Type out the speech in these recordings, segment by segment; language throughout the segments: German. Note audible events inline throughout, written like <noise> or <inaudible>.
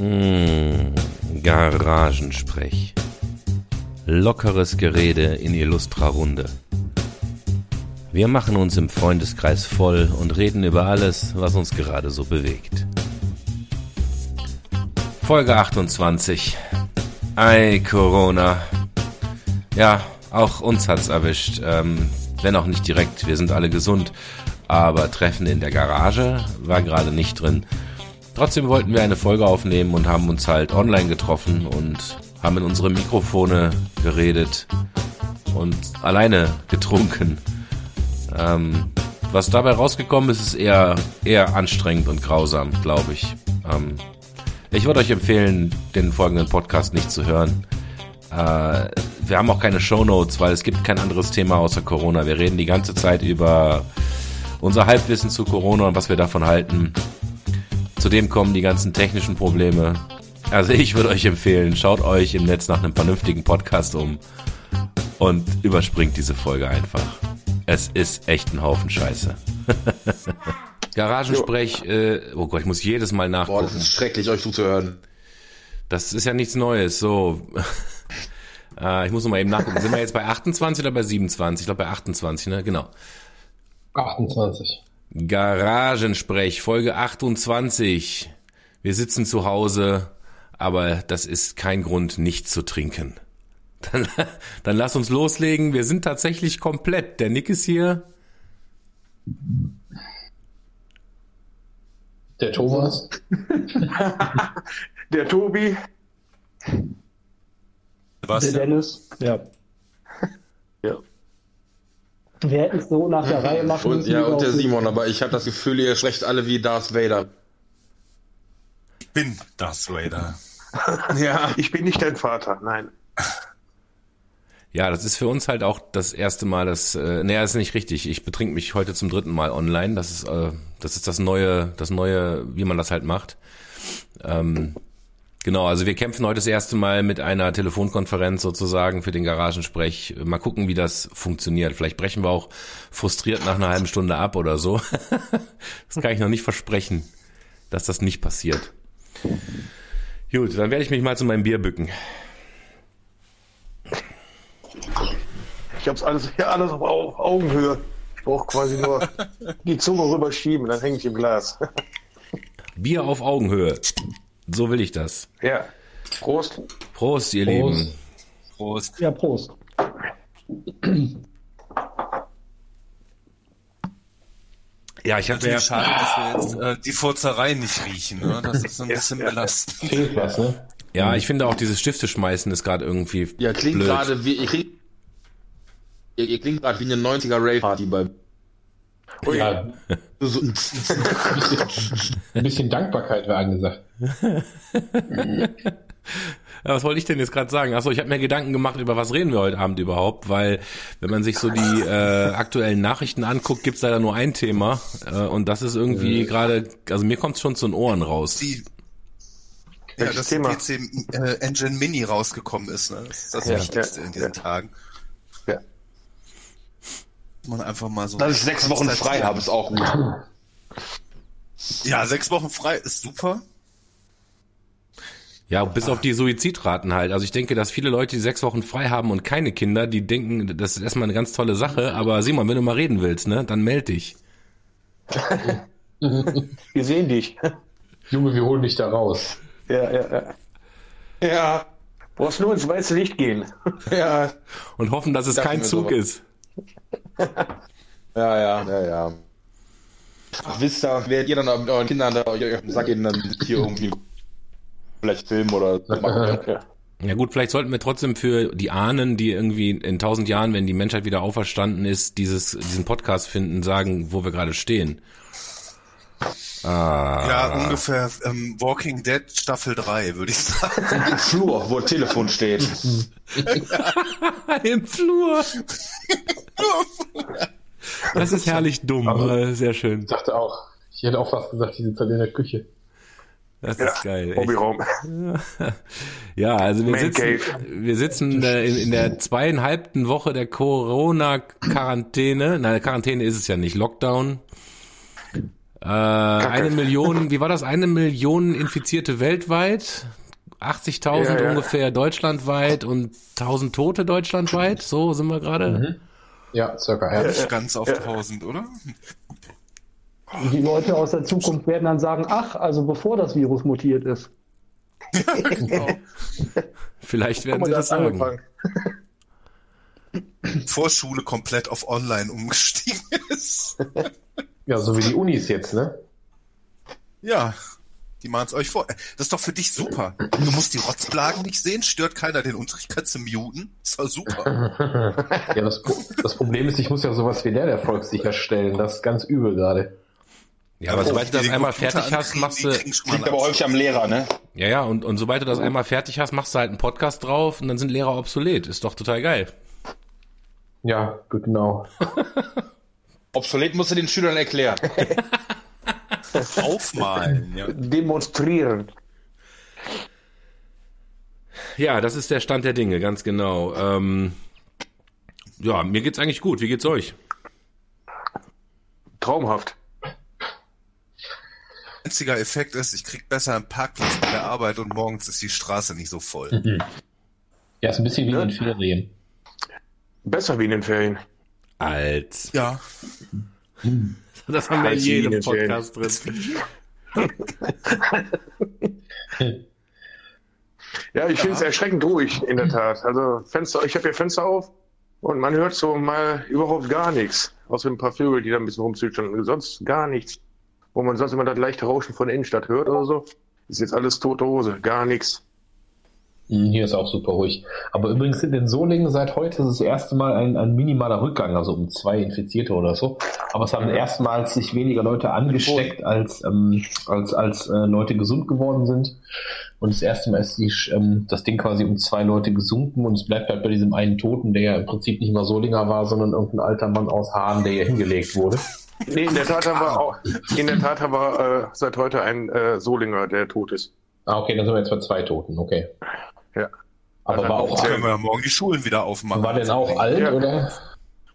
Mmh, Garagensprech. Lockeres Gerede in illustrer Runde. Wir machen uns im Freundeskreis voll und reden über alles, was uns gerade so bewegt. Folge 28. Ei, Corona. Ja, auch uns hat's erwischt. Ähm, wenn auch nicht direkt, wir sind alle gesund. Aber Treffen in der Garage war gerade nicht drin. Trotzdem wollten wir eine Folge aufnehmen und haben uns halt online getroffen und haben in unsere Mikrofone geredet und alleine getrunken. Ähm, was dabei rausgekommen ist, ist eher, eher anstrengend und grausam, glaube ich. Ähm, ich würde euch empfehlen, den folgenden Podcast nicht zu hören. Äh, wir haben auch keine Show Notes, weil es gibt kein anderes Thema außer Corona. Wir reden die ganze Zeit über unser Halbwissen zu Corona und was wir davon halten. Zudem kommen die ganzen technischen Probleme. Also ich würde euch empfehlen, schaut euch im Netz nach einem vernünftigen Podcast um und überspringt diese Folge einfach. Es ist echt ein Haufen Scheiße. <laughs> Garagensprech, äh, oh Gott, ich muss jedes Mal nachgucken. Boah, das ist schrecklich, euch zuzuhören. Das ist ja nichts Neues, so. äh, <laughs> ich muss noch mal eben nachgucken. Sind wir jetzt bei 28 oder bei 27? Ich glaube bei 28, ne? Genau. 28. Garagensprech, Folge 28. Wir sitzen zu Hause, aber das ist kein Grund, nicht zu trinken. <laughs> Dann, dann lass uns loslegen. Wir sind tatsächlich komplett. Der Nick ist hier. Der Thomas. <laughs> Der Tobi. Was? Der Dennis. Ja. Wir hätten es so nach der Reihe machen Und, müssen. ja, und der Simon, aber ich habe das Gefühl, ihr sprecht alle wie Darth Vader. Ich bin Darth Vader. <laughs> Ja. Ich bin nicht dein Vater, nein. Ja, das ist für uns halt auch das erste Mal, das, äh, naja, ist nicht richtig. Ich betrink mich heute zum dritten Mal online. Das ist, äh, das ist das neue, das neue, wie man das halt macht. Ähm, genau, also wir kämpfen heute das erste Mal mit einer Telefonkonferenz sozusagen für den Garagensprech. Mal gucken, wie das funktioniert. Vielleicht brechen wir auch frustriert nach einer halben Stunde ab oder so. <laughs> das kann ich noch nicht versprechen, dass das nicht passiert. Gut, dann werde ich mich mal zu meinem Bier bücken. Ich hab's alles, ja, alles auf Au- Augenhöhe. Ich brauche quasi nur <laughs> die Zunge rüberschieben, dann hänge ich im Glas. Bier auf Augenhöhe. So will ich das. Ja. Prost. Prost, ihr Prost. Lieben. Prost. Ja, Prost. Ja, ich hatte ja, schade, dass wir jetzt äh, die Furzerei nicht riechen. Ne? Das ist so ein bisschen belastend. <laughs> Fehlt was, ne? ja, ich finde auch dieses Stifte schmeißen ist gerade irgendwie Ja, klingt gerade wie, ihr klingt, ihr, ihr klingt gerade wie eine 90er Rave Party bei, Ja, so, <laughs> ein bisschen Dankbarkeit wäre angesagt. <laughs> Was wollte ich denn jetzt gerade sagen? Achso, ich habe mir Gedanken gemacht, über was reden wir heute Abend überhaupt, weil wenn man sich so die äh, aktuellen Nachrichten anguckt, gibt's leider nur ein Thema äh, und das ist irgendwie gerade, also mir kommt's schon zu den Ohren raus. Die, ja, dass Thema? die PC äh, Engine Mini rausgekommen ist. Ne? Das ist das Ja, Wichtigste ja, in diesen ja. Tagen. Man einfach mal so. dass ich sechs Wochen frei habe, ist auch gut. Ja, sechs Wochen frei ist super. Ja, bis auf die Suizidraten halt. Also ich denke, dass viele Leute, die sechs Wochen frei haben und keine Kinder, die denken, das ist erstmal eine ganz tolle Sache. Aber Simon, wenn du mal reden willst, ne, dann meld dich. <laughs> Wir sehen dich. Junge, wir holen dich da raus. Ja, ja, ja. Ja, Brauchst nur ins weiße Licht gehen. ja, Und hoffen, dass es Dachten kein Zug so. ist. <laughs> ja, ja, ja, ja. Ach, wisst ihr, werdet ihr dann mit euren Kindern da euch auf den Sack gehen, dann hier irgendwie vielleicht filmen oder so machen. <laughs> Ja. Ja gut, vielleicht sollten wir trotzdem für die Ahnen, die irgendwie in tausend Jahren, wenn die Menschheit wieder auferstanden ist, dieses, diesen Podcast finden, sagen, wo wir gerade stehen. Ah, Ja, ungefähr ähm, Walking Dead Staffel 3, würde ich sagen. <laughs> Im Flur, wo ein Telefon steht. im Flur. Das ist herrlich dumm, Aber- äh, sehr schön. Ich dachte auch, ich hätte auch fast gesagt, die sind halt in der Küche. Das Ja, ist geil. Hobbyraum. <laughs> Ja, also wir Man sitzen, Cave. wir sitzen äh, in, in der zweieinhalbten Woche der Corona-Quarantäne. Nein, Quarantäne ist es ja nicht, Lockdown. Äh, eine Million, wie war das? Eine Million Infizierte weltweit, 80.000 Ja, ja. ungefähr deutschlandweit und 1000 Tote deutschlandweit. So sind wir gerade. Ja, circa. Ja. Nicht ganz auf 1000, oder? Die Leute aus der Zukunft werden dann sagen, ach, also bevor das Virus mutiert ist. Genau. <laughs> Vielleicht werden sie das sagen. angefangen. Vorschule komplett auf online umgestiegen ist. <laughs> ja, so wie die Unis jetzt, ne? Ja, die machen es euch vor. Das ist doch für dich super. Du musst die Rotzblagen nicht sehen, stört keiner den Unterricht, kannst du muten. Ist doch super. <laughs> Ja, das, das Problem ist, ich muss ja sowas wie der Erfolg sicherstellen. Das ist ganz übel gerade. Ja, aber sobald du das einmal Computer fertig hast, machst du, Liegt aber häufig am Lehrer, ne? ja, ja, und, und sobald du das einmal fertig hast, machst du halt einen Podcast drauf und dann sind Lehrer obsolet. Ist doch total geil. Ja, gut, genau. <laughs> Obsolet musst du den Schülern erklären. <laughs> Aufmalen, ja. Demonstrieren. Ja, das ist der Stand der Dinge, ganz genau. Ähm, ja, mir geht's eigentlich gut. Wie geht's euch? Traumhaft. Einziger Effekt ist, ich krieg besser einen Parkplatz bei der Arbeit und morgens ist die Straße nicht so voll. Ja, ist ein bisschen wie Ja. in den Ferien. Besser wie in den Ferien. Als. Ja, Das haben wir in jedem. Podcast drin. <laughs> Ja, ich finde es erschreckend ruhig, in der Tat. Also Fenster, ich habe ja Fenster auf und man hört so mal überhaupt gar nichts. Außer ein paar Vögel, die da ein bisschen rumzwitschern. Sonst gar nichts. Wo man sonst immer das leichte Rauschen von der Innenstadt hört oder so. Ist jetzt alles tote Hose, gar nichts. Mhm, Hier ist auch super ruhig. Aber übrigens in den Solingen seit heute ist das erste Mal ein, ein minimaler Rückgang, also um zwei Infizierte oder so. Aber es haben erstmals sich weniger Leute angesteckt, als, ähm, als, als äh, Leute gesund geworden sind. Und das erste Mal ist die, ähm, das Ding quasi um zwei Leute gesunken und es bleibt halt bei diesem einen Toten, der ja im Prinzip nicht mal Solinger war, sondern irgendein alter Mann aus Hahn, der hier hingelegt wurde. Nee, in der Tat haben wir auch, in der Tat haben wir äh, seit heute einen äh, Solinger, der tot ist. Ah, okay, dann sind wir jetzt bei zwei Toten, okay. Ja. Aber Also war auch, können wir ja morgen die Schulen wieder aufmachen. war denn auch alt, Ja. oder?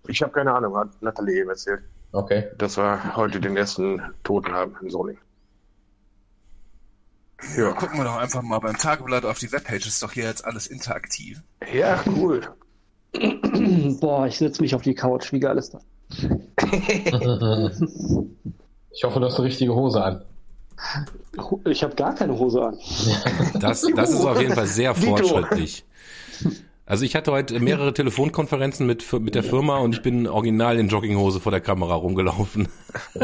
Ich habe keine Ahnung, hat Nathalie eben erzählt, Okay. dass wir heute den ersten Toten haben in Solingen. Ja. Gucken wir doch einfach mal beim Tageblatt auf die Webpage. Ist doch hier jetzt alles interaktiv. Ja, cool. <clears throat> Boah, ich setze mich auf die Couch. Wie geil ist das? <laughs> Ich hoffe, du hast die richtige Hose an. Ich habe gar keine Hose an. <laughs> Das, das ist auf jeden Fall sehr fortschrittlich. Also ich hatte heute mehrere Telefonkonferenzen mit, mit der Firma und ich bin original in Jogginghose vor der Kamera rumgelaufen. <laughs>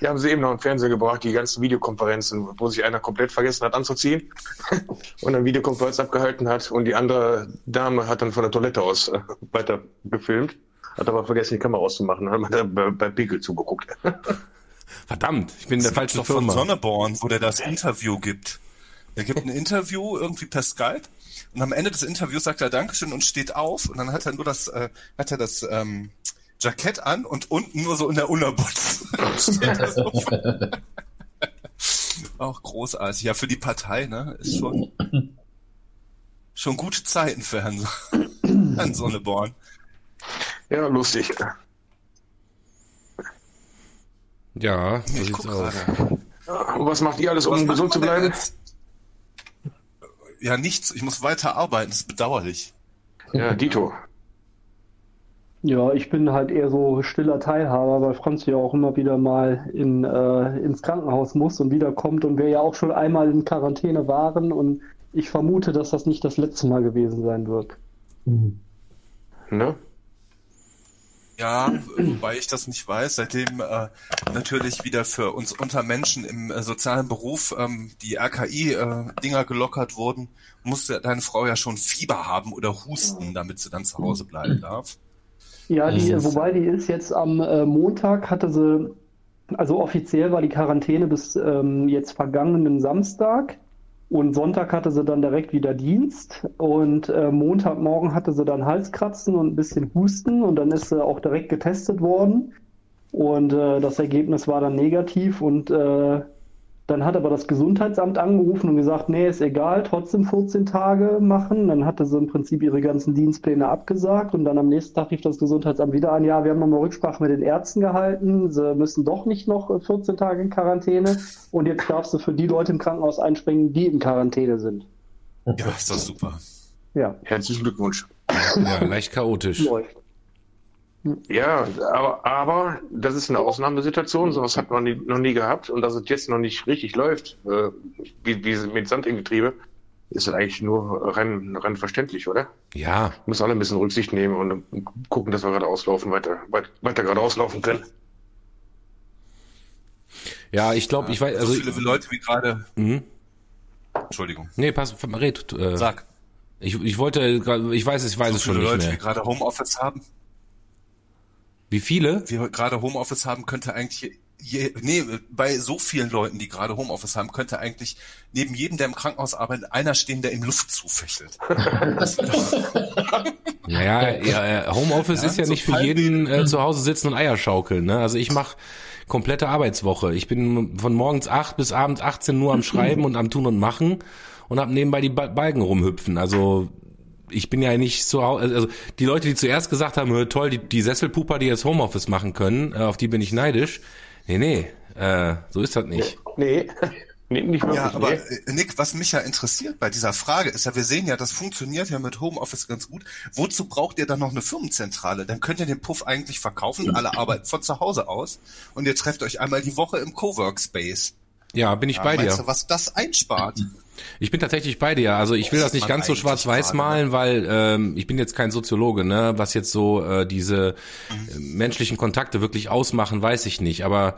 Die haben sie eben noch im Fernsehen gebracht, die ganzen Videokonferenzen, wo sich einer komplett vergessen hat anzuziehen <laughs> und eine Videokonferenz abgehalten hat und die andere Dame hat dann von der Toilette aus äh, weiter gefilmt, hat aber vergessen, die Kamera auszumachen, hat bei, bei Pickel zugeguckt. Verdammt, ich bin in der Das falschen doch von Firma. Sonneborn, wo der das Interview gibt. Er gibt ein Interview irgendwie per Skype und am Ende des Interviews sagt er Dankeschön und steht auf und dann hat er nur das, äh, hat er das ähm, Jackett an und unten nur so in der Unterbutz. <laughs> steht er so. Auch großartig. Ja, für die Partei, ne? Ist schon, schon gute Zeiten für Herrn, Herrn Sonneborn. Ja, lustig. Ja, so Ich sieht's aus. gerade. Und was macht ihr alles, um gesund zu bleiben? jetzt? Ja, nichts. Ich muss weiter arbeiten. Das ist bedauerlich. Ja, Dito. Ja, ich bin halt eher so stiller Teilhaber, weil Franz ja auch immer wieder mal in, äh, ins Krankenhaus muss und wiederkommt und wir ja auch schon einmal in Quarantäne waren und ich vermute, dass das nicht das letzte Mal gewesen sein wird. Ne? Ja, wobei ich das nicht weiß, seitdem äh, natürlich wieder für uns unter Menschen im äh, sozialen Beruf ähm, die RKI-Dinger gelockert wurden, musste deine Frau ja schon Fieber haben oder husten, damit sie dann zu Hause bleiben darf. Ja, die, wobei die ist jetzt am äh, Montag hatte sie, also offiziell war die Quarantäne bis ähm, jetzt vergangenen Samstag und Sonntag hatte sie dann direkt wieder Dienst. Und äh, Montagmorgen hatte sie dann Halskratzen und ein bisschen Husten. Und dann ist sie auch direkt getestet worden. Und äh, das Ergebnis war dann negativ. Und äh, Dann hat aber das Gesundheitsamt angerufen und gesagt, nee, ist egal, trotzdem 14 Tage machen. Dann hatte sie im Prinzip ihre ganzen Dienstpläne abgesagt und dann am nächsten Tag rief das Gesundheitsamt wieder an, ja, wir haben nochmal Rücksprache mit den Ärzten gehalten, sie müssen doch nicht noch 14 Tage in Quarantäne und jetzt darfst du für die Leute im Krankenhaus einspringen, die in Quarantäne sind. Ja, ist doch super. Ja, Herzlichen Glückwunsch. Ja, leicht chaotisch. läuft. Ja, aber, aber das ist eine Ausnahmesituation, sowas hat man nie, noch nie gehabt und dass es jetzt noch nicht richtig läuft, äh, wie, wie mit Sand im Getriebe, ist eigentlich nur rein, rein verständlich, oder? Ja, Wir müssen alle ein bisschen Rücksicht nehmen und gucken, dass wir gerade auslaufen, weiter, weiter, weiter gerade auslaufen können. ja, ich glaube, ich weiß, also, so viele Leute wie gerade. Mhm. Entschuldigung. nee, pass, red, äh, Sag. ich, ich wollte, ich weiß, ich weiß so es schon viele nicht Leute, mehr. wie gerade Homeoffice haben, Wie viele? wie gerade Homeoffice haben, könnte eigentlich je, nee, bei so vielen Leuten, die gerade Homeoffice haben, könnte eigentlich neben jedem, der im Krankenhaus arbeitet, einer stehen, der ihm Luft zufächelt. Naja, <laughs> ja, Homeoffice Ja, ist ja so nicht für jeden äh, zu Hause sitzen und Eier schaukeln. Ne? Also ich mache komplette Arbeitswoche. Ich bin von morgens 8 bis abends 18 nur am <laughs> Schreiben und am Tun und Machen und hab nebenbei die Ba- Balken rumhüpfen. Also ich bin ja nicht so, au- also die Leute, die zuerst gesagt haben, toll, die, die Sesselpuper, die jetzt Homeoffice machen können, äh, auf die bin ich neidisch. Nee, nee, äh, so ist das nicht. Nee, <laughs> nee nicht wirklich. Ja, aber nee. äh, Nick, was mich ja interessiert bei dieser Frage ist ja, wir sehen ja, das funktioniert ja mit Homeoffice ganz gut. Wozu braucht ihr dann noch eine Firmenzentrale? Dann könnt ihr den Puff eigentlich verkaufen, alle arbeiten von zu Hause aus und ihr trefft euch einmal die Woche im Coworkspace. Ja, bin ich Ja, bei dir. du, was das einspart? Ich bin tatsächlich bei dir. Also ich will das nicht ganz so schwarz-weiß gerade, malen, weil ähm, ich bin jetzt kein Soziologe, ne? Was jetzt so äh, diese äh, menschlichen Kontakte wirklich ausmachen, weiß ich nicht. Aber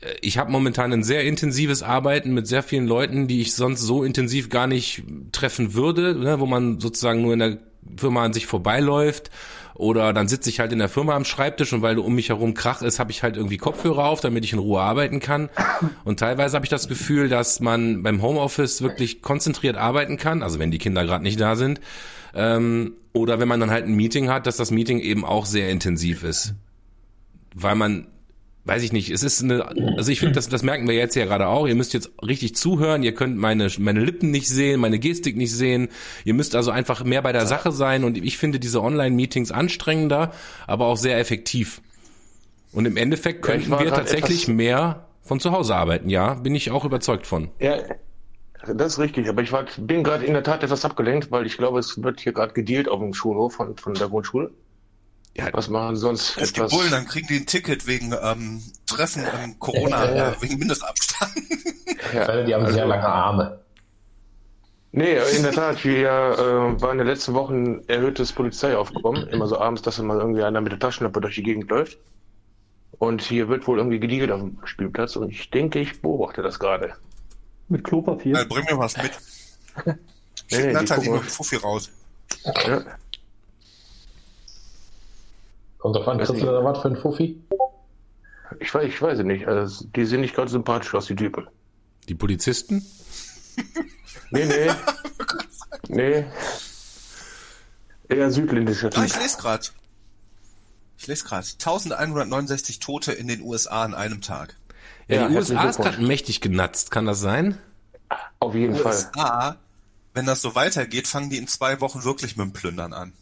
äh, ich habe momentan ein sehr intensives Arbeiten mit sehr vielen Leuten, die ich sonst so intensiv gar nicht treffen würde, ne? wo man sozusagen nur in der Firma an sich vorbeiläuft. Oder dann sitze ich halt in der Firma am Schreibtisch und weil um mich herum Krach ist, habe ich halt irgendwie Kopfhörer auf, damit ich in Ruhe arbeiten kann. Und teilweise habe ich das Gefühl, dass man beim Homeoffice wirklich konzentriert arbeiten kann, also wenn die Kinder gerade nicht da sind. Ähm, oder wenn man dann halt ein Meeting hat, dass das Meeting eben auch sehr intensiv ist. Weil man weiß ich nicht, es ist eine, also ich finde, das, das merken wir jetzt ja gerade auch. Ihr müsst jetzt richtig zuhören, ihr könnt meine, meine Lippen nicht sehen, meine Gestik nicht sehen. Ihr müsst also einfach mehr bei der Sache sein und ich finde diese Online-Meetings anstrengender, aber auch sehr effektiv. Und im Endeffekt Ja, könnten war wir tatsächlich mehr von zu Hause arbeiten, ja, bin ich auch überzeugt von. Ja, das ist richtig, aber ich war, bin gerade in der Tat etwas abgelenkt, weil ich glaube, es wird hier gerade gedealt auf dem Schulhof von, von der Grundschule. Ja. Was machen sonst die etwas? Bullen, dann kriegen die ein Ticket wegen ähm, Treffen im Corona, Ja, ja. Äh, wegen Mindestabstand. Ja, Die haben also- sehr lange Arme. Nee, in der Tat, wir äh, waren in den letzten Wochen erhöhtes Polizeiaufkommen. Immer so abends, dass immer irgendwie einer mit der Taschenlampe durch die Gegend läuft. Und hier wird wohl irgendwie gediegelt auf dem Spielplatz. Und ich denke, ich beobachte das gerade. Mit Klopapier. Äh, bring mir was mit. <laughs> Schick nee, Nathalie mit dem Fuffi raus. Ja. Kommt drauf an, kriegst du da was für ein Fuffi? Ich weiß, ich weiß es nicht. Also, die sehen nicht ganz sympathisch aus, die Typen. Die Polizisten? Nee, nee. <laughs> nee. Eher südländischer Ah, Typ. ich lese gerade. Ich lese gerade. 1169 Tote in den USA an einem Tag. Ja, Ja, die USA ist gerade mächtig genatzt, kann das sein? Auf jeden Fall. USA, wenn das so weitergeht, fangen die in zwei Wochen wirklich mit dem Plündern an.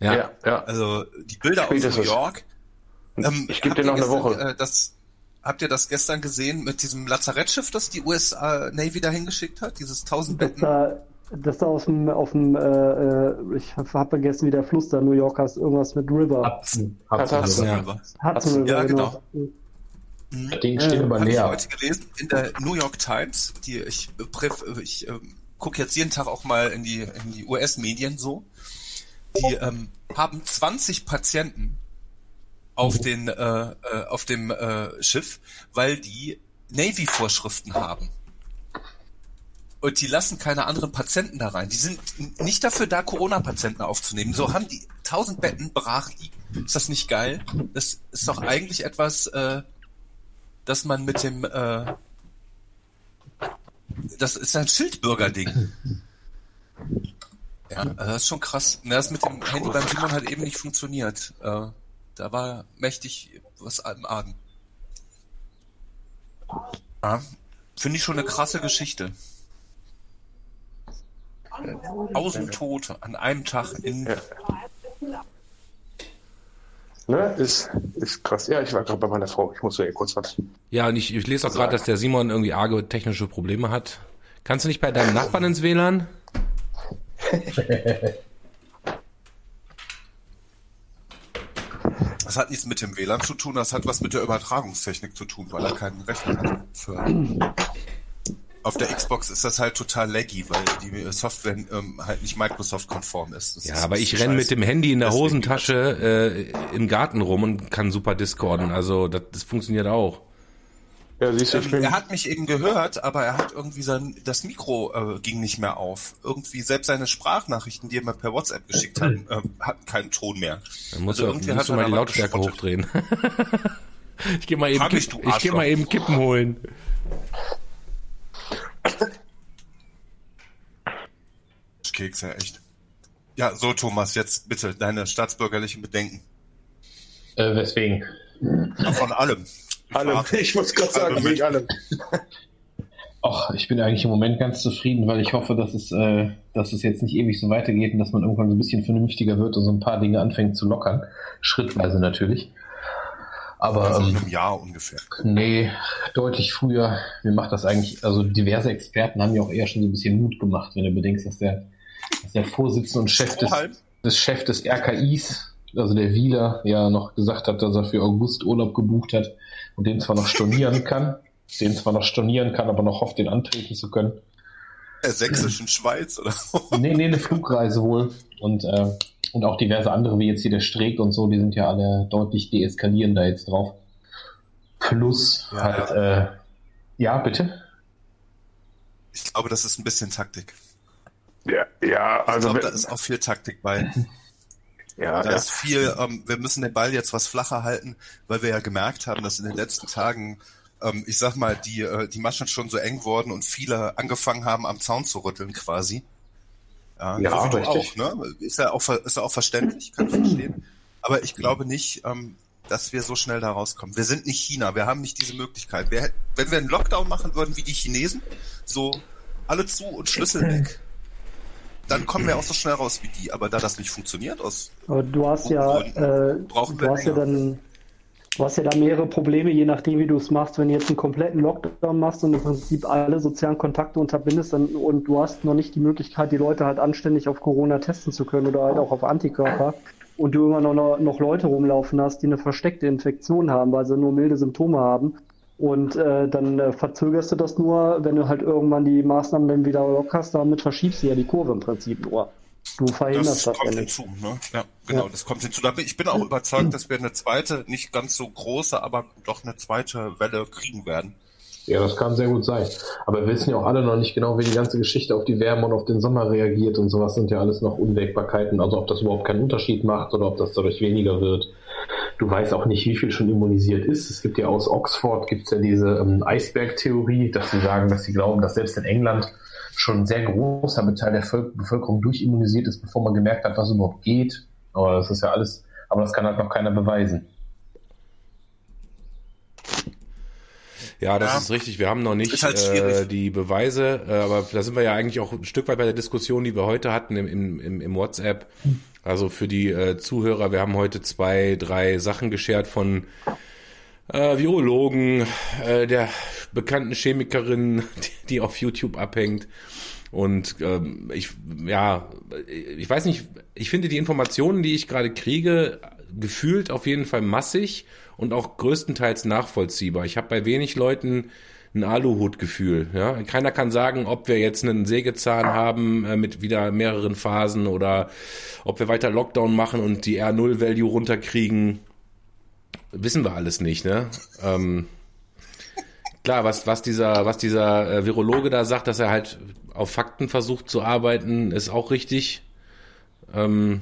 Ja. Ja, ja. Also die Bilder aus New Spätestens. York. Ähm, Ich gebe dir noch ihr eine gestern, Woche. Äh, das, habt ihr das gestern gesehen mit diesem Lazarettschiff, das die US Navy da hingeschickt hat? Dieses 1000 Das Betten? da, das da aus dem, auf dem, äh, äh, ich habe vergessen, wie der Fluss da New York heißt, irgendwas mit River. Hudson. Hudson. Hudson. Ja. River. Hudson Ja, River, Das Ding steht aber Habe ich näher. heute gelesen in der New York Times. Die ich äh, präf, ich äh, gucke jetzt jeden Tag auch mal in die in die US-Medien so. Die ähm, haben 20 Patienten auf den äh, äh, auf dem äh, Schiff, weil die Navy-Vorschriften haben. Und die lassen keine anderen Patienten da rein. Die sind nicht dafür da, Corona-Patienten aufzunehmen. So haben die 1000 Betten brach liegen. Ist das nicht geil? Das ist doch eigentlich etwas, äh, dass man mit dem, äh, das ist ein Schildbürger-Ding. <laughs> Ja, also das ist schon krass. Na, Das mit dem Handy beim Simon hat eben nicht funktioniert. Äh, da war mächtig was im Argen. Ja. Finde ich schon eine krasse Geschichte. Tausend Tote an einem Tag in. Ja. Ne, ist, ist krass. Ja, ich war gerade bei meiner Frau. Ich muss ja kurz was. Ja, und ich, ich lese auch gerade, dass der Simon irgendwie arge technische Probleme hat. Kannst du nicht bei deinem Nachbarn ins WLAN? Das hat nichts mit dem WLAN zu tun, das hat was mit der Übertragungstechnik zu tun, weil er keinen Rechner hat. Für auf der Xbox ist das halt total laggy, weil die Software ähm, halt nicht Microsoft-konform ist. Das Ja, ist aber ich renn mit dem Handy in der Deswegen- Hosentasche äh, im Garten rum und kann super discorden. Also das, das funktioniert auch. Ja, siehst du, ich Ähm, bin, er hat mich eben gehört, aber er hat irgendwie sein, das Mikro äh, ging nicht mehr auf. Irgendwie selbst seine Sprachnachrichten, die er mir per WhatsApp geschickt hat, äh, hatten keinen Ton mehr. Dann musst Also du, irgendwie musst du hat mal er die Lautstärke gespottet. hochdrehen. <laughs> ich gehe mal eben, Kipp, du ich geh mal eben Kippen holen. Kekse, echt. Ja, so Thomas, jetzt bitte deine staatsbürgerlichen Bedenken. Äh, weswegen? Von allem. Alle, warte. ich muss gerade sagen, Moment. wegen allem. Ach, ich bin eigentlich im Moment ganz zufrieden, weil ich hoffe, dass es, äh, dass es jetzt nicht ewig so weitergeht und dass man irgendwann so ein bisschen vernünftiger wird und so ein paar Dinge anfängt zu lockern. Schrittweise natürlich. Aber Also in ähm, einem Jahr ungefähr. nee, deutlich früher. Mir macht das eigentlich, also diverse Experten haben ja auch eher schon so ein bisschen Mut gemacht, wenn du bedenkst, dass der, dass der Vorsitzende und Chef des, des Chef des RKIs, also der Wieler, ja noch gesagt hat, dass er für August Urlaub gebucht hat und den zwar noch stornieren kann, den zwar noch stornieren kann, aber noch hofft, den antreten zu können. Der sächsischen Schweiz oder so. Nee, nee, eine Flugreise wohl. Und, äh, und auch diverse andere, wie jetzt hier der Streeck und so, die sind ja alle deutlich deeskalieren da jetzt drauf. Plus Ja, halt, äh, ja, bitte? Ich glaube, das ist ein bisschen Taktik. Ja, ja Ich also glaube, da ist auch viel Taktik bei. Ja, Da ja. ist viel, ähm, wir müssen den Ball jetzt was flacher halten, weil wir ja gemerkt haben, dass in den letzten Tagen, ähm, ich sag mal, die, äh, die Maschen schon so eng wurden und viele angefangen haben, am Zaun zu rütteln quasi. Ja, Ja, so richtig. auch, ne? Ist ja auch, ist ja auch verständlich, kann ich verstehen. Aber ich glaube nicht, ähm, dass wir so schnell da rauskommen. Wir sind nicht China, wir haben nicht diese Möglichkeit. Wir, wenn wir einen Lockdown machen würden wie die Chinesen, so alle zu und Schlüssel weg, dann kommen wir auch so schnell raus wie die. Aber da das nicht funktioniert aus Aber du hast ja, äh, du hast ja dann, du hast ja da mehrere Probleme, je nachdem, wie du es machst. Wenn du jetzt einen kompletten Lockdown machst und im Prinzip alle sozialen Kontakte unterbindest dann, und du hast noch nicht die Möglichkeit, die Leute halt anständig auf Corona testen zu können oder halt auch auf Antikörper und du immer noch, noch Leute rumlaufen hast, die eine versteckte Infektion haben, weil sie nur milde Symptome haben. Und äh, dann äh, verzögerst du das nur, wenn du halt irgendwann die Maßnahmen dann wieder lockerst, damit verschiebst du ja die Kurve im Prinzip nur. Du verhinderst Das das, kommt hinzu, ne? Ja, genau, Ja. das kommt hinzu. Ich bin auch überzeugt, dass wir eine zweite, nicht ganz so große, aber doch eine zweite Welle kriegen werden. Ja, das kann sehr gut sein. Aber wir wissen ja auch alle noch nicht genau, wie die ganze Geschichte auf die Wärme und auf den Sommer reagiert und sowas sind ja alles noch Unwägbarkeiten. Also ob das überhaupt keinen Unterschied macht oder ob das dadurch weniger wird. Du weißt auch nicht, wie viel schon immunisiert ist. Es gibt ja aus Oxford gibt's ja diese ähm, Eisberg-Theorie, dass sie sagen, dass sie glauben, dass selbst in England schon ein sehr großer Teil der Völk Bevölkerung durchimmunisiert ist, bevor man gemerkt hat, was überhaupt geht. Aber das ist ja alles, aber das kann halt noch keiner beweisen. Ja, das Ja. ist richtig. Wir haben noch nicht halt äh, die Beweise, äh, aber da sind wir ja eigentlich auch ein Stück weit bei der Diskussion, die wir heute hatten im, im, im, im WhatsApp. Also für die äh, Zuhörer, wir haben heute zwei, drei Sachen geschert von äh, Virologen, äh, der bekannten Chemikerin, <laughs> die, die auf YouTube abhängt. Und ähm, ich, ja, ich weiß nicht, ich finde die Informationen, die ich gerade kriege, gefühlt auf jeden Fall massig und auch größtenteils nachvollziehbar. Ich habe bei wenig Leuten ein Aluhutgefühl. Ja? Keiner kann sagen, ob wir jetzt einen Sägezahn haben äh, mit wieder mehreren Phasen oder ob wir weiter Lockdown machen und die R0-Value runterkriegen. Wissen wir alles nicht, ne? Ähm, klar, was, was dieser, was dieser äh, Virologe da sagt, dass er halt auf Fakten versucht zu arbeiten, ist auch richtig. Ähm,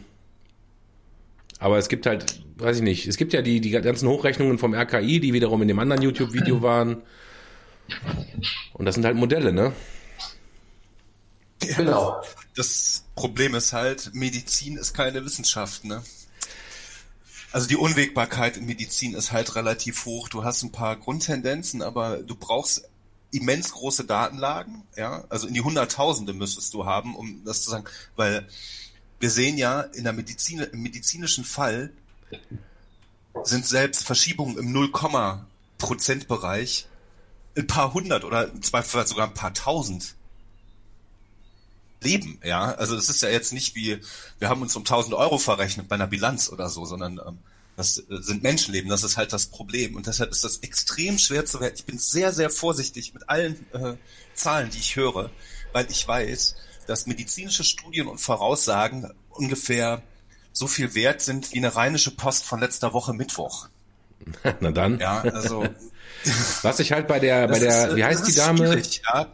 aber es gibt halt, weiß ich nicht, es gibt ja die, die ganzen Hochrechnungen vom RKI, die wiederum in dem anderen YouTube-Video <laughs> waren. Und das sind halt Modelle, ne? Genau. Das Problem ist halt, Medizin ist keine Wissenschaft, ne? Also die Unwägbarkeit in Medizin ist halt relativ hoch. Du hast ein paar Grundtendenzen, aber du brauchst immens große Datenlagen, ja, also in die Hunderttausende müsstest du haben, um das zu sagen, weil wir sehen ja in der Medizin, im medizinischen Fall sind selbst Verschiebungen im 0, Prozentbereich ein paar hundert oder im Zweifel sogar ein paar tausend Leben, ja. Also es ist ja jetzt nicht wie, wir haben uns um 1000 Euro verrechnet bei einer Bilanz oder so, sondern ähm, das äh, sind Menschenleben, das ist halt das Problem. Und deshalb ist das extrem schwer zu werden. Ich bin sehr, sehr vorsichtig mit allen äh, Zahlen, die ich höre, weil ich weiß, dass medizinische Studien und Voraussagen ungefähr so viel wert sind wie eine rheinische Post von letzter Woche Mittwoch. <laughs> Na dann. Ja, also. <laughs> <laughs> Was ich halt bei der, bei der, ist, wie heißt die Dame? Ja?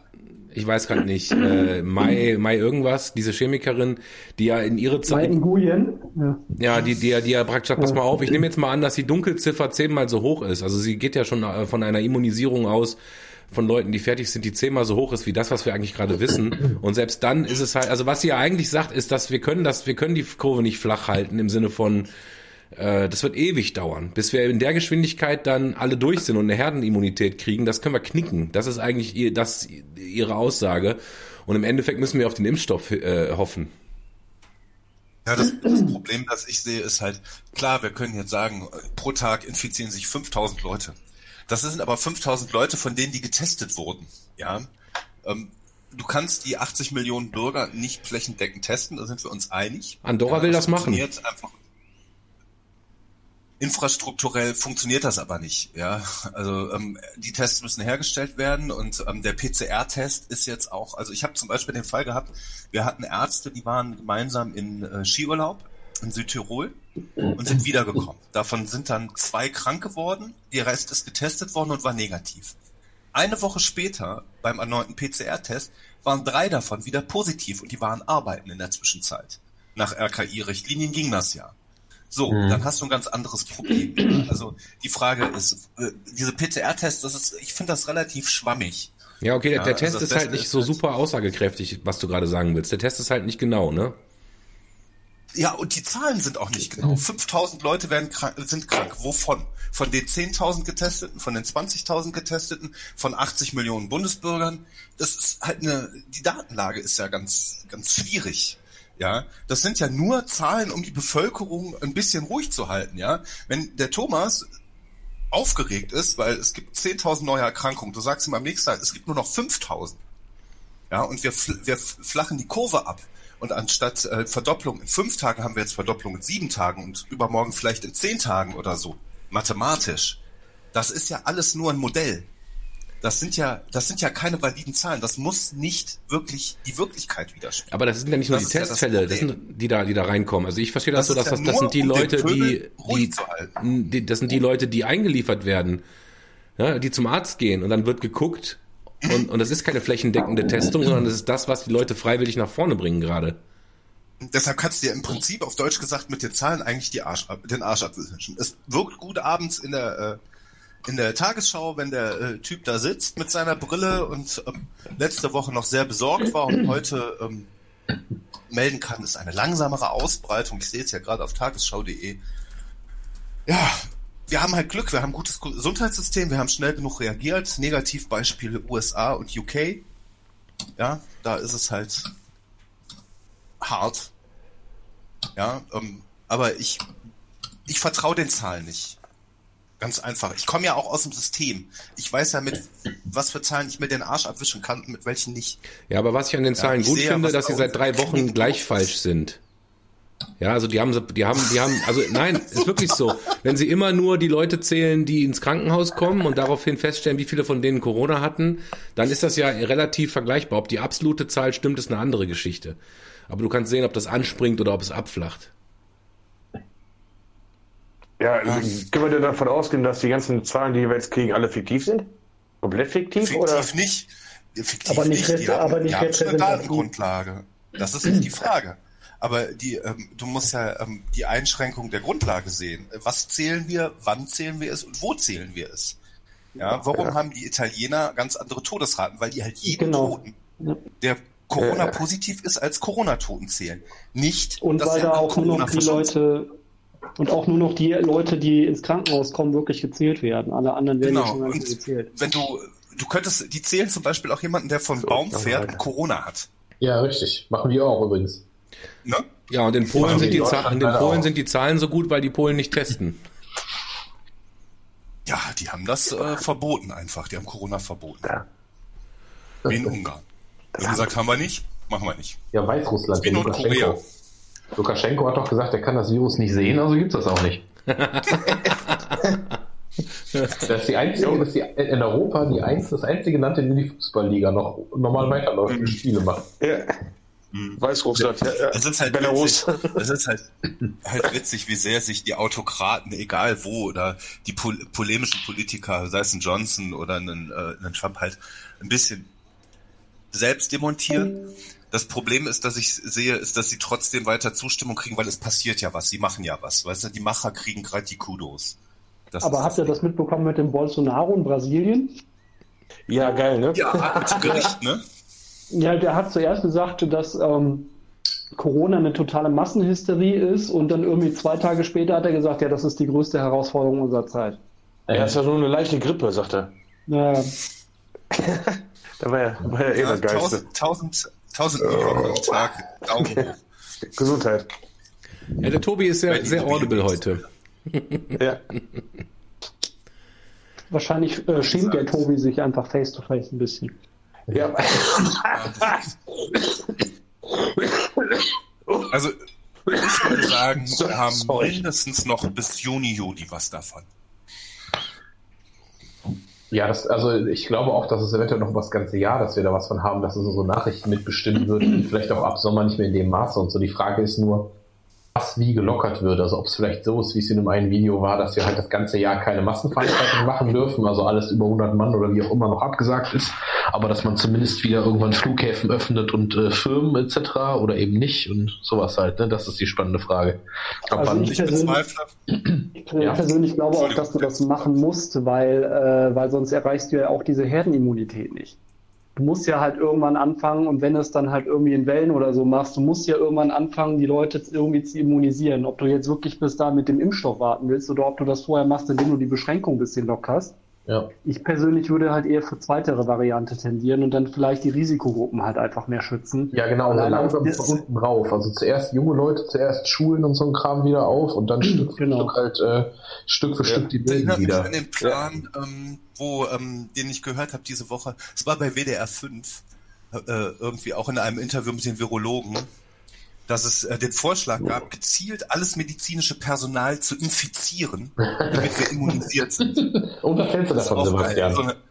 Ich weiß gerade nicht, äh, Mai, Mai irgendwas, diese Chemikerin, die ja in ihre Zeit. Mai Nguyen? Ja. ja, die, die, die ja praktisch sagt, pass mal auf, ich nehme jetzt mal an, dass die Dunkelziffer zehnmal so hoch ist. Also sie geht ja schon äh, von einer Immunisierung aus, von Leuten, die fertig sind, die zehnmal so hoch ist wie das, was wir eigentlich gerade wissen. Und selbst dann ist es halt, also was sie ja eigentlich sagt, ist, dass wir können das, wir können die Kurve nicht flach halten im Sinne von, äh, das wird ewig dauern, bis wir in der Geschwindigkeit dann alle durch sind und eine Herdenimmunität kriegen. Das können wir knicken. Das ist eigentlich ihr, das ihre Aussage. Und im Endeffekt müssen wir auf den Impfstoff äh, hoffen. Ja, das, das Problem, das ich sehe, ist halt, klar, wir können jetzt sagen, pro Tag infizieren sich 5000 Leute. Das sind aber 5000 Leute, von denen die getestet wurden. Ja, ähm, du kannst die 80 Millionen Bürger nicht flächendeckend testen, da sind wir uns einig. Andorra ja, will das, das machen. Einfach Infrastrukturell funktioniert das aber nicht. Ja, also ähm, die Tests müssen hergestellt werden und ähm, der PCR-Test ist jetzt auch. Also ich habe zum Beispiel den Fall gehabt, wir hatten Ärzte, die waren gemeinsam in äh, Skiurlaub in Südtirol und sind wiedergekommen. Davon sind dann zwei krank geworden, der Rest ist getestet worden und war negativ. Eine Woche später, beim erneuten PCR-Test, waren drei davon wieder positiv und die waren arbeiten in der Zwischenzeit. Nach RKI-Richtlinien ging das ja. So, mhm. dann hast du ein ganz anderes Problem. Also die Frage ist, äh, diese PCR-Tests, das ist, ich finde das relativ schwammig. Ja, okay, der, der ja, Test also ist halt nicht so halt super aussagekräftig, was du gerade sagen willst. Der Test ist halt nicht genau, ne? Ja, und die Zahlen sind auch nicht genau. 5000 Leute werden krank, sind krank. Wovon? Von den 10.000 Getesteten, von den 20.000 Getesteten, von 80 Millionen Bundesbürgern. Das ist halt eine, die Datenlage ist ja ganz, ganz schwierig. Ja, das sind ja nur Zahlen, um die Bevölkerung ein bisschen ruhig zu halten. Ja, wenn der Thomas aufgeregt ist, weil es gibt 10.000 neue Erkrankungen, du sagst ihm am nächsten Tag, es gibt nur noch 5.000. Ja, und wir, wir flachen die Kurve ab. Und anstatt äh, Verdopplung in fünf Tagen haben wir jetzt Verdopplung in sieben Tagen und übermorgen vielleicht in zehn Tagen oder so. Mathematisch. Das ist ja alles nur ein Modell. Das sind ja, das sind ja keine validen Zahlen. Das muss nicht wirklich die Wirklichkeit widerspiegeln. Aber das sind ja nicht nur das die Testfälle, ja das sind, die da, die da reinkommen. Also ich verstehe das, das so, dass das, das sind die um Leute, die, die, die, das sind die Leute, die eingeliefert werden, ja, die zum Arzt gehen und dann wird geguckt, und, und das ist keine flächendeckende Testung, sondern das ist das, was die Leute freiwillig nach vorne bringen gerade. Deshalb kannst du dir im Prinzip auf Deutsch gesagt mit den Zahlen eigentlich die Arsch, den Arsch abwischen. Es wirkt gut abends in der äh, in der Tagesschau, wenn der äh, Typ da sitzt mit seiner Brille und ähm, letzte Woche noch sehr besorgt war und heute ähm, melden kann, ist eine langsamere Ausbreitung. Ich sehe es ja gerade auf tagesschau.de. Ja, wir haben halt Glück, wir haben ein gutes Gesundheitssystem, wir haben schnell genug reagiert. Negativbeispiele USA und UK. Ja, da ist es halt hart. Ja, ähm, aber ich, ich vertraue den Zahlen nicht. Ganz einfach. Ich komme ja auch aus dem System. Ich weiß ja, mit was für Zahlen ich mir den Arsch abwischen kann und mit welchen nicht. Ja, aber was ich an den Zahlen ja, gut finde, ja, dass sie seit drei Wochen <laughs> gleich falsch sind. Ja, also die haben, die haben, die haben, also nein, <laughs> ist wirklich so. Wenn sie immer nur die Leute zählen, die ins Krankenhaus kommen und daraufhin feststellen, wie viele von denen Corona hatten, dann ist das ja relativ vergleichbar. Ob die absolute Zahl stimmt, ist eine andere Geschichte. Aber du kannst sehen, ob das anspringt oder ob es abflacht. Ja, können wir denn davon ausgehen, dass die ganzen Zahlen, die wir jetzt kriegen, alle fiktiv sind? Komplett fiktiv? Fiktiv oder? nicht. Fiktiv aber nicht, nicht. Die haben, aber nicht die haben eine Datengrundlage. Das ist nicht die Frage. Aber die, ähm, du musst ja ähm, die Einschränkung der Grundlage sehen. Was zählen wir, wann zählen wir es und wo zählen wir es? Ja, warum ja. haben die Italiener ganz andere Todesraten? Weil die halt jeden genau. Toten, der Corona-positiv ist, als Corona-Toten zählen. Nicht, und weil da auch nur noch die Leute und auch nur noch die Leute, die ins Krankenhaus kommen, wirklich gezählt werden. Alle anderen werden genau. schon gar nicht gezählt. Wenn du du könntest, die zählen zum Beispiel auch jemanden, der von Baum dann fährt und Corona hat. Ja, richtig. Machen wir auch übrigens. Ne? Ja, und in Polen, sind die in den Polen sind die Zahlen so gut, weil die Polen nicht testen. Ja, die haben das äh, verboten einfach. Die haben Corona verboten. Ja. Wie in Ungarn. Die haben gesagt, haben wir nicht, machen wir nicht. Ja, Weißrussland. Wie in Nordkorea. Lukaschenko. Lukaschenko hat doch gesagt, er kann das Virus nicht sehen, also gibt's das auch nicht. <laughs> das ist die einzige, das ist die, in Europa die einzige, das einzige Land, in dem die Fußballliga noch normal weiterläuft und Spiele macht. Ja. Weißrussland, ja, ja. Es ist halt Belarus. witzig, es ist halt, <laughs> halt witzig, wie sehr sich die Autokraten, egal wo, oder die pol polemischen Politiker, sei es ein Johnson oder ein, äh, ein Trump halt, ein bisschen selbst demontieren. Das Problem ist, dass ich sehe, ist, dass sie trotzdem weiter Zustimmung kriegen, weil es passiert ja was. Sie machen ja was. Weißt du, die Macher kriegen gerade die Kudos. Das Aber habt ihr das mitbekommen mit dem Bolsonaro in Brasilien? ja, geil, ne? Ja, zu Gericht, ne? Ja, der hat zuerst gesagt, dass ähm, Corona eine totale Massenhysterie ist und dann irgendwie zwei Tage später hat er gesagt, ja, das ist die größte Herausforderung unserer Zeit. Er ist ja nur eine leichte Grippe, sagt er. Ja, <laughs> Da war er, war er eh Ja, der Geiste. tausend, tausend, tausend Millionen am Tag. Daumen hoch. Gesundheit. Ja, der Tobi ist sehr, sehr audible heute. Ja. wahrscheinlich äh, schämt der Tobi sich einfach face to face ein bisschen. Ja. Also, ich würde sagen, <laughs> wir haben sorry. mindestens noch bis Juni, Juli was davon. Ja, das, also ich glaube auch, dass es eventuell noch das ganze Jahr, dass wir da was von haben, dass es so Nachrichten mitbestimmen wird, und vielleicht auch ab Sommer nicht mehr in dem Maße und so. Die Frage ist nur, was wie gelockert wird. Also ob es vielleicht so ist, wie es in dem einen Video war, dass wir halt das ganze Jahr keine Massenveranstaltungen machen dürfen, also alles über 100 Mann oder wie auch immer noch abgesagt ist, aber dass man zumindest wieder irgendwann Flughäfen öffnet und äh, Firmen etc. oder eben nicht und sowas halt. Ne? Das ist die spannende Frage. Ab Also wann- ich- Ich persönlich- bezweifle, Ich Ja. persönlich glaube auch, dass du das machen musst, weil, äh, weil sonst erreichst du ja auch diese Herdenimmunität nicht. Du musst ja halt irgendwann anfangen und wenn du es dann halt irgendwie in Wellen oder so machst, du musst ja irgendwann anfangen, die Leute irgendwie zu immunisieren. Ob du jetzt wirklich bis da mit dem Impfstoff warten willst oder ob du das vorher machst, indem du die Beschränkung ein bisschen lockerst. Ja. Ich persönlich würde halt eher für zweitere Variante tendieren und dann vielleicht die Risikogruppen halt einfach mehr schützen. Ja, genau, Allein langsam von unten rauf. Also zuerst junge Leute, zuerst Schulen und so ein Kram wieder auf und dann Stück für Genau. Stück halt äh, Stück für Stück die Bilden erinnert mich wieder. an den Plan, ähm, wo, ähm, den ich gehört habe diese Woche. Es war bei WDR 5, äh, irgendwie auch in einem Interview mit den Virologen, dass es äh, den Vorschlag gab, gezielt alles medizinische Personal zu infizieren, damit wir immunisiert sind. <laughs> Und was hältst du davon. Sebastian? So eine, ja. <laughs>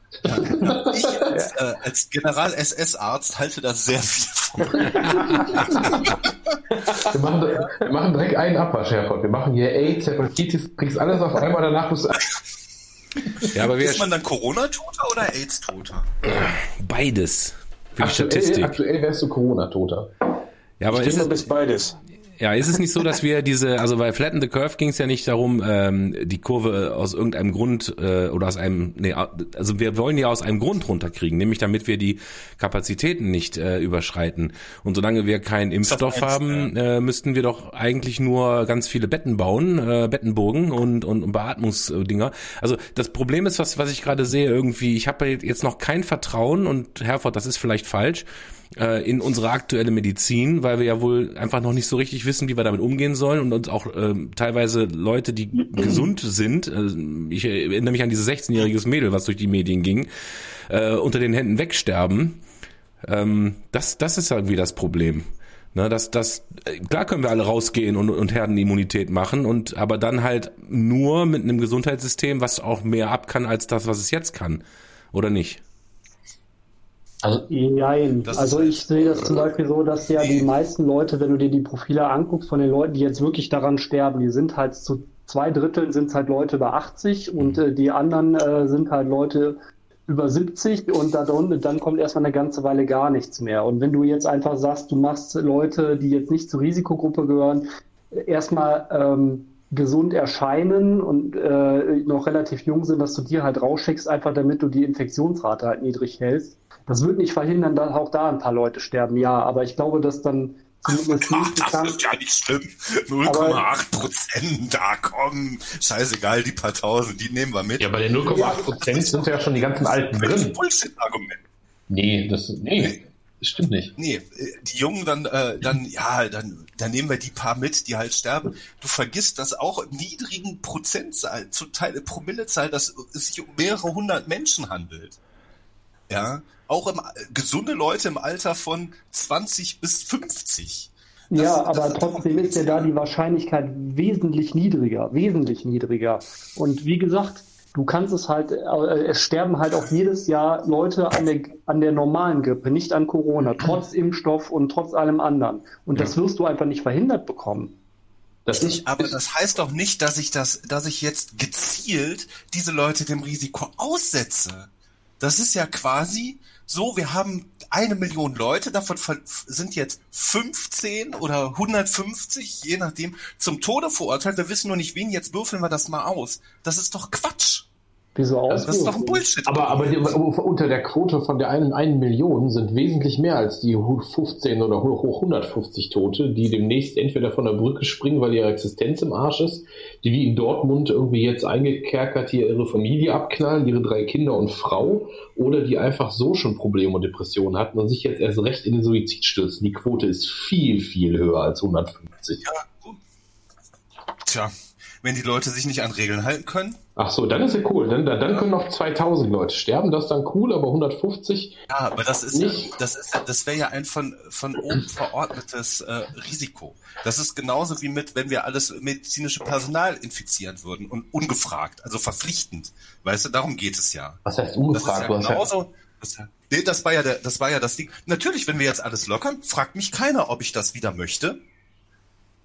Ich als, äh, als General-SS-Arzt halte das sehr viel von. Wir machen, wir machen direkt einen Abwasch, Herford. Wir machen hier AIDS, Hepatitis, kriegst alles auf einmal, danach bist du... Ja, aber wir Ist man dann Corona-Toter oder AIDS-Toter? beides. Für die Aktuell, Statistik. aktuell wärst du Corona-Toter. Ja, aber Ich ist denke, es, bis beides. Ja, ist es nicht so, dass wir diese, also bei Flatten the Curve ging es ja nicht darum, ähm, die Kurve aus irgendeinem Grund äh, oder aus einem, nee, also wir wollen ja aus einem Grund runterkriegen, nämlich damit wir die Kapazitäten nicht äh, überschreiten. Und solange wir keinen Impfstoff eins, haben, äh, müssten wir doch eigentlich nur ganz viele Betten bauen, äh, Bettenburgen und, und, und Beatmungsdinger. Also das Problem ist, was, was ich gerade sehe, irgendwie, ich habe jetzt noch kein Vertrauen und Herford, das ist vielleicht falsch, äh, in unsere aktuelle Medizin, weil wir ja wohl einfach noch nicht so richtig wissen, wie wir damit umgehen sollen und uns auch ähm, teilweise Leute, die gesund sind, äh, ich erinnere mich an dieses 16-jähriges Mädel, was durch die Medien ging, äh, unter den Händen wegsterben. Ähm, das, das ist irgendwie das Problem. Ne, das, das, äh, klar können wir alle rausgehen und, und Herdenimmunität machen, und aber dann halt nur mit einem Gesundheitssystem, was auch mehr ab kann als das, was es jetzt kann. Oder nicht? Also, Nein, also ich sehe das zum Beispiel so, dass ja die meisten Leute, wenn du dir die Profile anguckst von den Leuten, die jetzt wirklich daran sterben, die sind halt zu zwei Dritteln sind halt Leute über 80 und äh, die anderen äh, sind halt Leute über 70 und da drunter, dann kommt erstmal eine ganze Weile gar nichts mehr. Und wenn du jetzt einfach sagst, du machst Leute, die jetzt nicht zur Risikogruppe gehören, erstmal ähm, gesund erscheinen und äh, noch relativ jung sind, dass du die halt rausschickst, einfach damit du die Infektionsrate halt niedrig hältst. Das wird nicht verhindern, dass auch da ein paar Leute sterben, ja, aber ich glaube, dass dann zumindest Ach, das bekannt. ist ja nicht schlimm. 0,8 Prozent, da komm. Scheißegal, die paar Tausend, die nehmen wir mit. Ja, bei den 0,8 Prozent sind ja schon die ganzen Alten drin. Bullshit-Argument. Nee, das, nee, das stimmt nicht. Nee, äh, die Jungen dann, äh, dann, ja, dann, dann nehmen wir die paar mit, die halt sterben. Du vergisst, dass auch im niedrigen Prozentzahl, zum Teil Promillezahl, dass es sich um mehrere hundert Menschen handelt. Ja, auch im, gesunde Leute im Alter von 20 bis 50. Das- Ja, aber trotzdem ist ja da die Wahrscheinlichkeit wesentlich niedriger, wesentlich niedriger. Und wie gesagt, du kannst es halt, äh, es sterben halt auch jedes Jahr Leute an der, an der normalen Grippe, nicht an Corona, trotz Impfstoff und trotz allem anderen. Und das wirst du einfach nicht verhindert bekommen. Das ist, Aber das heißt doch nicht, dass ich das, dass ich jetzt gezielt diese Leute dem Risiko aussetze. Das ist ja quasi so, wir haben eine Million Leute, davon sind jetzt 15 oder 150, je nachdem, zum Tode verurteilt. Wir wissen nur nicht wen, jetzt würfeln wir das mal aus. Das ist doch Quatsch. Wieso aus? Das ist doch ein Bullshit. aber, aber die, unter der Quote von der einen, einen Million sind wesentlich mehr als die 15 oder hoch 150 Tote, die demnächst entweder von der Brücke springen, weil ihre Existenz im Arsch ist, die wie in Dortmund irgendwie jetzt eingekerkert hier ihre Familie abknallen, ihre drei Kinder und Frau, oder die einfach so schon Probleme und Depressionen hatten und sich jetzt erst recht in den Suizid stürzen. Die Quote ist viel, viel höher als 150. Tja, wenn die Leute sich nicht an Regeln halten können, Ach so, dann ist ja cool. Dann, dann dann können noch 2000 Leute sterben, das ist dann cool, aber 150 Ja, aber das ist ja, Nicht. das ist, das wäre ja ein von, von oben verordnetes äh, Risiko. Das ist genauso wie mit, wenn wir alles medizinische Personal infizieren würden und ungefragt, also verpflichtend. Weißt du, darum geht es ja. Was heißt Das ist ungefragt? ja ja- genauso. Das, nee, das war ja der, das war ja das Ding. Natürlich, wenn wir jetzt alles lockern, fragt mich keiner, ob ich das wieder möchte.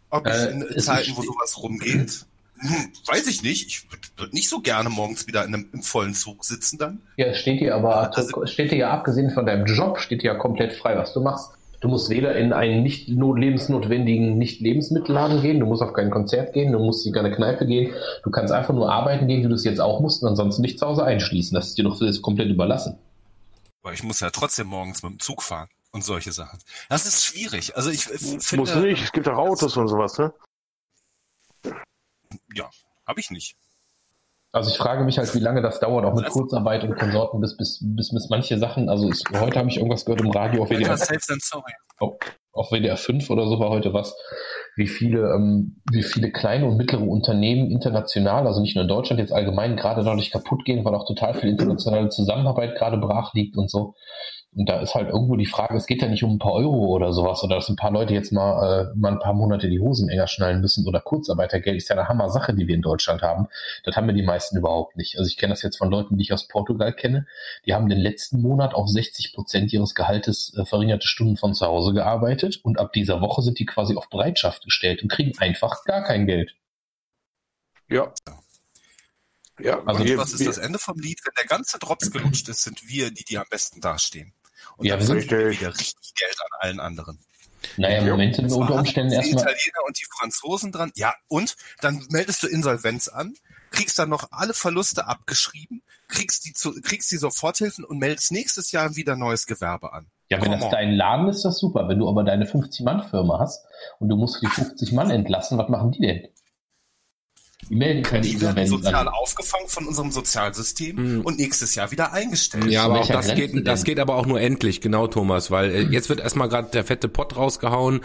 Ob ich Äh, in es Zeiten, wo sowas rumgeht. Hm, weiß ich nicht. Ich würde nicht so gerne morgens wieder in einem, im vollen Zug sitzen dann. Ja, es steht dir aber, Also- steht dir ja abgesehen von deinem Job, steht dir ja komplett frei, was du machst. Du musst weder in einen nicht not lebensnotwendigen Nicht-Lebensmittelladen gehen, du musst auf kein Konzert gehen, du musst in keine Kneipe gehen, du kannst einfach nur arbeiten gehen, wie du es jetzt auch musst, und ansonsten nicht zu Hause einschließen. Das ist dir doch das ist komplett überlassen. Aber ich muss ja trotzdem morgens mit dem Zug fahren und solche Sachen. Das ist schwierig. Also ich finde. Muss nicht, es gibt auch Autos und sowas, ne? Ja, habe ich nicht. Also ich frage mich halt, wie lange das dauert, auch mit Kurzarbeit und Konsorten, bis, bis, bis, bis manche Sachen, also ich, heute habe ich irgendwas gehört im Radio auf WDR auf, auf WDR 5 oder so war heute was, wie viele, ähm, wie viele kleine und mittlere Unternehmen international, also nicht nur in Deutschland, jetzt allgemein gerade dadurch kaputt gehen, weil auch total viel internationale Zusammenarbeit gerade brach liegt und so. Und da ist halt irgendwo die Frage, es geht ja nicht um ein paar Euro oder sowas, oder dass ein paar Leute jetzt mal, äh, mal ein paar Monate die Hosen enger schnallen müssen oder Kurzarbeitergeld ist ja eine Hammer-Sache, die wir in Deutschland haben. Das haben wir die meisten überhaupt nicht. Also ich kenne das jetzt von Leuten, die ich aus Portugal kenne. Die haben den letzten Monat auf 60 Prozent ihres Gehaltes äh, verringerte Stunden von zu Hause gearbeitet und ab dieser Woche sind die quasi auf Bereitschaft gestellt und kriegen einfach gar kein Geld. Ja. Ja, Also Was ist wir, das Ende vom Lied? Wenn der ganze Drops gelutscht ist, sind wir die, die am besten dastehen. Und Ja, dann verdienen wir richtig. wieder richtig Geld an allen anderen. Naja, im Moment sind wir unter Umständen die erstmal. Italiener und die Franzosen dran. Ja, und dann meldest du Insolvenz an, kriegst dann noch alle Verluste abgeschrieben, kriegst die, zu, kriegst die Soforthilfen und meldest nächstes Jahr wieder neues Gewerbe an. Ja, wenn Come das on. dein Laden ist, ist das super. Wenn du aber deine 50-Mann-Firma hast und du musst die 50 Mann entlassen, was machen die denn? Die melden keine Die werden sozial an. aufgefangen von unserem Sozialsystem Mhm. und nächstes Jahr wieder eingestellt. Ja, aber auch das Grenze geht, das denn? geht aber auch nur endlich, genau, Thomas, weil äh, jetzt wird erstmal gerade der fette Pott rausgehauen.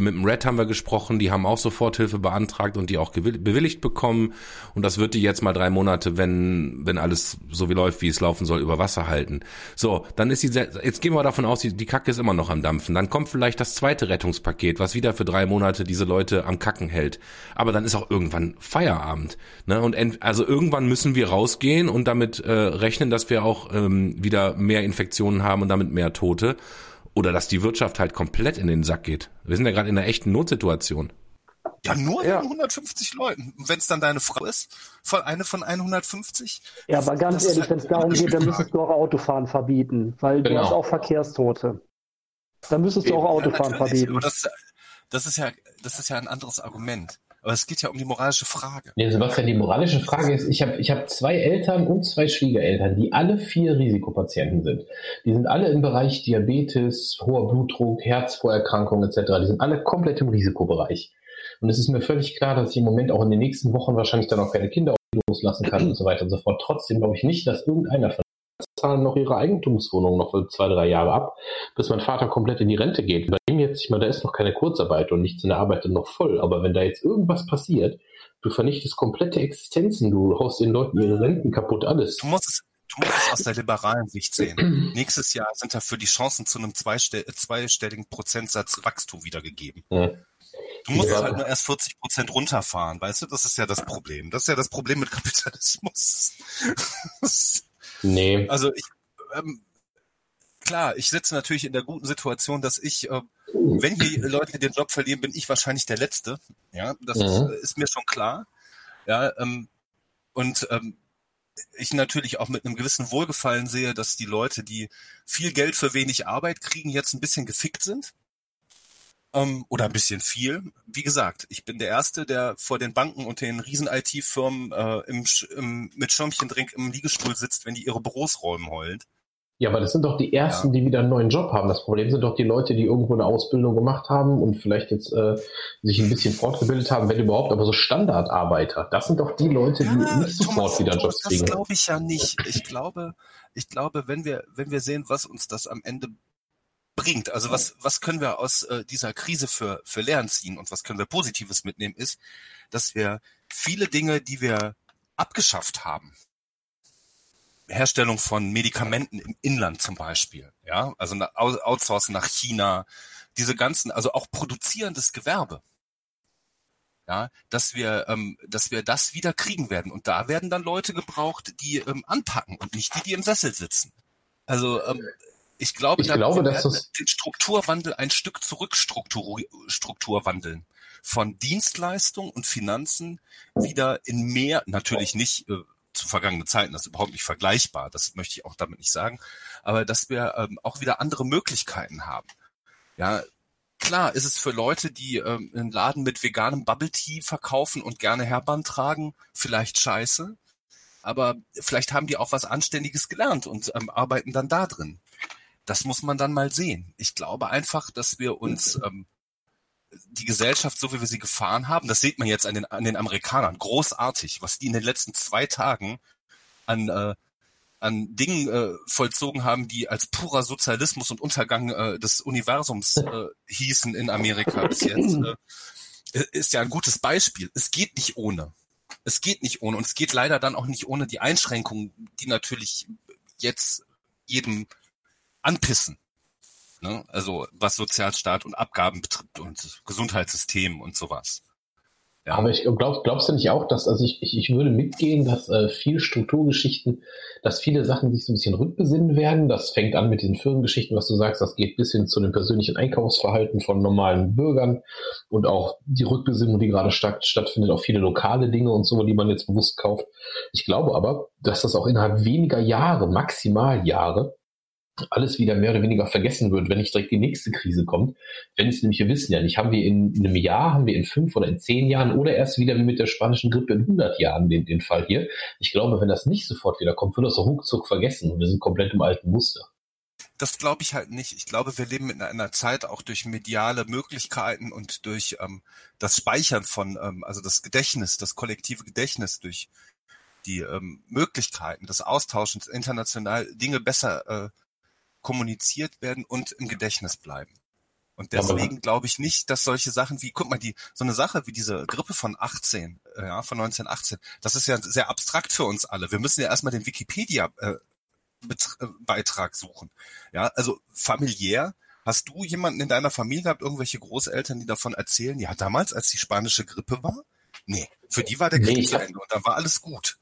Mit dem Red haben wir gesprochen, die haben auch Soforthilfe beantragt und die auch bewilligt bekommen. Und das wird die jetzt mal drei Monate, wenn, wenn alles so wie läuft, wie es laufen soll, über Wasser halten. So, dann ist die, jetzt gehen wir davon aus, die, die Kacke ist immer noch am Dampfen. Dann kommt vielleicht das zweite Rettungspaket, was wieder für drei Monate diese Leute am Kacken hält. Aber dann ist auch irgendwann Feierabend. Ne? Und ent, also irgendwann müssen wir rausgehen und damit äh, rechnen, dass wir auch ähm, wieder mehr Infektionen haben und damit mehr Tote. Oder dass die Wirtschaft halt komplett in den Sack geht. Wir sind ja gerade in einer echten Notsituation. Ja, nur Ja. wegen 150 Leuten. Und wenn es dann deine Frau ist, von eine von 150? Ja, aber ganz ehrlich, halt wenn es darum geht, dann müsstest du auch Autofahren verbieten, weil Genau. du hast auch Verkehrstote. Dann müsstest du auch Ja, Autofahren natürlich, verbieten. Das, das ist ja, das ist ja ein anderes Argument. Aber es geht ja um die moralische Frage. Nee, Sebastian, die moralische Frage ist, ich habe ich hab zwei Eltern und zwei Schwiegereltern, die alle vier Risikopatienten sind. Die sind alle im Bereich Diabetes, hoher Blutdruck, Herzvorerkrankungen etc. Die sind alle komplett im Risikobereich. Und es ist mir völlig klar, dass ich im Moment auch in den nächsten Wochen wahrscheinlich dann auch keine Kinder loslassen kann und so weiter und so fort. Trotzdem glaube ich nicht, dass irgendeiner von zahlen noch ihre Eigentumswohnung noch zwei, drei Jahre ab, bis mein Vater komplett in die Rente geht. Bei ihm jetzt, ich meine, da ist noch keine Kurzarbeit und nichts in der Arbeit noch voll. Aber wenn da jetzt irgendwas passiert, du vernichtest komplette Existenzen, du haust den Leuten ihre Renten kaputt, alles. Du musst es, du musst es aus der liberalen Sicht sehen. <clears throat> Nächstes Jahr sind dafür die Chancen zu einem zweistell zweistelligen Prozentsatz Wachstum wiedergegeben. Ja. Du musst ja. halt nur erst 40 Prozent runterfahren, weißt du? Das ist ja das Problem. Das ist ja das Problem mit Kapitalismus. <laughs> nee. Also ich, ähm, klar, ich sitze natürlich in der guten Situation, dass ich, äh, wenn hier Leute den Job verlieren, bin ich wahrscheinlich der Letzte. Ja, das mhm. ist, ist, mir schon klar. Ja, ähm, und ähm, ich natürlich auch mit einem gewissen Wohlgefallen sehe, dass die Leute, die viel Geld für wenig Arbeit kriegen, jetzt ein bisschen gefickt sind ähm, oder ein bisschen viel. Wie gesagt, ich bin der Erste, der vor den Banken und den riesen IT-Firmen äh, im, im, mit Schirmchendrink im Liegestuhl sitzt, wenn die ihre Büros räumen heulend. Ja, aber das sind doch die Ersten, ja. die wieder einen neuen Job haben. Das Problem sind doch die Leute, die irgendwo eine Ausbildung gemacht haben und vielleicht jetzt äh, sich ein bisschen fortgebildet haben, wenn überhaupt, aber so Standardarbeiter. Das sind doch die Leute, die ja, nicht sofort wieder Jobs das kriegen. Das glaube ich ja nicht. Ich glaube, ich glaube, wenn wir, wenn wir sehen, was uns das am Ende bringt. Also was, was können wir aus äh, dieser Krise für, für Lernen ziehen und was können wir Positives mitnehmen, ist, dass wir viele Dinge, die wir abgeschafft haben, Herstellung von Medikamenten im Inland zum Beispiel, ja, also Outsourcen nach China, diese ganzen, also auch produzierendes Gewerbe, ja, dass wir, ähm, dass wir das wieder kriegen werden. Und da werden dann Leute gebraucht, die ähm, anpacken und nicht die, die im Sessel sitzen. Also ähm, ich glaube, ich da glaube dass das den Strukturwandel ein Stück zurück Strukturwandeln von Dienstleistung und Finanzen wieder in mehr, natürlich nicht äh, zu vergangenen Zeiten, das ist überhaupt nicht vergleichbar, das möchte ich auch damit nicht sagen, aber dass wir ähm, auch wieder andere Möglichkeiten haben. Ja, klar ist es für Leute, die ähm, einen Laden mit veganem Bubble Tea verkaufen und gerne Herband tragen, vielleicht scheiße, aber vielleicht haben die auch was Anständiges gelernt und ähm, arbeiten dann da drin das muss man dann mal sehen. Ich glaube einfach, dass wir uns ähm, die Gesellschaft, so wie wir sie gefahren haben, das sieht man jetzt an den, an den Amerikanern, großartig, was die in den letzten zwei Tagen an, äh, an Dingen äh, vollzogen haben, die als purer Sozialismus und Untergang äh, des Universums äh, hießen in Amerika bis jetzt, äh, ist ja ein gutes Beispiel. Es geht nicht ohne. Es geht nicht ohne. Und es geht leider dann auch nicht ohne die Einschränkungen, die natürlich jetzt jedem anpissen. Ne? Also was Sozialstaat und Abgaben betrifft und Gesundheitssystem und sowas. Ja. Aber ich glaub, glaubst du nicht auch, dass, also ich, ich, ich würde mitgehen, dass äh, viel Strukturgeschichten, dass viele Sachen sich so ein bisschen rückbesinnen werden. Das fängt an mit den Firmengeschichten, was du sagst, das geht bis hin zu dem persönlichen Einkaufsverhalten von normalen Bürgern und auch die Rückbesinnung, die gerade statt, stattfindet, auch viele lokale Dinge und so, die man jetzt bewusst kauft. Ich glaube aber, dass das auch innerhalb weniger Jahre, maximal Jahre, alles wieder mehr oder weniger vergessen wird, wenn nicht direkt die nächste Krise kommt. Wenn es nämlich, wir wissen ja nicht, haben wir in, einem Jahr, haben wir in fünf oder in zehn Jahren oder erst wieder wie mit der spanischen Grippe in 100 Jahren den, den Fall hier. Ich glaube, wenn das nicht sofort wieder kommt, wird das ruckzuck vergessen und wir sind komplett im alten Muster. Das glaube ich halt nicht. Ich glaube, wir leben in einer Zeit auch durch mediale Möglichkeiten und durch ähm, das Speichern von, ähm, also das Gedächtnis, das kollektive Gedächtnis, durch die ähm, Möglichkeiten des Austauschens international Dinge besser äh, kommuniziert werden und im Gedächtnis bleiben. Und deswegen glaube ich nicht, dass solche Sachen wie, guck mal, die, so eine Sache wie diese Grippe von 18, äh, ja, von 1918, das ist ja sehr abstrakt für uns alle. Wir müssen ja erstmal den Wikipedia, äh, äh, Beitrag suchen. Ja, also familiär, hast du jemanden in deiner Familie gehabt, irgendwelche Großeltern, die davon erzählen, ja, damals, als die spanische Grippe war? Nee, für die war der Krieg nee, zu Ende und da war alles gut.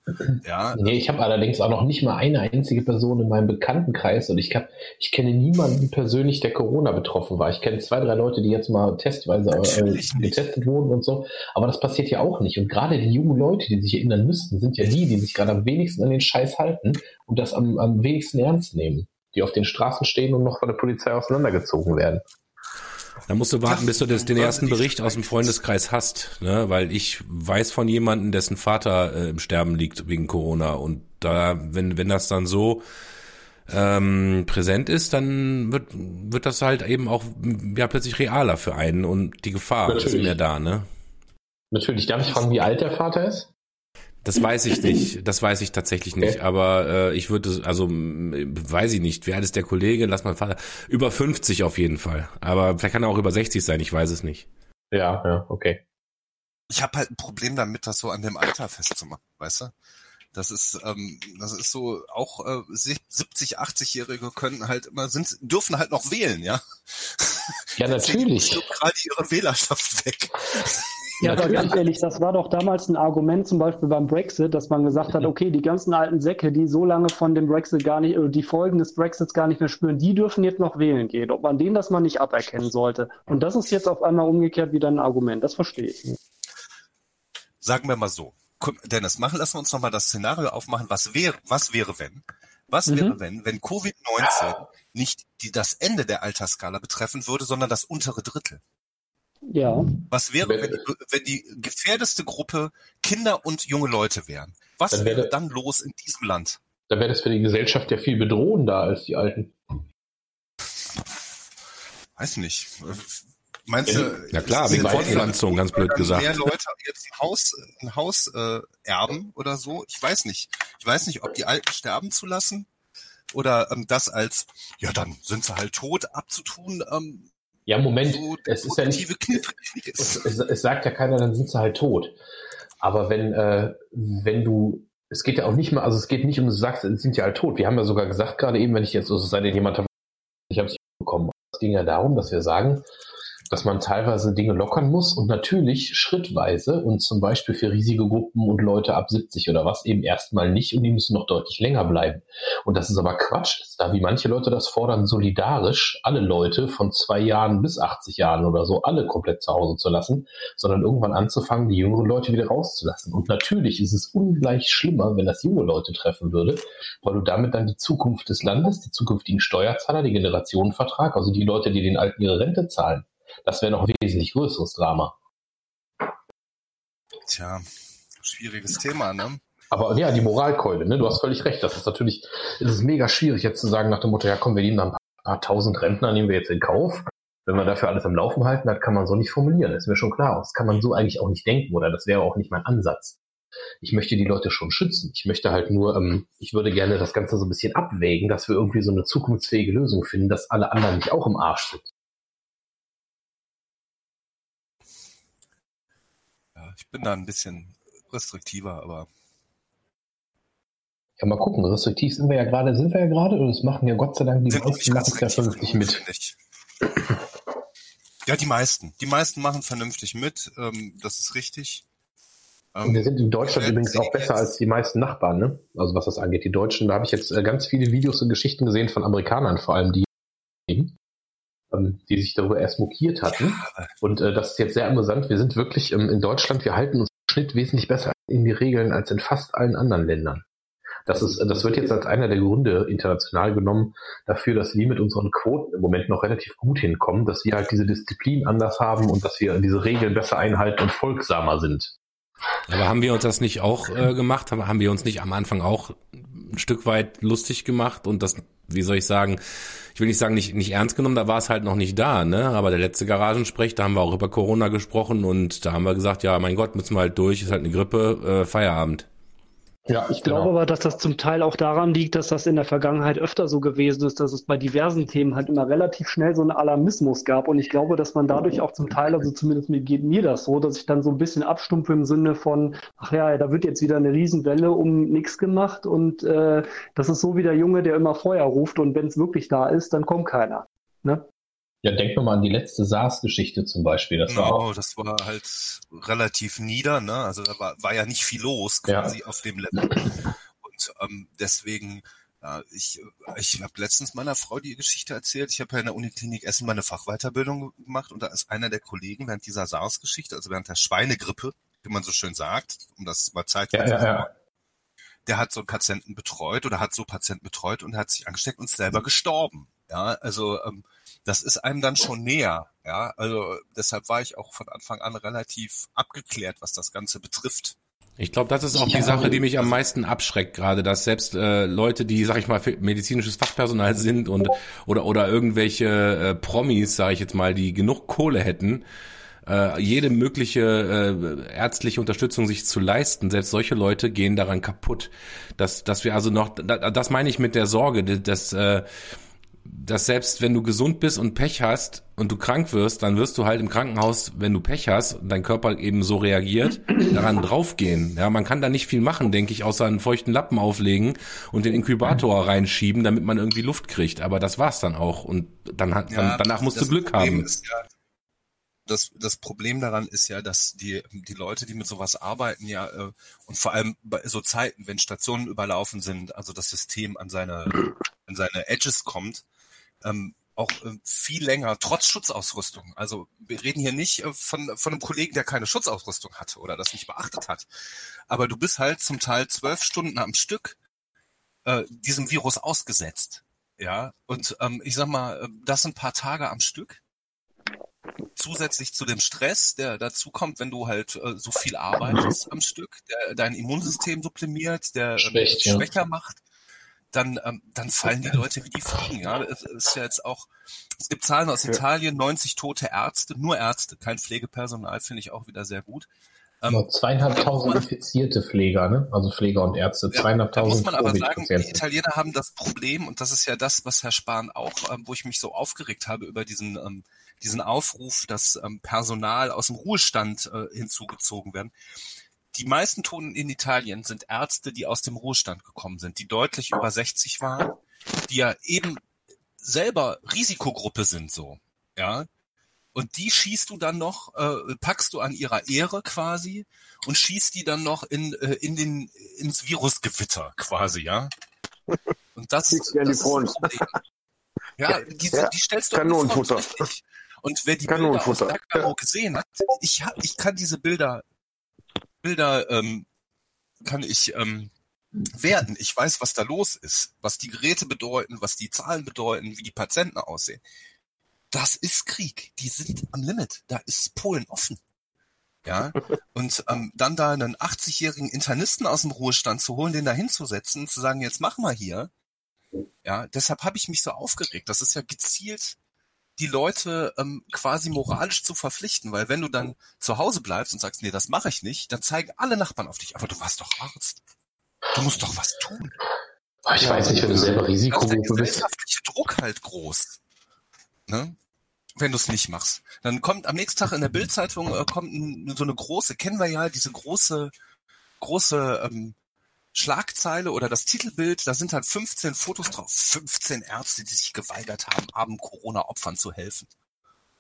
Ja. Nee, ich habe allerdings auch noch nicht mal eine einzige Person in meinem Bekanntenkreis und ich, hab, ich kenne niemanden persönlich, der Corona betroffen war. Ich kenne zwei, drei Leute, die jetzt mal testweise äh, getestet wurden und so, aber das passiert ja auch nicht. Und gerade die jungen Leute, die sich erinnern müssten, sind ja die, die sich gerade am wenigsten an den Scheiß halten und das am, am wenigsten ernst nehmen, die auf den Straßen stehen und noch von der Polizei auseinandergezogen werden. Da musst du warten, bis du das, den ersten Bericht aus dem Freundeskreis hast, ne? Weil ich weiß von jemandem, dessen Vater äh, im Sterben liegt wegen Corona. Und da, wenn, wenn das dann so ähm, präsent ist, dann wird, wird das halt eben auch ja plötzlich realer für einen und die Gefahr Natürlich. ist mehr da, ne? Natürlich. Darf ich fragen, wie alt der Vater ist? Das weiß ich nicht. Das weiß ich tatsächlich nicht. Okay. Aber äh, ich würde, also weiß ich nicht. Wer ist der Kollege? Lass mal Vater. Über 50 auf jeden Fall. Aber vielleicht kann er auch über 60 sein. Ich weiß es nicht. Ja, ja, okay. Ich habe halt ein Problem damit, das so an dem Alter festzumachen, weißt du? Das ist, ähm, das ist so, auch äh, 70, 80-Jährige können halt immer, sind, dürfen halt noch wählen, ja? Ja, <laughs> natürlich. Gerade ihre Wählerschaft weg. Ja, aber ganz ehrlich, das war doch damals ein Argument zum Beispiel beim Brexit, dass man gesagt hat, okay, die ganzen alten Säcke, die so lange von dem Brexit gar nicht, oder die Folgen des Brexits gar nicht mehr spüren, die dürfen jetzt noch wählen gehen. Ob man denen das mal nicht aberkennen sollte. Und das ist jetzt auf einmal umgekehrt wieder ein Argument. Das verstehe ich. Sagen wir mal so. Dennis, machen, lassen wir uns nochmal das Szenario aufmachen. Was wäre, was wäre, wenn? Was Mhm. wäre, wenn, wenn Covid-19 nicht die, das Ende der Altersskala betreffen würde, sondern das untere Drittel? Ja. Was wäre, Wenn- wenn die, wenn die gefährdeste Gruppe Kinder und junge Leute wären? Was Dann wäre wäre- dann los in diesem Land? Da wäre das für die Gesellschaft ja viel bedrohender als die Alten. Weiß nicht. Meinst du? Ja klar, wegen Fortpflanzung, ganz blöd gesagt. Mehr Leute jetzt ein Haus, ein Haus äh, erben oder so? Ich weiß nicht. Ich weiß nicht, ob die Alten sterben zu lassen oder ähm, das als, ja, dann sind sie halt tot abzutun. Ähm, Ja, Moment, so es ist ja nicht, es, es, es sagt ja keiner, dann sind sie halt tot. Aber wenn, äh, wenn du, es geht ja auch nicht mal, also es geht nicht um, du sagst, sind ja halt tot. Wir haben ja sogar gesagt, gerade eben, wenn ich jetzt, also es sei denn, jemand hat, ich habe es bekommen. Es ging ja darum, dass wir sagen, dass man teilweise Dinge lockern muss und natürlich schrittweise und zum Beispiel für riesige Gruppen und Leute ab 70 oder was eben erstmal nicht und die müssen noch deutlich länger bleiben. Und das ist aber Quatsch, da wie manche Leute das fordern, solidarisch alle Leute von zwei Jahren bis 80 Jahren oder so alle komplett zu Hause zu lassen, sondern irgendwann anzufangen, die jüngeren Leute wieder rauszulassen. Und natürlich ist es ungleich schlimmer, wenn das junge Leute treffen würde, weil du damit dann die Zukunft des Landes, die zukünftigen Steuerzahler, die Generationenvertrag, also die Leute, die den Alten ihre Rente zahlen, das wäre noch ein wesentlich größeres Drama. Tja, schwieriges Thema, ne? Aber ja, die Moralkeule, ne? du hast völlig recht. Das ist natürlich, es ist mega schwierig jetzt zu sagen nach dem Motto, ja komm, wir nehmen da ein paar, paar tausend Rentner, nehmen wir jetzt in Kauf. Wenn wir dafür alles am Laufen halten, das kann man so nicht formulieren. Das ist mir schon klar. Das kann man so eigentlich auch nicht denken oder das wäre auch nicht mein Ansatz. Ich möchte die Leute schon schützen. Ich möchte halt nur, ähm, ich würde gerne das Ganze so ein bisschen abwägen, dass wir irgendwie so eine zukunftsfähige Lösung finden, dass alle anderen nicht auch im Arsch sind. Ja, ich bin da ein bisschen restriktiver, aber Ja, mal gucken, restriktiv sind wir ja gerade, sind wir ja gerade, und es machen ja Gott sei Dank die sind meisten machen es ja vernünftig mit. Ja, die meisten. Die meisten machen vernünftig mit. Ähm, das ist richtig. Und wir Ähm, sind in Deutschland wir übrigens auch besser als die meisten Nachbarn, ne? Also was das angeht. Die Deutschen, da habe ich jetzt äh, ganz viele Videos und Geschichten gesehen von Amerikanern, vor allem die, ähm, die sich darüber erst mokiert hatten. Und äh, das ist jetzt sehr amüsant. Wir sind wirklich ähm, in Deutschland, wir halten uns im Schnitt wesentlich besser in die Regeln als in fast allen anderen Ländern. Das ist, äh, das wird jetzt als einer der Gründe international genommen dafür, dass wir mit unseren Quoten im Moment noch relativ gut hinkommen, dass wir halt diese Disziplin anders haben und dass wir diese Regeln besser einhalten und folgsamer sind. Aber haben wir uns das nicht auch äh, gemacht? Haben, haben wir uns nicht am Anfang auch ein Stück weit lustig gemacht und das, wie soll ich sagen, ich will nicht sagen, nicht, nicht ernst genommen, da war es halt noch nicht da, ne? Aber der letzte Garagensprech, da haben wir auch über Corona gesprochen und da haben wir gesagt, ja, mein Gott, müssen wir halt durch, ist halt eine Grippe, äh, Feierabend. Ja, Ich glaube aber, dass das zum Teil auch daran liegt, dass das in der Vergangenheit öfter so gewesen ist, dass es bei diversen Themen halt immer relativ schnell so einen Alarmismus gab. Und ich glaube, dass man dadurch auch zum Teil, also zumindest mir geht mir das so, dass ich dann so ein bisschen abstumpfe im Sinne von, ach ja, da wird jetzt wieder eine Riesenwelle um nichts gemacht und äh, das ist so wie der Junge, der immer Feuer ruft und wenn es wirklich da ist, dann kommt keiner. Ne? Ja, denk nur mal an die letzte SARS-Geschichte zum Beispiel. Das war Genau, das war halt relativ nieder, ne? Also da war, war ja nicht viel los Ja. quasi auf dem Level. Und ähm, deswegen, ja, ich, ich habe letztens meiner Frau die Geschichte erzählt. Ich habe ja in der Uniklinik Essen meine Fachweiterbildung gemacht und da ist einer der Kollegen während dieser SARS-Geschichte, also während der Schweinegrippe, wie man so schön sagt, um das mal zeitlich ja, zu ja, ja. der hat so einen Patienten betreut oder hat so Patienten betreut und hat sich angesteckt und ist selber gestorben. Ja, also ähm, das ist einem dann schon näher, Ja, also deshalb war ich auch von Anfang an relativ abgeklärt, was das Ganze betrifft. Ich glaube, das ist auch die Sache, die mich am meisten abschreckt, gerade, dass selbst äh, Leute, die, sag ich mal, medizinisches Fachpersonal sind und oder oder irgendwelche äh, Promis, sage ich jetzt mal, die genug Kohle hätten, äh, jede mögliche äh, ärztliche Unterstützung sich zu leisten, selbst solche Leute gehen daran kaputt. Dass, dass wir also noch, das meine ich mit der Sorge, dass, äh, dass selbst wenn du gesund bist und Pech hast und du krank wirst, dann wirst du halt im Krankenhaus, wenn du Pech hast dein Körper eben so reagiert, <clears throat> daran draufgehen. Ja, man kann da nicht viel machen, denke ich, außer einen feuchten Lappen auflegen und den Inkubator reinschieben, damit man irgendwie Luft kriegt. Aber das war's dann auch. Und dann hat, Ja, dann, danach musst du das Glück Problem haben. Ist ja, das, das Problem daran ist ja, dass die, die Leute, die mit sowas arbeiten, ja, äh, und vor allem bei so Zeiten, wenn Stationen überlaufen sind, also das System an seine, an seine Edges kommt, ähm, auch äh, viel länger, trotz Schutzausrüstung. Also wir reden hier nicht äh, von, von einem Kollegen, der keine Schutzausrüstung hatte oder das nicht beachtet hat. Aber du bist halt zum Teil zwölf Stunden am Stück äh, diesem Virus ausgesetzt. Ja, und ähm, ich sag mal, äh, das ein paar Tage am Stück zusätzlich zu dem Stress, der dazu kommt, wenn du halt äh, so viel arbeitest am Stück, der dein Immunsystem supprimiert, der ähm, Schwächt, ja. schwächer macht, dann, ähm, dann fallen die Leute wie die Fliegen. Ja, es ist ja jetzt auch, es gibt Zahlen aus. Italien, 90 tote Ärzte, nur Ärzte, kein Pflegepersonal, finde ich auch wieder sehr gut. Ähm, Genau, zweieinhalbtausend infizierte Pfleger, ne? Also Pfleger und Ärzte, Ja, Da zweieinhalbtausend muss man aber sagen, die. Italiener haben das Problem, und das ist ja das, was Herr Spahn auch, ähm, wo ich mich so aufgeregt habe über diesen, ähm, diesen Aufruf, dass ähm, Personal aus dem Ruhestand äh, hinzugezogen werden. Die meisten Toten in Italien sind Ärzte, die aus dem Ruhestand gekommen sind, die deutlich über 60 waren, die ja eben selber Risikogruppe sind so, ja. Und die schießt du dann noch, äh, packst du an ihrer Ehre quasi und schießt die dann noch in, äh, in den, ins Virusgewitter quasi, ja. Und das, Schießt die das ist Front. das Problem. Ja, die, Ja, die stellst du Kanonenfutter. Und wer die Bilder aus Kanonenfutter. Bergamo gesehen hat, ich, ich kann diese Bilder, Bilder ähm, kann ich ähm, werten. Ich weiß, was da los ist, was die Geräte bedeuten, was die Zahlen bedeuten, wie die Patienten aussehen. Das ist Krieg. Die sind am Limit. Da ist Polen offen. Ja, <laughs> und ähm, dann da einen 80-jährigen Internisten aus dem Ruhestand zu holen, den da hinzusetzen, zu sagen, jetzt mach mal hier. Ja, deshalb habe ich mich so aufgeregt. Das ist ja gezielt, die Leute ähm, quasi moralisch zu verpflichten, weil wenn du dann zu Hause bleibst und sagst, nee, das mache ich nicht, dann zeigen alle Nachbarn auf dich. Aber du warst doch Arzt. Du musst doch was tun. Ah, Ich weiß nicht, wenn du selber Also der Risikogruppe bist. gesellschaftliche Druck halt groß. Ne? Wenn du es nicht machst. Dann kommt am nächsten Tag in der Bildzeitung äh, kommt ein, so eine große, kennen wir ja, diese große, große ähm, Schlagzeile oder das Titelbild, da sind halt 15 Fotos drauf. 15 Ärzte, die sich geweigert haben, armen Corona-Opfern zu helfen.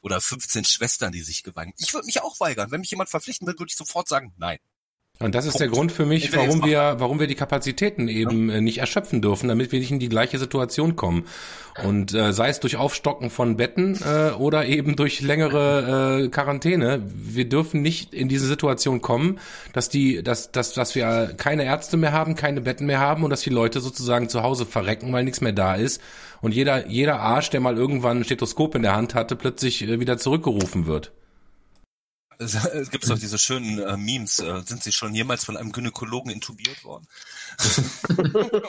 Oder 15 Schwestern, die sich geweigert Ich würde mich auch weigern. Wenn mich jemand verpflichten will, würde ich sofort sagen, nein. Und das ist der Punkt. Grund für mich, warum wir, warum wir die Kapazitäten eben äh, nicht erschöpfen dürfen, damit wir nicht in die gleiche Situation kommen. Und äh, sei es durch Aufstocken von Betten äh, oder eben durch längere äh, Quarantäne, wir dürfen nicht in diese Situation kommen, dass die, dass, dass, dass wir keine Ärzte mehr haben, keine Betten mehr haben und dass die Leute sozusagen zu Hause verrecken, weil nichts mehr da ist. Und jeder, jeder Arsch, der mal irgendwann ein Stethoskop in der Hand hatte, plötzlich äh, wieder zurückgerufen wird. Es es gibt doch diese schönen äh, Memes. Äh, sind Sie schon jemals von einem Gynäkologen intubiert worden? <laughs>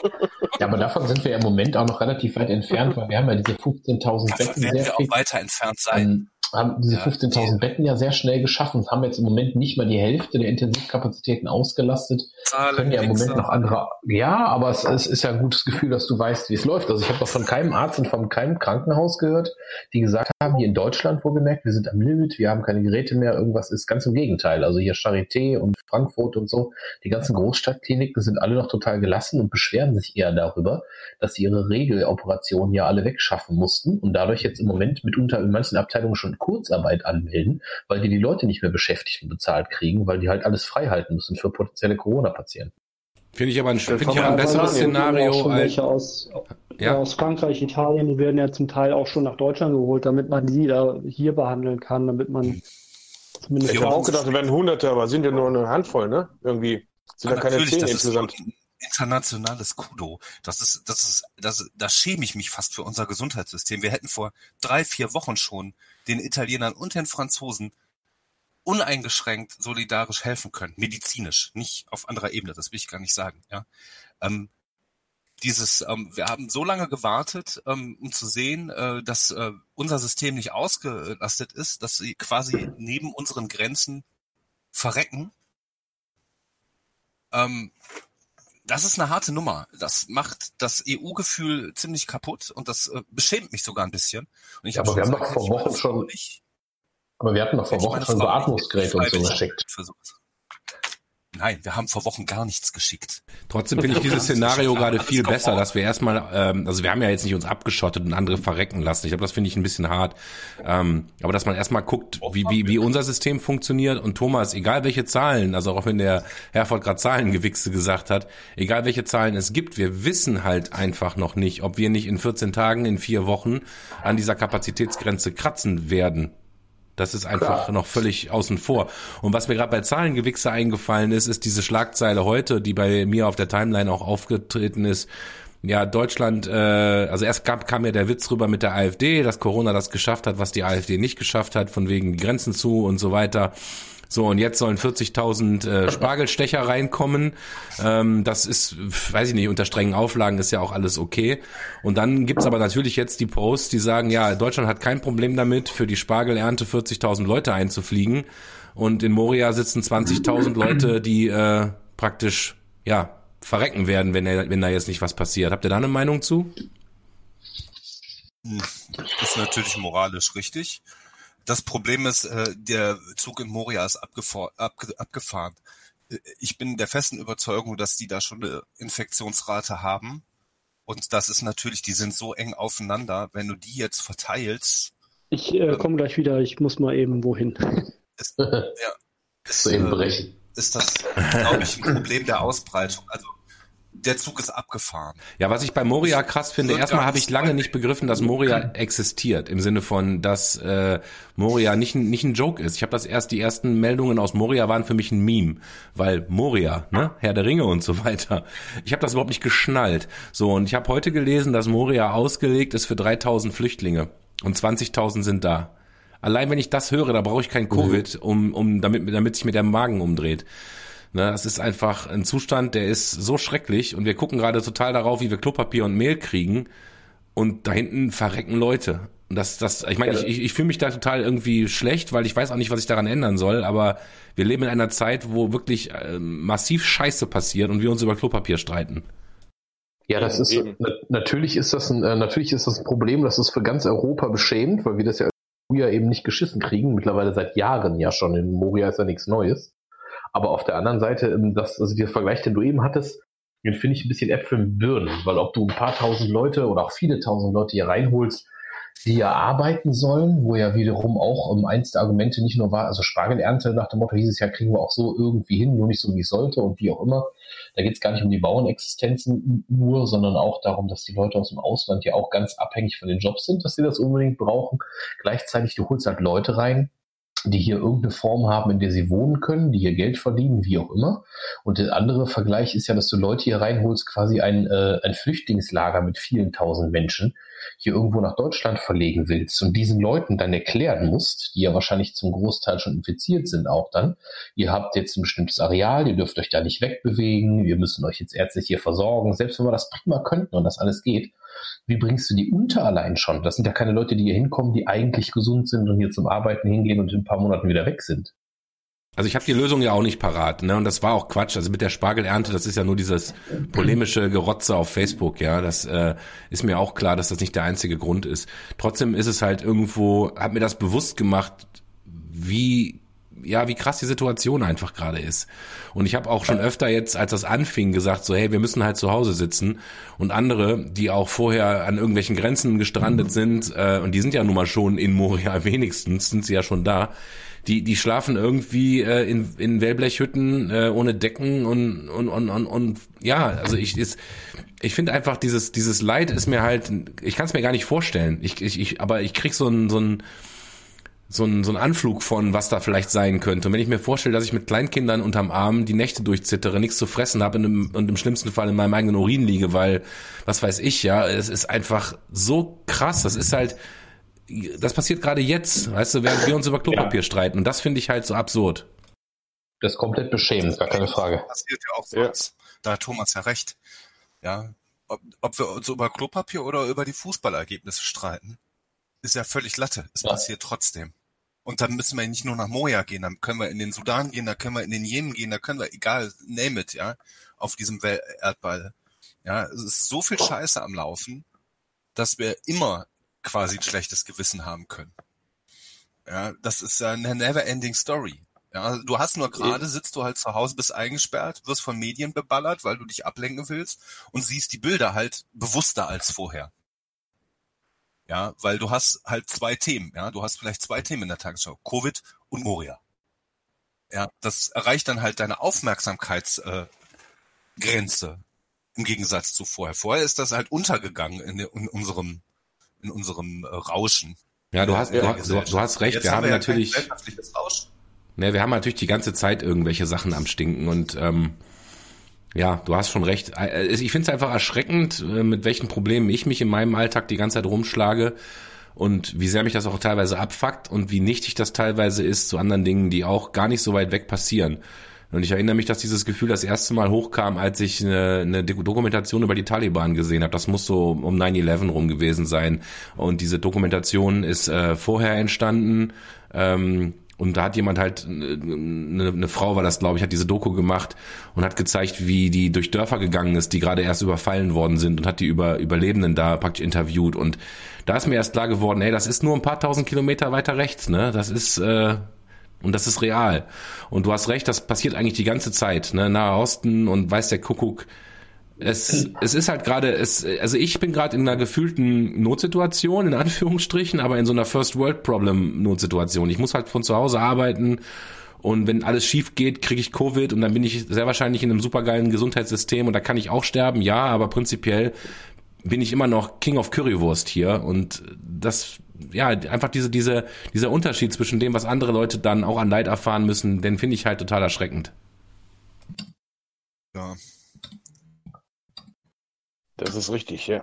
Ja, aber davon sind wir ja im Moment auch noch relativ weit entfernt, weil wir haben ja diese 15.000 Davon Betten werden sehr wir auch weiter entfernt sein. Haben diese Ja, 15.000 Betten ja sehr schnell geschaffen, haben jetzt im Moment nicht mal die Hälfte der Intensivkapazitäten ausgelastet. Zahlen, können ja im Moment noch andere. Ja, aber es, es ist ja ein gutes Gefühl, dass du weißt, wie es läuft. Also ich habe doch von keinem Arzt und von keinem Krankenhaus gehört, die gesagt haben, hier in Deutschland wohlgemerkt, wir sind am Limit, wir haben keine Geräte mehr, irgendwas ist ganz im Gegenteil. Also hier Charité und Frankfurt und so, die ganzen Großstadtkliniken sind alle noch total gelassen und beschweren sich eher darüber, dass sie ihre Regeloperationen ja alle wegschaffen mussten und dadurch jetzt im Moment mitunter in manchen Abteilungen schon Kurzarbeit anmelden, weil die die Leute nicht mehr beschäftigt und bezahlt kriegen, weil die halt alles frei halten müssen für potenzielle Corona-Patienten. Finde ich aber ein, Das finde ich aber ein besseres Szenario als, welche aus, Ja. aus Frankreich, Italien, die werden ja zum Teil auch schon nach Deutschland geholt, damit man die da hier behandeln kann, damit man zumindest Ich habe auch gedacht, es wären Hunderte, aber sind ja nur eine Handvoll, ne? Irgendwie sind Ja, da keine natürlich, zehn das ist insgesamt. internationales Kudo. Das ist, das ist, das, da schäme ich mich fast für unser Gesundheitssystem. Wir hätten vor drei, vier Wochen schon den Italienern und den Franzosen uneingeschränkt solidarisch helfen können, medizinisch, nicht auf anderer Ebene, das will ich gar nicht sagen. Ja, ähm, dieses, ähm, wir haben so lange gewartet, ähm, um zu sehen, äh, dass äh, unser System nicht ausgelastet ist, dass sie quasi neben unseren Grenzen verrecken. Ähm, das ist eine harte Nummer. Das macht das EU-Gefühl ziemlich kaputt und das äh, beschämt mich sogar ein bisschen. Und ich ja, aber wir haben doch vor Wochen schon, aber wir hatten doch vor Wochen schon Beatmungsgeräte und so geschickt. Nein, wir haben vor Wochen gar nichts geschickt. Trotzdem finde ich <laughs> dieses Szenario gerade viel besser, dass wir erstmal, ähm, also wir haben ja jetzt nicht uns abgeschottet und andere verrecken lassen. Ich glaube, das finde ich ein bisschen hart. Ähm, aber dass man erstmal guckt, wie, wie, wie unser System funktioniert und Thomas, egal welche Zahlen, also auch wenn der Herford gerade Zahlengewichse gesagt hat, egal welche Zahlen es gibt, wir wissen halt einfach noch nicht, ob wir nicht in 14 Tagen, in vier Wochen an dieser Kapazitätsgrenze kratzen werden. Das ist einfach Klar. noch völlig außen vor. Und was mir gerade bei Zahlengewichse eingefallen ist, ist diese Schlagzeile heute, die bei mir auf der Timeline auch aufgetreten ist. Ja, Deutschland, äh, also erst gab, kam ja der Witz rüber mit der AfD, dass Corona das geschafft hat, was die AfD nicht geschafft hat, von wegen Grenzen zu und so weiter. So, und jetzt sollen 40.000 äh, Spargelstecher reinkommen. Ähm, das ist, weiß ich nicht, unter strengen Auflagen ist ja auch alles okay. Und dann gibt's aber natürlich jetzt die Posts, die sagen, ja, Deutschland hat kein Problem damit, für die Spargelernte 40.000 Leute einzufliegen. Und in Moria sitzen 20.000 Leute, die äh, praktisch, ja, verrecken werden, wenn, er, wenn da jetzt nicht was passiert. Habt ihr da eine Meinung zu? Hm, ist natürlich moralisch richtig. Das Problem ist, äh, der Zug in Moria ist abgefahr abge abgefahren. Äh, ich bin der festen Überzeugung, dass die da schon eine Infektionsrate haben. Und das ist natürlich, die sind so eng aufeinander, wenn du die jetzt verteilst. Ich äh, komme gleich wieder, ich muss mal eben wohin. <laughs> Ist, ja, ist, äh, ist das, glaube ich, ein Problem der Ausbreitung. Also der Zug ist abgefahren. Ja, was ich bei Moria krass finde, erstmal habe ich lange nicht begriffen, dass Moria existiert, im Sinne von, dass äh, Moria nicht, nicht ein Joke ist. Ich habe das erst, die ersten Meldungen aus Moria waren für mich ein Meme, weil Moria, ne, Herr der Ringe und so weiter. Ich habe das überhaupt nicht geschnallt. So, und ich habe heute gelesen, dass Moria ausgelegt ist für 3000 Flüchtlinge und 20.000 sind da. Allein wenn ich das höre, da brauche ich kein Covid, um, um damit, damit sich mir der Magen umdreht. Ne, das ist einfach ein Zustand, der ist so schrecklich und wir gucken gerade total darauf, wie wir Klopapier und Mehl kriegen und da hinten verrecken Leute. Und das, das, ich meine, ich, ich, ich fühle mich da total irgendwie schlecht, weil ich weiß auch nicht, was ich daran ändern soll, aber wir leben in einer Zeit, wo wirklich äh, massiv Scheiße passiert und wir uns über Klopapier streiten. Ja, das ist natürlich ist das ein äh, natürlich ist das ein Problem, das ist für ganz Europa beschämend, weil wir das ja früher eben nicht geschissen kriegen, mittlerweile seit Jahren ja schon. In Moria ist ja nichts Neues. Aber auf der anderen Seite, ähm, das, also der Vergleich, den du eben hattest, den finde ich ein bisschen Äpfel mit Birnen, weil ob du ein paar tausend Leute oder auch viele tausend Leute hier reinholst, die ja arbeiten sollen, wo ja wiederum auch um, eins der Argumente nicht nur war, also Spargelernte nach dem Motto, dieses Jahr kriegen wir auch so irgendwie hin, nur nicht so wie es sollte und wie auch immer. Da geht es gar nicht um die Bauernexistenzen nur, sondern auch darum, dass die Leute aus dem Ausland ja auch ganz abhängig von den Jobs sind, dass sie das unbedingt brauchen. Gleichzeitig, du holst halt Leute rein, die hier irgendeine Form haben, in der sie wohnen können, die hier Geld verdienen, wie auch immer. Und der andere Vergleich ist ja, dass du Leute hier reinholst, quasi ein, äh, ein Flüchtlingslager mit vielen tausend Menschen, hier irgendwo nach Deutschland verlegen willst und diesen Leuten dann erklären musst, die ja wahrscheinlich zum Großteil schon infiziert sind auch dann, ihr habt jetzt ein bestimmtes Areal, ihr dürft euch da nicht wegbewegen, wir müssen euch jetzt ärztlich hier versorgen, selbst wenn wir das prima könnten und das alles geht, wie bringst du die unter allein schon? Das sind ja keine Leute, die hier hinkommen, die eigentlich gesund sind und hier zum Arbeiten hingehen und in ein paar Monaten wieder weg sind. Also ich habe die Lösung ja auch nicht parat, ne? Und das war auch Quatsch. Also mit der Spargelernte, das ist ja nur dieses polemische Gerotze auf Facebook, ja. Das äh, ist mir auch klar, dass das nicht der einzige Grund ist. Trotzdem ist es halt irgendwo, hat mir das bewusst gemacht, wie ja, wie krass die Situation einfach gerade ist. Und ich habe auch schon öfter jetzt, als das anfing, gesagt, so, hey, wir müssen halt zu Hause sitzen. Und andere, die auch vorher an irgendwelchen Grenzen gestrandet mhm. sind, äh, und die sind ja nun mal schon in Moria <laughs> wenigstens, sind sie ja schon da, die, die schlafen irgendwie äh, in, in Wellblechhütten äh, ohne Decken und, und, und, und, und ja, also ich ist, ich finde einfach dieses, dieses Leid ist mir halt, ich kann es mir gar nicht vorstellen. Ich, ich, ich, aber ich krieg so ein, so ein so ein, so ein Anflug von, was da vielleicht sein könnte. Und wenn ich mir vorstelle, dass ich mit Kleinkindern unterm Arm die Nächte durchzittere, nichts zu fressen habe und im schlimmsten Fall in meinem eigenen Urin liege, weil, was weiß ich, ja, es ist einfach so krass. Das ist halt, das passiert gerade jetzt, weißt du, während wir uns über Klopapier ja. streiten. Und das finde ich halt so absurd. Das ist komplett beschämend, gar keine Frage. Das passiert ja auch sonst. Ja. Da hat Thomas ja recht. Ja, ob, ob wir uns über Klopapier oder über die Fußballergebnisse streiten, ist ja völlig Latte. Es ja. passiert trotzdem. Und dann müssen wir nicht nur nach Moja gehen, dann können wir in den Sudan gehen, da können wir in den Jemen gehen, da können wir, egal, name it, ja, auf diesem Erdball. Ja, es ist so viel Scheiße am Laufen, dass wir immer quasi ein schlechtes Gewissen haben können. Ja, das ist ja eine never ending story. Ja, du hast nur gerade, sitzt du halt zu Hause, bist eingesperrt, wirst von Medien beballert, weil du dich ablenken willst und siehst die Bilder halt bewusster als vorher. Ja, weil du hast halt zwei Themen, ja, du hast vielleicht zwei Themen in der Tagesschau, Covid und Moria. Ja, das erreicht dann halt deine Aufmerksamkeitsgrenze äh, im Gegensatz zu vorher. Vorher ist das halt untergegangen in, in unserem in unserem äh, Rauschen. Ja, du hast, du, du, du, hast recht. Jetzt wir haben, wir natürlich, ne, wir haben natürlich die ganze Zeit irgendwelche Sachen am Stinken und ähm, ja, du hast schon recht. Äh, ich finde es einfach erschreckend, äh, mit welchen Problemen ich mich in meinem Alltag die ganze Zeit rumschlage und wie sehr mich das auch teilweise abfuckt und wie nichtig das teilweise ist zu anderen Dingen, die auch gar nicht so weit weg passieren. Und ich erinnere mich, dass dieses Gefühl das erste Mal hochkam, als ich eine, eine Dokumentation über die Taliban gesehen habe. Das muss so um 9-11 rum gewesen sein. Und diese Dokumentation ist äh, vorher entstanden. Ähm, und da hat jemand halt, eine, eine Frau war das, glaube ich, hat diese Doku gemacht und hat gezeigt, wie die durch Dörfer gegangen ist, die gerade erst überfallen worden sind und hat die über Überlebenden da praktisch interviewt. Und da ist mir erst klar geworden, hey, das ist nur ein paar tausend Kilometer weiter rechts, ne? Das ist äh, und das ist real. Und du hast recht, das passiert eigentlich die ganze Zeit, ne? Nahe Osten und weiß der Kuckuck es, es ist halt gerade, es, also ich bin gerade in einer gefühlten Notsituation, in Anführungsstrichen, aber in so einer First World Problem Notsituation. Ich muss halt von zu Hause arbeiten und wenn alles schief geht, kriege ich Covid und dann bin ich sehr wahrscheinlich in einem supergeilen Gesundheitssystem und da kann ich auch sterben, ja, aber prinzipiell bin ich immer noch King of Currywurst hier und das ja, einfach diese, diese, dieser Unterschied zwischen dem, was andere Leute dann auch an Leid erfahren müssen, den finde ich halt total erschreckend. Ja, das ist richtig, ja.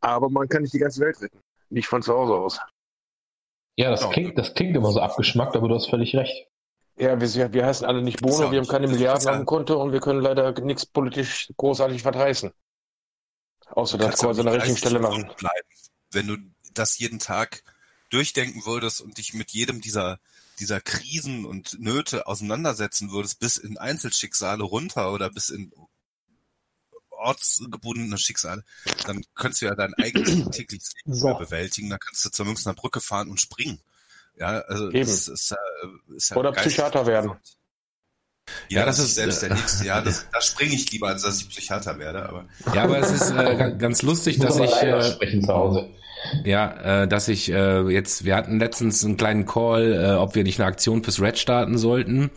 Aber man kann nicht die ganze Welt retten. Nicht von zu Hause aus. Ja, das, klingt, das klingt immer so abgeschmackt, aber du hast völlig recht. Ja, wir, wir heißen alle nicht Bono, wir haben keine Milliarden auf dem Konto und wir können leider nichts politisch großartig verheißen. Außer das quasi an der richtigen Stelle machen. Bleiben, wenn du das jeden Tag durchdenken würdest und dich mit jedem dieser dieser Krisen und Nöte auseinandersetzen würdest, bis in Einzelschicksale runter oder bis in ortsgebundene Schicksale, dann könntest du ja dein eigenes <clears throat> tägliches Leben so. bewältigen. Dann kannst du zur Münchner Brücke fahren und springen. Ja, also Eben. das ist, äh, ist ja Oder Psychiater werden. Ja, ja, das, das ist selbst der nächste. Ja, <laughs> das, da springe ich lieber, als dass ich Psychiater werde. Aber ja, aber es ist äh, ganz lustig, dass ich äh, ja, äh, dass ich äh, jetzt, wir hatten letztens einen kleinen Call, äh, ob wir nicht eine Aktion fürs Red starten sollten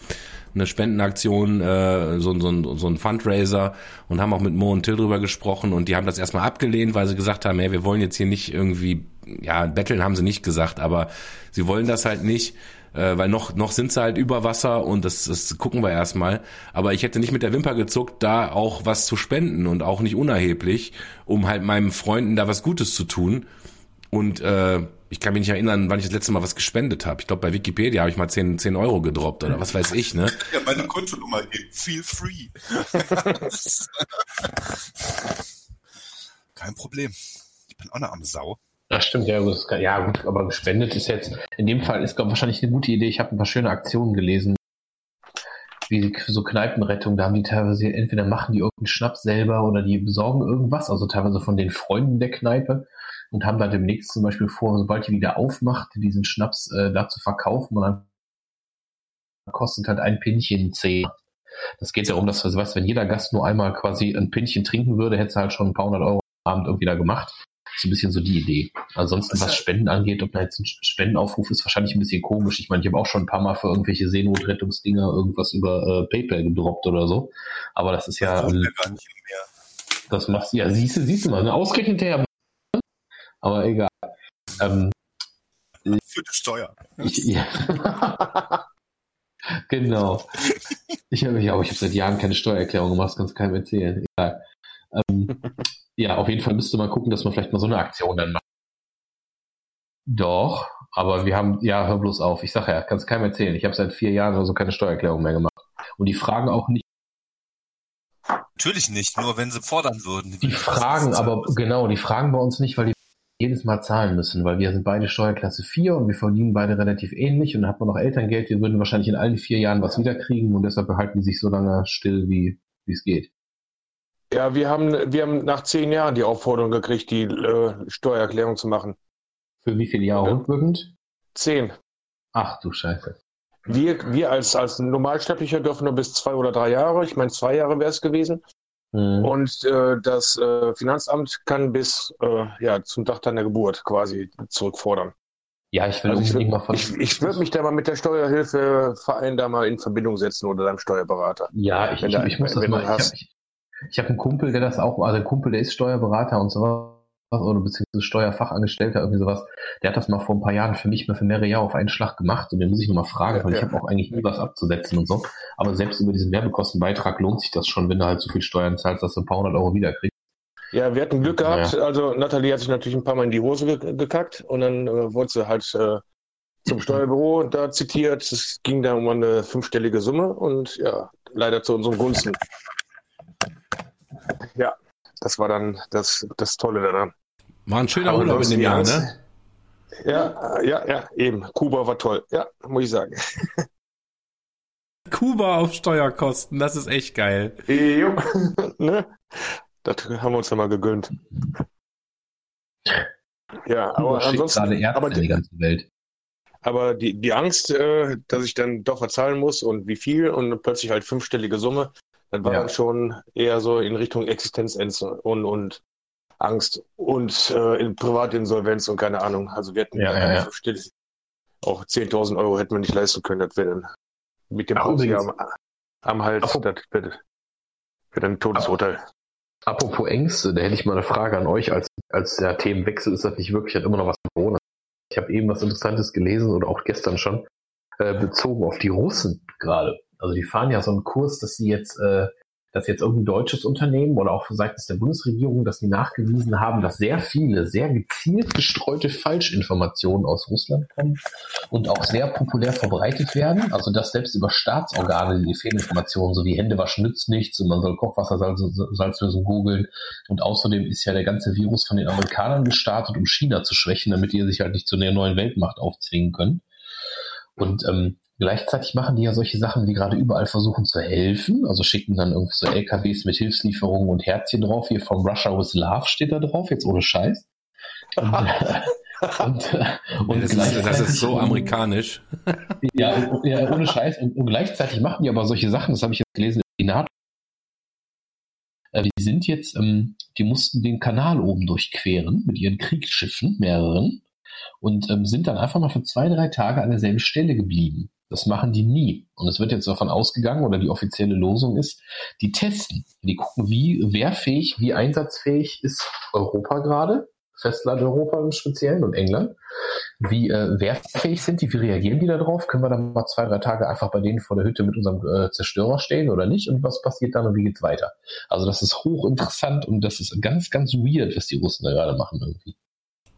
eine Spendenaktion, äh, so, so, so ein Fundraiser und haben auch mit Mo und Till drüber gesprochen und die haben das erstmal abgelehnt, weil sie gesagt haben, hey, wir wollen jetzt hier nicht irgendwie, ja, betteln haben sie nicht gesagt, aber sie wollen das halt nicht, äh, weil noch, noch sind sie halt über Wasser und das, das gucken wir erstmal. Aber ich hätte nicht mit der Wimper gezuckt, da auch was zu spenden und auch nicht unerheblich, um halt meinen Freunden da was Gutes zu tun. Und äh, ich kann mich nicht erinnern, wann ich das letzte Mal was gespendet habe. Ich glaube, bei Wikipedia habe ich mal 10, 10 Euro gedroppt oder was weiß ich, ne? <laughs> Ja, meine Kontonummer geben. Feel free. <laughs> Kein Problem. Ich bin auch eine arme Sau. Das stimmt, ja gut, ja gut, aber gespendet ist jetzt, in dem Fall ist glaube wahrscheinlich eine gute Idee. Ich habe ein paar schöne Aktionen gelesen, wie so Kneipenrettung, da haben die teilweise, entweder machen die irgendeinen Schnaps selber oder die besorgen irgendwas, also teilweise von den Freunden der Kneipe und haben dann demnächst zum Beispiel vor, sobald die wieder aufmacht, diesen Schnaps äh, da zu verkaufen und dann kostet halt ein Pinchen 10. Das geht darum, dass, also, weißt, wenn jeder Gast nur einmal quasi ein Pinchen trinken würde, hätte es halt schon ein paar hundert Euro am Abend irgendwie da gemacht. Das ist ein bisschen so die Idee. Ansonsten, was Spenden angeht, ob da jetzt ein Spendenaufruf ist, wahrscheinlich ein bisschen komisch. Ich meine, ich habe auch schon ein paar Mal für irgendwelche Seenotrettungsdinger irgendwas über äh, PayPal gedroppt oder so. Aber das ist ja. Das, das machst du ja, siehst du, siehst du mal, ne? ausgerechnet der aber egal. Ähm, Für die Steuer. Ich, ja. <laughs> genau. Ich habe ja, aber ich habe seit Jahren keine Steuererklärung gemacht, das kannst du keinem erzählen. Egal. Ähm, <laughs> ja, auf jeden Fall müsste man gucken, dass man vielleicht mal so eine Aktion dann macht. Doch, aber wir haben, ja, hör bloß auf. Ich sage ja, kannst keinem erzählen. Ich habe seit vier Jahren oder so keine Steuererklärung mehr gemacht. Und die fragen auch nicht. Natürlich nicht, nur wenn sie fordern würden. Die fragen aber, genau, die fragen bei uns nicht, weil die jedes Mal zahlen müssen, weil wir sind beide Steuerklasse 4 und wir verdienen beide relativ ähnlich und man noch Elterngeld, wir würden wahrscheinlich in allen vier Jahren was wiederkriegen und deshalb behalten die sich so lange still, wie es geht. Ja, wir haben, wir haben nach zehn Jahren die Aufforderung gekriegt, die äh, Steuererklärung zu machen. Für wie viele Jahre Ja. rückwirkend? Zehn. Ach du Scheiße. Wir, wir als, als Normalsterblicher dürfen nur bis zwei oder drei Jahre. Ich meine, zwei Jahre wäre es gewesen. Hm. Und äh, das äh, Finanzamt kann bis äh, ja, zum Tag deiner Geburt quasi zurückfordern. Ja, ich will Also unbedingt würd- mal von. Ich, ich würde mich da mal mit der Steuerhilfeverein da mal in Verbindung setzen oder deinem Steuerberater. Ja, ich, Wenn ich, ich muss das wenn mal. Ich habe hast. ich, ich hab einen Kumpel, der das auch, also ein Kumpel, der ist Steuerberater und sowas, oder beziehungsweise Steuerfachangestellter, irgendwie sowas. Der hat das mal vor ein paar Jahren für mich mal für mehrere Jahre auf einen Schlag gemacht und den muss ich nochmal fragen, Ja, weil ich ja. habe auch eigentlich nie was abzusetzen und so. Aber selbst über diesen Werbekostenbeitrag lohnt sich das schon, wenn du halt so viel Steuern zahlst, dass du ein paar hundert Euro wiederkriegst. Ja, wir hatten Glück gehabt. Also Nathalie hat sich natürlich ein paar Mal in die Hose ge gekackt und dann äh, wurde sie halt äh, zum Steuerbüro <laughs> da zitiert. Es ging da um eine fünfstellige Summe und ja, leider zu unseren Gunsten. Ja, das war dann das, das Tolle daran. War ein schöner Aber Urlaub in dem die Jahr, ne? Ja, äh, ja, ja, eben. Kuba war toll. Ja, muss ich sagen. <laughs> Kuba auf Steuerkosten, das ist echt geil. Jo, <laughs> ne? Das haben wir uns ja mal gegönnt. Ja, aber Kuba schickt ansonsten, aber in die ganze Welt. Aber die, die Angst, äh, dass ich dann doch was zahlen muss und wie viel und plötzlich halt fünfstellige Summe, das war Ja. dann schon eher so in Richtung Existenzängste und, und Angst und äh, in Privatinsolvenz und keine Ahnung. Also wir hätten Ja, ja, ja. fünfstellig- auch 10.000 Euro hätten wir nicht leisten können. Das wäre dann mit dem übrigens. am, am Hals, Apropos- das wäre wär dann ein Todesurteil. Apropos Ängste, da hätte ich mal eine Frage an euch. Als, als der Themenwechsel ist das nicht wirklich, hat immer noch was mit Corona. Ich habe eben was Interessantes gelesen oder auch gestern schon, äh, bezogen auf die Russen gerade. Also die fahren ja so einen Kurs, dass sie jetzt, äh, dass jetzt irgendein deutsches Unternehmen oder auch seitens der Bundesregierung, dass sie nachgewiesen haben, dass sehr viele, sehr gezielt gestreute Falschinformationen aus Russland kommen und auch sehr populär verbreitet werden. Also dass selbst über Staatsorgane die Fehlinformationen, so wie Händewaschen nützt nichts und man soll Kochwassersalzlösung googeln. Und außerdem ist ja der ganze Virus von den Amerikanern gestartet, um China zu schwächen, damit die sich halt nicht zu der neuen Weltmacht aufzwingen können. Und ähm, gleichzeitig machen die ja solche Sachen, die gerade überall versuchen zu helfen. Also schicken dann irgendwie so LKWs mit Hilfslieferungen und Herzchen drauf. Hier vom Russia with Love steht da drauf, jetzt ohne Scheiß. Und, äh, <laughs> und, äh, und Das ist, das ist so amerikanisch. ja, und- ja, ohne Scheiß. Und, und gleichzeitig machen die aber solche Sachen, das habe ich jetzt gelesen, die NATO. Äh, Die sind jetzt, ähm, die mussten den Kanal oben durchqueren mit ihren Kriegsschiffen, mehreren, und ähm, sind dann einfach mal für zwei, drei Tage an derselben Stelle geblieben. Das machen die nie. Und es wird jetzt davon ausgegangen, oder die offizielle Losung ist, die testen. Die gucken, wie wehrfähig, wie einsatzfähig ist Europa gerade, Festland Europa im Speziellen und England wie äh, wehrfähig sind die, wie reagieren die darauf? Können wir dann mal zwei, drei Tage einfach bei denen vor der Hütte mit unserem äh, Zerstörer stehen oder nicht? Und was passiert dann und wie geht's weiter? Also das ist hochinteressant und das ist ganz, ganz weird, was die Russen da gerade machen irgendwie.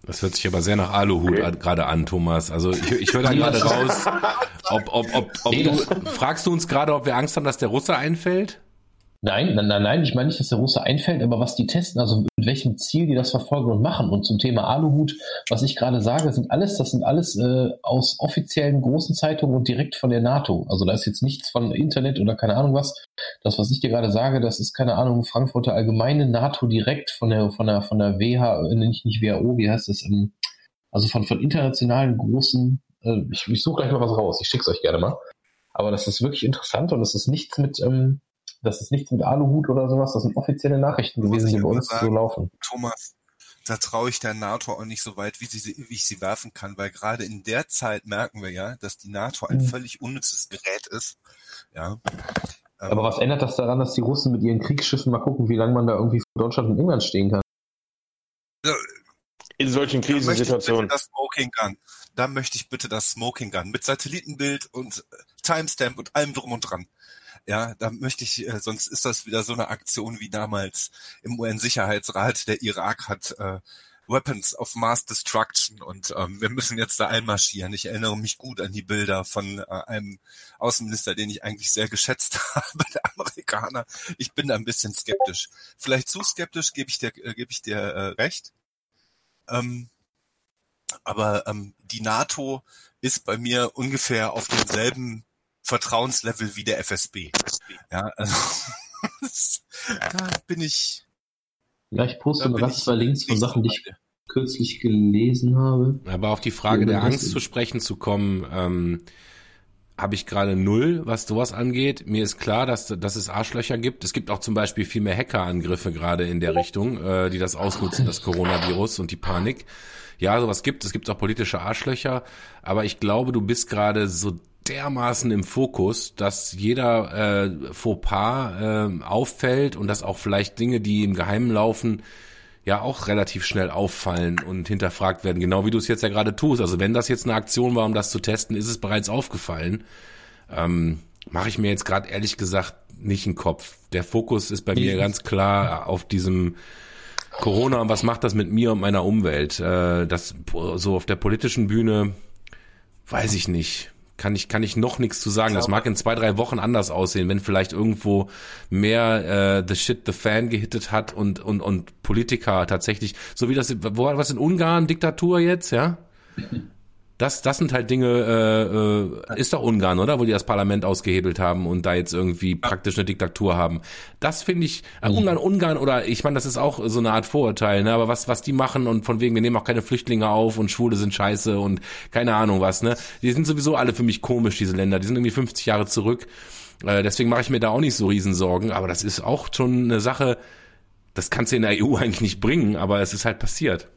Das hört sich aber sehr nach Aluhut Okay. gerade an, Thomas. Also ich, ich höre da gerade raus, ob, ob, ob, ob Nee, du, fragst du uns gerade, ob wir Angst haben, dass der Russe einfällt? Nein, nein, nein, nein, ich meine nicht, dass der Russe einfällt, aber was die testen, also mit welchem Ziel die das verfolgen und machen. Und zum Thema Aluhut, was ich gerade sage, sind alles, das sind alles äh, aus offiziellen großen Zeitungen und direkt von der NATO. Also da ist jetzt nichts von Internet oder keine Ahnung was. Das, was ich dir gerade sage, das ist keine Ahnung, Frankfurter Allgemeine NATO direkt von der, von der, von der WH, äh, nicht, nicht WHO, wie heißt das? Ähm, also von, von internationalen großen, äh, ich, ich suche gleich mal was raus, ich schick's euch gerne mal. Aber das ist wirklich interessant und es ist nichts mit, ähm, das ist nichts mit Aluhut oder sowas, das sind offizielle Nachrichten gewesen, die bei uns so sagen. laufen. Thomas, da traue ich der NATO auch nicht so weit, wie, sie, wie ich sie werfen kann, weil gerade in der Zeit merken wir ja, dass die NATO ein Mhm. völlig unnützes Gerät ist. Ja. Ähm, Aber was ändert das daran, dass die Russen mit ihren Kriegsschiffen mal gucken, wie lange man da irgendwie vor Deutschland und England stehen kann? in solchen Da möchte ich bitte Krisensituationen. das Smoking Gun. Da möchte ich bitte das Smoking Gun mit Satellitenbild und Timestamp und allem drum und dran. Ja, da möchte ich, äh, sonst ist das wieder so eine Aktion wie damals im UN-Sicherheitsrat. Der Irak hat äh, Weapons of Mass Destruction und ähm, wir müssen jetzt da einmarschieren. Ich erinnere mich gut an die Bilder von äh, einem Außenminister, den ich eigentlich sehr geschätzt <laughs> habe, der Amerikaner. Ich bin da ein bisschen skeptisch. Vielleicht zu skeptisch, gebe ich dir, äh, gebe ich dir äh, recht. Ähm, aber ähm, die NATO ist bei mir ungefähr auf demselben Vertrauenslevel wie der FSB. Ja, also <laughs> da bin ich. Ja, ich poste mal ganz zwei Links von Sachen, die ich kürzlich gelesen habe. Aber auf die Frage der Angst zu sprechen zu kommen, ähm, habe ich gerade null, was sowas angeht. Mir ist klar, dass, dass es Arschlöcher gibt. Es gibt auch zum Beispiel viel mehr Hackerangriffe gerade in der Richtung, äh, die das ausnutzen, das Coronavirus und die Panik. Ja, sowas gibt. Es gibt auch politische Arschlöcher. Aber ich glaube, du bist gerade so dermaßen im Fokus, dass jeder äh, Fauxpas äh, auffällt und dass auch vielleicht Dinge, die im Geheimen laufen, ja auch relativ schnell auffallen und hinterfragt werden, genau wie du es jetzt ja gerade tust. Also wenn das jetzt eine Aktion war, um das zu testen, ist es bereits aufgefallen. Ähm, Mache ich mir jetzt gerade ehrlich gesagt nicht einen Kopf. Der Fokus ist bei mir ganz klar auf diesem Corona und was macht das mit mir und meiner Umwelt. Äh, das so auf der politischen Bühne weiß ich nicht. Kann ich, kann ich noch nichts zu sagen. Das mag in zwei, drei Wochen anders aussehen, wenn vielleicht irgendwo mehr äh, The Shit the Fan gehittet hat und, und, und Politiker tatsächlich, so wie das, wo war was in Ungarn, Diktatur jetzt, ja? <laughs> Das, das sind halt Dinge, äh, äh, ist doch Ungarn, oder? Wo die das Parlament ausgehebelt haben und da jetzt irgendwie praktisch eine Diktatur haben. Das finde ich, äh, Ungarn, Ungarn, oder ich meine, das ist auch so eine Art Vorurteil, ne? Aber was, was die machen und von wegen, wir nehmen auch keine Flüchtlinge auf und Schwule sind scheiße und keine Ahnung was, ne? Die sind sowieso alle für mich komisch, diese Länder. Die sind irgendwie 50 Jahre zurück. Äh, deswegen mache ich mir da auch nicht so Riesensorgen, aber das ist auch schon eine Sache, das kannst du in der EU <laughs> eigentlich nicht bringen, aber es ist halt passiert.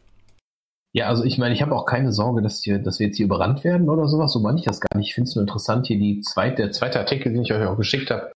Ja, also ich meine, ich habe auch keine Sorge, dass, hier, dass wir jetzt hier überrannt werden oder sowas. So meine ich das gar nicht. Ich finde es nur interessant, hier die zweite, der zweite Artikel, den ich euch auch geschickt habe,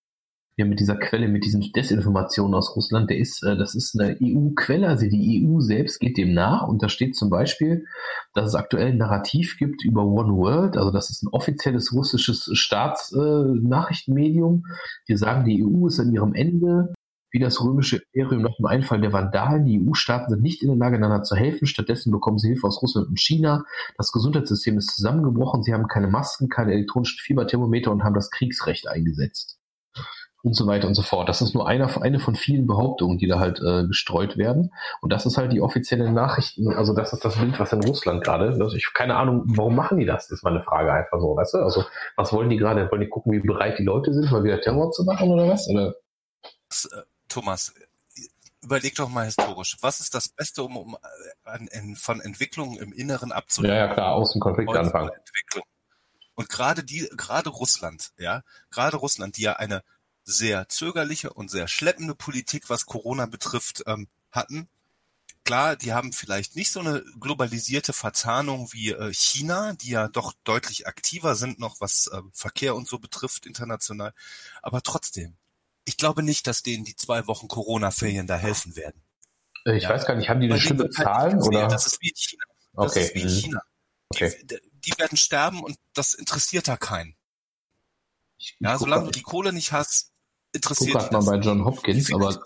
hier mit dieser Quelle, mit diesen Desinformationen aus Russland, der ist, äh, das ist eine EU-Quelle, also die EU selbst geht dem nach und da steht zum Beispiel, dass es aktuell ein Narrativ gibt über One World, also das ist ein offizielles russisches Staatsnachrichtenmedium. die sagen, die EU ist an ihrem Ende, wie das römische Imperium nach dem Einfall der Vandalen. Die EU-Staaten sind nicht in der Lage, einander zu helfen. Stattdessen bekommen sie Hilfe aus Russland und China. Das Gesundheitssystem ist zusammengebrochen. Sie haben keine Masken, keine elektronischen Fieberthermometer und haben das Kriegsrecht eingesetzt. Und so weiter und so fort. Das ist nur einer, eine von vielen Behauptungen, die da halt äh, gestreut werden. Und das ist halt die offizielle Nachrichten. Also das ist das Bild, was in Russland gerade. Also ich keine Ahnung, warum machen die das? Das ist meine Frage einfach so, weißt du? Also was wollen die gerade? Wollen die gucken, wie bereit die Leute sind, mal wieder Terror zu machen oder was? Oder? Thomas, überleg doch mal historisch. Was ist das Beste, um, um an, in, von Entwicklungen im Inneren abzuleiten? Ja, ja, klar, Außenkonflikte Äußere anfangen. Entwicklung. Und gerade die, gerade Russland, ja, gerade Russland, die ja eine sehr zögerliche und sehr schleppende Politik, was Corona betrifft, ähm, hatten. Klar, die haben vielleicht nicht so eine globalisierte Verzahnung wie äh, China, die ja doch deutlich aktiver sind noch, was äh, Verkehr und so betrifft international. Aber trotzdem, ich glaube nicht, dass denen die zwei Wochen Corona-Ferien da helfen werden. Äh, Ich Ja. weiß gar nicht, haben die eine schlimme halt Zahlen oder? Das ist wie in China. Das Okay. ist wie in mhm. China. Okay. Die, die werden sterben und das interessiert da keinen. Ich, Ja, solange du die Kohle nicht hast, ich guck interessiert grad dich mal das. bei John Die Hopkins, aber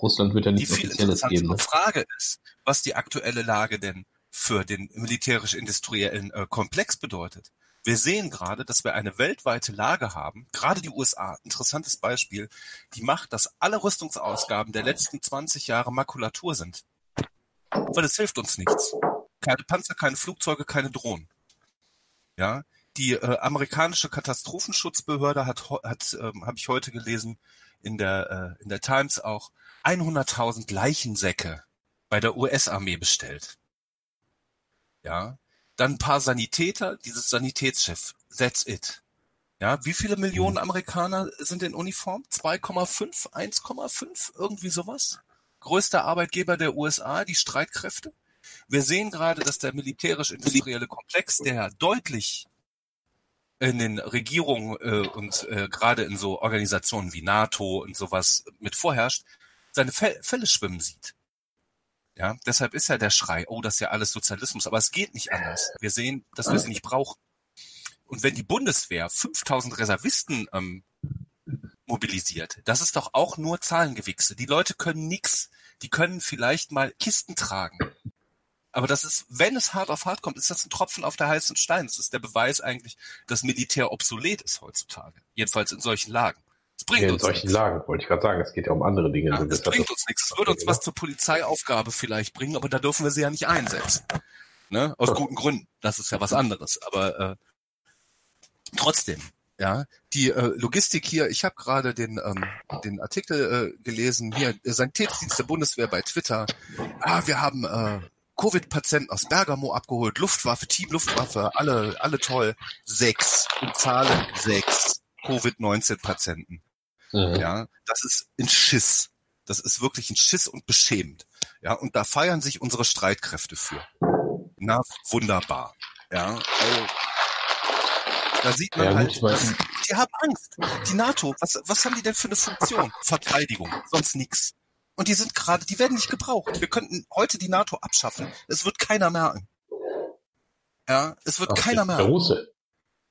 Russland wird ja die nichts Offizielles geben. Ne? interessantere Frage ist, was die aktuelle Lage denn für den militärisch-industriellen äh, Komplex bedeutet. Wir sehen gerade, dass wir eine weltweite Lage haben, gerade die USA, interessantes Beispiel, die macht, dass alle Rüstungsausgaben der letzten 20 Jahre Makulatur sind. Weil es hilft uns nichts. Keine Panzer, keine Flugzeuge, keine Drohnen. Ja, die äh, amerikanische Katastrophenschutzbehörde hat, hat ähm, habe ich heute gelesen in der äh, in der Times auch 100.000 Leichensäcke bei der US-Armee bestellt. Ja, dann ein paar Sanitäter, dieses Sanitätschef, that's it. Ja, wie viele Millionen Amerikaner sind in Uniform? 2,5, 1,5, irgendwie sowas? Größter Arbeitgeber der USA, die Streitkräfte? Wir sehen gerade, dass der militärisch-industrielle Komplex, der deutlich in den Regierungen äh, und äh, gerade in so Organisationen wie NATO und sowas mit vorherrscht, seine Fälle, Fälle schwimmen sieht. Ja, deshalb ist ja der Schrei, oh, das ist ja alles Sozialismus, aber es geht nicht anders. Wir sehen, dass wir sie nicht brauchen. Und wenn die Bundeswehr 5000 Reservisten ähm, mobilisiert, das ist doch auch nur Zahlengewichse. Die Leute können nix. Die können vielleicht mal Kisten tragen. Aber das ist, wenn es hart auf hart kommt, ist das ein Tropfen auf der heißen Stein. Das ist der Beweis eigentlich, dass Militär obsolet ist heutzutage. Jedenfalls in solchen Lagen. Es bringt ja, in uns solchen nichts. Lagen, wollte ich gerade sagen. Es geht ja um andere Dinge. Ja, es bringt uns nichts. Es würde uns was zur Polizeiaufgabe vielleicht bringen, aber da dürfen wir sie ja nicht einsetzen. Ne? Aus guten Gründen. Das ist ja was anderes. Aber äh, trotzdem, ja, die äh, Logistik hier, ich habe gerade den, ähm, den Artikel äh, gelesen, hier, Sanitätsdienst der Bundeswehr bei Twitter. Ah, wir haben äh, Covid-Patienten aus Bergamo abgeholt, Luftwaffe, Team Luftwaffe, alle, alle toll. Sechs, in Zahlen sechs Covid-19-Patienten. Mhm. Ja, das ist ein Schiss. Das ist wirklich ein Schiss und beschämend. Ja, und da feiern sich unsere Streitkräfte für. Na, wunderbar. Ja, also, da sieht man ja, halt, dass, die haben Angst. Die NATO, was, was haben die denn für eine Funktion? Verteidigung, sonst nichts. Und die sind gerade, die werden nicht gebraucht. Wir könnten heute die NATO abschaffen. Es wird keiner merken. Ja, es wird Ach, keiner merken. Der Russe.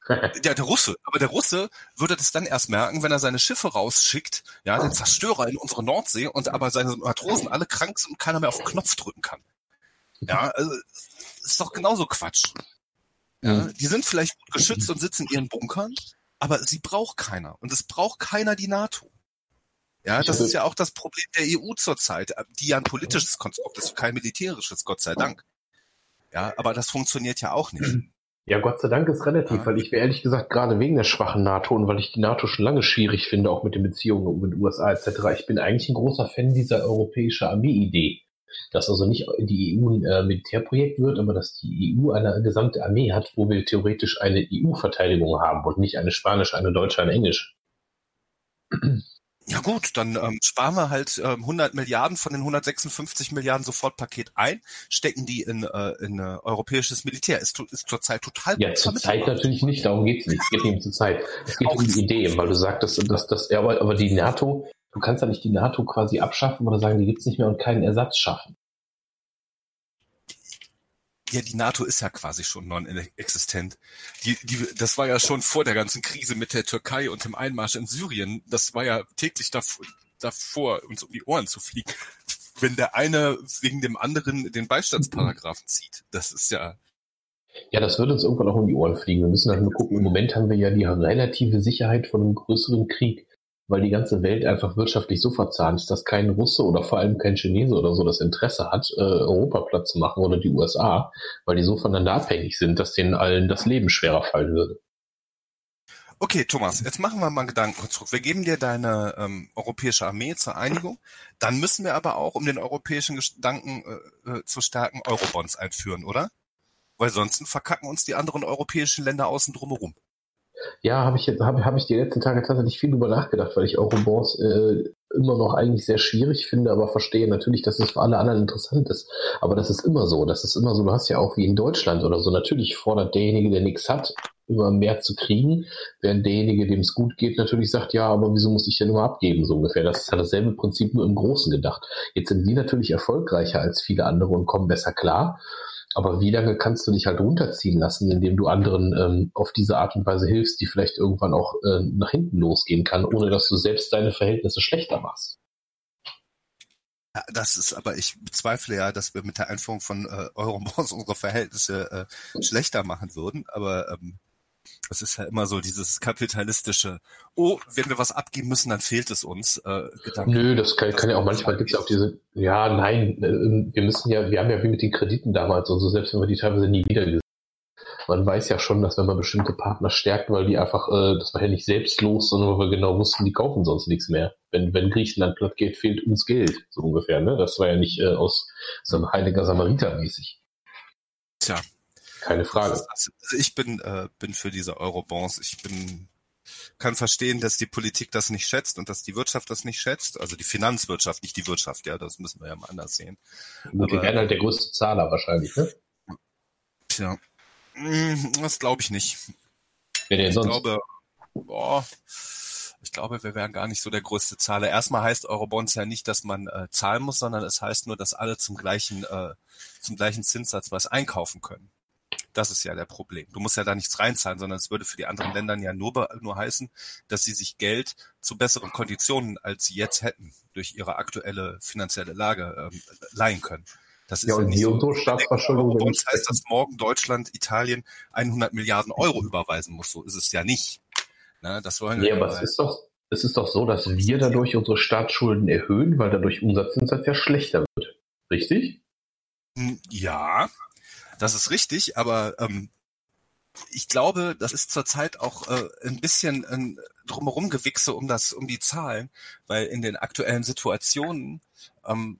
<laughs> Ja, der Russe. Aber der Russe würde das dann erst merken, wenn er seine Schiffe rausschickt, ja, den Zerstörer in unsere Nordsee und aber seine Matrosen alle krank sind und keiner mehr auf den Knopf drücken kann. Ja, also, ist doch genauso Quatsch. Ja, die sind vielleicht gut geschützt und sitzen in ihren Bunkern, aber sie braucht keiner. Und es braucht keiner die NATO. Ja, das ist ja auch das Problem der EU zurzeit, die ja ein politisches Konstrukt ist, kein militärisches, Gott sei Dank. Ja, aber das funktioniert ja auch nicht. <clears throat> Ja, Gott sei Dank ist relativ, ja. weil ich wäre ehrlich gesagt gerade wegen der schwachen NATO und weil ich die NATO schon lange schwierig finde, auch mit den Beziehungen mit den USA etc. Ich bin eigentlich ein großer Fan dieser europäische Armee-Idee. Dass also nicht die EU ein äh, Militärprojekt wird, aber dass die EU eine gesamte Armee hat, wo wir theoretisch eine EU-Verteidigung haben und nicht eine spanische, eine deutsche, eine englische. Ja gut, dann ähm, sparen wir halt ähm, 100 Milliarden von den 156 Milliarden Sofortpaket ein, stecken die in, äh, in äh, europäisches Militär. Ist, ist zurzeit total Ja, zurzeit natürlich nicht, darum geht's nicht. Es geht nicht um zur Zeit. Es geht Auch um die Idee, weil du sagtest, dass das, aber, aber die NATO, du kannst ja nicht die NATO quasi abschaffen oder sagen, die gibt's nicht mehr und keinen Ersatz schaffen. Ja, die NATO ist ja quasi schon non-existent. Die, die, das war ja schon vor der ganzen Krise mit der Türkei und dem Einmarsch in Syrien. Das war ja täglich davor, davor uns um die Ohren zu fliegen. Wenn der eine wegen dem anderen den Beistandsparagraphen zieht, das ist ja. Ja, das wird uns irgendwann auch um die Ohren fliegen. Wir müssen halt nur gucken. Im Moment haben wir ja die relative Sicherheit von einem größeren Krieg weil die ganze Welt einfach wirtschaftlich so verzahnt ist, dass kein Russe oder vor allem kein Chinese oder so das Interesse hat, äh, Europa platt zu machen oder die USA, weil die so voneinander abhängig sind, dass denen allen das Leben schwerer fallen würde. Okay, Thomas, jetzt machen wir mal einen Gedankenkonstrukt. Wir geben dir deine ähm, europäische Armee zur Einigung. Dann müssen wir aber auch, um den europäischen Gedanken äh, äh zu stärken, Eurobonds einführen, oder? Weil sonst verkacken uns die anderen europäischen Länder außen drumherum. Ja, habe ich habe hab ich die letzten Tage tatsächlich viel drüber nachgedacht, weil ich Eurobonds äh, immer noch eigentlich sehr schwierig finde, aber verstehe natürlich, dass es für alle anderen interessant ist. Aber das ist immer so. Das ist immer so. Du hast ja auch wie in Deutschland oder so. Natürlich fordert derjenige, der nichts hat, immer mehr zu kriegen, während derjenige, dem es gut geht, natürlich sagt, ja, aber wieso muss ich denn immer abgeben, so ungefähr. Das ist ja dasselbe Prinzip nur im Großen gedacht. Jetzt sind wir natürlich erfolgreicher als viele andere und kommen besser klar. Aber wie lange kannst du dich halt runterziehen lassen, indem du anderen ähm, auf diese Art und Weise hilfst, die vielleicht irgendwann auch äh, nach hinten losgehen kann, ohne dass du selbst deine Verhältnisse schlechter machst? Ja, das ist, aber ich bezweifle ja, dass wir mit der Einführung von äh, Eurobonds <laughs> unsere Verhältnisse äh, schlechter machen würden. Aber ähm, es ist ja immer so dieses kapitalistische, oh, wenn wir was abgeben müssen, dann fehlt es uns. Äh, Gedanken. Nö, das kann, kann ja auch manchmal gibt es auch diese, ja, nein, äh, wir müssen ja, wir haben ja wie mit den Krediten damals und so, selbst wenn wir die teilweise nie wieder gesehen man weiß ja schon, dass wenn man bestimmte Partner stärkt, weil die einfach, äh, das war ja nicht selbstlos, sondern weil wir genau wussten, die kaufen sonst nichts mehr. Wenn, wenn Griechenland platt geht, fehlt uns Geld, so ungefähr. Ne? Das war ja nicht äh, aus so einem heiliger Samariter mäßig. Tja, keine Frage. Also ich bin, äh, bin für diese Eurobonds. Ich bin, kann verstehen, dass die Politik das nicht schätzt und dass die Wirtschaft das nicht schätzt. Also die Finanzwirtschaft, nicht die Wirtschaft, ja, das müssen wir ja mal anders sehen. Gut, wir werden halt der größte Zahler wahrscheinlich, ne? Tja. Hm, das glaube ich nicht. Wer denn ich sonst? glaube, boah, Ich glaube, wir wären gar nicht so der größte Zahler. Erstmal heißt Eurobonds ja nicht, dass man äh, zahlen muss, sondern es heißt nur, dass alle zum gleichen, äh, zum gleichen Zinssatz was einkaufen können. Das ist ja der Problem. Du musst ja da nichts reinzahlen, sondern es würde für die anderen Länder ja nur, nur heißen, dass sie sich Geld zu besseren Konditionen, als sie jetzt hätten, durch ihre aktuelle finanzielle Lage ähm, leihen können. Das ist Ja, ja, und nicht die so. Bruttostaatsverschuldung Bei uns heißt das morgen Deutschland, Italien 100 Milliarden Euro überweisen muss. So ist es ja nicht. Na, das wollen Nee, wir aber ja es ist doch, es ist doch so, dass wir dadurch unsere Staatsschulden erhöhen, weil dadurch unser Zinssatz ja schlechter wird. Richtig? Hm, Ja, das ist richtig, aber ähm, ich glaube, das ist zurzeit auch äh, ein bisschen ein drumherum gewichse um das, um die Zahlen, weil in den aktuellen Situationen ähm,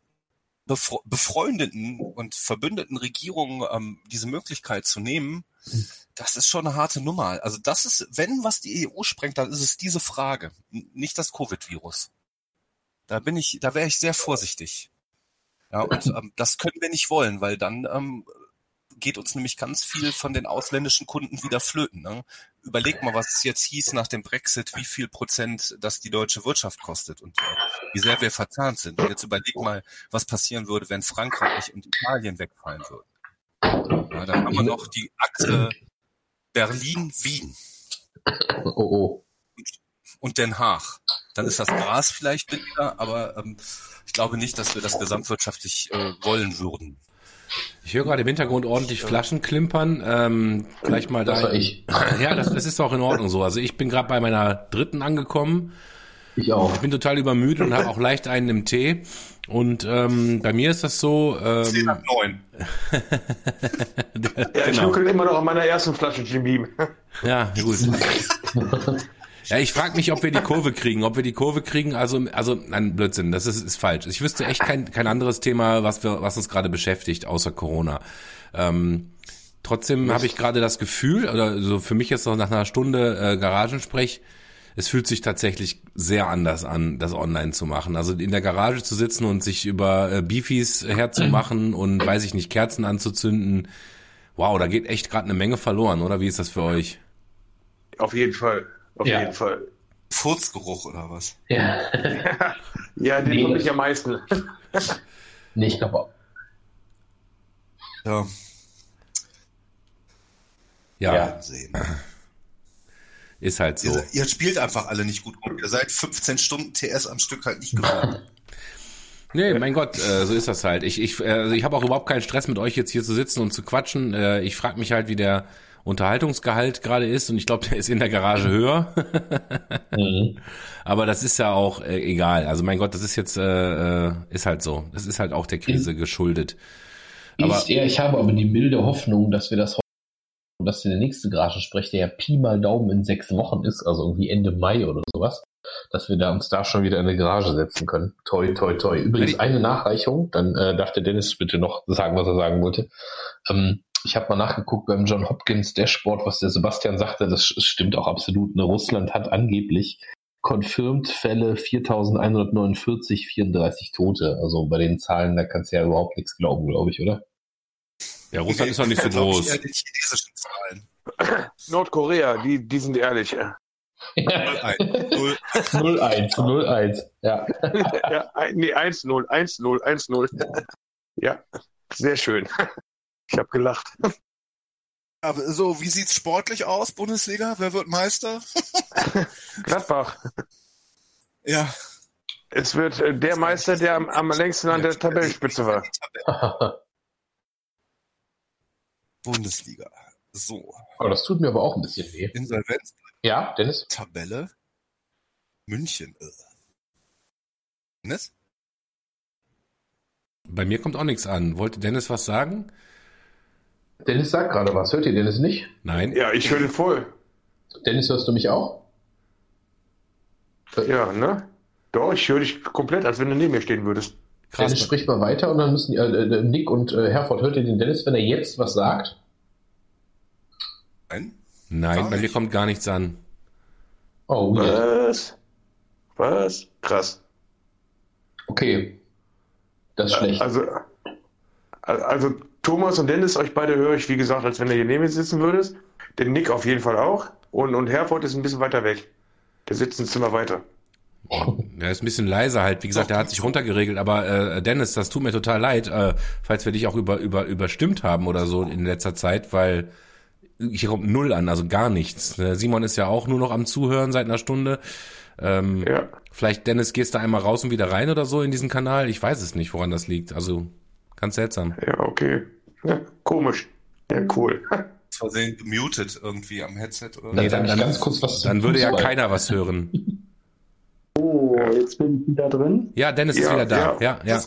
befre befreundeten und verbündeten Regierungen ähm, diese Möglichkeit zu nehmen, das ist schon eine harte Nummer. Also das ist, wenn was die EU sprengt, dann ist es diese Frage, nicht das Covid-Virus. Da bin ich, da wäre ich sehr vorsichtig. Ja, und ähm, das können wir nicht wollen, weil dann ähm, geht uns nämlich ganz viel von den ausländischen Kunden wieder flöten. Ne? Überleg mal, was es jetzt hieß nach dem Brexit, wie viel Prozent das die deutsche Wirtschaft kostet und äh, wie sehr wir verzahnt sind. Und jetzt überleg mal, was passieren würde, wenn Frankreich und Italien wegfallen würden. Ja, dann haben wir noch die Akte Berlin-Wien Oh, oh. und Den Haag. Dann ist das Gras vielleicht billiger, aber ähm, ich glaube nicht, dass wir das gesamtwirtschaftlich äh, wollen würden. Ich höre gerade im Hintergrund ordentlich Flaschen klimpern. Ähm, gleich mal Das da. war ich. <clears throat> Ja, das, das ist auch in Ordnung so. Also ich bin gerade bei meiner dritten angekommen. Ich auch. Ich bin total übermüdet und habe auch leicht einen im Tee. Und ähm, bei mir ist das so. Zehn Ähm, nach neun. <laughs> Ja, ich Genau. nuckel immer noch an meiner ersten Flasche Jim Beam. ja, gut. <laughs> Ja, ich frage mich, ob wir die Kurve kriegen, ob wir die Kurve kriegen. Also, also, nein, Blödsinn, das ist, ist falsch. Ich wüsste echt kein, kein anderes Thema, was wir, was uns gerade beschäftigt, außer Corona. Ähm, trotzdem habe ich gerade das Gefühl, oder so für mich jetzt noch nach einer Stunde äh, Garagensprech, es fühlt sich tatsächlich sehr anders an, das online zu machen. Also in der Garage zu sitzen und sich über äh, Beefies herzumachen <clears throat> und weiß ich nicht, Kerzen anzuzünden. Wow, da geht echt gerade eine Menge verloren, oder? Wie ist das für euch? Auf jeden Fall. Auf Ja. jeden Fall. Furzgeruch oder was? Ja. <laughs> Ja, den Nee, das- ich am meisten. <laughs> Nee, ich glaube, Ja, Ja, Ja. sehen. ist halt so. Ihr, ihr spielt einfach alle nicht gut rum. Ihr seid 15 Stunden TS am Stück halt nicht gewohnt. <laughs> Nee, mein Gott, äh, so ist das halt. Ich, ich, äh, also ich habe auch überhaupt keinen Stress mit euch jetzt hier zu sitzen und zu quatschen. Äh, ich frage mich halt, wie der Unterhaltungsgehalt gerade ist und ich glaube, der ist in der Garage höher. mhm. Aber das ist ja auch äh, egal. Also mein Gott, das ist jetzt äh, äh, ist halt so. Das ist halt auch der Krise geschuldet. Aber- ist eher, ich habe aber die milde Hoffnung, dass wir das dass der nächste Garagensprech, der ja Pi mal Daumen in sechs Wochen ist, also irgendwie Ende Mai oder sowas, dass wir da uns da schon wieder in eine Garage setzen können. Toi, toi, toi. Übrigens Ja, eine Nachreichung, dann äh, darf der Dennis bitte noch sagen, was er sagen wollte. Ähm, ich habe mal nachgeguckt beim John Hopkins Dashboard, was der Sebastian sagte, das stimmt auch absolut. Ne? Russland hat angeblich confirmed Fälle 4149, 34 Tote. Also bei den Zahlen, da kannst du ja überhaupt nichts glauben, glaube ich, oder? ja, Russland ist doch nicht so ich groß. Zahlen. <clears throat> Nordkorea, die, die sind ehrlich. <laughs> Ja, 0-1. 0 01, 01. Ja. ja nee, 1-0, 1-0, 1-0. Ja, sehr schön. Ich habe gelacht. <laughs> Aber so, wie sieht's sportlich aus, Bundesliga? Wer wird Meister? <laughs> Gladbach. <laughs> Ja. Es wird äh, der Meister, der am, am längsten an der Tabellenspitze war. Bundesliga. So. Aber das tut mir aber auch ein bisschen weh. Insolvenz, Ja, Dennis? Tabelle. München. Äh. Dennis? Bei mir kommt auch nichts an. Wollte Dennis was sagen? Dennis sagt gerade was. Hört ihr Dennis nicht? Nein. Ja, ich höre den voll. Dennis, hörst du mich auch? Ja, ne? Doch, ich höre dich komplett, als wenn du neben mir stehen würdest. Krass. Dennis, sprich mal weiter und dann müssen äh, äh, Nick und äh, Herford, hört ihr den Dennis, wenn er jetzt was sagt? Nein? Nein, Gar bei mir kommt gar nichts an. Oh, weird. Was? Was? Krass. Okay. Das ist schlecht. Also, also Thomas und Dennis, euch beide höre ich, wie gesagt, als wenn ihr hier neben mir sitzen würdest. Den Nick auf jeden Fall auch. Und, und Herford ist ein bisschen weiter weg. Der sitzt ein Zimmer weiter. Der ist ein bisschen leiser halt. Wie gesagt, der hat sich runtergeregelt. Aber äh, Dennis, das tut mir total leid, äh, falls wir dich auch über, über, überstimmt haben oder so in letzter Zeit, weil hier kommt null an, also gar nichts. Simon ist ja auch nur noch am Zuhören seit einer Stunde. Ähm, Ja. Vielleicht, Dennis, gehst du einmal raus und wieder rein oder so in diesen Kanal? Ich weiß es nicht, woran das liegt. Also ganz seltsam. Ja, okay. Ja, komisch. Ja, cool. Aus Versehen gemutet irgendwie am Headset oder Dann Nee, dann- dann- ganz kurz was Dann würde ja keiner was hören. <laughs> Oh, jetzt bin ich wieder drin. Ja, Dennis ist Ja, wieder da. Ja, ja. ja.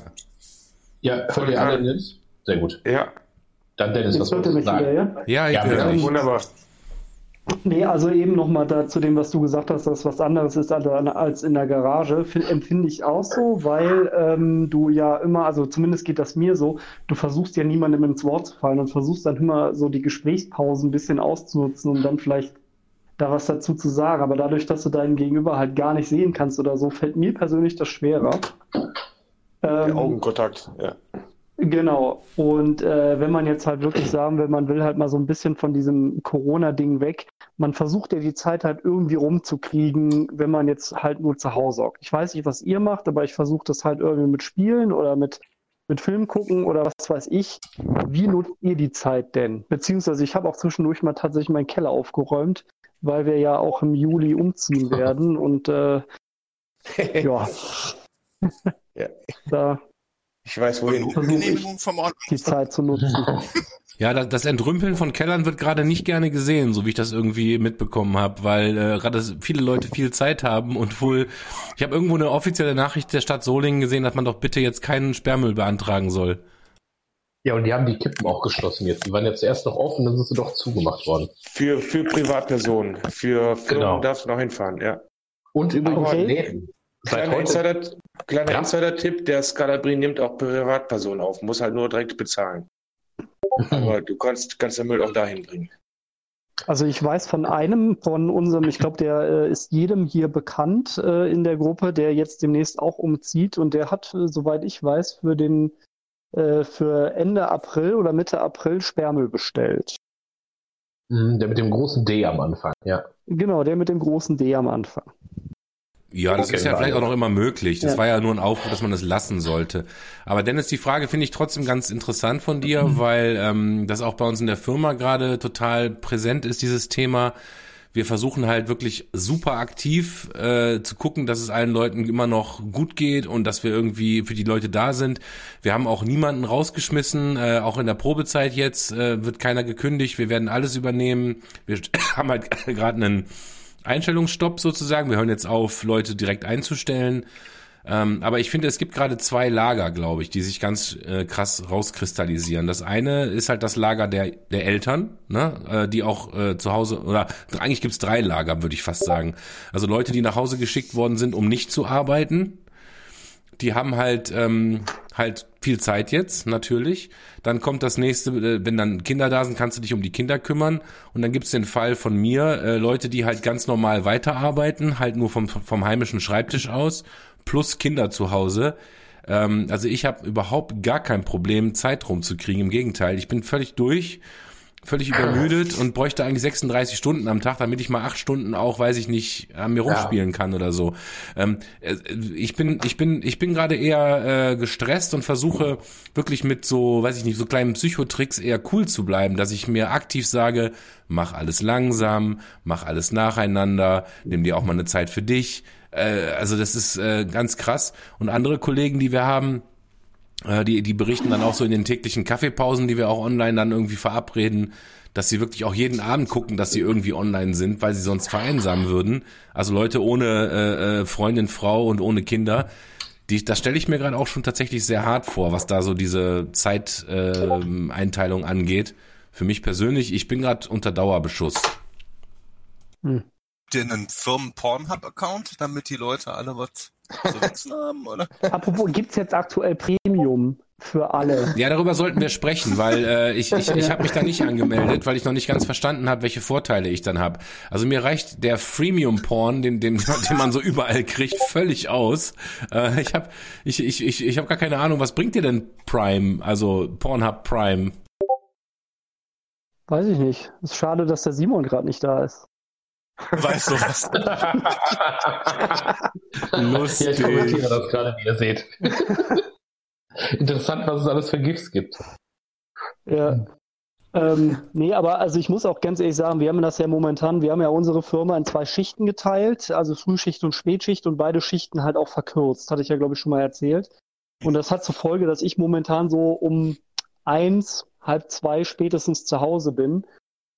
Ja, hört ihr alle Dennis? Sehr gut. Ja, Dann Dennis, was Jetzt hört wolltest ihr du mich wieder, sagen? ja? Ja, ich Ja, höre ja, dich. wunderbar. Nee, also eben nochmal da zu dem, was du gesagt hast, dass was anderes ist als in der Garage, fi- empfinde ich auch so, weil ähm, du ja immer, also zumindest geht das mir so, du versuchst ja niemandem ins Wort zu fallen und versuchst dann immer so die Gesprächspausen ein bisschen auszunutzen, um dann vielleicht da was dazu zu sagen. Aber dadurch, dass du deinen Gegenüber halt gar nicht sehen kannst oder so, fällt mir persönlich das schwerer. Ähm, Augenkontakt. Ja. Genau. Und äh, wenn man jetzt halt wirklich sagen will, man will halt mal so ein bisschen von diesem Corona-Ding weg, man versucht ja die Zeit halt irgendwie rumzukriegen, wenn man jetzt halt nur zu Hause hockt. Ich weiß nicht, was ihr macht, aber ich versuche das halt irgendwie mit Spielen oder mit, mit Film gucken oder was weiß ich. Wie nutzt ihr die Zeit denn? Beziehungsweise ich habe auch zwischendurch mal tatsächlich meinen Keller aufgeräumt, weil wir ja auch im Juli umziehen <laughs> werden und äh, ja. Ja. Da Ich weiß wohin. Genehmigung vom Ort. die Zeit zu nutzen. <laughs> Ja, das, das Entrümpeln von Kellern wird gerade nicht gerne gesehen, so wie ich das irgendwie mitbekommen habe, weil äh, gerade viele Leute viel Zeit haben und wohl, ich habe irgendwo eine offizielle Nachricht der Stadt Solingen gesehen, dass man doch bitte jetzt keinen Sperrmüll beantragen soll. Ja, und die haben die Kippen auch geschlossen jetzt. Die waren jetzt erst noch offen, dann sind sie doch zugemacht worden. Für, für Privatpersonen. Für Firmen Genau. darfst du noch hinfahren, ja. Und übrigens Okay. Läden. Seit Kleiner heute, Insider, kleiner Ja. Insider-Tipp, der Scalabri nimmt auch Privatpersonen auf, muss halt nur direkt bezahlen. Aber du kannst, kannst den Müll auch dahin bringen. Also ich weiß von einem, von unserem, ich glaube, der äh, ist jedem hier bekannt äh, in der Gruppe, der jetzt demnächst auch umzieht und der hat, äh, soweit ich weiß, für den äh, für Ende April oder Mitte April Sperrmüll bestellt. Mhm, der mit dem großen D am Anfang, ja. Genau, der mit dem großen D am Anfang. Ja, das ist ja vielleicht auch noch immer möglich. Das Ja. war ja nur ein Aufruf, dass man das lassen sollte. Aber Dennis, die Frage finde ich trotzdem ganz interessant von dir, Mhm. weil ähm, das auch bei uns in der Firma gerade total präsent ist, dieses Thema. Wir versuchen halt wirklich super aktiv äh, zu gucken, dass es allen Leuten immer noch gut geht und dass wir irgendwie für die Leute da sind. Wir haben auch niemanden rausgeschmissen, äh, auch in der Probezeit jetzt äh, wird keiner gekündigt. Wir werden alles übernehmen. Wir <coughs> haben halt <coughs> gerade einen Einstellungsstopp sozusagen. Wir hören jetzt auf, Leute direkt einzustellen. Ähm, aber ich finde, es gibt gerade zwei Lager, glaube ich, die sich ganz äh, krass rauskristallisieren. Das eine ist halt das Lager der, der Eltern, ne, äh, die auch äh, zu Hause, oder eigentlich gibt's drei Lager, würde ich fast sagen. Also Leute, die nach Hause geschickt worden sind, um nicht zu arbeiten. Die haben halt ähm, halt viel Zeit jetzt, natürlich. Dann kommt das nächste, äh, wenn dann Kinder da sind, kannst du dich um die Kinder kümmern. Und dann gibt's den Fall von mir, äh, Leute, die halt ganz normal weiterarbeiten, halt nur vom, vom heimischen Schreibtisch aus, plus Kinder zu Hause. Ähm, also ich habe überhaupt gar kein Problem, Zeit rumzukriegen. Im Gegenteil, ich bin völlig durch, völlig übermüdet und bräuchte eigentlich 36 Stunden am Tag, damit ich mal acht Stunden auch, weiß ich nicht, an mir rumspielen kann oder so. Ähm, äh, ich bin, ich bin, ich bin gerade eher äh, gestresst und versuche wirklich mit so, weiß ich nicht, so kleinen Psychotricks eher cool zu bleiben, dass ich mir aktiv sage, mach alles langsam, mach alles nacheinander, nimm dir auch mal eine Zeit für dich. Äh, also das ist äh, ganz krass. Und andere Kollegen, die wir haben, die, die berichten dann auch so in den täglichen Kaffeepausen, die wir auch online dann irgendwie verabreden, dass sie wirklich auch jeden Abend gucken, dass sie irgendwie online sind, weil sie sonst vereinsamen würden. Also Leute ohne äh, äh, Freundin, Frau und ohne Kinder. Die, das stelle ich mir gerade auch schon tatsächlich sehr hart vor, was da so diese Zeiteinteilung äh, Einteilung angeht. Für mich persönlich, ich bin gerade unter Dauerbeschuss. dir einen Firmen-Pornhub-Account, damit die Leute alle was haben, oder? Apropos, gibt's jetzt aktuell Premium für alle? Ja, darüber sollten wir sprechen, weil äh, ich, ich, ich habe mich da nicht angemeldet, weil ich noch nicht ganz verstanden habe, welche Vorteile ich dann habe. Also mir reicht der Freemium-Porn, den, den, den man so überall kriegt, völlig aus. Äh, ich habe ich, ich, ich, ich hab gar keine Ahnung, was bringt dir denn Prime, also Pornhub Prime? Weiß ich nicht. Ist schade, dass der Simon gerade nicht da ist. Weiß sowas. <laughs> Lustig. Ja, ich kommentiere das gerade, wie ihr seht. Interessant, was es alles für GIFs gibt. Ja. Ähm, nee, aber also ich muss auch ganz ehrlich sagen, wir haben das ja momentan, wir haben ja unsere Firma in zwei Schichten geteilt, also Frühschicht und Spätschicht und beide Schichten halt auch verkürzt, hatte ich ja glaube ich schon mal erzählt. Und das hat zur Folge, dass ich momentan so um eins, halb zwei spätestens zu Hause bin.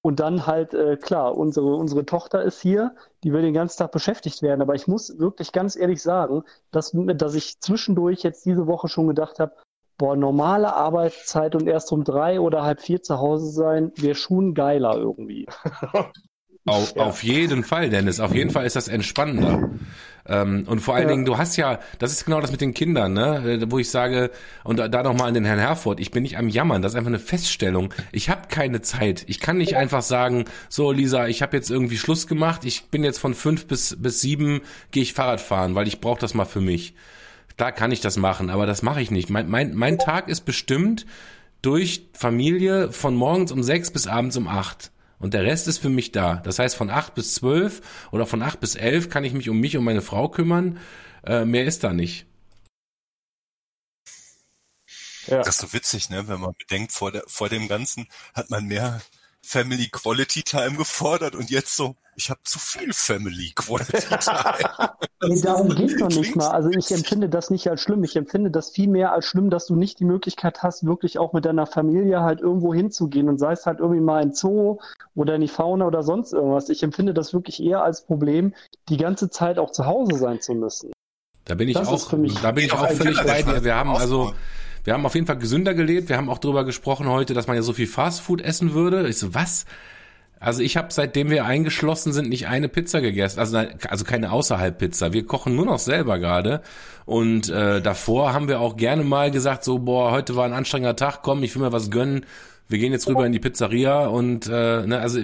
Und dann halt, äh, klar, unsere, unsere Tochter ist hier, die will den ganzen Tag beschäftigt werden. Aber ich muss wirklich ganz ehrlich sagen, dass, dass ich zwischendurch jetzt diese Woche schon gedacht habe, boah, normale Arbeitszeit und erst um drei oder halb vier zu Hause sein, wäre schon geiler irgendwie. <laughs> Auf, ja. auf jeden Fall, Dennis. Auf jeden Fall ist das entspannender. Ähm, und vor allen ja. Dingen, du hast ja, das ist genau das mit den Kindern, ne? Äh, wo ich sage, und da, da nochmal an den Herrn Herford, ich bin nicht am Jammern, das ist einfach eine Feststellung. Ich habe keine Zeit. Ich kann nicht einfach sagen, so Lisa, ich habe jetzt irgendwie Schluss gemacht, ich bin jetzt von fünf bis, bis sieben, gehe ich Fahrrad fahren, weil ich brauche das mal für mich. Da kann ich das machen, aber das mache ich nicht. Mein, mein, mein Tag ist bestimmt durch Familie von morgens um sechs bis abends um acht. Und der Rest ist für mich da. Das heißt, von acht bis zwölf oder von acht bis elf kann ich mich um mich und meine Frau kümmern. Äh, mehr ist da nicht. Ja. Das ist so witzig, ne? Wenn man bedenkt, vor, der, vor dem Ganzen hat man mehr Family Quality Time gefordert und jetzt so, ich habe zu viel Family Quality Time. <laughs> nee, darum geht noch nicht mal. Also ich empfinde das nicht als schlimm. Ich empfinde das viel mehr als schlimm, dass du nicht die Möglichkeit hast, wirklich auch mit deiner Familie halt irgendwo hinzugehen und sei es halt irgendwie mal ein Zoo oder in die Fauna oder sonst irgendwas. Ich empfinde das wirklich eher als Problem, die ganze Zeit auch zu Hause sein zu müssen. Da bin ich das auch, da bin ich auch völlig bei dir. Wir haben also, wir haben auf jeden Fall gesünder gelebt. Wir haben auch darüber gesprochen heute, dass man ja so viel Fastfood essen würde. Ich so, was? Also ich habe seitdem wir eingeschlossen sind nicht eine Pizza gegessen, also also keine außerhalb Pizza. Wir kochen nur noch selber gerade und äh, davor haben wir auch gerne mal gesagt so boah heute war ein anstrengender Tag, komm ich will mir was gönnen. Wir gehen jetzt rüber in die Pizzeria und äh, ne, also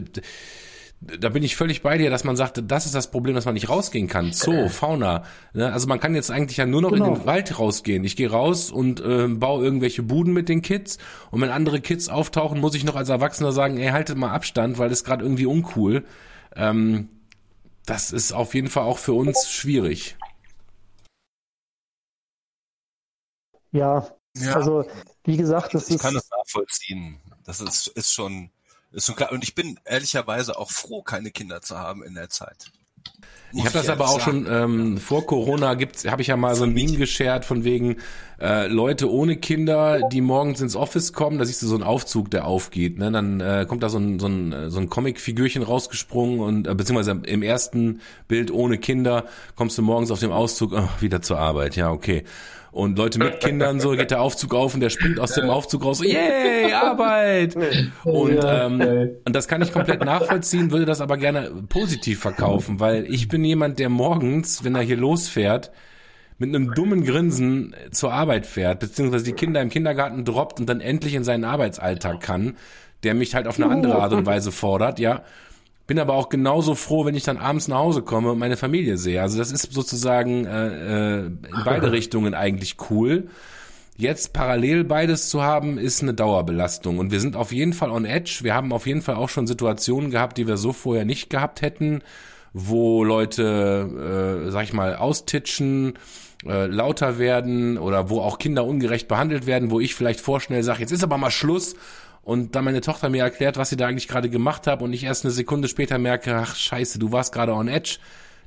da bin ich völlig bei dir, dass man sagte, das ist das Problem, dass man nicht rausgehen kann. Zoo, Fauna. Ne? Also man kann jetzt eigentlich ja nur noch genau. in den Wald rausgehen. Ich gehe raus und äh, baue irgendwelche Buden mit den Kids. Und wenn andere Kids auftauchen, muss ich noch als Erwachsener sagen, ey, haltet mal Abstand, weil das gerade irgendwie uncool. Ähm, das ist auf jeden Fall auch für uns schwierig. Ja, ja. also wie gesagt, das ich ist. Ich kann das nachvollziehen. Das ist, ist schon ist schon klar. Und ich bin ehrlicherweise auch froh, keine Kinder zu haben in der Zeit. ich habe das aber auch sagen. schon ähm, vor Corona gibt's, habe ich ja mal so ein Meme geshared von wegen äh, Leute ohne Kinder, die morgens ins Office kommen. Da siehst du so einen Aufzug, der aufgeht. Ne? Dann äh, kommt da so ein so ein, so ein Comic-Figürchen rausgesprungen und äh, beziehungsweise im ersten Bild ohne Kinder kommst du morgens auf dem Auszug oh, wieder zur Arbeit. Ja okay. Und Leute mit Kindern, so geht der Aufzug auf und der springt aus dem Aufzug raus, yay, Arbeit! Und, ähm, und das kann ich komplett nachvollziehen, würde das aber gerne positiv verkaufen, weil ich bin jemand, der morgens, wenn er hier losfährt, mit einem dummen Grinsen zur Arbeit fährt, beziehungsweise die Kinder im Kindergarten droppt und dann endlich in seinen Arbeitsalltag kann, der mich halt auf eine andere Art und Weise fordert, ja. Bin aber auch genauso froh, wenn ich dann abends nach Hause komme und meine Familie sehe. Also das ist sozusagen äh, äh, in beide <laughs> Richtungen eigentlich cool. Jetzt parallel beides zu haben, ist eine Dauerbelastung. Und wir sind auf jeden Fall on edge. Wir haben auf jeden Fall auch schon Situationen gehabt, die wir so vorher nicht gehabt hätten, wo Leute, äh, sag ich mal, austitschen, äh, lauter werden oder wo auch Kinder ungerecht behandelt werden, wo ich vielleicht vorschnell sage, jetzt ist aber mal Schluss und dann meine Tochter mir erklärt, was sie da eigentlich gerade gemacht hat und ich erst eine Sekunde später merke, ach scheiße, du warst gerade on edge.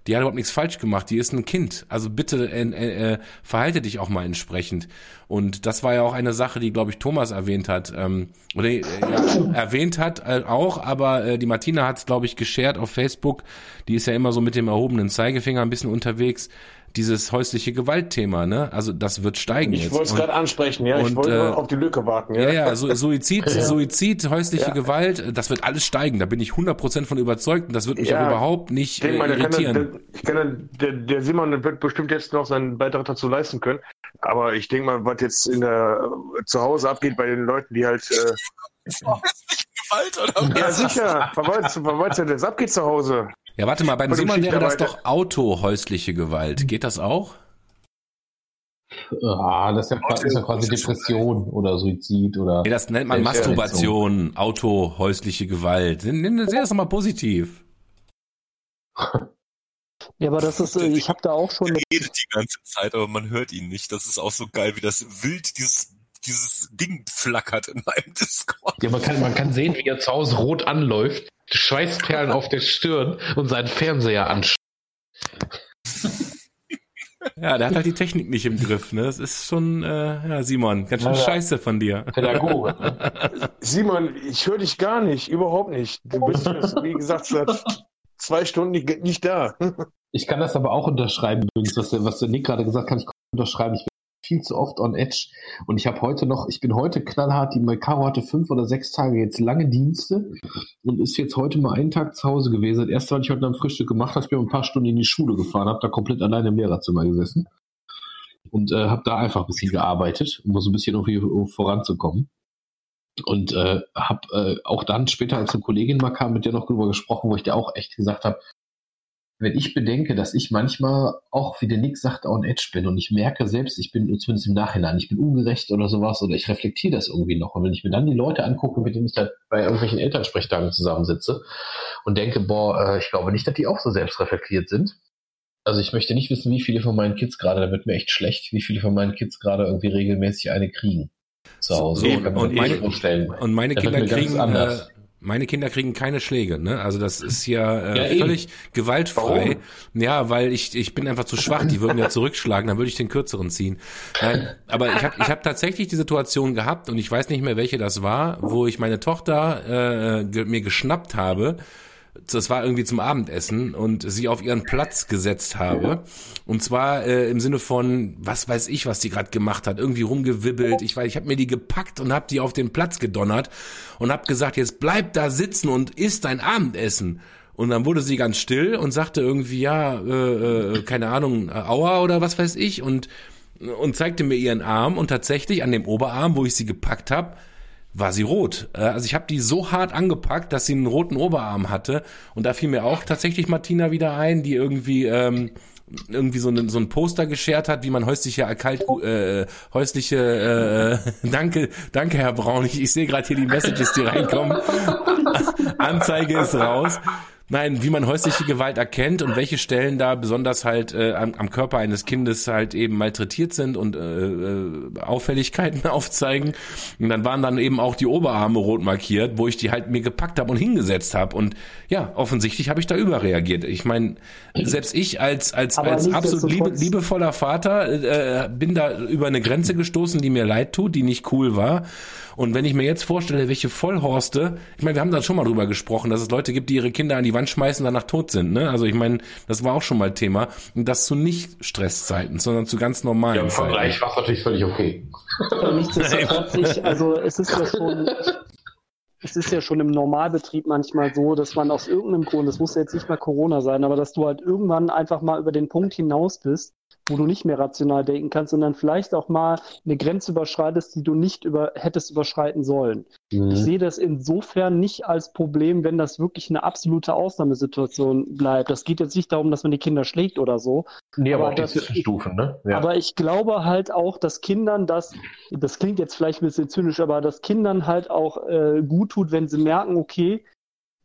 Die hat überhaupt nichts falsch gemacht, die ist ein Kind. Also bitte äh, äh, äh, verhalte dich auch mal entsprechend. Und das war ja auch eine Sache, die, glaube ich, Thomas erwähnt hat. Ähm, oder äh, ja, erwähnt hat äh, auch, aber äh, die Martina hat es, glaube ich, geshared auf Facebook. Die ist ja immer so mit dem erhobenen Zeigefinger ein bisschen unterwegs dieses häusliche Gewaltthema, ne? Also das wird steigen ich jetzt. Ich wollte es gerade ansprechen, ja. Und, ich wollte äh, auf die Lücke warten, ja. Ja, ja, so, Suizid, <laughs> ja. Suizid, häusliche ja. Gewalt, das wird alles steigen. Da bin ich 100% von überzeugt und das wird mich ja. auch überhaupt nicht ich äh, mal, irritieren. Der, der, ich kann, der, der Simon wird bestimmt jetzt noch seinen Beitrag dazu leisten können. Aber ich denke mal, was jetzt in der zu Hause abgeht bei den Leuten, die halt äh, <laughs> Gewalt, oder? Ja, sicher. Was denn das abgeht zu Hause? Ja, warte mal, beim Simon wäre das doch autohäusliche Gewalt. Geht das auch? Ah, das ist ja, ist ja quasi Depression oder Suizid oder. Nee, das nennt man Masturbation, autohäusliche Gewalt. Seh das doch mal positiv. <laughs> Ja, aber das ist, äh, ich habe da auch schon. Der redet die ganze Zeit, aber man hört ihn nicht. Das ist auch so geil, wie das wild dieses dieses Ding flackert in meinem <laughs> Discord. Ja, man kann, man kann sehen, wie er zu Hause rot anläuft, Schweißperlen auf der Stirn und seinen Fernseher anschaut. Ja, der hat halt die Technik nicht im Griff, ne? Das ist schon, äh, ja, Simon, ganz schön Ja, scheiße von dir. Pädagoge. <laughs> ne? Simon, ich höre dich gar nicht, überhaupt nicht. Du bist jetzt, wie gesagt, seit zwei Stunden nicht, nicht da. Ich kann das aber auch unterschreiben, übrigens, was der, was der Nick gerade gesagt hat, kann ich unterschreiben. Ich bin viel zu oft on edge. Und ich habe heute noch, ich bin heute knallhart, die Caro hatte fünf oder sechs Tage jetzt lange Dienste und ist jetzt heute mal einen Tag zu Hause gewesen. Das erste, was ich heute am Frühstück gemacht habe, ich bin ein paar Stunden in die Schule gefahren, habe da komplett alleine im Lehrerzimmer gesessen und äh, habe da einfach ein bisschen gearbeitet, um so ein bisschen irgendwie voranzukommen. Und äh, habe äh, auch dann später, als eine Kollegin mal kam, mit der noch drüber gesprochen, wo ich dir auch echt gesagt habe, wenn ich bedenke, dass ich manchmal auch, wie der Nick sagt, on edge bin und ich merke selbst, ich bin zumindest im Nachhinein, ich bin ungerecht oder sowas oder ich reflektiere das irgendwie noch. Und wenn ich mir dann die Leute angucke, mit denen ich da bei irgendwelchen Elternsprechtagen zusammensitze und denke, boah, äh, ich glaube nicht, dass die auch so selbstreflektiert sind. Also ich möchte nicht wissen, wie viele von meinen Kids gerade, da wird mir echt schlecht, wie viele von meinen Kids gerade irgendwie regelmäßig eine kriegen. Zu Hause. So, und meine-. Und meine Kinder kriegen, anders. äh, meine Kinder kriegen keine Schläge, ne? Also das ist ja, äh, Ja, eben. völlig gewaltfrei. Ja, weil ich ich bin einfach zu schwach. Die würden ja zurückschlagen, dann würde ich den kürzeren ziehen. Nein, aber ich habe ich hab tatsächlich die Situation gehabt und ich weiß nicht mehr, welche das war, wo ich meine Tochter äh, ge mir geschnappt habe. Das war irgendwie zum Abendessen und sie auf ihren Platz gesetzt habe. Und zwar äh, im Sinne von, was weiß ich, was die gerade gemacht hat, irgendwie rumgewibbelt. Ich weiß, ich habe mir die gepackt und habe die auf den Platz gedonnert und habe gesagt, jetzt bleib da sitzen und isst dein Abendessen. Und dann wurde sie ganz still und sagte irgendwie, ja, äh, äh, keine Ahnung, äh, Aua oder was weiß ich und und zeigte mir ihren Arm und tatsächlich an dem Oberarm, wo ich sie gepackt habe, war sie rot. Äh, Also ich habe die so hart angepackt, dass sie einen roten Oberarm hatte. Und da fiel mir auch tatsächlich Martina wieder ein, die irgendwie ähm, irgendwie so, ein so ein Poster geschert hat, wie man häusliche erkalt äh, häusliche äh, danke danke Herr Braun ich, ich sehe gerade hier die Messages die reinkommen <laughs> Anzeige ist raus Nein, wie man häusliche Gewalt erkennt und welche Stellen da besonders halt äh, am, am Körper eines Kindes halt eben malträtiert sind und äh, äh, Auffälligkeiten <laughs> aufzeigen. Und dann waren dann eben auch die Oberarme rot markiert, wo ich die halt mir gepackt habe und hingesetzt habe. Und ja, offensichtlich habe ich da überreagiert. Ich meine, selbst ich als als Aber als absolut liebe, liebevoller Vater äh, bin da über eine Grenze gestoßen, die mir leid tut, die nicht cool war. Und wenn ich mir jetzt vorstelle, welche Vollhorste, ich meine, wir haben da schon mal drüber gesprochen, dass es Leute gibt, die ihre Kinder an die Wand schmeißen, danach tot sind. Ne? Also ich meine, das war auch schon mal Thema. Und das zu nicht Stresszeiten, sondern zu ganz normalen Ja, im Zeiten. Vergleich war es natürlich völlig okay. <laughs> Nichtsdestotrotz, ich, also es ist ja schon, es ist ja schon im Normalbetrieb manchmal so, dass man aus irgendeinem Grund, das muss ja jetzt nicht mal Corona sein, aber dass du halt irgendwann einfach mal über den Punkt hinaus bist, wo du nicht mehr rational denken kannst, sondern vielleicht auch mal eine Grenze überschreitest, die du nicht über, hättest überschreiten sollen. Mhm. Ich sehe das insofern nicht als Problem, wenn das wirklich eine absolute Ausnahmesituation bleibt. Das geht jetzt nicht darum, dass man die Kinder schlägt oder so, Nee, aber, Aber auch die Zwischenstufen, ne? Ja. aber ich glaube halt auch, dass Kindern das, das klingt jetzt vielleicht ein bisschen zynisch, aber dass Kindern halt auch äh, gut tut, wenn sie merken, okay,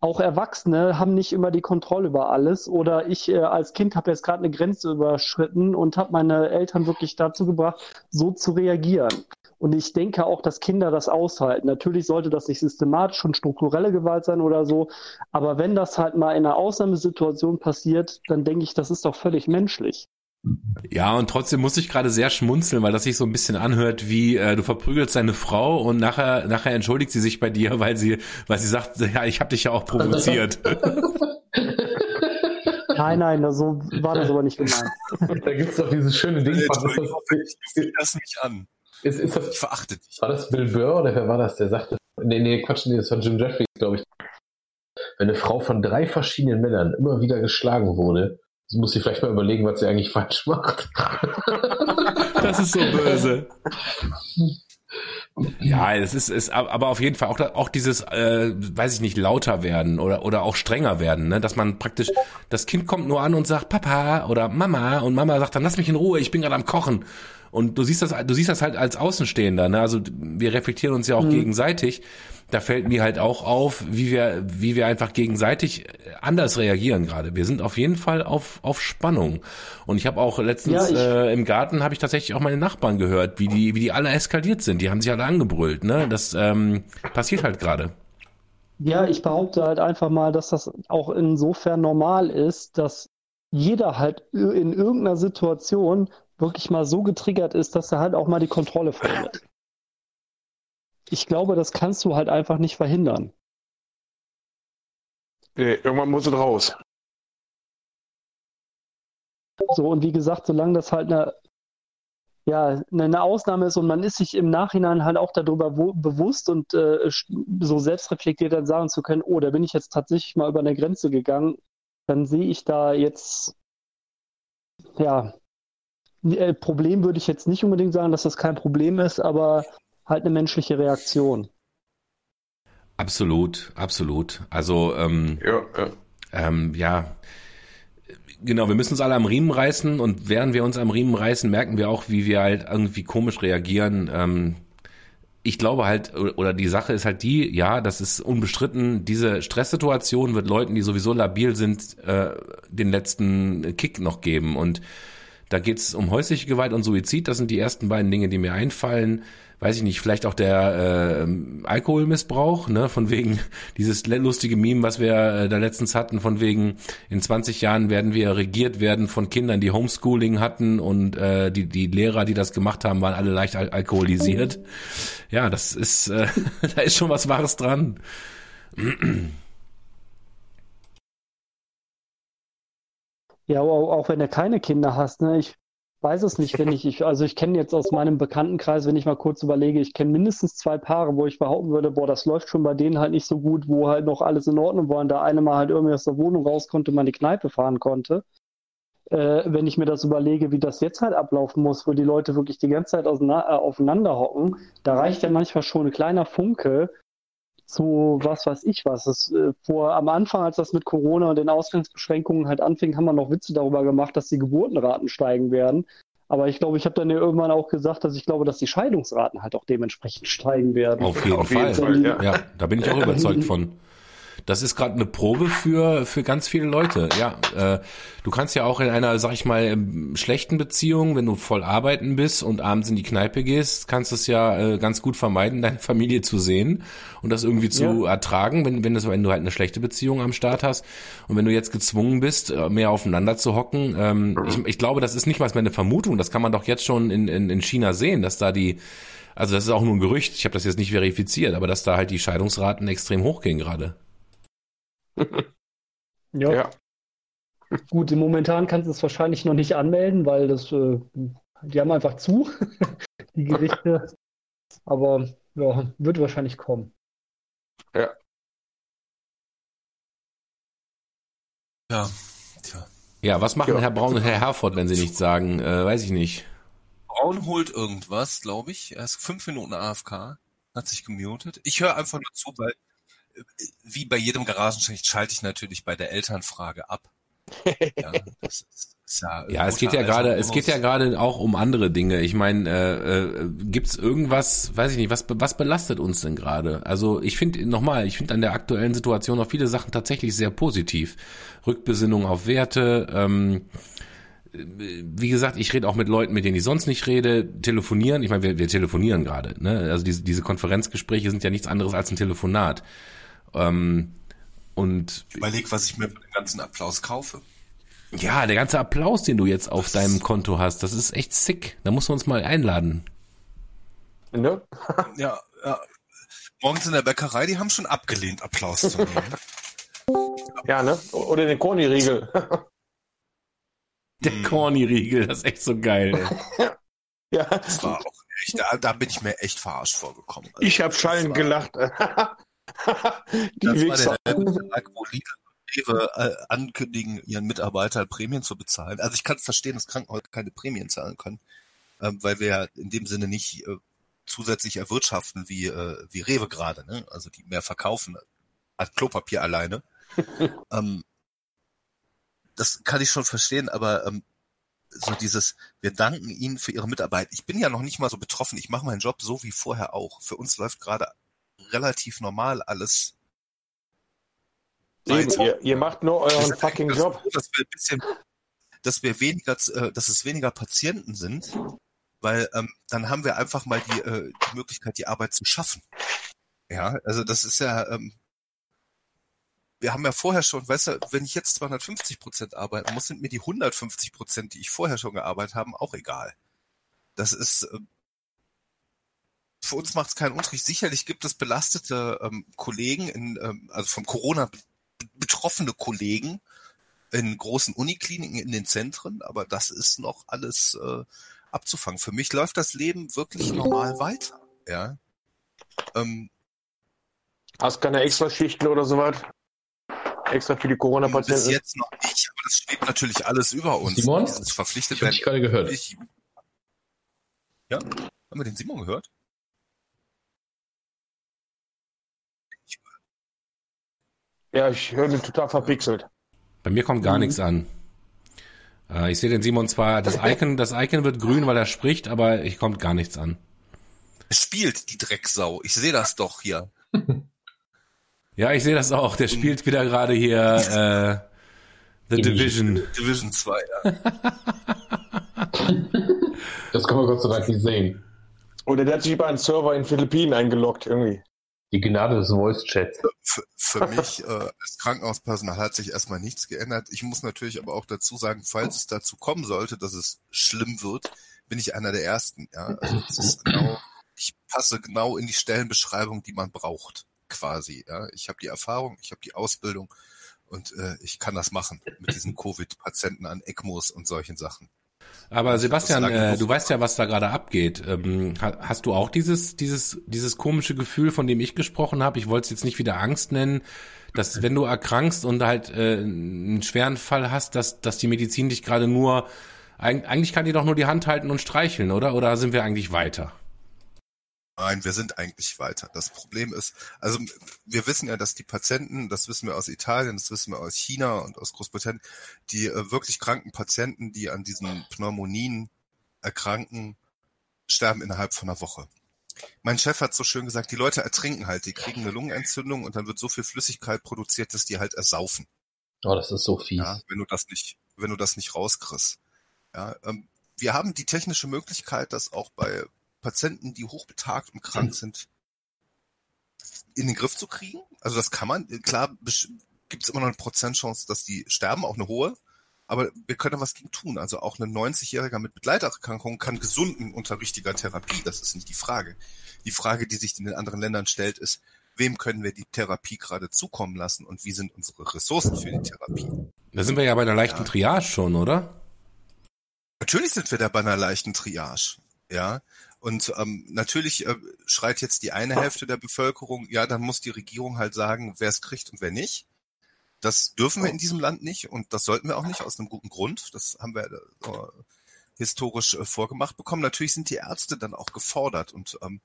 auch Erwachsene haben nicht immer die Kontrolle über alles. Oder ich äh, als Kind habe jetzt gerade eine Grenze überschritten und habe meine Eltern wirklich dazu gebracht, so zu reagieren. Und ich denke auch, dass Kinder das aushalten. Natürlich sollte das nicht systematisch und strukturelle Gewalt sein oder so. Aber wenn das halt mal in einer Ausnahmesituation passiert, dann denke ich, das ist doch völlig menschlich. Ja, und trotzdem muss ich gerade sehr schmunzeln, weil das sich so ein bisschen anhört, wie äh, du verprügelst deine Frau und nachher nachher entschuldigt sie sich bei dir, weil sie weil sie sagt, ja, ich habe dich ja auch provoziert. <laughs> Nein, nein, so war das aber nicht gemeint. Da gibt es doch dieses schöne Ding Entschuldigung, das, ich fühle das nicht an. ist, ist Ich das, verachte dich. war das Bill Burr oder wer war das, der sagte, nee, nee, Quatsch, nee, das war Jim Jeffries, glaube ich. Wenn eine Frau von drei verschiedenen Männern immer wieder geschlagen wurde, muss sie vielleicht mal überlegen, was sie eigentlich falsch <laughs> macht. Das ist so böse. Ja, es ist, ist aber auf jeden Fall auch, auch dieses, äh, weiß ich nicht, lauter werden oder, oder auch strenger werden, ne? dass man praktisch, das Kind kommt nur an und sagt Papa oder Mama und Mama sagt dann, lass mich in Ruhe, ich bin gerade am Kochen. Und du siehst das, du siehst das halt als Außenstehender, ne? Also wir reflektieren uns ja auch mhm. gegenseitig. Da fällt mir halt auch auf, wie wir, wie wir einfach gegenseitig anders reagieren gerade. Wir sind auf jeden Fall auf, auf Spannung. Und ich habe auch letztens ja, äh, im Garten habe ich tatsächlich auch meine Nachbarn gehört, wie die, wie die alle eskaliert sind. Die haben sich alle angebrüllt, ne? Das ähm, passiert halt gerade. Ja, ich behaupte halt einfach mal, dass das auch insofern normal ist, dass jeder halt in irgendeiner Situation wirklich mal so getriggert ist, dass er halt auch mal die Kontrolle verliert. Ich glaube, das kannst du halt einfach nicht verhindern. Nee, irgendwann muss es raus. So, und wie gesagt, solange das halt eine, ja, eine Ausnahme ist und man ist sich im Nachhinein halt auch darüber bewusst und äh, so selbstreflektiert dann sagen zu können, oh, da bin ich jetzt tatsächlich mal über eine Grenze gegangen, dann sehe ich da jetzt, ja, äh, Problem würde ich jetzt nicht unbedingt sagen, dass das kein Problem ist, aber halt eine menschliche Reaktion. Absolut, absolut. Also ähm, ja, ja. Ähm, ja, genau, wir müssen uns alle am Riemen reißen und während wir uns am Riemen reißen, merken wir auch, wie wir halt irgendwie komisch reagieren. Ähm, ich glaube halt, oder die Sache ist halt die, ja, das ist unbestritten, diese Stresssituation wird Leuten, die sowieso labil sind, äh, den letzten Kick noch geben. Und da geht's um häusliche Gewalt und Suizid, das sind die ersten beiden Dinge, die mir einfallen weiß ich nicht, vielleicht auch der äh, Alkoholmissbrauch, ne, von wegen <laughs> dieses lustige Meme, was wir äh, da letztens hatten, von wegen in 20 Jahren werden wir regiert werden von Kindern, die Homeschooling hatten und äh, die die Lehrer, die das gemacht haben, waren alle leicht al alkoholisiert. Ja, das ist äh, <laughs> da ist schon was Wahres dran. <clears throat> Ja, auch, auch wenn du keine Kinder hast, ne? Ich weiß es nicht, wenn <laughs> ich, ich also ich kenne jetzt aus meinem Bekanntenkreis, wenn ich mal kurz überlege, ich kenne mindestens zwei Paare, wo ich behaupten würde, boah, das läuft schon bei denen halt nicht so gut, wo halt noch alles in Ordnung war und der eine mal halt irgendwie aus der Wohnung raus konnte, mal in die Kneipe fahren konnte. Äh, wenn ich mir das überlege, wie das jetzt halt ablaufen muss, wo die Leute wirklich die ganze Zeit äh, aufeinander hocken, da reicht ja manchmal schon ein kleiner Funke, zu was weiß ich was. Das, äh, vor, am Anfang, als das mit Corona und den Ausgangsbeschränkungen halt anfing, haben wir noch Witze darüber gemacht, dass die Geburtenraten steigen werden. Aber ich glaube, ich habe dann ja irgendwann auch gesagt, dass ich glaube, dass die Scheidungsraten halt auch dementsprechend steigen werden. Auf jeden, Auf jeden Fall. Fall ja. ja, da bin ich auch überzeugt von das ist gerade eine Probe für für ganz viele Leute. Ja, äh, du kannst ja auch in einer, sag ich mal, ähm, schlechten Beziehung, wenn du voll arbeiten bist und abends in die Kneipe gehst, kannst du es ja äh, ganz gut vermeiden, deine Familie zu sehen und das irgendwie zu ja. ertragen, wenn wenn das wenn du halt eine schlechte Beziehung am Start hast und wenn du jetzt gezwungen bist, äh, mehr aufeinander zu hocken. Ähm, ich, ich glaube, das ist nicht mal eine Vermutung, das kann man doch jetzt schon in in, in China sehen, dass da die also das ist auch nur ein Gerücht, ich habe das jetzt nicht verifiziert, aber dass da halt die Scheidungsraten extrem hochgehen gerade. <laughs> ja. ja. Gut, momentan kannst du es wahrscheinlich noch nicht anmelden, weil das, äh, die haben einfach zu, <laughs> die Gerichte. Aber ja, wird wahrscheinlich kommen. Ja. Ja, tja. Ja, was machen ja. Herr Braun und Herr Herford, wenn sie nichts sagen? Äh, weiß ich nicht. Braun holt irgendwas, glaube ich. Er ist fünf Minuten AFK, hat sich gemutet. Ich höre einfach nur zu, weil wie bei jedem Garagenschicht schalte ich natürlich bei der Elternfrage ab. <laughs> Ja, ist, ist ja, ja es geht ja gerade, es geht ja gerade auch um andere Dinge. Ich meine, äh, äh, gibt es irgendwas, weiß ich nicht, was was belastet uns denn gerade? Also ich finde nochmal, ich finde an der aktuellen Situation auch viele Sachen tatsächlich sehr positiv. Rückbesinnung auf Werte. Ähm, wie gesagt, ich rede auch mit Leuten, mit denen ich sonst nicht rede, telefonieren. Ich meine, wir, wir telefonieren gerade. Ne? Also diese, diese Konferenzgespräche sind ja nichts anderes als ein Telefonat. Ähm, und ich überleg, was ich mir für den ganzen Applaus kaufe. Ja, der ganze Applaus, den du jetzt auf das deinem Konto hast, das ist echt sick. Da muss man uns mal einladen. Ne? <laughs> ja, ja. Morgens in der Bäckerei, die haben schon abgelehnt, Applaus zu nehmen. <laughs> ja, ne? Oder den Corny-Riegel. <laughs> der. Corny-Riegel, das ist echt so geil. Ja. Das war auch echt, da, da, bin ich mir echt verarscht vorgekommen. Also, ich habe schallend gelacht. <laughs> Das Wichser. war der Tag, wo Rewe äh, ankündigen, ihren Mitarbeitern Prämien zu bezahlen. Also ich kann verstehen, dass Krankenhäuser keine Prämien zahlen können, ähm, weil wir ja in dem Sinne nicht äh, zusätzlich erwirtschaften wie, äh, wie Rewe gerade, ne? also die mehr verkaufen als Klopapier alleine. <laughs> ähm, das kann ich schon verstehen, aber ähm, so dieses, wir danken Ihnen für Ihre Mitarbeit. Ich bin ja noch nicht mal so betroffen. Ich mache meinen Job so wie vorher auch. Für uns läuft gerade relativ normal alles. Eben, ihr, ihr macht nur euren sind fucking Job. froh, dass wir ein bisschen, dass wir weniger, äh, dass es weniger Patienten sind, weil ähm, dann haben wir einfach mal die, äh, die Möglichkeit, die Arbeit zu schaffen. Ja, also das ist ja, ähm, wir haben ja vorher schon, weißt du, wenn ich jetzt 250 Prozent arbeiten muss, sind mir die 150 Prozent, die ich vorher schon gearbeitet habe, auch egal. Das ist, äh, für uns macht es keinen Unterschied. Sicherlich gibt es belastete ähm, Kollegen, in, ähm, also vom Corona be- betroffene Kollegen in großen Unikliniken in den Zentren, aber das ist noch alles äh, abzufangen. Für mich läuft das Leben wirklich normal weiter. Ja. Ähm, Hast keine Extraschichten oder sowas? Extra für die bis Corona-Patienten? jetzt noch nicht, aber das steht natürlich alles über uns. Simon? Dieses verpflichtet Ich habe dich gerade gehört. Ich, ja, haben wir den Simon gehört? Ja, ich höre mich total verpixelt. Bei mir kommt gar nichts an. Äh, ich sehe den Simon zwar, das Icon, das Icon wird grün, weil er spricht, aber ich kommt gar nichts an. Er spielt die Drecksau. Ich sehe das doch hier. <laughs> Ja, ich sehe das auch. Der spielt wieder gerade hier äh, The Division. Division 2, ja. <laughs> Das kann man Gott sei Dank nicht sehen. Oder der hat sich über einen Server in Philippinen eingeloggt irgendwie. Die Gnade des Voice-Chats. Für, für mich äh, als Krankenhauspersonal hat sich erstmal nichts geändert. Ich muss natürlich aber auch dazu sagen, falls es dazu kommen sollte, dass es schlimm wird, bin ich einer der Ersten. Ja, also das ist genau, ich passe genau in die Stellenbeschreibung, die man braucht, quasi. Ja, ich habe die Erfahrung, ich habe die Ausbildung und äh, ich kann das machen mit diesen Covid-Patienten an ECMOs und solchen Sachen. Aber Sebastian, äh, du weißt ja, was da gerade abgeht. Ähm, ha- hast du auch dieses, dieses, dieses komische Gefühl, von dem ich gesprochen habe? Ich wollte es jetzt nicht wieder Angst nennen, dass wenn du erkrankst und halt äh, einen schweren Fall hast, dass, dass die Medizin dich gerade nur, eig eigentlich kann die doch nur die Hand halten und streicheln, oder? Oder sind wir eigentlich weiter? Nein, wir sind eigentlich weiter. Das Problem ist, also wir wissen ja, dass die Patienten, das wissen wir aus Italien, das wissen wir aus China und aus Großbritannien, die äh, wirklich kranken Patienten, die an diesen Pneumonien erkranken, sterben innerhalb von einer Woche. Mein Chef hat so schön gesagt, die Leute ertrinken halt, die kriegen eine Lungenentzündung und dann wird so viel Flüssigkeit produziert, dass die halt ersaufen. Oh, das ist so fies. Ja, wenn du das nicht, wenn du das nicht rauskriegst. Ja, ähm, wir haben die technische Möglichkeit, dass auch bei Patienten, die hochbetagt und krank sind, in den Griff zu kriegen. Also das kann man. Klar gibt es immer noch eine Prozentchance, dass die sterben, auch eine hohe. Aber wir können was gegen tun. Also auch ein 90-Jähriger mit Begleiterkrankungen kann gesunden unter richtiger Therapie. Das ist nicht die Frage. Die Frage, die sich in den anderen Ländern stellt, ist, wem können wir die Therapie gerade zukommen lassen und wie sind unsere Ressourcen für die Therapie? Da sind wir ja bei einer leichten Ja. Triage schon, oder? Natürlich sind wir da bei einer leichten Triage, ja. Und ähm, natürlich äh, schreit jetzt die eine Hälfte der Bevölkerung, ja, dann muss die Regierung halt sagen, wer es kriegt und wer nicht. Das dürfen wir in diesem Land nicht und das sollten wir auch nicht aus einem guten Grund. Das haben wir äh, historisch äh, vorgemacht bekommen. Natürlich sind die Ärzte dann auch gefordert und ähm,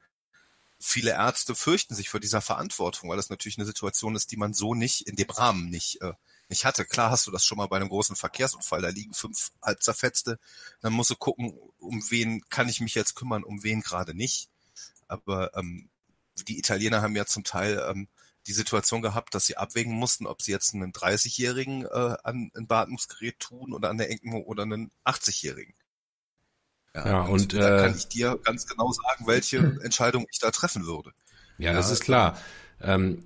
viele Ärzte fürchten sich vor dieser Verantwortung, weil das natürlich eine Situation ist, die man so nicht in dem Rahmen nicht äh, nicht hatte. Klar hast du das schon mal bei einem großen Verkehrsunfall, da liegen fünf halb zerfetzte, dann musst du gucken, um wen kann ich mich jetzt kümmern, um wen gerade nicht. Aber ähm, die Italiener haben ja zum Teil ähm, die Situation gehabt, dass sie abwägen mussten, ob sie jetzt einen 30-Jährigen äh, an ein Beatmungsgerät tun oder an der ECMO oder einen 80-Jährigen. Ja, und, da äh, kann ich dir ganz genau sagen, welche Entscheidung ich da treffen würde. Ja, das Ja, ist klar. Ähm,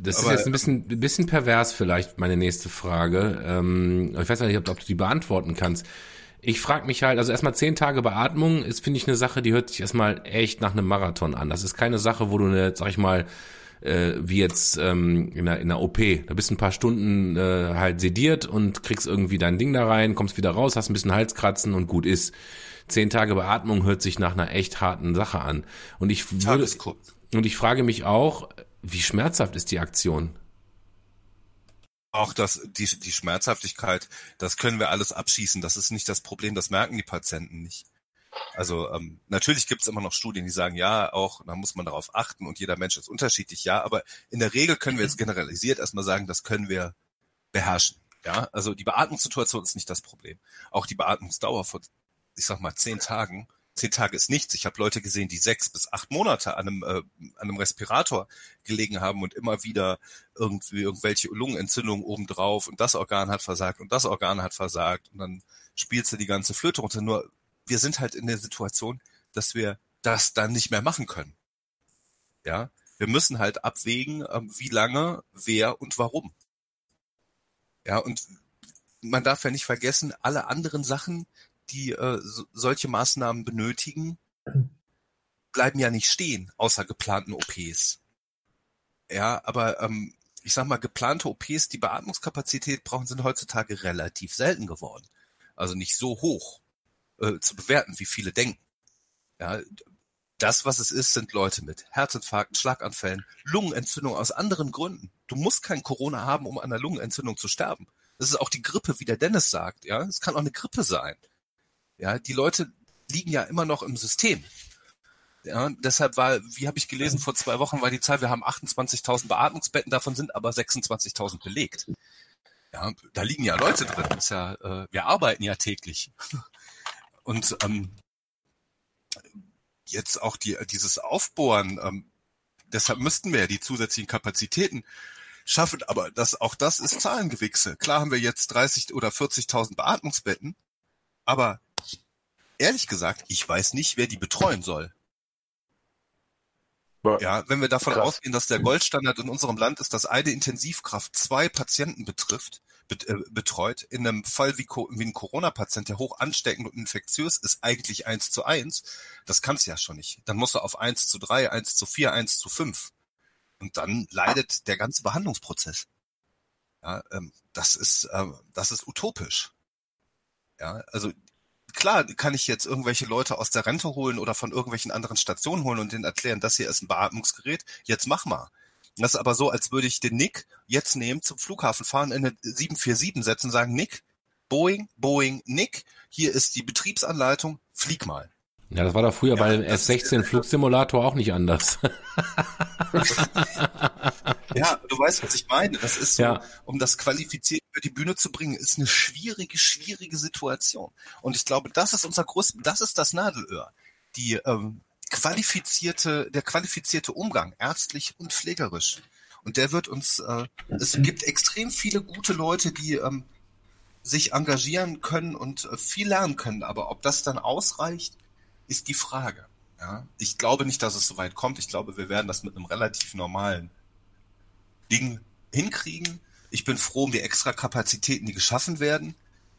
das Aber, ist jetzt ein bisschen, ein bisschen pervers vielleicht, meine nächste Frage. Ähm, ich weiß nicht, ob, ob du die beantworten kannst. Ich frage mich halt, also erstmal zehn Tage Beatmung ist, finde ich, eine Sache, die hört sich erstmal echt nach einem Marathon an. Das ist keine Sache, wo du eine, sag ich mal, äh, wie jetzt ähm, in, einer, in einer OP. Da bist ein paar Stunden äh, halt sediert und kriegst irgendwie dein Ding da rein, kommst wieder raus, hast ein bisschen Halskratzen und gut ist. Zehn Tage Beatmung hört sich nach einer echt harten Sache an. Und ich würde, und ich frage mich auch, wie schmerzhaft ist die Aktion? Auch das, die, die Schmerzhaftigkeit, das können wir alles abschießen. Das ist nicht das Problem, das merken die Patienten nicht. Also ähm, natürlich gibt es immer noch Studien, die sagen, ja, auch, da muss man darauf achten und jeder Mensch ist unterschiedlich, ja, aber in der Regel können wir jetzt generalisiert erstmal sagen, das können wir beherrschen. Ja, also die Beatmungssituation ist nicht das Problem. Auch die Beatmungsdauer von, ich sag mal, zehn Tagen. Zehn Tage ist nichts. Ich habe Leute gesehen, die sechs bis acht Monate an einem, äh, an einem Respirator gelegen haben und immer wieder irgendwie irgendwelche Lungenentzündungen obendrauf und das Organ hat versagt und das Organ hat versagt und dann spielst du die ganze Flöte runter. Nur wir sind halt in der Situation, dass wir das dann nicht mehr machen können. Ja, wir müssen halt abwägen, ähm, wie lange, wer und warum. Ja, und man darf ja nicht vergessen, alle anderen Sachen, die äh, so, solche Maßnahmen benötigen, bleiben ja nicht stehen, außer geplanten OPs. Ja, aber ähm, ich sag mal, geplante OPs, die Beatmungskapazität brauchen, sind heutzutage relativ selten geworden. Also nicht so hoch äh, zu bewerten, wie viele denken. Ja, das, was es ist, sind Leute mit Herzinfarkten, Schlaganfällen, Lungenentzündung aus anderen Gründen. Du musst kein Corona haben, um an einer Lungenentzündung zu sterben. Das ist auch die Grippe, wie der Dennis sagt. Ja, es kann auch eine Grippe sein. Ja, die Leute liegen ja immer noch im System. Ja, deshalb war, wie habe ich gelesen, vor zwei Wochen war die Zahl, wir haben 28.000 Beatmungsbetten, davon sind aber 26.000 belegt. Ja, da liegen ja Leute drin. Ist ja, äh, wir arbeiten ja täglich. <laughs> Und ähm, jetzt auch die, dieses Aufbohren, ähm, deshalb müssten wir ja die zusätzlichen Kapazitäten schaffen, aber das, auch das ist Zahlengewichse. Klar haben wir jetzt 30 oder 40.000 Beatmungsbetten, aber ehrlich gesagt, ich weiß nicht, wer die betreuen soll. Ja, wenn wir davon Krass. ausgehen, dass der Goldstandard in unserem Land ist, dass eine Intensivkraft zwei Patienten betrifft, äh, betreut. In einem Fall wie, wie ein Corona-Patient, der hoch ansteckend und infektiös ist, eigentlich eins zu eins. Das kannst du ja schon nicht. Dann musst du auf eins zu drei, eins zu vier, eins zu fünf. Und dann leidet der ganze Behandlungsprozess. Ja, ähm, das ist, äh, das ist utopisch. Ja, also klar kann ich jetzt irgendwelche Leute aus der Rente holen oder von irgendwelchen anderen Stationen holen und denen erklären, das hier ist ein Beatmungsgerät, jetzt mach mal. Das ist aber so, als würde ich den Nick jetzt nehmen, zum Flughafen fahren, in eine 747 setzen, sagen, Nick, Boeing, Boeing, Nick, hier ist die Betriebsanleitung, flieg mal. Ja, das war doch früher ja, bei S16 Flugsimulator auch nicht anders. ja, du weißt, was ich meine. Das ist so, ja. um das qualifiziert über die Bühne zu bringen, ist eine schwierige, schwierige Situation. Und ich glaube, das ist unser größtes, das ist das Nadelöhr. Die ähm, qualifizierte, der qualifizierte Umgang, ärztlich und pflegerisch. Und der wird uns, äh, es gibt extrem viele gute Leute, die ähm, sich engagieren können und äh, viel lernen können. Aber ob das dann ausreicht, ist die Frage. Ja? Ich glaube nicht, dass es so weit kommt. Ich glaube, wir werden das mit einem relativ normalen Ding hinkriegen. Ich bin froh um die extra Kapazitäten, die geschaffen werden,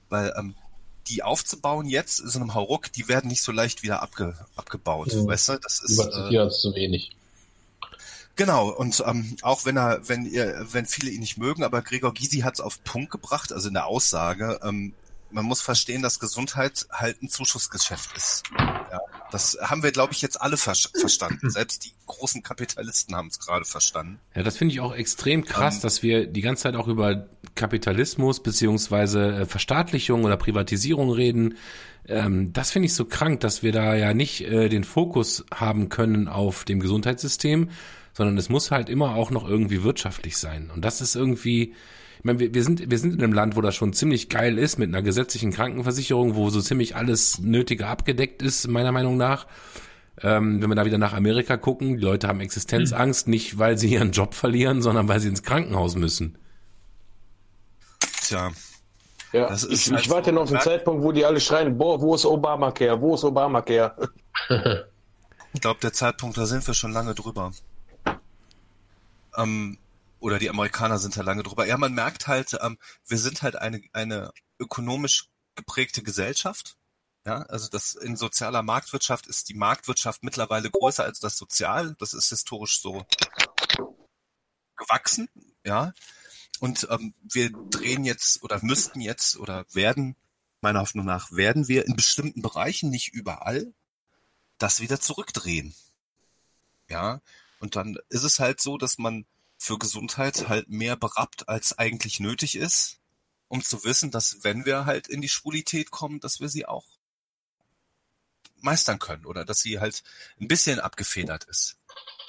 weil ähm, die aufzubauen jetzt in so einem Hauruck, die werden nicht so leicht wieder abge, abgebaut. Mhm. Weißt du, das ist. Über äh, zu wenig. Genau, und ähm, auch wenn er, wenn ihr, wenn viele ihn nicht mögen, aber Gregor Gysi hat es auf Punkt gebracht, also in der Aussage, ähm, man muss verstehen, dass Gesundheit halt ein Zuschussgeschäft ist. Ja, das haben wir, glaube ich, jetzt alle ver verstanden. <clears throat> Selbst die großen Kapitalisten haben es gerade verstanden. Ja, das finde ich auch extrem krass, ähm, dass wir die ganze Zeit auch über Kapitalismus beziehungsweise äh, Verstaatlichung oder Privatisierung reden. Ähm, das finde ich so krank, dass wir da ja nicht äh, den Fokus haben können auf dem Gesundheitssystem, sondern es muss halt immer auch noch irgendwie wirtschaftlich sein. Und das ist irgendwie, ich meine, wir, wir, sind, wir sind in einem Land, wo das schon ziemlich geil ist, mit einer gesetzlichen Krankenversicherung, wo so ziemlich alles Nötige abgedeckt ist, meiner Meinung nach. Ähm, wenn wir da wieder nach Amerika gucken, die Leute haben Existenzangst, mhm. nicht weil sie ihren Job verlieren, sondern weil sie ins Krankenhaus müssen. Tja. Ja, das ist ich, halt ich warte noch auf den Zeitpunkt, wo die alle schreien, boah, wo ist Obamacare, wo ist Obamacare? ich glaube, der Zeitpunkt, da sind wir schon lange drüber. Ähm, oder die Amerikaner sind da lange drüber. Ja, man merkt halt, ähm, wir sind halt eine, eine ökonomisch geprägte Gesellschaft. Ja, also das in sozialer Marktwirtschaft ist die Marktwirtschaft mittlerweile größer als das Sozial. Das ist historisch so gewachsen, ja. Und ähm, wir drehen jetzt oder müssten jetzt oder werden, meiner Hoffnung nach, werden wir in bestimmten Bereichen, nicht überall, das wieder zurückdrehen. Ja. Und dann ist es halt so, dass man für Gesundheit halt mehr berappt, als eigentlich nötig ist, um zu wissen, dass wenn wir halt in die Schwulität kommen, dass wir sie auch meistern können oder dass sie halt ein bisschen abgefedert ist.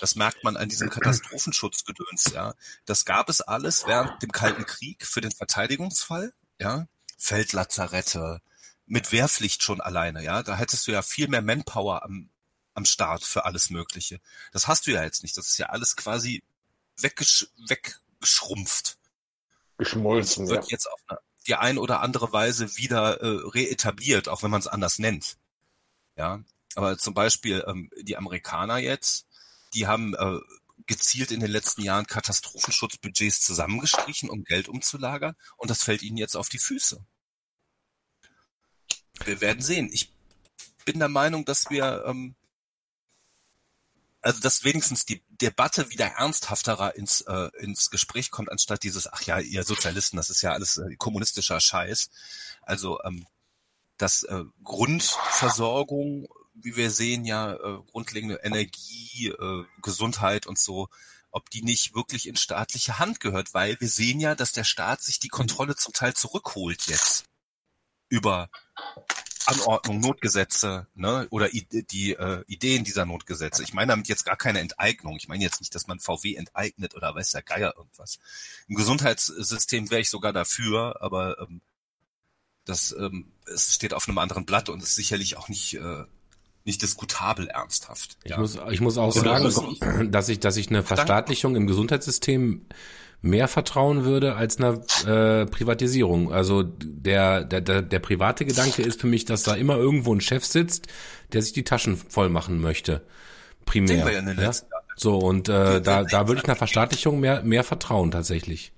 Das merkt man an diesem Katastrophenschutzgedöns, ja. Das gab es alles während dem Kalten Krieg für den Verteidigungsfall, ja. Feldlazarette, mit Wehrpflicht schon alleine, ja. Da hättest du ja viel mehr Manpower am, am Start für alles Mögliche. Das hast du ja jetzt nicht. Das ist ja alles quasi weggesch weggeschrumpft. Geschmolzen, Wird ja. jetzt auf eine, die ein oder andere Weise wieder äh, reetabliert, auch wenn man es anders nennt. Ja, aber zum Beispiel ähm, die Amerikaner jetzt, die haben äh, gezielt in den letzten Jahren Katastrophenschutzbudgets zusammengestrichen, um Geld umzulagern, und das fällt ihnen jetzt auf die Füße. Wir werden sehen. Ich bin der Meinung, dass wir ähm, also dass wenigstens die Debatte wieder ernsthafterer ins, äh, ins Gespräch kommt, anstatt dieses, ach ja, ihr Sozialisten, das ist ja alles äh, kommunistischer Scheiß. Also ähm, dass äh, Grundversorgung, wie wir sehen, ja, äh, grundlegende Energie, äh, Gesundheit und so, ob die nicht wirklich in staatliche Hand gehört, weil wir sehen ja, dass der Staat sich die Kontrolle zum Teil zurückholt jetzt über Anordnung, Notgesetze, ne, oder die äh, Ideen dieser Notgesetze. Ich meine damit jetzt gar keine Enteignung. Ich meine jetzt nicht, dass man VW enteignet oder weiß der Geier irgendwas. Im Gesundheitssystem wäre ich sogar dafür, aber ähm, das ähm, es steht auf einem anderen Blatt und ist sicherlich auch nicht äh, nicht diskutabel ernsthaft. Ich ja. muss, ich muss auch sagen, dass ich, dass ich eine Verstaatlichung im Gesundheitssystem mehr vertrauen würde als einer äh, Privatisierung. Also der, der, der, der private Gedanke ist für mich, dass da immer irgendwo ein Chef sitzt, der sich die Taschen voll machen möchte. Primär. Ja in den ja? So, und äh, da, da würde ich einer Verstaatlichung mehr, mehr vertrauen tatsächlich.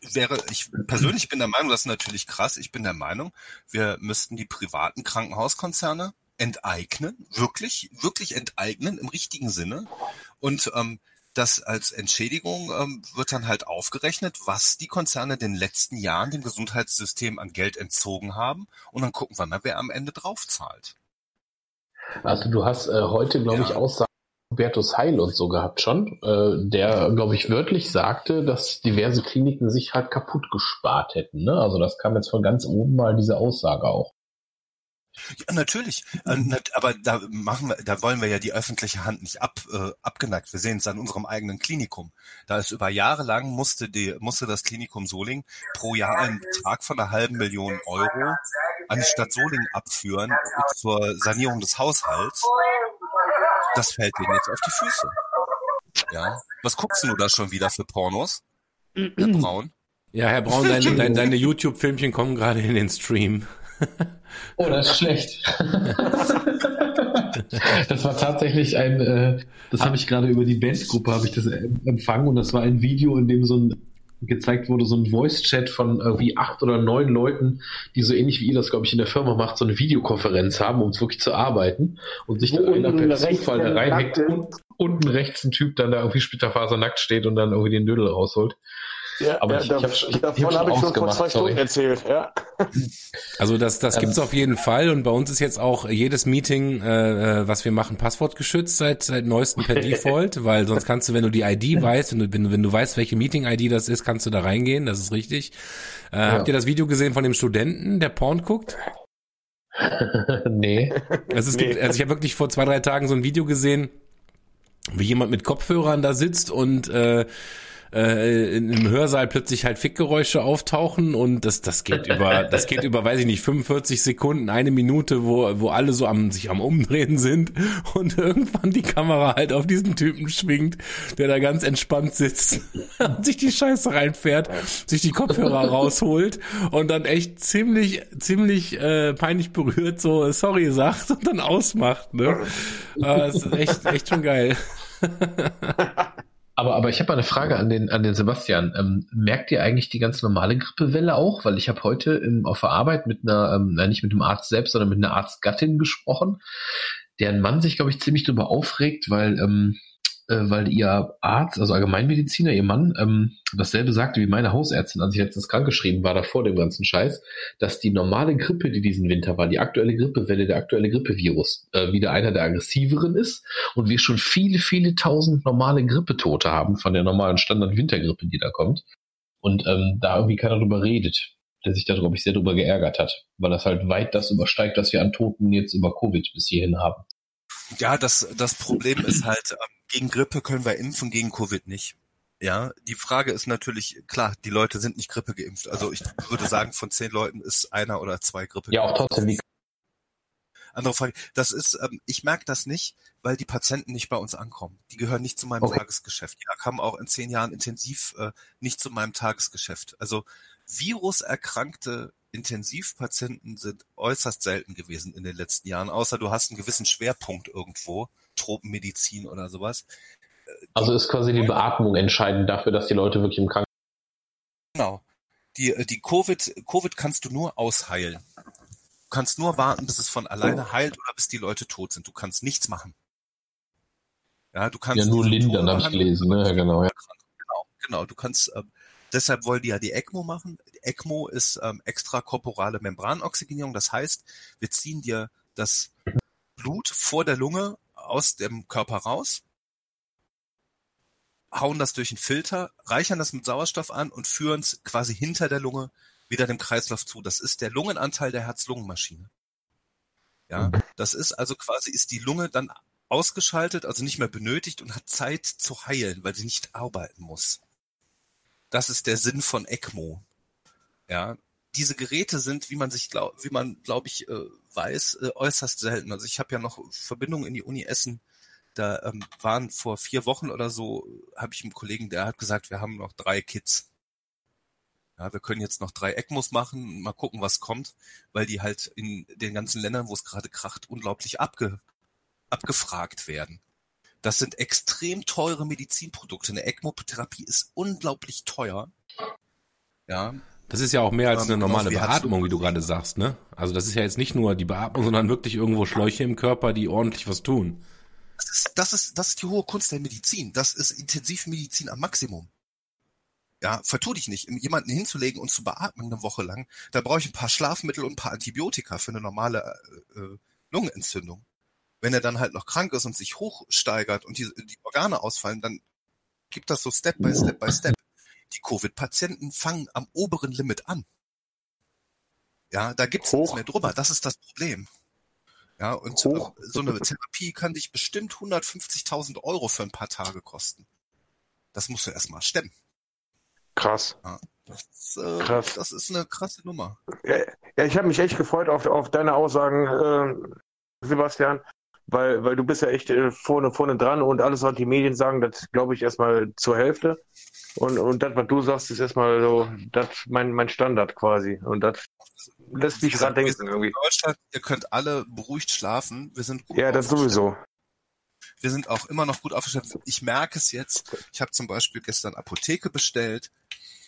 wäre, ich persönlich bin der Meinung, das ist natürlich krass, ich bin der Meinung, wir müssten die privaten Krankenhauskonzerne enteignen, wirklich, wirklich enteignen im richtigen Sinne. Und ähm, das als Entschädigung ähm, wird dann halt aufgerechnet, was die Konzerne in den letzten Jahren dem Gesundheitssystem an Geld entzogen haben. Und dann gucken wir mal, wer am Ende draufzahlt. Also du hast äh, heute, glaube ich, Ja. Aussagen von Hubertus Heil und so gehabt schon, äh, der, glaube ich, wörtlich sagte, dass diverse Kliniken sich halt kaputt gespart hätten. Ne? Also das kam jetzt von ganz oben mal diese Aussage auch. Ja, natürlich. Äh, nat- Aber da machen wir, da wollen wir ja die öffentliche Hand nicht ab, äh, abgeneigt. Wir sehen es an unserem eigenen Klinikum. Da ist über Jahre lang musste die, musste das Klinikum Soling pro Jahr einen Betrag von einer halben Million Euro an die Stadt Solingen abführen zur Sanierung des Haushalts. Das fällt denen jetzt auf die Füße. Ja. Was guckst du da schon wieder für Pornos? Herr Braun? Ja, Herr Braun, deine, deine, deine YouTube-Filmchen kommen gerade in den Stream. <laughs> Oh, das ist schlecht. <laughs> das war tatsächlich ein, äh, das habe ich gerade über die Bandgruppe habe ich das äh, empfangen und das war ein Video, in dem so ein gezeigt wurde, so ein Voice-Chat von irgendwie acht oder neun Leuten, die so ähnlich wie ihr das, glaube ich, in der Firma macht, so eine Videokonferenz haben, um es wirklich zu arbeiten und sich Wo da einer unten per rechts Zufall da reinhackt und unten rechts ein Typ dann da irgendwie splitterfasernackt steht und dann irgendwie den Dödel rausholt. Ja, Aber ja, ich- da, ich ich davon habe ich schon vor zwei. Stunden erzählt. Ja. <laughs> Also das, das gibt's auf jeden Fall und bei uns ist jetzt auch jedes Meeting, äh, äh, was wir machen, passwortgeschützt seit seit neuestem per <laughs> Default, weil sonst kannst du, wenn du die ID weißt, wenn du, wenn, du- wenn du weißt, welche Meeting-ID das ist, kannst du da reingehen, das ist richtig. Äh, Habt ihr das Video gesehen von dem Studenten, der Porn guckt? <laughs> nee. Also es Nee. gibt, also ich habe wirklich vor zwei, drei Tagen so ein Video gesehen, wie jemand mit Kopfhörern da sitzt und äh, äh, in einem Hörsaal plötzlich halt Fickgeräusche auftauchen und das das geht <laughs> über das geht über weiß ich nicht 45 Sekunden eine Minute wo wo alle so am sich am umdrehen sind und irgendwann die Kamera halt auf diesen Typen schwingt der da ganz entspannt sitzt <laughs> und sich die Scheiße reinfährt sich die Kopfhörer rausholt und dann echt ziemlich ziemlich äh, peinlich berührt so sorry sagt und dann ausmacht ne? <laughs> Äh, das ist echt echt schon geil Aber, aber ich habe mal eine Frage an den, an den Sebastian. Ähm, merkt ihr eigentlich die ganz normale Grippewelle auch? Weil ich habe heute im, auf der Arbeit mit einer, ähm, nicht mit dem Arzt selbst, sondern mit einer Arztgattin gesprochen, deren Mann sich, glaube ich, ziemlich darüber aufregt, weil, ähm, äh, weil ihr Arzt, also Allgemeinmediziner, ihr Mann, ähm, dasselbe sagte wie meine Hausärztin, als ich letztens krankgeschrieben war, davor dem ganzen Scheiß, dass die normale Grippe, die diesen Winter war, die aktuelle Grippewelle, der aktuelle Grippevirus, äh, wieder einer der aggressiveren ist und wir schon viele, viele tausend normale Grippetote haben von der normalen Standard-Wintergrippe, die da kommt. Und ähm, da irgendwie keiner drüber redet, der sich da, glaube ich, sehr drüber geärgert hat, weil das halt weit das übersteigt, was wir an Toten jetzt über Covid bis hierhin haben. Ja, das, das Problem ist halt, ähm, gegen Grippe können wir impfen, gegen Covid nicht. Ja, die Frage ist natürlich, klar, die Leute sind nicht Grippe geimpft. Also ich würde sagen, von zehn Leuten ist einer oder zwei Grippe Ja, auch trotzdem die Andere Frage, das ist, ähm, ich merke das nicht, weil die Patienten nicht bei uns ankommen. Die gehören nicht zu meinem Okay. Tagesgeschäft. Die kamen auch in zehn Jahren intensiv äh, nicht zu meinem Tagesgeschäft. Also viruserkrankte Intensivpatienten sind äußerst selten gewesen in den letzten Jahren, außer du hast einen gewissen Schwerpunkt irgendwo, Tropenmedizin oder sowas. Also ist quasi die Beatmung entscheidend dafür, dass die Leute wirklich im Krankenhaus Genau. Die, äh, die Covid, Covid kannst du nur ausheilen. Du kannst nur warten, bis es von alleine heilt oder bis die Leute tot sind. Du kannst nichts machen. Ja, du kannst ja nur lindern, habe ich gelesen. Ne? Ja, genau, ja. Genau, genau. Du kannst, ähm, deshalb wollen die ja die ECMO machen. ECMO ist ähm, extrakorporale Membranoxygenierung. Das heißt, wir ziehen dir das Blut vor der Lunge aus dem Körper raus, hauen das durch einen Filter, reichern das mit Sauerstoff an und führen es quasi hinter der Lunge wieder dem Kreislauf zu. Das ist der Lungenanteil der Herz-Lungen-Maschine. Ja, das ist also quasi, ist die Lunge dann ausgeschaltet, also nicht mehr benötigt und hat Zeit zu heilen, weil sie nicht arbeiten muss. Das ist der Sinn von ECMO. Ja, diese Geräte sind, wie man sich glaub, wie man glaube ich äh, weiß, äh, äußerst selten. Also ich habe ja noch Verbindungen in die Uni Essen. Da ähm, waren vor vier Wochen oder so, habe ich einen Kollegen, der hat gesagt, wir haben noch drei Kids. Ja, wir können jetzt noch drei ECMOs machen, mal gucken, was kommt, weil die halt in den ganzen Ländern, wo es gerade kracht, unglaublich abge, abgefragt werden. Das sind extrem teure Medizinprodukte. Eine ECMO-Therapie ist unglaublich teuer. Ja, Das ist ja auch mehr als Ähm, eine genau normale Beatmung, wie du gerade sagst, ne? Also das ist ja jetzt nicht nur die Beatmung, sondern wirklich irgendwo Schläuche im Körper, die ordentlich was tun. Das ist, das ist, das ist die hohe Kunst der Medizin. Das ist Intensivmedizin am Maximum. Ja, vertu dich nicht, jemanden hinzulegen und zu beatmen eine Woche lang. Da brauche ich ein paar Schlafmittel und ein paar Antibiotika für eine normale äh, äh, Lungenentzündung. Wenn er dann halt noch krank ist und sich hochsteigert und die, die Organe ausfallen, dann gibt das so Step by Step by Step. Die Covid-Patienten fangen am oberen Limit an. Ja, da gibt's nichts Hoch. mehr drüber. Das ist das Problem. Ja, und Hoch. so eine Therapie kann dich bestimmt 150.000 Euro für ein paar Tage kosten. Das musst du erstmal stemmen. Krass. Das, ist, äh, Krass. das ist eine krasse Nummer. Ja, ja ich habe mich echt gefreut auf, auf deine Aussagen, äh, Sebastian, weil, weil du bist ja echt äh, vorne, vorne dran und alles, was die Medien sagen, das glaube ich erstmal zur Hälfte. Und, und das, was du sagst, ist erstmal so, das mein, mein Standard quasi. Und das lässt mich dran denken irgendwie. in Deutschland, ihr könnt alle beruhigt schlafen. Wir sind gut Ja, das sowieso. Wir sind auch immer noch gut aufgestellt. Ich merke es jetzt. Ich habe zum Beispiel gestern Apotheke bestellt,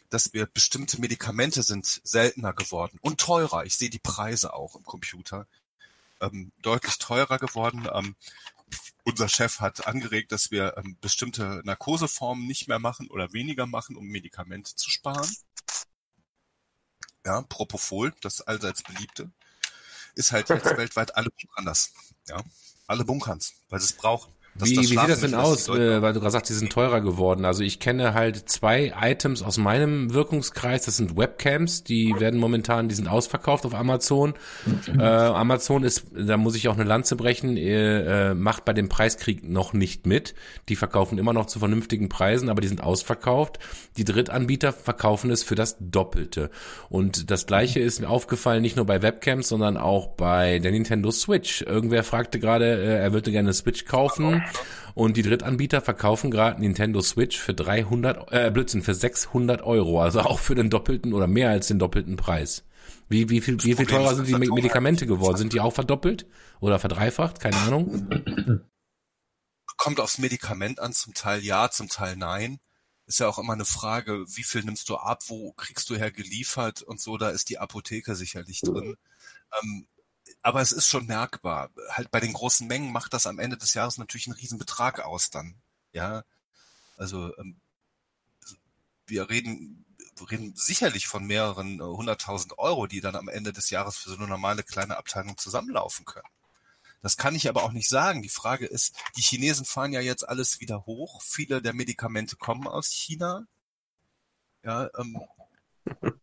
dass wir bestimmte Medikamente sind seltener geworden und teurer. Ich sehe die Preise auch im Computer. Ähm, deutlich teurer geworden. Ähm, unser Chef hat angeregt, dass wir ähm, bestimmte Narkoseformen nicht mehr machen oder weniger machen, um Medikamente zu sparen. Ja, Propofol, das allseits beliebte, ist halt jetzt <laughs> weltweit alle das. Ja, alle bunkern's, weil sie es brauchen. Dass Wie, das wie sieht das denn aus, äh, weil du gerade sagst, die sind teurer geworden? Also ich kenne halt zwei Items aus meinem Wirkungskreis. Das sind Webcams, die werden momentan, die sind ausverkauft auf Amazon. Äh, Amazon ist, da muss ich auch eine Lanze brechen, äh, äh, macht bei dem Preiskrieg noch nicht mit. Die verkaufen immer noch zu vernünftigen Preisen, aber die sind ausverkauft. Die Drittanbieter verkaufen es für das Doppelte. Und das gleiche ist mir aufgefallen, nicht nur bei Webcams, sondern auch bei der Nintendo Switch. Irgendwer fragte gerade, äh, er würde gerne eine Switch kaufen. Und die Drittanbieter verkaufen gerade Nintendo Switch für 300, äh, Blödsinn, für 600 Euro. Also auch für den doppelten oder mehr als den doppelten Preis. Wie, wie viel, wie viel teurer sind die Medikamente geworden? Sind die auch verdoppelt oder verdreifacht? Keine Ahnung. kommt aufs Medikament an, zum Teil ja, zum Teil nein. Ist ja auch immer eine Frage, wie viel nimmst du ab, wo kriegst du her geliefert und so, da ist die Apotheke sicherlich drin. Ähm, aber es ist schon merkbar. Halt bei den großen Mengen macht das am Ende des Jahres natürlich einen Riesenbetrag aus dann. Ja, also ähm, wir reden, reden sicherlich von mehreren äh, hunderttausend Euro, die dann am Ende des Jahres für so eine normale kleine Abteilung zusammenlaufen können. Das kann ich aber auch nicht sagen. Die Frage ist, die Chinesen fahren ja jetzt alles wieder hoch. Viele der Medikamente kommen aus China. Ja, ähm, <laughs>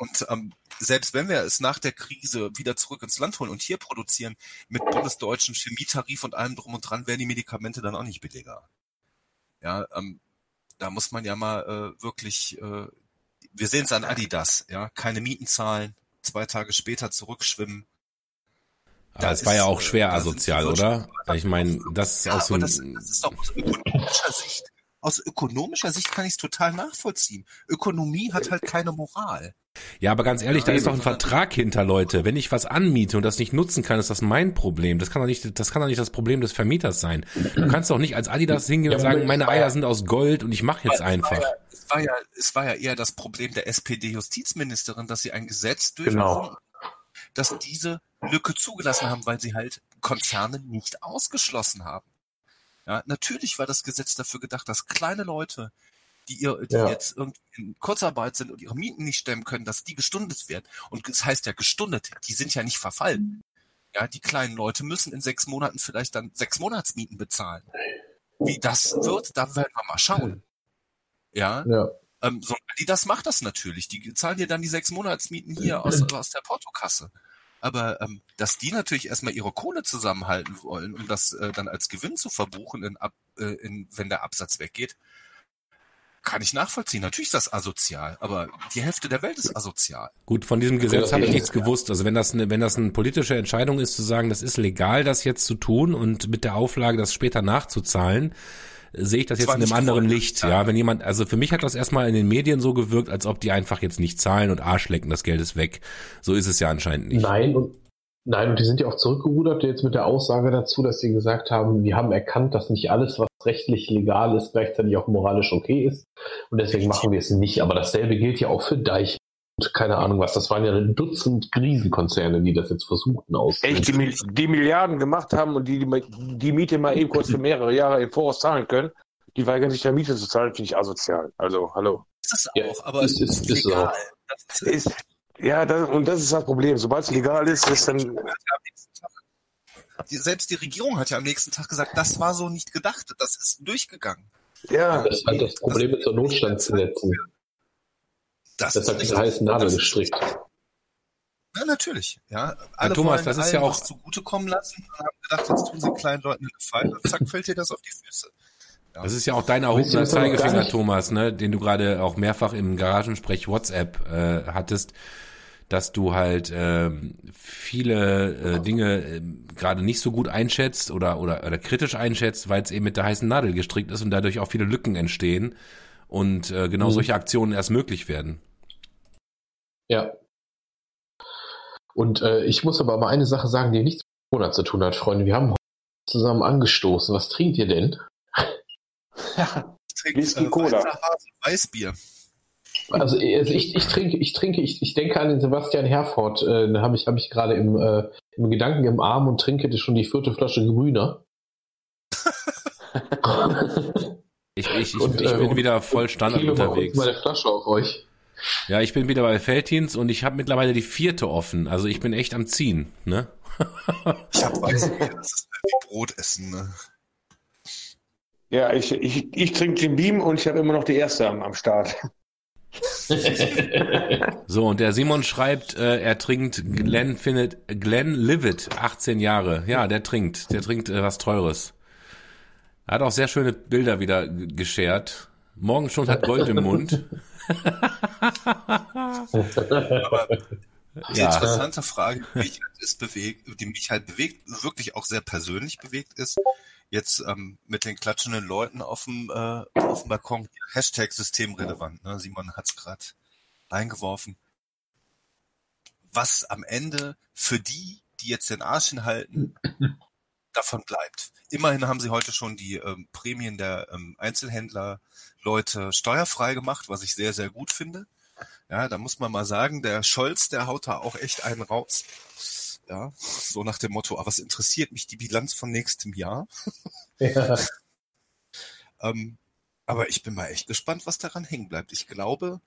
Und ähm, selbst wenn wir es nach der Krise wieder zurück ins Land holen und hier produzieren, mit bundesdeutschen Chemietarif und allem drum und dran, werden die Medikamente dann auch nicht billiger. Ja, ähm, da muss man ja mal äh, wirklich, äh, wir sehen es an Adidas, ja, keine Mieten zahlen, zwei Tage später zurückschwimmen. Aber es war ja auch schwer asozial, oder? Ich meine, das ist ja, auch so ein... Das, das ist doch aus ökonomischer Sicht. Aus ökonomischer Sicht kann ich es total nachvollziehen. Ökonomie hat halt keine Moral. Ja, aber ganz ehrlich, da ist doch ein Vertrag hinter, Leute. Wenn ich was anmiete und das nicht nutzen kann, ist das mein Problem. Das kann doch nicht, das kann doch nicht das Problem des Vermieters sein. Du kannst doch nicht als Adidas hingehen und sagen, meine Eier sind aus Gold und ich mache jetzt einfach. Es war, ja, es war ja eher das Problem der SPD-Justizministerin, dass sie ein Gesetz durchgeführt genau. dass diese Lücke zugelassen haben, weil sie halt Konzerne nicht ausgeschlossen haben. Ja, natürlich war das Gesetz dafür gedacht, dass kleine Leute, die, ihr, die ja. jetzt irgendwie in Kurzarbeit sind und ihre Mieten nicht stemmen können, dass die gestundet werden. Und das heißt ja gestundet, die sind ja nicht verfallen. Ja, die kleinen Leute müssen in sechs Monaten vielleicht dann sechs Monatsmieten bezahlen. Wie das wird, da werden wir mal schauen. Ja. ja. Ähm, so, die das macht das natürlich. Die zahlen dir dann die sechs Monatsmieten hier <clears throat> aus, aus der Portokasse. Aber ähm, dass die natürlich erstmal ihre Kohle zusammenhalten wollen, um das äh, dann als Gewinn zu verbuchen, in, ab, äh, in, wenn der Absatz weggeht, kann ich nachvollziehen. Natürlich ist das asozial, aber die Hälfte der Welt ist asozial. Gut, von diesem Gesetz habe ich nichts gewusst. Also wenn das eine, wenn das eine politische Entscheidung ist, zu sagen, das ist legal, das jetzt zu tun und mit der Auflage, das später nachzuzahlen, sehe ich das, jetzt in einem anderen Licht. Ja, wenn jemand, also für mich hat das erstmal in den Medien so gewirkt, als ob die einfach jetzt nicht zahlen und Arsch lecken, das Geld ist weg. So ist es ja anscheinend nicht. Nein, und Nein, und die sind ja auch zurückgerudert jetzt mit der Aussage dazu, dass sie gesagt haben, wir haben erkannt, dass nicht alles, was rechtlich legal ist, gleichzeitig auch moralisch okay ist. Und deswegen machen wir es nicht. Aber dasselbe gilt ja auch für Deich keine Ahnung was. Das waren ja ein Dutzend Riesenkonzerne, die das jetzt versuchten aus. Echt, die, die, Milliarden gemacht haben und die, die die Miete mal eben kurz für mehrere Jahre im Voraus zahlen können, die weigern sich der Miete zu zahlen, finde ich asozial. Also, hallo. Ist das auch, ja, aber ist, ist, ist, ist legal. Ist, ja, das, und das ist das Problem. Sobald es legal ist, ist dann. Selbst die Regierung hat ja am nächsten Tag gesagt, das war so nicht gedacht, das ist durchgegangen. Ja. Das ist halt das Problem mit so Notstandsgesetzen. Das, das hat diese heißen Nadel gestrickt. Ja, natürlich. Ja, alle ja, Thomas, das ist ja auch zugutekommen lassen und haben gedacht, jetzt tun sie kleinen Leuten einen Gefallen und zack, fällt dir das auf die Füße. Ja. Das ist ja auch dein erhobener Zeigefinger, Thomas, ne, den du gerade auch mehrfach im Garagensprech WhatsApp äh, hattest dass du halt äh, viele äh, Dinge äh, gerade nicht so gut einschätzt oder, oder, oder kritisch einschätzt, weil es eben mit der heißen Nadel gestrickt ist und dadurch auch viele Lücken entstehen und äh, genau mhm. solche Aktionen erst möglich werden. Ja. Und äh, ich muss aber mal eine Sache sagen, die nichts mit Corona zu tun hat, Freunde. Wir haben zusammen angestoßen. Was trinkt ihr denn? Ja, ich trinke äh, Cola. Weißbier. Also, also ich, ich trinke, ich trinke, ich, ich denke an den Sebastian Herford, äh, habe ich, hab ich gerade im, äh, im Gedanken im Arm und trinke schon die vierte Flasche Grüner. <laughs> ich, ich, ich, und, ich bin äh, wieder voll Standard unterwegs. Meine Flasche auf euch. Ja, ich bin wieder bei Felddienst und ich habe mittlerweile die vierte offen. Also ich bin echt am Ziehen, ne? <laughs> ich habe Weißbier, das ist wie Brot essen, ne? Ja, ich, ich, ich trinke den Beam und ich habe immer noch die erste am, am Start. <laughs> so, und der Simon schreibt, äh, er trinkt Glenn findet Glenn Livet, 18 Jahre. Ja, der trinkt, der trinkt äh, was Teures. Er hat auch sehr schöne Bilder wieder geschert. Morgen schon hat Gold im Mund. <laughs> Aber die ja. interessante Frage, die mich, halt bewegt, die mich halt bewegt, wirklich auch sehr persönlich bewegt ist, jetzt ähm, mit den klatschenden Leuten auf dem, äh, auf dem Balkon. Hashtag systemrelevant. Ne? Simon hat's gerade eingeworfen. Was am Ende für die, die jetzt den Arsch hinhalten, davon bleibt. Immerhin haben sie heute schon die ähm, Prämien der ähm, Einzelhändler Leute steuerfrei gemacht, was ich sehr, sehr gut finde. Ja, da muss man mal sagen, der Scholz, der haut da auch echt einen raus. Ja, so nach dem Motto, aber was interessiert mich die Bilanz von nächstem Jahr? Ja. <laughs> ähm, aber ich bin mal echt gespannt, was daran hängen bleibt. Ich glaube,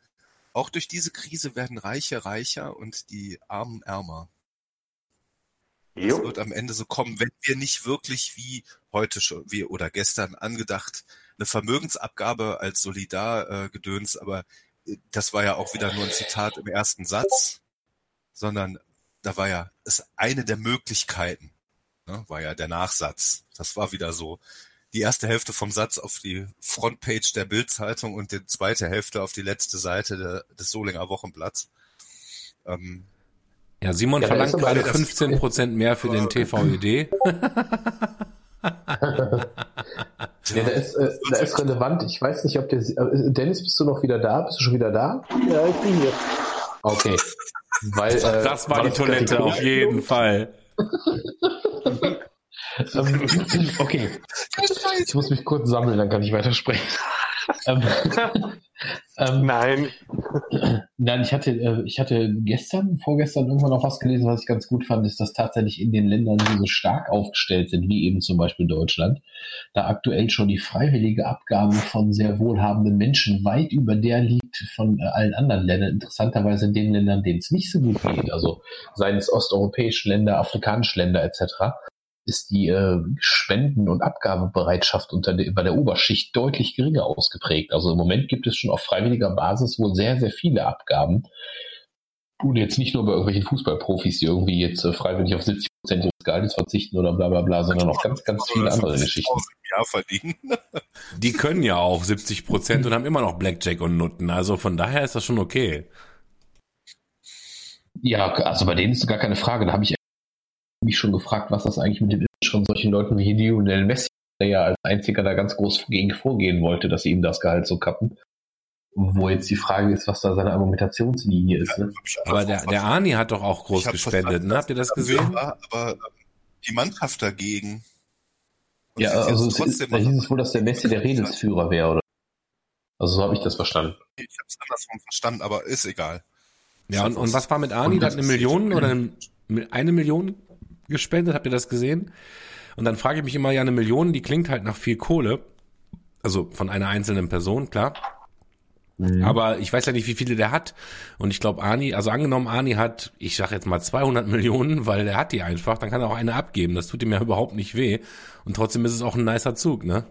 auch durch diese Krise werden Reiche reicher und die Armen ärmer. Es wird am Ende so kommen, wenn wir nicht wirklich wie heute schon, wie oder gestern angedacht, eine Vermögensabgabe als Solidar-Gedöns, äh, aber das war ja auch wieder nur ein Zitat im ersten Satz, sondern da war ja, ist eine der Möglichkeiten, ne, war ja der Nachsatz. Das war wieder so die erste Hälfte vom Satz auf die Frontpage der Bildzeitung und die zweite Hälfte auf die letzte Seite der, des Solinger Wochenblatts. Ähm, ja, Simon Ja, da verlangt gerade das- 15 Prozent mehr für den TVÖD. Ja, der ist, äh, der ist relevant. Ich weiß nicht, ob der. Äh, Dennis, bist du noch wieder da? Bist du schon wieder da? Ja, ich bin hier. Okay. Weil, äh, Das war die das Toilette, auf jeden Fall. <laughs> Ähm, okay. Ich muss mich kurz sammeln, dann kann ich weitersprechen. Ähm, <laughs> ähm, Nein. Nein, ich hatte, äh, ich hatte gestern, vorgestern irgendwann noch was gelesen, was ich ganz gut fand, ist, dass tatsächlich in den Ländern, die so stark aufgestellt sind, wie eben zum Beispiel Deutschland, da aktuell schon die freiwillige Abgabe von sehr wohlhabenden Menschen weit über der liegt von äh, allen anderen Ländern. Interessanterweise in den Ländern, denen es nicht so gut geht, also seien es osteuropäische Länder, afrikanische Länder etc., ist die äh, Spenden- und Abgabebereitschaft unter der, bei der Oberschicht deutlich geringer ausgeprägt. Also im Moment gibt es schon auf freiwilliger Basis wohl sehr, sehr viele Abgaben. Und jetzt nicht nur bei irgendwelchen Fußballprofis, die irgendwie jetzt äh, freiwillig auf 70 Prozent ihres Gehalts verzichten oder bla bla bla, sondern auch ganz, ganz viele andere 50.000 Geschichten. im Jahr verdienen. <laughs> Die können ja auch 70 Prozent und haben immer noch Blackjack und Nutten. Also von daher ist das schon okay. Ja, also bei denen ist gar keine Frage. Da habe ich mich schon gefragt, was das eigentlich mit dem Image von solchen Leuten wie Lionel Messi, der ja als einziger da ganz groß gegen vorgehen wollte, dass sie ihm das Gehalt so kappen. Wo jetzt die Frage ist, was da seine Argumentationslinie ist. Ne? Aber der, der Arni hat doch auch groß gespendet, ne? Habt ihr das gesehen? war, aber die Mannschaft dagegen. Und Ja, also es ist, da hieß es wohl, dass der Messi der Redelsführer wäre, oder? Also so habe ich das verstanden. Ich habe es andersrum verstanden, aber ist egal. Ja, und, und was war mit Arni? Hat eine Million oder eine, eine Million gespendet, habt ihr das gesehen? Und dann frage ich mich immer, ja, eine Million, die klingt halt nach viel Kohle. Also von einer einzelnen Person, klar. Aber ich weiß ja nicht, wie viele der hat. Und ich glaube, Arni, also angenommen, Arni hat, ich sag jetzt mal 200 <laughs> Millionen, weil er hat die einfach, dann kann er auch eine abgeben. Das tut ihm ja überhaupt nicht weh. Und trotzdem ist es auch ein nicer Zug, ne?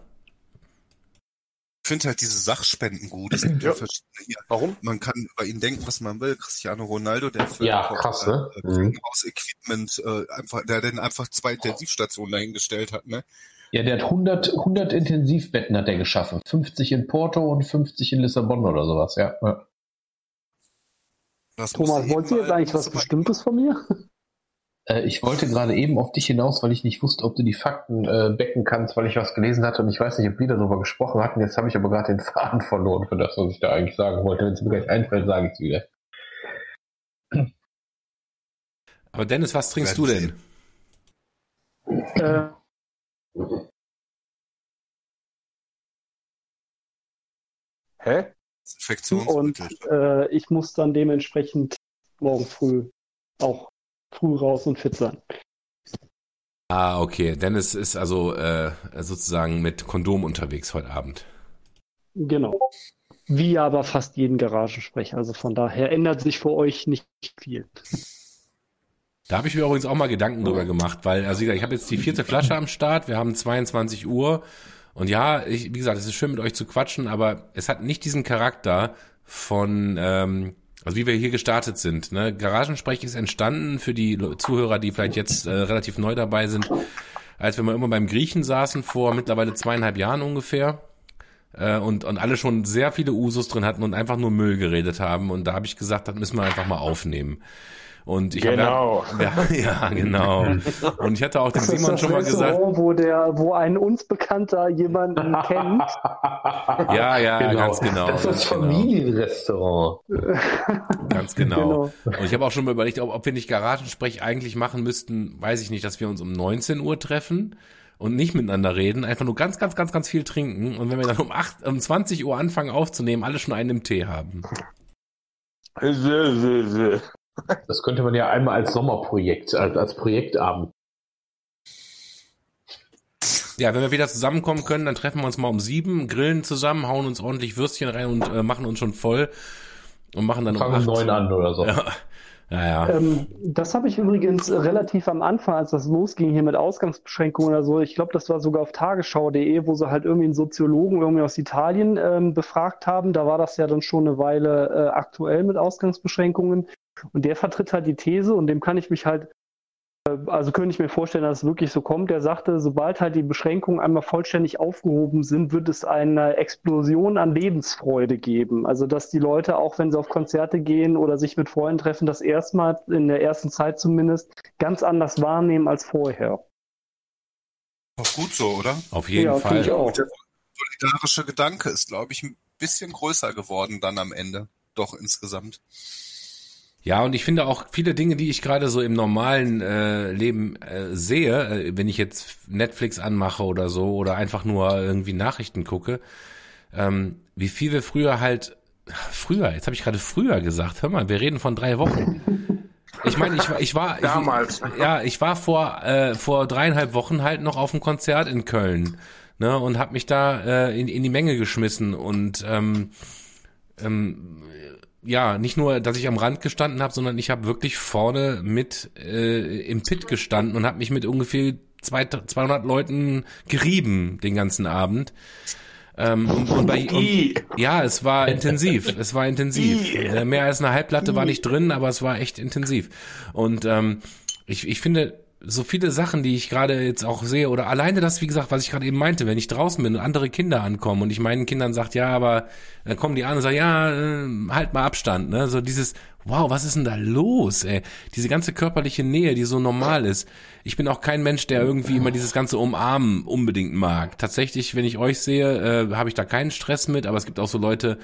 Ich finde halt diese Sachspenden gut. Es gibt ja. Verschiedene hier. Warum? Man kann über ihn denken, was man will. Cristiano Ronaldo, der für Ja, krass, ne? äh, Mhm. Krankenhausequipment äh, einfach, der dann einfach zwei Intensivstationen dahingestellt hat, ne? Ja, der hat 100, 100 Intensivbetten hat er geschaffen. 50 in Porto und 50 in Lissabon oder sowas, ja. ja. Das Thomas, du eben jetzt eigentlich was Bestimmtes von mir? Äh, ich wollte gerade eben auf dich hinaus, weil ich nicht wusste, ob du die Fakten äh, becken kannst, weil ich was gelesen hatte und ich weiß nicht, ob wir darüber gesprochen hatten. Jetzt habe ich aber gerade den Faden verloren für das, was ich da eigentlich sagen wollte. Wenn es mir gleich einfällt, sage ich es wieder. Aber Dennis, was trinkst du denn? äh, Hä? und Infektionsmittel. äh, ich muss dann dementsprechend morgen früh auch früh raus und fit sein. Ah, okay. Dennis ist also äh, sozusagen mit Kondom unterwegs heute Abend. Genau. Wie aber fast jeden Garagensprecher. Also von daher ändert sich für euch nicht viel. Da habe ich mir übrigens auch mal Gedanken drüber gemacht, weil, also ich habe jetzt die vierte Flasche am Start, wir haben 22 Uhr und ja, ich, wie gesagt, es ist schön mit euch zu quatschen, aber es hat nicht diesen Charakter von, ähm, also wie wir hier gestartet sind. Ne? Garagensprech ist entstanden für die Zuhörer, die vielleicht jetzt äh, relativ neu dabei sind, als wir mal immer beim Griechen saßen, vor mittlerweile zweieinhalb Jahren ungefähr. Äh, und, und alle schon sehr viele Usus drin hatten und einfach nur Müll geredet haben. Und da habe ich gesagt, das müssen wir einfach mal aufnehmen. Und ich Genau. habe <laughs> ja, ja, genau. Und ich hatte auch dem Das Simon das schon mal gesagt, Restaurant, wo der, wo ein uns Bekannter jemanden <laughs> kennt. ja, ja, ganz genau. Das ist das genau. Familienrestaurant. <laughs> Ganz genau. Genau. Und ich habe auch schon mal überlegt, ob, ob wir nicht Garagensprech eigentlich machen müssten, weiß ich nicht, dass wir uns um 19 Uhr treffen und nicht miteinander reden, einfach nur ganz, ganz, ganz, ganz viel trinken und wenn wir dann um 8, um 20 Uhr anfangen aufzunehmen, alle schon einen im Tee haben. Das könnte man ja einmal als Sommerprojekt, als, als Projektabend. Ja, wenn wir wieder zusammenkommen können, dann treffen wir uns mal um sieben, grillen zusammen, hauen uns ordentlich Würstchen rein und äh, machen uns schon voll und machen dann um Fangen um neun an oder so. Ja, Naja. Ähm, das habe ich übrigens relativ am Anfang, als das losging hier mit Ausgangsbeschränkungen oder so, ich glaube, das war sogar auf tagesschau.de, wo sie halt irgendwie einen Soziologen irgendwie aus Italien ähm, befragt haben. Da war das ja dann schon eine Weile äh, aktuell mit Ausgangsbeschränkungen. Und der vertritt halt die These und dem kann ich mich halt also könnte ich mir vorstellen, dass es wirklich so kommt. Er sagte, sobald halt die Beschränkungen einmal vollständig aufgehoben sind, wird es eine Explosion an Lebensfreude geben. Also dass die Leute, auch wenn sie auf Konzerte gehen oder sich mit Freunden treffen, das erstmal in der ersten Zeit zumindest ganz anders wahrnehmen als vorher. Auch gut so, oder? Auf jeden ja, Fall. Ich auch. Der solidarische Gedanke ist, glaube ich, ein bisschen größer geworden dann am Ende. Doch insgesamt. Ja, und ich finde auch viele Dinge, die ich gerade so im normalen äh, Leben äh, sehe, äh, wenn ich jetzt Netflix anmache oder so oder einfach nur irgendwie Nachrichten gucke, ähm, wie viel wir früher halt, früher, jetzt habe ich gerade früher gesagt, hör mal, wir reden von drei Wochen. Ich meine, ich, war- ich war, ich, Damals. ja, ich war vor äh, vor dreieinhalb Wochen halt noch auf einem Konzert in Köln, ne, und habe mich da äh, in, in die Menge geschmissen und ähm, ähm, ja, nicht nur, dass ich am Rand gestanden habe, sondern ich habe wirklich vorne mit äh, im Pit gestanden und habe mich mit ungefähr zwei, 200 Leuten gerieben den ganzen Abend. Ähm, und, und bei, und, ja, es war intensiv. Es war intensiv. Äh, mehr als eine Halbplatte war nicht drin, aber es war echt intensiv. Und ähm, ich, ich finde, so viele Sachen, die ich gerade jetzt auch sehe, oder alleine das, wie gesagt, was ich gerade eben meinte, wenn ich draußen bin und andere Kinder ankommen und ich meinen Kindern sagt, ja, aber dann kommen die an und sagen, ja, äh, halt mal Abstand, ne? So dieses, wow, was ist denn da los, ey? Diese ganze körperliche Nähe, die so normal ist. Ich bin auch kein Mensch, der irgendwie immer dieses ganze Umarmen unbedingt mag. Tatsächlich, wenn ich euch sehe, äh, habe ich da keinen Stress mit, aber es gibt auch so Leute,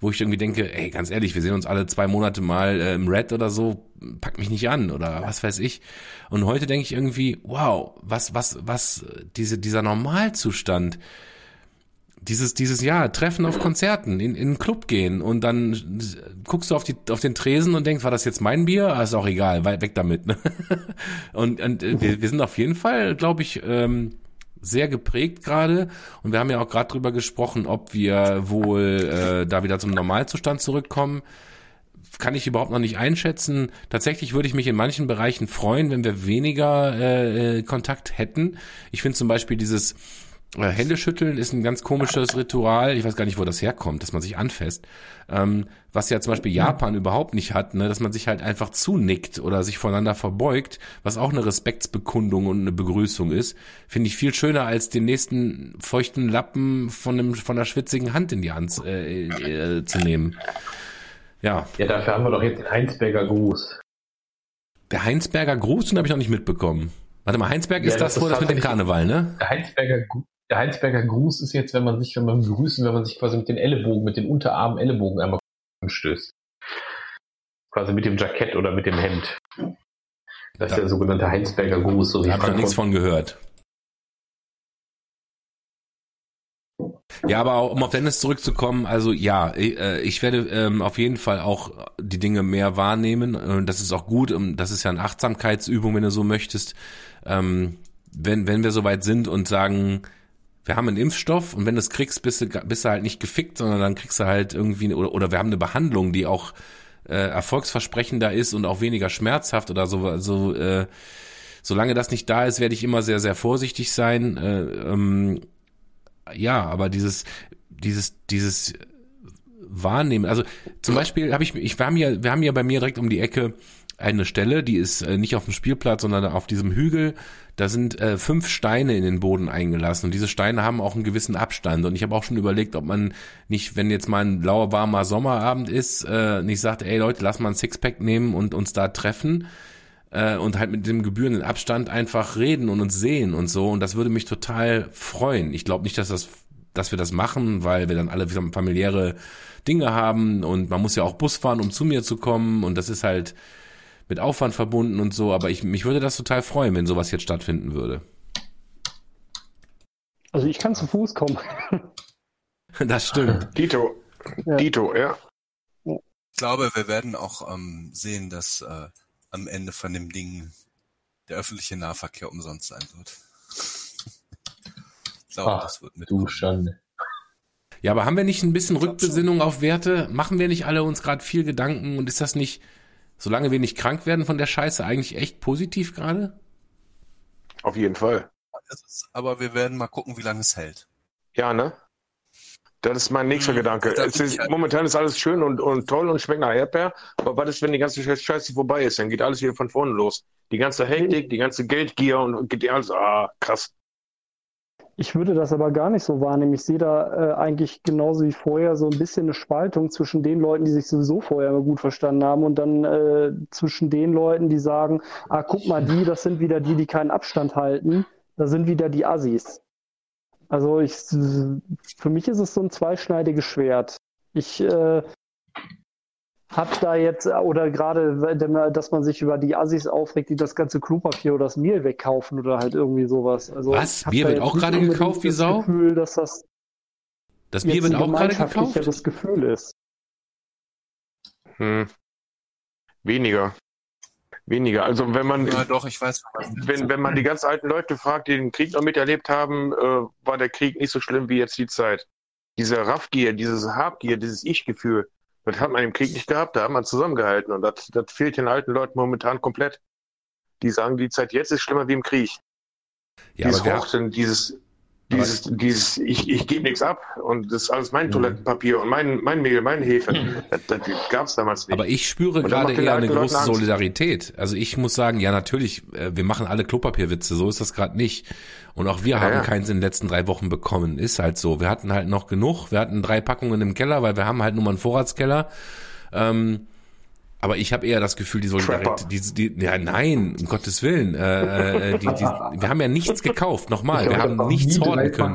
wo ich irgendwie denke, ey, ganz ehrlich, wir sehen uns alle zwei Monate mal äh, im Red oder so, pack mich nicht an oder was weiß ich. Und heute denke ich irgendwie, wow, was, was, was, diese, dieser Normalzustand, dieses, dieses Jahr, Treffen auf Konzerten, in, in einen Club gehen und dann guckst du auf, die, auf den Tresen und denkst, war das jetzt mein Bier? Ah, ist auch egal, weg damit. Ne? <laughs> Und, und äh, wir, wir sind auf jeden Fall, glaube ich, ähm, sehr geprägt gerade und wir haben ja auch gerade drüber gesprochen, ob wir wohl äh, da wieder zum Normalzustand zurückkommen. Kann ich überhaupt noch nicht einschätzen. Tatsächlich würde ich mich in manchen Bereichen freuen, wenn wir weniger äh, äh, Kontakt hätten. Ich finde zum Beispiel dieses äh, Händeschütteln ist ein ganz komisches Ritual. Ich weiß gar nicht, wo das herkommt, dass man sich anfasst. Ähm, was ja zum Beispiel Japan überhaupt nicht hat, ne, dass man sich halt einfach zunickt oder sich voneinander verbeugt, was auch eine Respektsbekundung und eine Begrüßung ist, finde ich viel schöner als den nächsten feuchten Lappen von einem von einer schwitzigen Hand in die Hand äh, äh, zu nehmen. Ja, Ja, dafür haben wir doch jetzt den Heinsberger Gruß. der Heinsberger Gruß, den habe ich noch nicht mitbekommen. Warte mal, Heinsberg Ja, ist das, das wo das mit dem Karneval, ne? Der Heinsberger, der Heinsberger Gruß ist jetzt, wenn man sich, wenn man begrüßen, wenn man sich quasi mit den Ellenbogen, mit den Unterarmen Ellenbogen einmal anstößt. Quasi mit dem Jackett oder mit dem Hemd. Das ist Ja. der sogenannte Heinsberger Gruß. So wie Da habe ich noch nichts von gehört. Ja, aber auch, um auf Dennis zurückzukommen, also ja, ich, äh, ich werde ähm, auf jeden Fall auch die Dinge mehr wahrnehmen. Und das ist auch gut. Das ist ja eine Achtsamkeitsübung, wenn du so möchtest. Ähm, wenn, wenn wir soweit sind und sagen, wir haben einen Impfstoff und wenn du es kriegst, bist du, bist du halt nicht gefickt, sondern dann kriegst du halt irgendwie, oder, oder wir haben eine Behandlung, die auch äh, erfolgsversprechender ist und auch weniger schmerzhaft oder so, so äh, solange das nicht da ist, werde ich immer sehr, sehr vorsichtig sein. Äh, ähm, ja, aber dieses, dieses, dieses Wahrnehmen, also zum Beispiel habe ich, ich wir haben ja, wir haben ja bei mir direkt um die Ecke eine Stelle, die ist äh, nicht auf dem Spielplatz, sondern auf diesem Hügel. Da sind äh, fünf Steine in den Boden eingelassen und diese Steine haben auch einen gewissen Abstand. Und ich habe auch schon überlegt, ob man nicht, wenn jetzt mal ein blauer, warmer Sommerabend ist, äh, nicht sagt, ey Leute, lass mal ein Sixpack nehmen und uns da treffen äh, und halt mit dem gebührenden Abstand einfach reden und uns sehen und so. Und das würde mich total freuen. Ich glaube nicht, dass das dass wir das machen, weil wir dann alle familiäre Dinge haben und man muss ja auch Bus fahren, um zu mir zu kommen und das ist halt mit Aufwand verbunden und so, aber ich, mich würde das total freuen, wenn sowas jetzt stattfinden würde. Also ich kann zu Fuß kommen. <laughs> Das stimmt. Dito. Ja. Dito, ja. Ich glaube, wir werden auch ähm, sehen, dass äh, am Ende von dem Ding der öffentliche Nahverkehr umsonst sein wird. Ich glaube, Ach, das wird mit. Du Schande. Ja, aber haben wir nicht ein bisschen Rückbesinnung auf Werte? Machen wir nicht alle uns gerade viel Gedanken und ist das nicht solange wir nicht krank werden von der Scheiße, eigentlich echt positiv gerade? Auf jeden Fall. Ist aber wir werden mal gucken, wie lange es hält. Ja, ne? Das ist mein nächster Hm, Gedanke. ist, halt- momentan ist alles schön und, und toll und schmeckt nach Erdbeer. Aber was ist, wenn die ganze Scheiße vorbei ist? Dann geht alles wieder von vorne los. Die ganze Hektik, die ganze Geldgier und, und geht alles, ah, krass. Ich würde das aber gar nicht so wahrnehmen. Ich sehe da äh, eigentlich genauso wie vorher so ein bisschen eine Spaltung zwischen den Leuten, die sich sowieso vorher immer gut verstanden haben und dann äh, zwischen den Leuten, die sagen, ah, guck mal, die, das sind wieder die, die keinen Abstand halten. Da sind wieder die Assis. Also ich, für mich ist es so ein zweischneidiges Schwert. Ich äh, hab da jetzt, oder gerade, man- dass man sich über die Assis aufregt, die das ganze Klopapier oder das Mehl wegkaufen oder halt irgendwie sowas. Also Was? Bier wird auch gerade gekauft wie das Sau? Gefühl, dass das Das Bier wird auch gerade gekauft? gemeinschaftlicheres Gefühl ist. Hm. Weniger. Weniger. Also wenn man, Ja, doch, ich weiß. wenn, wenn man die ganz alten Leute fragt, die den Krieg noch miterlebt haben, äh, war der Krieg nicht so schlimm wie jetzt die Zeit. Diese Raffgier, dieses Habgier, dieses Ich-Gefühl, das hat man im Krieg nicht gehabt, da hat man zusammengehalten und das, das fehlt den alten Leuten momentan komplett. Die sagen, die Zeit jetzt ist schlimmer wie im Krieg. Ja, dieses aber Horten, dieses, dieses, dieses, ich, ich gebe nichts ab und das ist alles mein Toilettenpapier und mein, mein Mehl, meine Hefe. Das, das gab es damals nicht. aber ich spüre gerade eher eine große Angst. Solidarität. Also ich muss sagen, ja natürlich, äh, wir machen alle Klopapierwitze, so ist das gerade nicht. Und auch wir haben ja. keins in den letzten drei Wochen bekommen, ist halt so. Wir hatten halt noch genug, wir hatten drei Packungen im Keller, weil wir haben halt nur mal einen Vorratskeller. Ähm, aber ich habe eher das Gefühl, die Solidarität, die, die, ja nein, um Gottes Willen, äh, äh, die, die, wir haben ja nichts gekauft, nochmal, wir haben nichts horten können.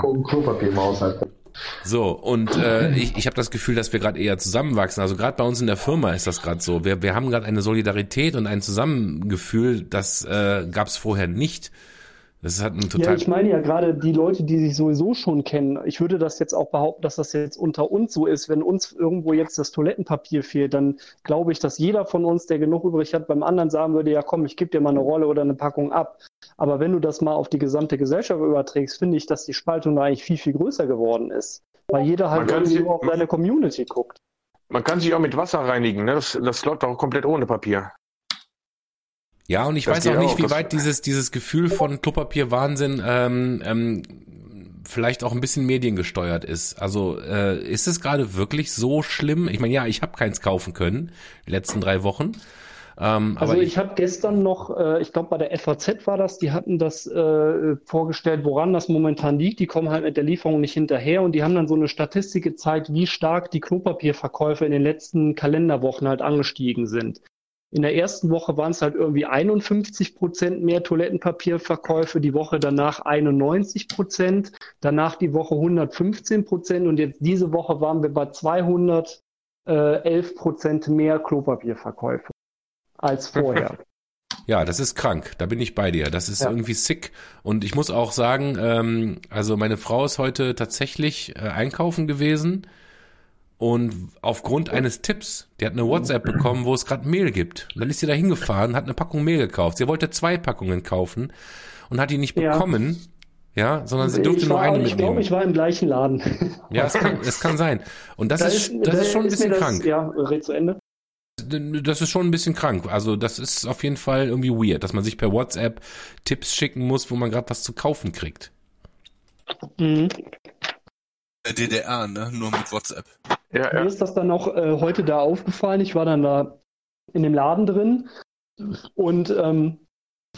So, und äh, ich, ich habe das Gefühl, dass wir gerade eher zusammenwachsen. Also gerade bei uns in der Firma ist das gerade so. Wir, wir haben gerade eine Solidarität und ein Zusammengefühl, das äh, gab es vorher nicht. Das hat ein Ja, total. ich meine ja gerade die Leute, die sich sowieso schon kennen. Ich würde das jetzt auch behaupten, dass das jetzt unter uns so ist. Wenn uns irgendwo jetzt das Toilettenpapier fehlt, dann glaube ich, dass jeder von uns, der genug übrig hat, beim anderen sagen würde, ja komm, ich gebe dir mal eine Rolle oder eine Packung ab. Aber wenn du das mal auf die gesamte Gesellschaft überträgst, finde ich, dass die Spaltung da eigentlich viel, viel größer geworden ist. Weil jeder halt Man kann irgendwie nur auf seine Community guckt. Man kann sich auch mit Wasser reinigen, ne? Das, das läuft auch komplett ohne Papier. Ja, und ich das weiß auch nicht, auch. wie weit dieses, dieses Gefühl von Klopapier-Wahnsinn ähm, ähm, vielleicht auch ein bisschen mediengesteuert ist. Also äh, ist es gerade wirklich so schlimm? Ich meine, ja, ich habe keins kaufen können, die letzten drei Wochen. Ähm, Also aber ich habe gestern noch, äh, ich glaube bei der FAZ war das, die hatten das äh, vorgestellt, woran das momentan liegt. Die kommen halt mit der Lieferung nicht hinterher und die haben dann so eine Statistik gezeigt, wie stark die Klopapierverkäufe in den letzten Kalenderwochen halt angestiegen sind. In der ersten Woche waren es halt irgendwie 51 Prozent mehr Toilettenpapierverkäufe, die Woche danach 91 Prozent, danach die Woche 115 Prozent und jetzt diese Woche waren wir bei 211 Prozent mehr Klopapierverkäufe als vorher. <laughs> Ja, das ist krank. Da bin ich bei dir. Das ist Ja. irgendwie sick. Und ich muss auch sagen, ähm, also meine Frau ist heute tatsächlich äh, einkaufen gewesen und aufgrund eines Tipps, die hat eine WhatsApp bekommen, wo es gerade Mehl gibt. Und dann ist sie da hingefahren, hat eine Packung Mehl gekauft. Sie wollte zwei Packungen kaufen und hat die nicht Ja. bekommen. Ja, sondern sie durfte ich nur war, eine ich glaube, mitnehmen. ich war im gleichen Laden. Ja, es kann, es kann sein. Und das Da ist, das da ist schon ein bisschen das, krank. Ja, red zu Ende. Das ist schon ein bisschen krank. Also das ist auf jeden Fall irgendwie weird, dass man sich per WhatsApp Tipps schicken muss, wo man gerade was zu kaufen kriegt. Mhm. Der DDR, ne? Nur mit WhatsApp. Ja, Mir ja. ist das dann auch äh, heute da aufgefallen. Ich war dann da in dem Laden drin und, ähm,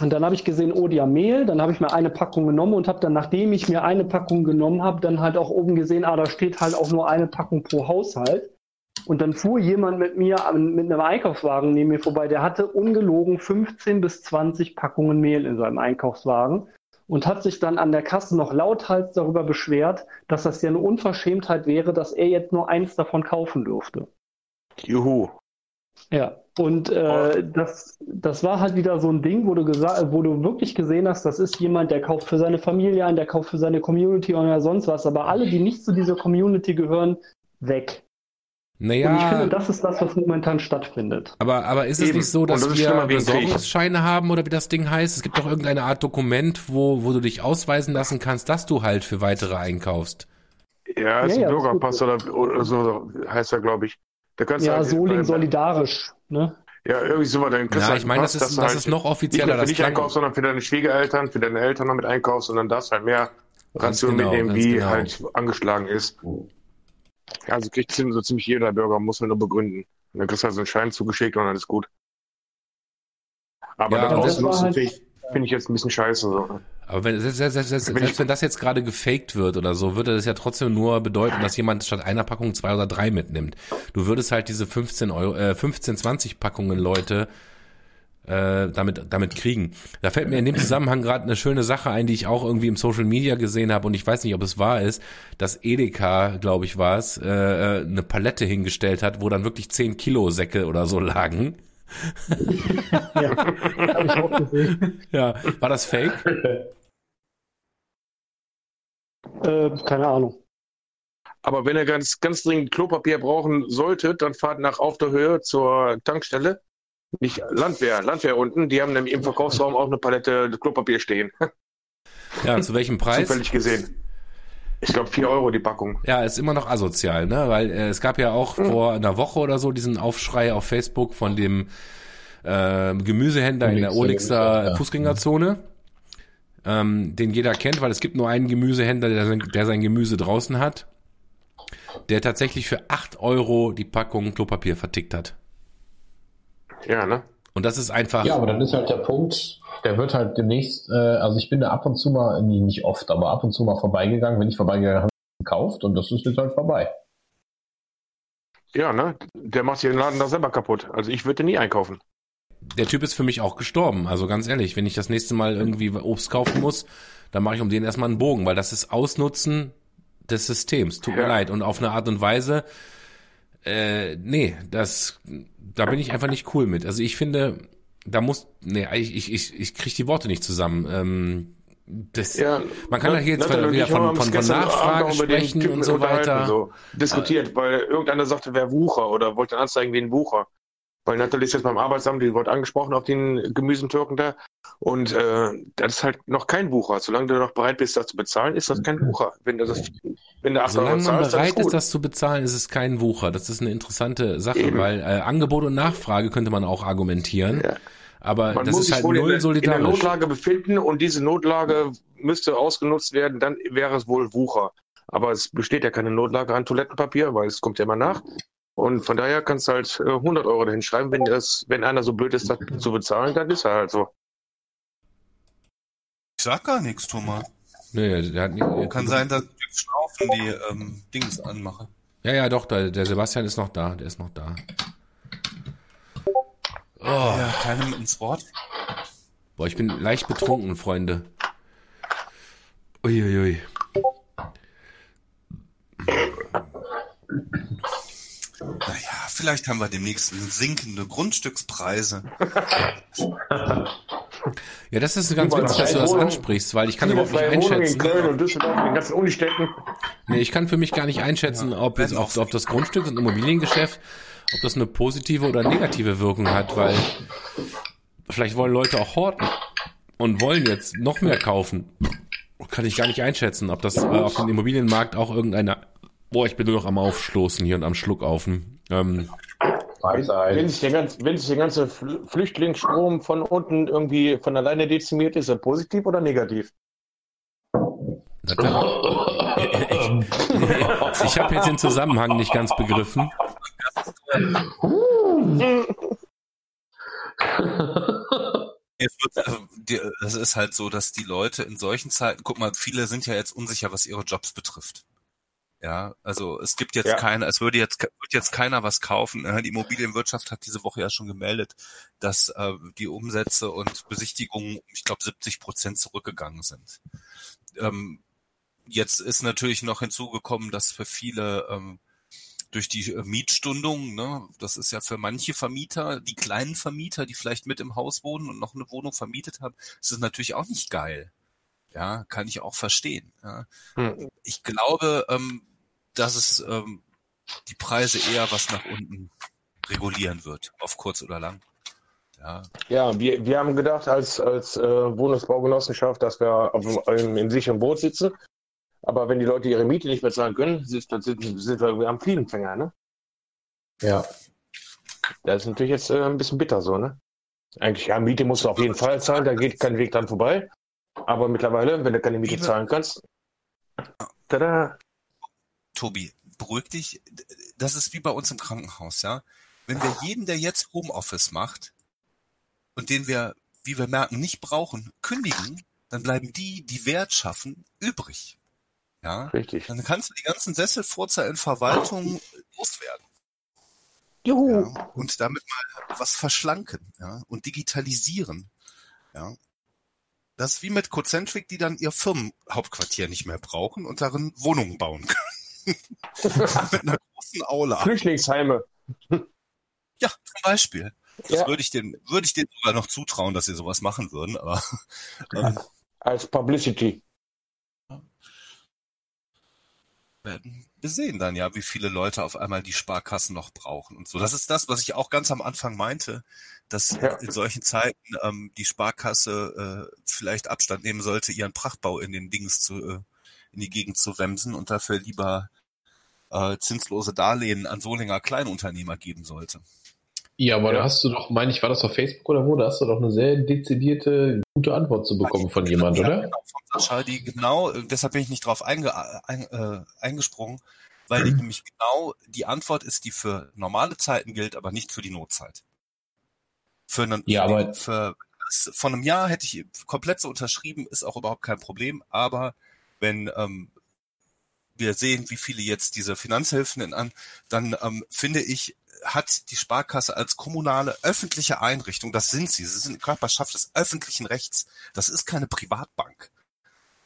und dann habe ich gesehen, oh, die haben Mehl. Dann habe ich mir eine Packung genommen und habe dann, nachdem ich mir eine Packung genommen habe, dann halt auch oben gesehen, ah, da steht halt auch nur eine Packung pro Haushalt. Und dann fuhr jemand mit mir mit einem Einkaufswagen neben mir vorbei, der hatte ungelogen 15 bis 20 Packungen Mehl in seinem Einkaufswagen und hat sich dann an der Kasse noch lauthals darüber beschwert, dass das ja eine Unverschämtheit wäre, dass er jetzt nur eins davon kaufen dürfte. Juhu. Ja, und äh, das, das war halt wieder so ein Ding, wo du gesagt, wo du wirklich gesehen hast, das ist jemand, der kauft für seine Familie ein, der kauft für seine Community oder sonst was, aber alle, die nicht zu dieser Community gehören, weg. Und ich finde, Naja, das ist das, was momentan stattfindet. aber, aber ist es Eben. nicht so, dass das wir Krieg. Besorgungsscheine haben oder wie das Ding heißt? Es gibt doch irgendeine Art Dokument, wo, wo du dich ausweisen lassen kannst, dass du halt für weitere einkaufst. Ja, ist Ja, ein ja, Bürgerpass oder, oder so heißt er, glaube ich. Da kannst du Ja, halt- Soling bei- solidarisch, ne? Ja, irgendwie so, dann kriegst Ja, halt ich meine, das ist, das halt ist noch nicht offizieller. nur für dich klang, einkaufst, sondern für deine Schwiegereltern, für deine Eltern noch mit einkaufst und dann darfst du halt mehr Ganz Ration genau, mitnehmen, wie genau. halt angeschlagen ist. Ja, also kriegt so ziemlich jeder Bürger, muss man nur begründen. Und dann kriegst du halt so einen Schein zugeschickt und dann ist gut. Aber Ja, ausnutzen war halt- finde ich, jetzt ein bisschen scheiße. So. aber wenn, selbst, selbst, selbst, ich- selbst wenn das jetzt gerade gefaked wird oder so, würde das ja trotzdem nur bedeuten, dass jemand statt einer Packung zwei oder drei mitnimmt. Du würdest halt diese 15 Euro, äh, 15, 20 Packungen Leute äh, damit, damit kriegen. Da fällt mir in dem Zusammenhang gerade eine schöne Sache ein, die ich auch irgendwie im Social Media gesehen habe und ich weiß nicht, ob es wahr ist, dass Edeka, glaube ich, war es, äh, äh, eine Palette hingestellt hat, wo dann wirklich 10 Kilo Säcke oder so lagen. Ja, habe ich auch gesehen. Ja, war das fake? Äh, keine Ahnung. Aber wenn ihr ganz, ganz dringend Klopapier brauchen solltet, dann fahrt nach auf der Höhe zur Tankstelle. Nicht Landwehr, Landwehr unten. Die haben nämlich im Verkaufsraum auch eine Palette Klopapier stehen. Ja, zu <laughs> welchem Preis? Zufällig gesehen. Ich glaube 4 Euro die Packung. Ja, ist immer noch asozial, ne? Weil äh, es gab ja auch vor einer Woche oder so diesen Aufschrei auf Facebook von dem äh, Gemüsehändler in der Olixer, Olixer ja. Fußgängerzone, ähm, den jeder kennt, weil es gibt nur einen Gemüsehändler, der sein, der sein Gemüse draußen hat, der tatsächlich für 8 Euro die Packung Klopapier vertickt hat. Ja, ne? Und das ist einfach, Ja, aber dann ist halt der Punkt, der wird halt demnächst, äh, also ich bin da ab und zu mal, nee, nicht oft, aber ab und zu mal vorbeigegangen. Wenn ich vorbeigegangen habe, gekauft und das ist jetzt halt vorbei. Ja, ne? Der macht sich den Laden da selber kaputt. Also ich würde nie einkaufen. der Typ ist für mich auch gestorben. Also ganz ehrlich, wenn ich das nächste Mal irgendwie Obst kaufen muss, dann mache ich um den erstmal einen Bogen, weil das ist Ausnutzen des Systems. Tut mir Ja. leid. Und auf eine Art und Weise, äh, nee, das, da bin ich einfach nicht cool mit. Also ich finde, da muss, nee, ich, ich, ich, ich kriege die Worte nicht zusammen. Ähm, das, Ja, man kann ja hier jetzt Nathalie wieder von, von, von Nachfrage sprechen und so weiter. So, diskutiert, weil irgendeiner sagte, wer Wucher oder wollte anzeigen wie ein Wucher. Weil Nathalie ist jetzt beim Arbeitsamt, die wurde angesprochen auf den Gemüsentürken da. Und äh, das ist halt noch kein Wucher. Solange du noch bereit bist, das zu bezahlen, ist das kein Wucher. Wenn du das, wenn du 8 Euro Solange man zahlst, bereit ist das zu bezahlen, ist es kein Wucher. Das ist eine interessante Sache, Eben. weil äh, Angebot und Nachfrage könnte man auch argumentieren. Ja. Aber Man das muss ist sich halt wohl in, null der- in der solidarisch. Notlage befinden und diese Notlage müsste ausgenutzt werden, dann wäre es wohl Wucher. Aber es besteht ja keine Notlage an Toilettenpapier, weil es kommt ja immer nach. Und von daher kannst du halt äh, 100 Euro dahin schreiben, wenn, das, wenn einer so blöd ist, das zu bezahlen, dann ist er halt so. Ich sag gar nichts, Thomas. Nee, der hat nie, Kann sein, dass Schnaufen die ähm, Dings anmache. Ja, ja, doch, der, der Sebastian ist noch da. Der ist noch da. Oh, Ja, keinem ins Wort. boah, ich bin leicht betrunken, Freunde. Uiuiui. Naja, vielleicht haben wir demnächst sinkende Grundstückspreise. Ja, das ist ganz witzig, dass du das ansprichst, weil ich kann überhaupt nicht einschätzen. Nee, ich kann für mich gar nicht einschätzen, ob, es, ob, ob das Grundstück und Immobiliengeschäft, ob das eine positive oder negative Wirkung hat, weil vielleicht wollen Leute auch horten und wollen jetzt noch mehr kaufen. Kann ich gar nicht einschätzen, ob das äh, auf dem Immobilienmarkt auch irgendeine. Boah, ich bin nur noch am Aufstoßen hier und am Schluckaufen. Ähm, Wenn sich, der ganze, wenn sich der ganze Fl- Flüchtlingsstrom von unten irgendwie von alleine dezimiert, ist er positiv oder negativ? das ich ich habe jetzt den Zusammenhang nicht ganz begriffen. Die- Es ist halt so, dass die Leute in solchen Zeiten, guck mal, viele sind ja jetzt unsicher, was ihre Jobs betrifft. Ja, also es gibt jetzt Ja. keine, es würde jetzt, wird jetzt keiner was kaufen. Äh, Die Immobilienwirtschaft hat diese Woche ja schon gemeldet, dass äh, die Umsätze und Besichtigungen, ich glaube, 70 Prozent zurückgegangen sind. Ähm, jetzt ist natürlich noch hinzugekommen, dass für viele ähm, durch die äh, Mietstundung, ne, das ist ja für manche Vermieter, die kleinen Vermieter, die vielleicht mit im Haus wohnen und noch eine Wohnung vermietet haben, ist es natürlich auch nicht geil. Ja, kann ich auch verstehen. Ja. Hm. Ich glaube, ähm, dass es ähm, die Preise eher was nach unten regulieren wird, auf kurz oder lang. Ja, Ja, wir, wir haben gedacht als, als äh, Wohnungsbaugenossenschaft, dass wir auf, im, im sicheren Boot sitzen. Aber wenn die Leute ihre Miete nicht mehr zahlen können, sind, dann sind, sind wir am Fliegenfänger, ne? Ja. Das ist natürlich jetzt äh, ein bisschen bitter so, ne? Eigentlich, ja, Miete musst du auf jeden Fall zahlen, da geht kein Weg dran vorbei. Aber mittlerweile, wenn du keine Miete zahlen kannst, tada, Tobi, beruhig dich. Das ist wie bei uns im Krankenhaus, ja. Wenn wir jeden, der jetzt Homeoffice macht und den wir, wie wir merken, nicht brauchen, kündigen, dann bleiben die, die Wert schaffen, übrig. Ja. richtig. Dann kannst du die ganzen Sesselfurzer in Verwaltung loswerden. Juhu. Ja, und damit mal was verschlanken, ja, und digitalisieren, ja. Das ist wie mit Cocentric, die dann ihr Firmenhauptquartier nicht mehr brauchen und darin Wohnungen bauen können. <laughs> mit einer großen Aula. Flüchtlingsheime. Ja, zum Beispiel. Das Ja. würde ich den, würde ich denen sogar noch zutrauen, dass sie sowas machen würden, aber <laughs> ähm, Als Publicity. werden wir sehen dann ja, wie viele Leute auf einmal die Sparkassen noch brauchen und so. Das ist das, was ich auch ganz am Anfang meinte, dass Ja. in solchen Zeiten ähm, die Sparkasse äh, vielleicht Abstand nehmen sollte, ihren Prachtbau in den Dings zu äh, in die Gegend zu wemsen und dafür lieber äh, zinslose Darlehen an Solinger Kleinunternehmer geben sollte. Ja, aber Ja. da hast du doch, meine ich, war das auf Facebook oder wo? Da hast du doch eine sehr dezidierte, gute Antwort zu bekommen von jemand, ja, oder? Genau, von Sascha, die genau, deshalb bin ich nicht drauf einge, ein, äh, eingesprungen, weil die <clears throat> nämlich genau die Antwort ist, die für normale Zeiten gilt, aber nicht für die Notzeit. Für, einen, Ja, für, aber- für das, von einem Jahr hätte ich komplett so unterschrieben, ist auch überhaupt kein Problem, aber wenn ähm, wir sehen, wie viele jetzt diese Finanzhilfen in an, dann ähm, finde ich, hat die Sparkasse als kommunale öffentliche Einrichtung, das sind sie, sie sind Körperschaft des öffentlichen Rechts, das ist keine Privatbank.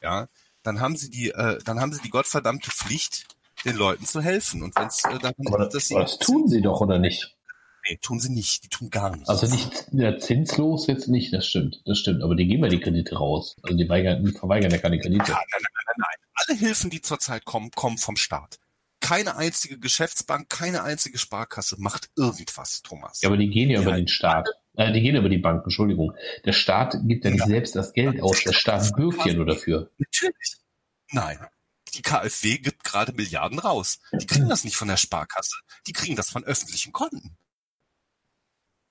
Ja, dann haben sie die, äh, dann haben sie die gottverdammte Pflicht, den Leuten zu helfen. Und wenn es äh, darum Aber geht, dass das, sie aber das tun sie doch, oder nicht? Nee, tun sie nicht, die tun gar nichts. Also nicht ja, zinslos jetzt nicht, das stimmt, das stimmt. Aber die geben ja die Kredite raus. Also die, weigern, die verweigern ja keine Kredite. Ja, nein, nein, nein, nein. Alle Hilfen, die zurzeit kommen, kommen vom Staat. Keine einzige Geschäftsbank, keine einzige Sparkasse macht irgendwas, Thomas. Ja, aber die gehen ja Ja. über den Staat. Äh, die gehen über die Banken, Entschuldigung. Der Staat gibt ja nicht Ja. selbst das Geld aus. Der Staat bürgt ja nur dafür. Natürlich. Nein. Die KfW gibt gerade Milliarden raus. Die kriegen <clears throat> das nicht von der Sparkasse. Die kriegen das von öffentlichen Konten.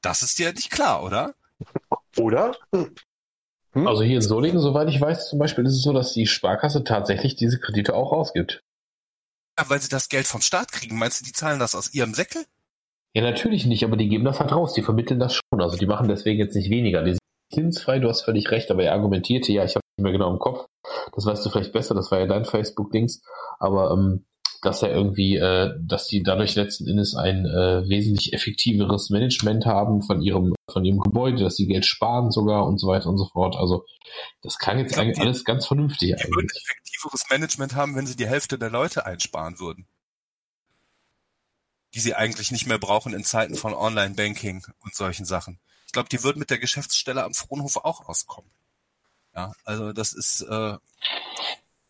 Das ist dir nicht klar, oder? Oder? Hm? Also hier in Solingen, soweit ich weiß, zum Beispiel ist es so, dass die Sparkasse tatsächlich diese Kredite auch ausgibt. Ja, weil sie das Geld vom Staat kriegen. Meinst du, die zahlen das aus ihrem Säckel? Ja, natürlich nicht, aber die geben das halt raus. Die vermitteln das schon. Also die machen deswegen jetzt nicht weniger. Die sind zinsfrei, du hast völlig recht, aber er argumentierte, ja, ich habe nicht mehr genau im Kopf. Das weißt du vielleicht besser, das war ja dein Facebook-Dings. Aber ähm, dass er irgendwie, äh, dass die dadurch letzten Endes ein äh, wesentlich effektiveres Management haben von ihrem, von ihrem Gebäude, dass sie Geld sparen sogar und so weiter und so fort. Also das kann jetzt glaub, eigentlich die- alles ganz vernünftig Die würden eigentlich. effektiveres Management haben, wenn sie die Hälfte der Leute einsparen würden. Die sie eigentlich nicht mehr brauchen in Zeiten von Online-Banking und solchen Sachen. Ich glaube, die würden mit der Geschäftsstelle am Frohnhof auch auskommen. Ja, also das ist, äh,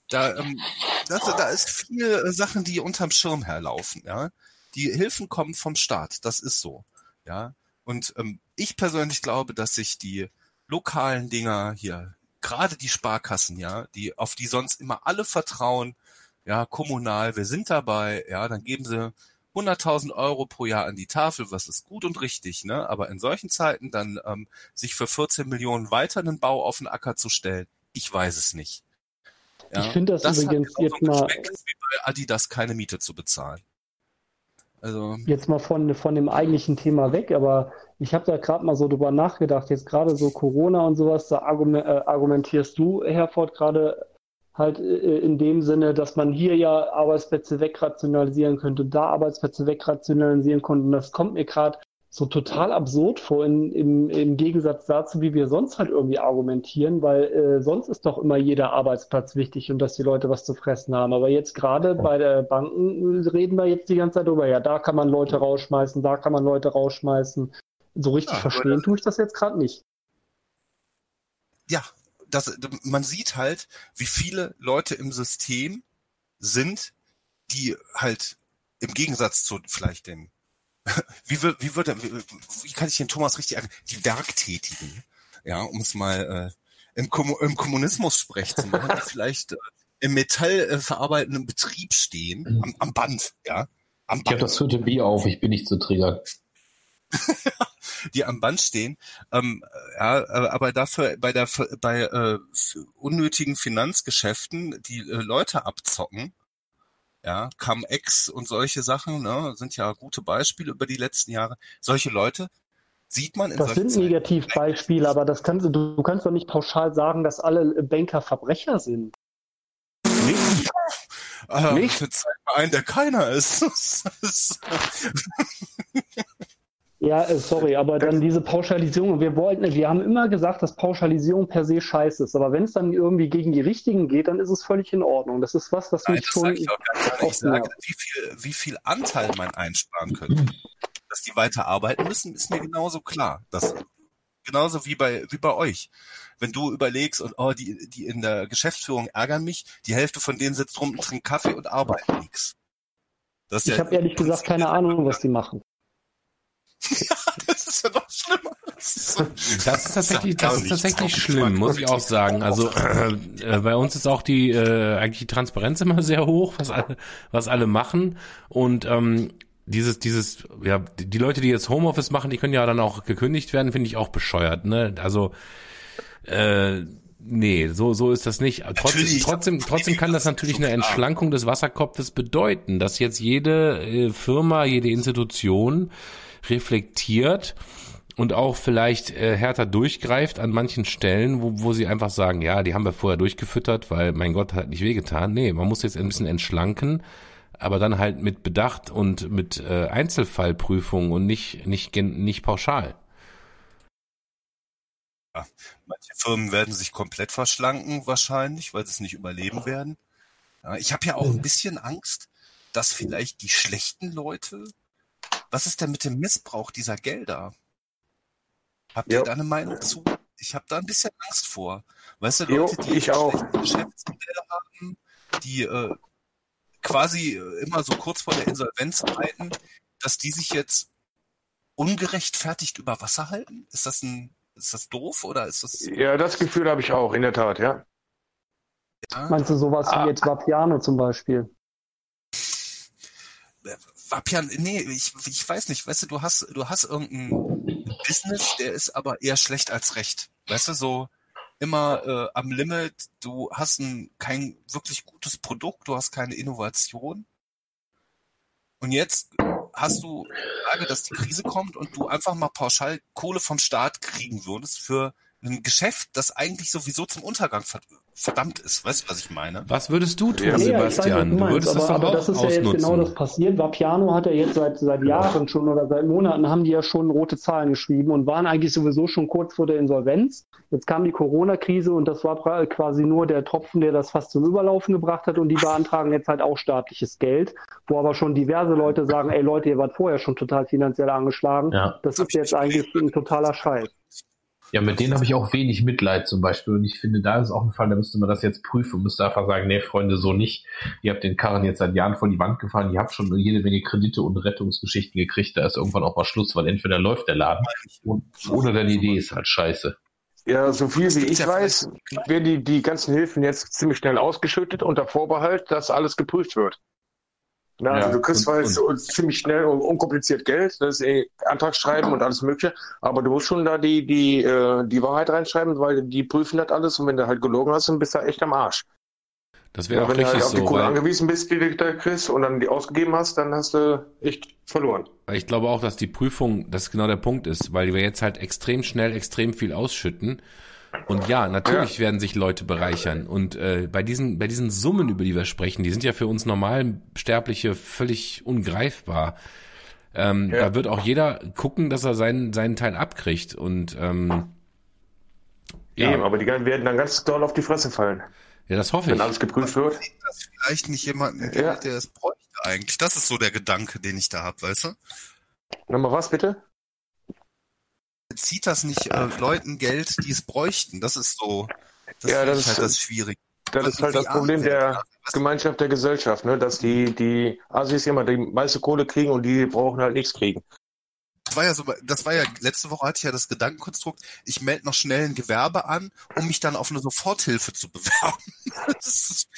da, ähm, das, da ist viel äh, Sachen, die unterm Schirm herlaufen, ja. Die Hilfen kommen vom Staat, das ist so, ja. Und ähm, ich persönlich glaube, dass sich die lokalen Dinger hier, gerade die Sparkassen, ja, die, auf die sonst immer alle vertrauen, ja, kommunal, wir sind dabei, ja, dann geben sie 100.000 Euro pro Jahr an die Tafel, was ist gut und richtig, ne? Aber in solchen Zeiten dann ähm, sich für 14 Millionen weiter einen Bau auf den Acker zu stellen, ich weiß es nicht. Ja, Ich finde das hat übrigens genauso jetzt mal- wie bei Adidas keine Miete zu bezahlen. Also, Jetzt mal von, von dem eigentlichen Thema weg, aber ich habe da gerade mal so drüber nachgedacht, jetzt gerade so Corona und sowas, da äh, argumentierst du, Herford, gerade halt äh, in dem Sinne, dass man hier ja Arbeitsplätze wegrationalisieren könnte, da Arbeitsplätze wegrationalisieren konnte. Und das kommt mir gerade so total absurd vor, in, im, im Gegensatz dazu, wie wir sonst halt irgendwie argumentieren, weil äh, sonst ist doch immer jeder Arbeitsplatz wichtig und dass die Leute was zu fressen haben. Aber jetzt gerade bei der Banken äh, reden wir jetzt die ganze Zeit drüber, ja, da kann man Leute rausschmeißen, da kann man Leute rausschmeißen. So richtig Ja, verstehen tue ich das jetzt gerade nicht. ja, das, man sieht halt, wie viele Leute im System sind, die halt im Gegensatz zu vielleicht dem, wie, wird, wie, wird, wie, wie kann ich den Thomas richtig die Werktätigen, ja, um es mal äh, im, Kommu- im Kommunismus sprech zu machen, die vielleicht äh, im metallverarbeitenden Betrieb stehen, am, am Band, ja, am Ich habe Band. das vierte Bier auf, ich bin nicht zu triggern. <laughs> die am Band stehen. Ähm, ja, äh, aber dafür bei der bei äh, unnötigen Finanzgeschäften die äh, Leute abzocken. Ja, Cum-Ex und solche Sachen ne, sind ja gute Beispiele über die letzten Jahre. Solche Leute sieht man in Das sind Negativbeispiele, aber das kannst, du, du kannst doch nicht pauschal sagen, dass alle Banker Verbrecher sind. Nicht? Zeiten, äh, Nicht? Für zeig mal einen, der keiner ist. <laughs> <laughs> Ja, äh, sorry, aber dann diese Pauschalisierung. Wir wollten, wir haben immer gesagt, dass Pauschalisierung per se scheiße ist. Aber wenn es dann irgendwie gegen die Richtigen geht, dann ist es völlig in Ordnung. Das ist was, was Nein, mich das schon. ich. Ich sage, wie viel, wie viel Anteil man einsparen könnte. Dass die weiter arbeiten müssen, ist mir genauso klar. Das, genauso wie bei, wie bei euch. Wenn du überlegst und oh, die, die in der Geschäftsführung ärgern mich, die Hälfte von denen sitzt rum und trinkt Kaffee und arbeitet nichts. Ich ja habe ehrlich gesagt keine Ahnung, was die machen. Das ist ja noch schlimmer. Das ist, so, Das ist tatsächlich, das ist tatsächlich schlimm, muss ich auch sagen. Also äh, bei uns ist auch die äh, eigentlich die Transparenz immer sehr hoch, was alle, was alle machen und ähm, dieses, dieses, ja, die Leute, die jetzt Homeoffice machen, die können ja dann auch gekündigt werden, finde ich auch bescheuert. Ne? Also äh, nee, so so ist das nicht. Trotzdem, trotzdem, trotzdem kann das natürlich eine. Entschlankung des Wasserkopfes bedeuten, dass jetzt jede äh, Firma, jede Institution reflektiert und auch vielleicht äh, härter durchgreift an manchen Stellen, wo, wo sie einfach sagen, ja, die haben wir vorher durchgefüttert, weil mein Gott hat nicht wehgetan. Nee, man muss jetzt ein bisschen entschlanken, aber dann halt mit Bedacht und mit äh, Einzelfallprüfung und nicht nicht nicht pauschal. Manche Firmen werden sich komplett verschlanken wahrscheinlich, weil sie es nicht überleben werden. Ja, ich habe ja auch ein bisschen Angst, dass vielleicht die schlechten Leute, was ist denn mit dem Missbrauch dieser Gelder? Habt ihr Ja. da eine Meinung zu? Ich habe da ein bisschen Angst vor. Weißt du, Jo, Leute, die ich auch. schlechte Geschäftsmodelle haben, die äh, quasi äh, immer so kurz vor der Insolvenz reiten, dass die sich jetzt ungerechtfertigt über Wasser halten? Ist das ein ist das doof oder ist das Ja, das Gefühl habe ich auch, in der Tat, ja. ja? Meinst du sowas Ah. wie jetzt Vapiano zum Beispiel? Vapian, nee, ich, ich weiß nicht, weißt du, du hast, du hast irgendein Business, der ist aber eher schlecht als recht. Weißt du, so immer äh, am Limit, du hast ein, kein wirklich gutes Produkt, du hast keine Innovation. Und jetzt hast du Frage, dass die Krise kommt und du einfach mal pauschal Kohle vom Staat kriegen würdest für ein Geschäft, das eigentlich sowieso zum Untergang ver- verdammt ist. Weißt du, was ich meine? Was würdest du tun, Ja, weiß, Sebastian? du würdest das aber, doch aber auch das ist ja jetzt ausnutzen. genau das passiert. Vapiano hat ja jetzt seit, seit Genau. Jahren schon oder seit Monaten haben die ja schon rote Zahlen geschrieben und waren eigentlich sowieso schon kurz vor der Insolvenz. Jetzt kam die Corona-Krise und das war quasi nur der Tropfen, der das fast zum Überlaufen gebracht hat und die beantragen jetzt halt auch staatliches Geld, wo aber schon diverse Leute sagen, ey Leute, ihr wart vorher schon total finanziell angeschlagen. Ja. Das ist jetzt eigentlich ein totaler Scheiß. Ja, mit denen habe ich auch wenig Mitleid zum Beispiel. Und ich finde, da ist auch ein Fall, da müsste man das jetzt prüfen, müsste einfach sagen, nee, Freunde, so nicht. Ihr habt den Karren jetzt seit Jahren vor die Wand gefahren, ihr habt schon jede Menge Kredite und Rettungsgeschichten gekriegt, da ist irgendwann auch mal Schluss, weil entweder läuft der Laden und, oder deine Idee ist halt scheiße. Ja, so viel wie ich ja weiß, werden die, die ganzen Hilfen jetzt ziemlich schnell ausgeschüttet unter Vorbehalt, dass alles geprüft wird. Na, Ja, also du kriegst zwar jetzt ziemlich schnell und unkompliziert Geld, das ist eh Antragsschreiben und alles mögliche, aber du musst schon da die, die, äh, die Wahrheit reinschreiben, weil die prüfen das alles und wenn du halt gelogen hast, dann bist du echt am Arsch. Das wäre Ja, auch wenn du halt auf die so, Kohle weil, angewiesen bist, die du da kriegst und dann die ausgegeben hast, dann hast du echt verloren. ich glaube auch, dass die Prüfung, das genau der Punkt ist, weil wir jetzt halt extrem schnell extrem viel ausschütten. Und ja, natürlich werden sich Leute bereichern. Und äh, bei diesen bei diesen Summen, über die wir sprechen, die sind ja für uns normalen Sterbliche völlig ungreifbar. Ähm, Ja. Da wird auch jeder gucken, dass er seinen seinen Teil abkriegt. Und ähm, ja, Eben, aber die werden dann ganz doll auf die Fresse fallen, ja, das hoffe wenn ich. alles geprüft wird. das vielleicht nicht jemanden gibt, Ja. der es bräuchte eigentlich. Das ist so der Gedanke, den ich da habe, weißt du? Nochmal was bitte? Zieht das nicht äh, Leuten Geld, die es bräuchten? Das ist so, das, Ja, das halt ist- das Schwierige. Das ist halt das Problem der die? Gemeinschaft der Gesellschaft, ne? dass die, die Assis immer die meiste Kohle kriegen und die brauchen halt nichts kriegen. Das war ja so, das war ja, letzte Woche hatte ich ja das Gedankenkonstrukt, ich melde noch schnell ein Gewerbe an, um mich dann auf eine Soforthilfe zu <laughs> bewerben. Das ist,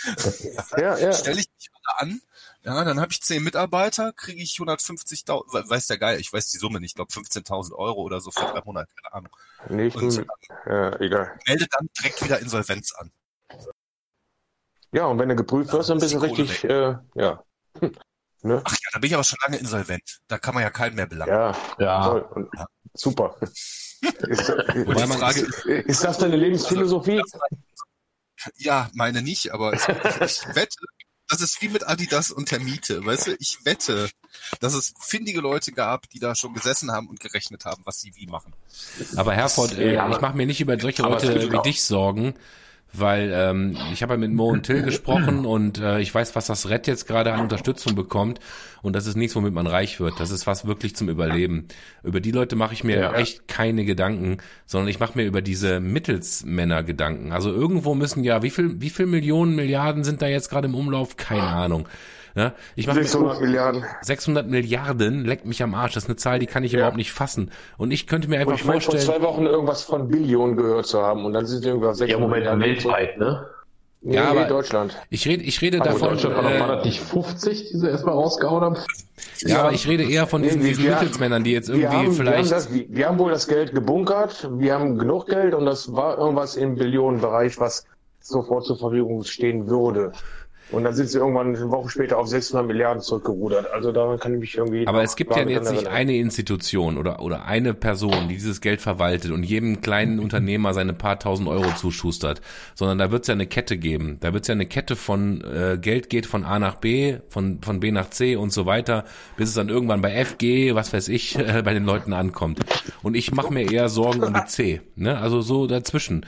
Ja, ja. stelle ich mich an. Ja, dann habe ich zehn Mitarbeiter, kriege ich 150.000, weiß der Geil, ich weiß die Summe nicht, ich glaube 15.000 Euro oder so für drei Monate, keine Ahnung. Nicht, Und ja, egal. melde dann direkt wieder Insolvenz an. Ja, und wenn du geprüft wirst, dann bist du richtig, äh, ja. <laughs> Ne? Ach ja, da bin ich aber schon lange insolvent. Da kann man ja keinen mehr belangen. Ja, Ja. toll. Und, super. <laughs> ist, <laughs> die ist, Frage ist, ist das deine Lebensphilosophie? Ja, meine nicht, aber es, ich wette, das ist wie mit Adidas und der Miete, weißt du? Ich wette, dass es findige Leute gab, die da schon gesessen haben und gerechnet haben, was sie wie machen. Aber Herford, äh, Ja, ich mache mir nicht über solche Leute wie dich Sorgen, weil ähm, ich habe ja mit Mo und Till gesprochen <clears throat> und äh, ich weiß, was das Red jetzt gerade an Unterstützung bekommt und das ist nichts, womit man reich wird. Das ist was wirklich zum Überleben. Über die Leute mache ich mir Ja. echt keine Gedanken, sondern ich mache mir über diese Mittelsmänner Gedanken. Also irgendwo müssen ja, wie viel, wie viel Millionen, Milliarden sind da jetzt gerade im Umlauf? Keine Ahnung. Ja, ich mache mir 600 Milliarden. 600 Milliarden leckt mich am Arsch. Das ist eine Zahl, die kann ich Ja. überhaupt nicht fassen. Und ich könnte mir Und einfach ich meine, vor vorstellen, zwei Wochen irgendwas von Billionen gehört zu haben und dann sind wir irgendwas 600 Ja, Moment, Milliarden. weltweit, ne? Nee, Ja, aber- Deutschland. ich rede, ich rede Also davon, Deutschland war, doch- war äh, das nicht 50, die sie erstmal rausgehauen haben? ja, aber ich rede eher von diesen, Nee, diesen Mittelsmännern, die jetzt Wir irgendwie haben, wir, haben vielleicht, das, wir wir haben wohl das Geld gebunkert, wir haben genug Geld und das war irgendwas im Billionenbereich, was sofort zur Verfügung stehen würde. Und dann sind sie irgendwann eine Woche später auf 600 Milliarden zurückgerudert. Also daran kann ich mich irgendwie. aber es gibt ja jetzt nicht eine Institution oder, oder eine Person, die dieses Geld verwaltet und jedem kleinen <laughs> Unternehmer seine paar tausend Euro zuschustert, sondern da wird es ja eine Kette geben. Da wird es ja eine Kette von äh, Geld geht von A nach B, von, von B nach C und so weiter, bis es dann irgendwann bei FG, was weiß ich, <laughs> äh, bei den Leuten ankommt. Und ich mache mir eher Sorgen um die C, ne? Also so dazwischen,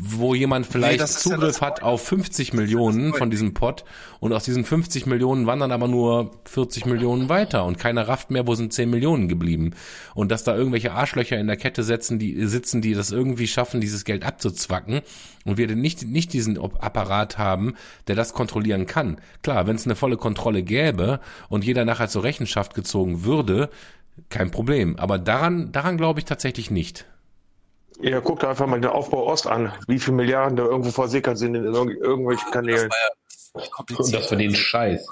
wo jemand vielleicht ja Zugriff das- hat auf 50 Millionen von diesem Pot und aus diesen 50 Millionen wandern aber nur 40 Millionen weiter und keiner rafft mehr, wo sind 10 Millionen geblieben. Und dass da irgendwelche Arschlöcher in der Kette setzen, die sitzen, die das irgendwie schaffen, dieses Geld abzuzwacken und wir nicht, nicht diesen Apparat haben, der das kontrollieren kann. Klar, wenn es eine volle Kontrolle gäbe und jeder nachher zur Rechenschaft gezogen würde, kein Problem. Aber daran, daran glaube ich tatsächlich nicht. Ja, guck dir einfach mal den Aufbau Ost an, wie viele Milliarden da irgendwo versickert sind in irg irgendwelchen Kanälen. Und Kompliziert. das für den Scheiß.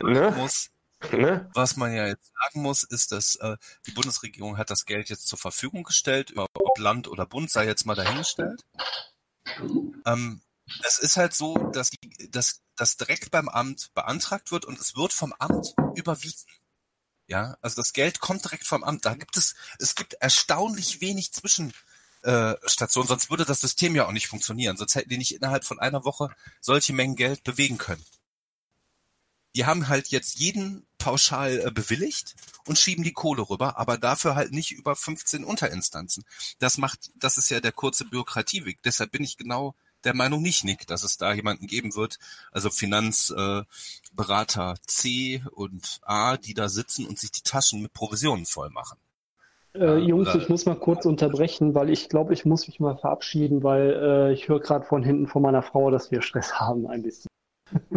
Ne? muss. Ne? Was man ja jetzt sagen muss, ist, dass äh, die Bundesregierung hat das Geld jetzt zur Verfügung gestellt, ob Land oder Bund sei jetzt mal dahingestellt. Ähm, es ist halt so, dass die, dass das direkt beim Amt beantragt wird und es wird vom Amt überwiesen. Ja, also das Geld kommt direkt vom Amt. Da gibt es, es gibt erstaunlich wenig Zwischenstationen, äh, Stationen, sonst würde das System ja auch nicht funktionieren. Sonst hätten die nicht innerhalb von einer Woche solche Mengen Geld bewegen können. Die haben halt jetzt jeden pauschal äh, bewilligt und schieben die Kohle rüber, aber dafür halt nicht über 15 Unterinstanzen. Das macht, das ist ja der kurze Bürokratieweg. Deshalb bin ich genau der Meinung nicht, Nick, dass es da jemanden geben wird, also Finanzberater äh, C und A, die da sitzen und sich die Taschen mit Provisionen voll machen. Äh, Jungs, ich muss mal kurz unterbrechen, weil ich glaube, ich muss mich mal verabschieden, weil äh, ich höre gerade von hinten von meiner Frau, dass wir Stress <laughs> haben ein bisschen.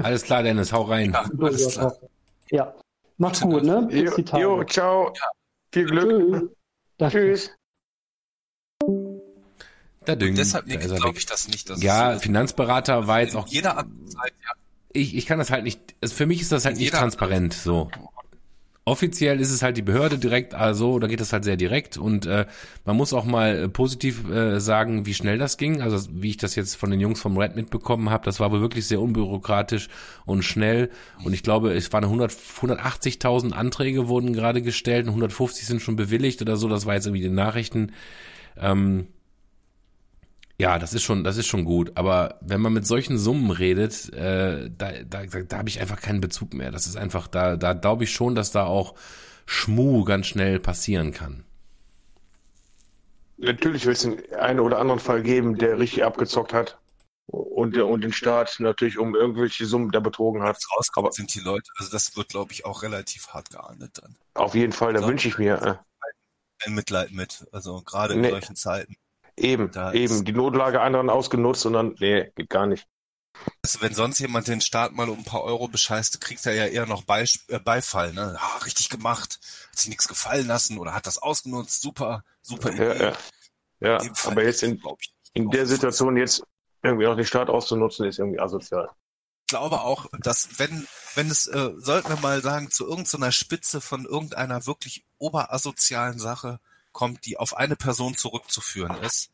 Alles klar, Dennis, hau rein. Ja, alles klar. Ja, macht's gut, ne? Bis die Tage. Jo, ciao. Viel Glück. Tschüss. Tschüss. Da düngt, Deshalb, er glaube ich das nicht. Dass Ja, Finanzberater war jetzt auch jeder Zeit, ja, ich, ich kann das halt nicht, es, für mich ist das halt nicht transparent, so. Offiziell ist es halt die Behörde direkt, also da geht es halt sehr direkt und äh, man muss auch mal äh, positiv äh, sagen, wie schnell das ging. Also wie ich das jetzt von den Jungs vom Red mitbekommen habe, das war wohl wirklich sehr unbürokratisch und schnell. Und ich glaube, es waren 100, 180.000 Anträge wurden gerade gestellt und 150 sind schon bewilligt oder so. Das war jetzt irgendwie die Nachrichten. Ähm, ja, das ist schon, das ist schon gut. Aber wenn man mit solchen Summen redet, äh, da, da, da, da habe ich einfach keinen Bezug mehr. Das ist einfach, da, da glaube ich schon, dass da auch Schmu ganz schnell passieren kann. Natürlich wird es den einen oder anderen Fall geben, der richtig abgezockt hat und, und den Staat natürlich um irgendwelche Summen da betrogen hat. was rauskommt, sind die Leute, also das wird, glaube ich, auch relativ hart geahndet dann. Auf jeden Fall, da wünsche ich mir. Äh, Kein Mitleid mit, also gerade in Nee. solchen Zeiten. Eben, Da eben. Die Notlage anderen ausgenutzt und dann, nee, geht gar nicht. Also wenn sonst jemand den Staat mal um ein paar Euro bescheißt, kriegt er ja eher noch Beisp äh, Beifall. Ne? Ah, richtig gemacht, hat sich nichts gefallen lassen oder hat das ausgenutzt, super, super Ja, Idee. ja. Ja, Fall aber jetzt in, ich, in der Situation jetzt irgendwie noch den Staat auszunutzen, ist irgendwie asozial. glaube auch, dass wenn, wenn es, äh, sollten wir mal sagen, zu irgendeiner Spitze von irgendeiner wirklich oberasozialen Sache kommt, die auf eine Person zurückzuführen ist,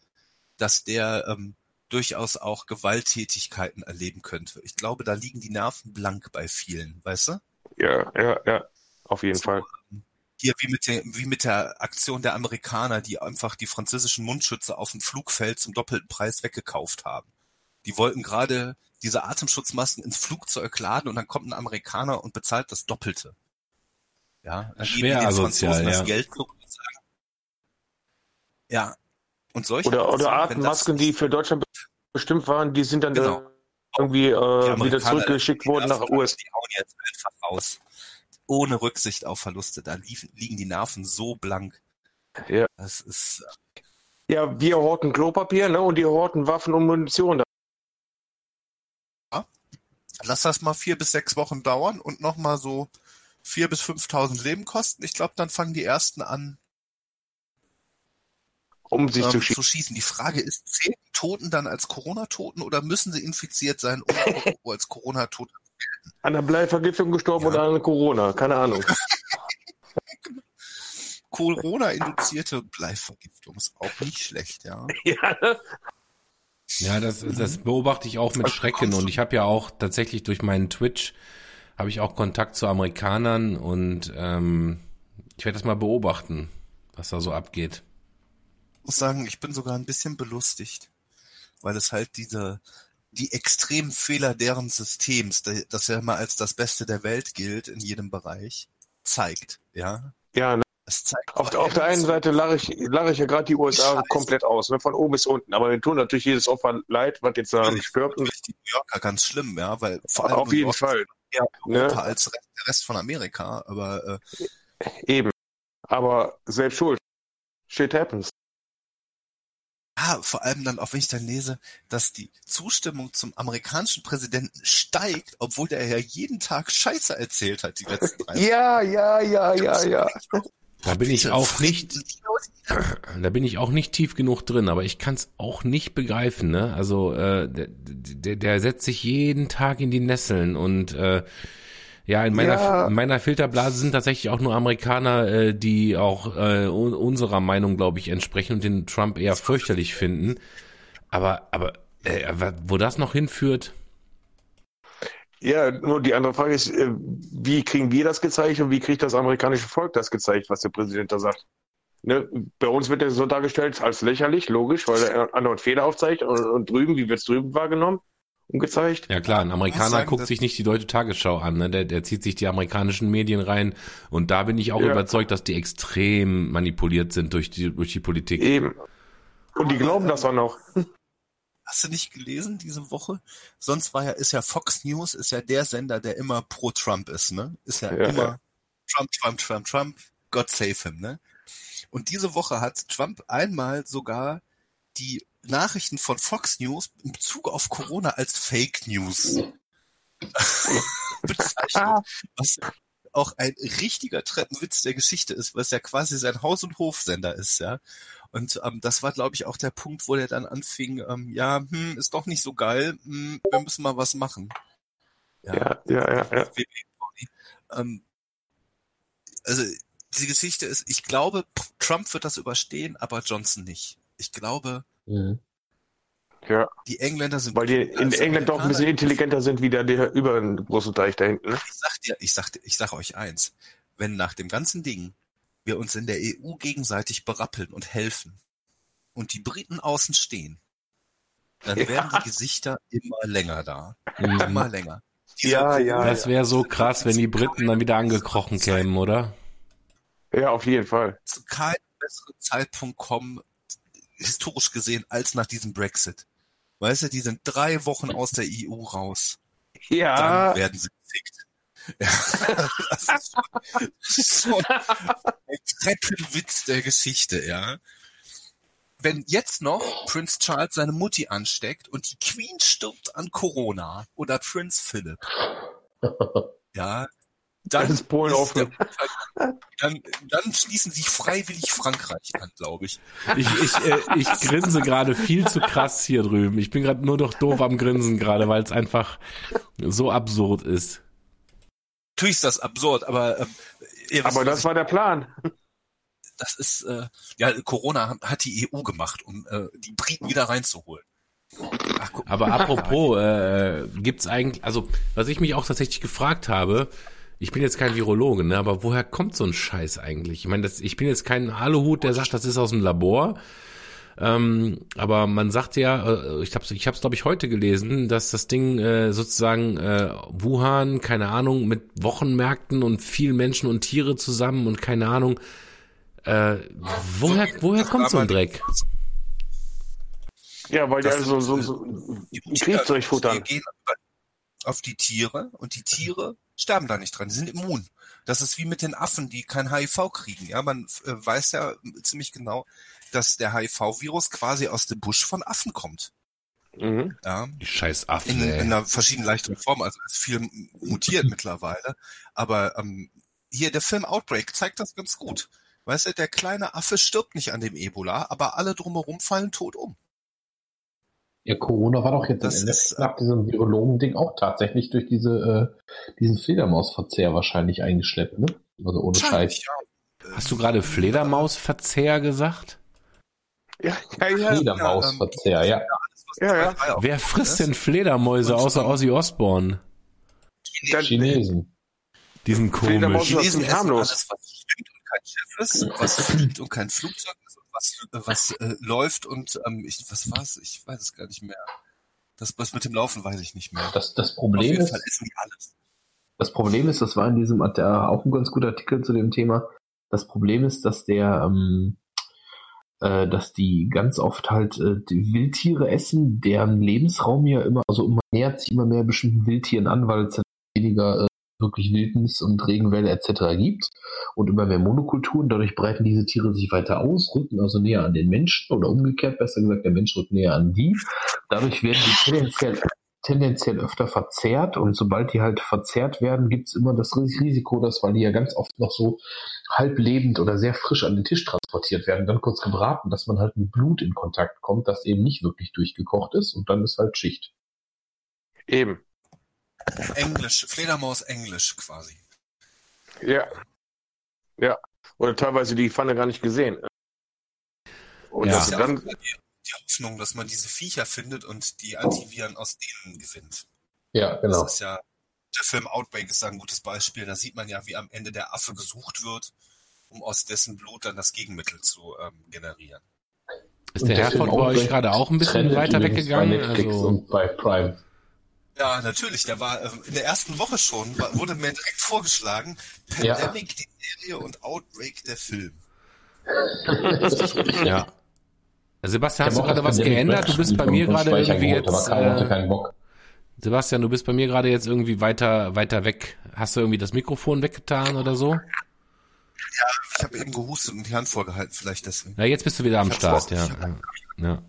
dass der ähm, durchaus auch Gewalttätigkeiten erleben könnte. Ich glaube, da liegen die Nerven blank bei vielen, weißt du? Ja, ja, ja. Auf jeden So, Fall. ähm, Hier wie mit, der, wie mit der Aktion der Amerikaner, die einfach die französischen Mundschütze auf dem Flugfeld zum doppelten Preis weggekauft haben. Die wollten gerade diese Atemschutzmasken ins Flugzeug laden und dann kommt ein Amerikaner und bezahlt das Doppelte. Ja, dann Schwer geben die den asozial, Franzosen ja. das Geld zurück ja. Und solche Oder, Aktionen, oder Atemmasken, die für Deutschland bestimmt waren, die sind dann Genau. äh, irgendwie äh, wieder zurückgeschickt worden nach Nerven, US. Die hauen jetzt einfach raus. Ohne Rücksicht auf Verluste. Da liefen, liegen die Nerven so blank. Ja. Das ist, Ja, wir horten Klopapier, ne? Und die horten Waffen und Munition. lass das mal vier bis sechs Wochen dauern und nochmal so vier bis 5.000 Leben kosten. Ich glaube, dann fangen die ersten an, um sich ähm, zu schießen. zu schießen. Die Frage ist, zählen die Toten dann als Corona-Toten oder müssen sie infiziert sein, um <laughs> als Corona-Tote? An der Bleivergiftung gestorben Ja. oder an Corona, keine Ahnung. <laughs> Corona-induzierte Bleivergiftung ist auch nicht schlecht, ja. <laughs> ja, ne? Ja, das, das beobachte ich auch mit Schrecken und ich habe ja auch tatsächlich durch meinen Twitch habe ich auch Kontakt zu Amerikanern und ähm, ich werde das mal beobachten, was da so abgeht. Muss sagen, ich bin sogar ein bisschen belustigt, weil es halt diese die extremen Fehler deren Systems, das ja immer als das Beste der Welt gilt in jedem Bereich, zeigt. Ja, ja ne? es zeigt. auf, auf der einen Seite lache ich, lache ich ja gerade die USA Scheiße. komplett aus, ne? von oben bis unten. Aber wir tun natürlich jedes Opfer leid, was jetzt da nicht stirbt. Die New Yorker ganz schlimm, ja, weil vor allem auf jeden York Fall. Europa Ne? als der Rest von Amerika, aber äh, Eben. Aber selbst schuld. Shit happens. Ah, vor allem dann auch, wenn ich dann lese, dass die Zustimmung zum amerikanischen Präsidenten steigt, obwohl der ja jeden Tag Scheiße erzählt hat, die letzten drei Ja, ja, ja, ja, ja. Da bin ich auch nicht, da bin ich auch nicht tief genug drin, aber ich kann es auch nicht begreifen. Ne? Also äh, der, der, der setzt sich jeden Tag in die Nesseln und äh, ja, in meiner, Ja. in meiner Filterblase sind tatsächlich auch nur Amerikaner, äh, die auch äh, un- unserer Meinung, glaube ich, entsprechen und den Trump eher fürchterlich finden. Aber, aber äh, wo das noch hinführt, Ja, nur die andere Frage ist, äh, wie kriegen wir das gezeigt und wie kriegt das amerikanische Volk das gezeigt, was der Präsident da sagt? Ne? Bei uns wird er so dargestellt als lächerlich, logisch, weil er andauernd Fehler aufzeigt und, und drüben, wie wird es drüben wahrgenommen gezeigt? Ja klar, ein Amerikaner sagen, guckt sich nicht die Deutsche Tagesschau an, ne? der, der zieht sich die amerikanischen Medien rein und da bin ich auch Ja. überzeugt, dass die extrem manipuliert sind durch die, durch die Politik. Eben. Und die glauben das auch noch. Hast du nicht gelesen diese Woche? Sonst war ja, ist ja Fox News, ist ja der Sender, der immer pro Trump ist, ne? Ist ja, Ja, immer ja. Trump, Trump, Trump, Trump, God save him, ne? Und diese Woche hat Trump einmal sogar die Nachrichten von Fox News in Bezug auf Corona als Fake News <laughs> bezeichnet. Was auch ein richtiger Treppenwitz der Geschichte ist, was ja quasi sein Haus- und Hofsender ist, ja. Und ähm, das war, glaube ich, auch der Punkt, wo der dann anfing, ähm, ja, hm, ist doch nicht so geil, hm, wir müssen mal was machen. Ja, ja, ja, ja. Ähm, also die Geschichte ist, ich glaube, Trump wird das überstehen, aber Johnson nicht. Ich glaube, ja. die Engländer sind Weil die in England doch ein bisschen intelligenter sind wie der, der über den großen Teich da hinten. Ne? Ich sag dir, ich sag, dir- ich sag euch eins. Wenn nach dem ganzen Ding wir uns in der EU gegenseitig berappeln und helfen und die Briten außen stehen, dann Ja. werden die Gesichter immer länger da. Mhm. Immer länger. Diese Ja, ja, Das wäre so krass, wenn die Briten dann wieder angekrochen kämen, oder? Ja, auf jeden Fall. zu keinem besseren Zeitpunkt kommen, historisch gesehen, als nach diesem Brexit. Weißt du, die sind drei Wochen aus der EU raus. Ja, Dann werden sie gefickt. Ja, <laughs> das ist schon, das ist schon ein Treppenwitz der Geschichte, ja. Wenn jetzt noch Prince Charles seine Mutti ansteckt und die Queen stirbt an Corona oder Prince Philip, <laughs> ja, dann, Das ist Polen offen. der- dann, dann schließen sich freiwillig Frankreich an, glaube ich. Ich, ich, äh, ich grinse gerade viel zu krass hier drüben. Ich bin gerade nur noch doof am Grinsen gerade, weil es einfach so absurd ist. Natürlich ist das absurd, aber ihr wisst, Aber das war der Plan. das ist äh, ja Corona hat die EU gemacht, um äh, die Briten wieder reinzuholen. Ach, Aber apropos, äh, gibt's eigentlich, also was ich mich auch tatsächlich gefragt habe, ich bin jetzt kein Virologe, ne, aber woher kommt so ein Scheiß eigentlich? Ich meine, das, ich bin jetzt kein Aluhut, der sagt, das ist aus dem Labor. Ähm, aber man sagt ja, äh, ich habe ich hab's glaube ich heute gelesen, dass das Ding äh, sozusagen äh, Wuhan, keine Ahnung, mit Wochenmärkten und vielen Menschen und Tiere zusammen und keine Ahnung. Äh, woher woher kommt so ein Dreck? Ja, weil die Das also so, so, äh, so Kriegzeug futtern. Die gehen auf die Tiere und die Tiere sterben da nicht dran. Die sind immun. Das ist wie mit den Affen, die kein HIV kriegen. Ja, man äh, weiß ja ziemlich genau, dass der HIV-Virus quasi aus dem Busch von Affen kommt. Mhm. Ja, Die scheiß Affen, in, in einer verschiedenen leichteren Form. Also ist viel mutiert <laughs> mittlerweile. Aber ähm, hier der Film Outbreak zeigt das ganz gut. Weißt du, der kleine Affe stirbt nicht an dem Ebola, aber alle drumherum fallen tot um. Ja, Corona war doch jetzt Das ist, Endeffekt nach diesem Virologen-Ding auch tatsächlich durch diese, äh, diesen Fledermausverzehr wahrscheinlich eingeschleppt, ne? Also ohne Scheiß. Ja. Hast du gerade Fledermausverzehr gesagt? Ja, ja, ja. Fledermausverzehr, ja. Ja, ja. Wer frisst denn Fledermäuse außer Ozzy Osbourne? Chinesen. Die sind komisch. Das Chinesen harmlos. alles, was schwimmt und kein Schiff ist, was fliegt und kein Flugzeug was, was äh, läuft und ähm, ich, was war's? Ich weiß es gar nicht mehr. Das, was mit dem Laufen weiß ich nicht mehr. Das, das Problem ist. Das Problem ist, das war in diesem äh, auch ein ganz guter Artikel zu dem Thema. Das Problem ist, dass der, ähm, äh, dass die ganz oft halt äh, die Wildtiere essen, deren Lebensraum ja immer, also man nähert sich immer mehr bestimmten Wildtieren an, weil es weniger äh, wirklich Wildnis und Regenwälder etc. gibt und immer mehr Monokulturen. Dadurch breiten diese Tiere sich weiter aus, rücken also näher an den Menschen oder umgekehrt, besser gesagt, der Mensch rückt näher an die. Dadurch werden die tendenziell tendenziell öfter verzehrt und sobald die halt verzehrt werden, gibt's immer das Ris- Risiko, dass, weil die ja ganz oft noch so halb lebend oder sehr frisch an den Tisch transportiert werden, dann kurz gebraten, dass man halt mit Blut in Kontakt kommt, das eben nicht wirklich durchgekocht ist und dann ist halt Schicht. eben. Englisch, Fledermaus Englisch quasi. Ja. Ja. Oder teilweise die Pfanne gar nicht gesehen. Und Ja. das ist ja dann, auch immer die, die Hoffnung, dass man diese Viecher findet und die Antiviren aus denen gewinnt. Ja, genau. Das ist ja, der Film Outbreak ist da ein gutes Beispiel. Da sieht man ja, wie am Ende der Affe gesucht wird, um aus dessen Blut dann das Gegenmittel zu ähm, generieren. Ist der Film bei euch gerade auch ein bisschen weiter weggegangen? Bei Netflix Also, und bei Prime. Ja, natürlich. Der war ähm, in der ersten Woche schon, wurde mir direkt vorgeschlagen, Ja. Pandemic die Serie und Outbreak der Film. ja. Sebastian, hast du gerade was geändert? Du bist bei mir gerade irgendwie jetzt. Äh. Sebastian, du bist bei mir gerade jetzt irgendwie weiter, weiter weg. Hast du irgendwie das Mikrofon weggetan oder so? Ich habe eben gehustet und die Hand vorgehalten, vielleicht deswegen. Ja, jetzt bist du wieder am Start, ja. ja. ja.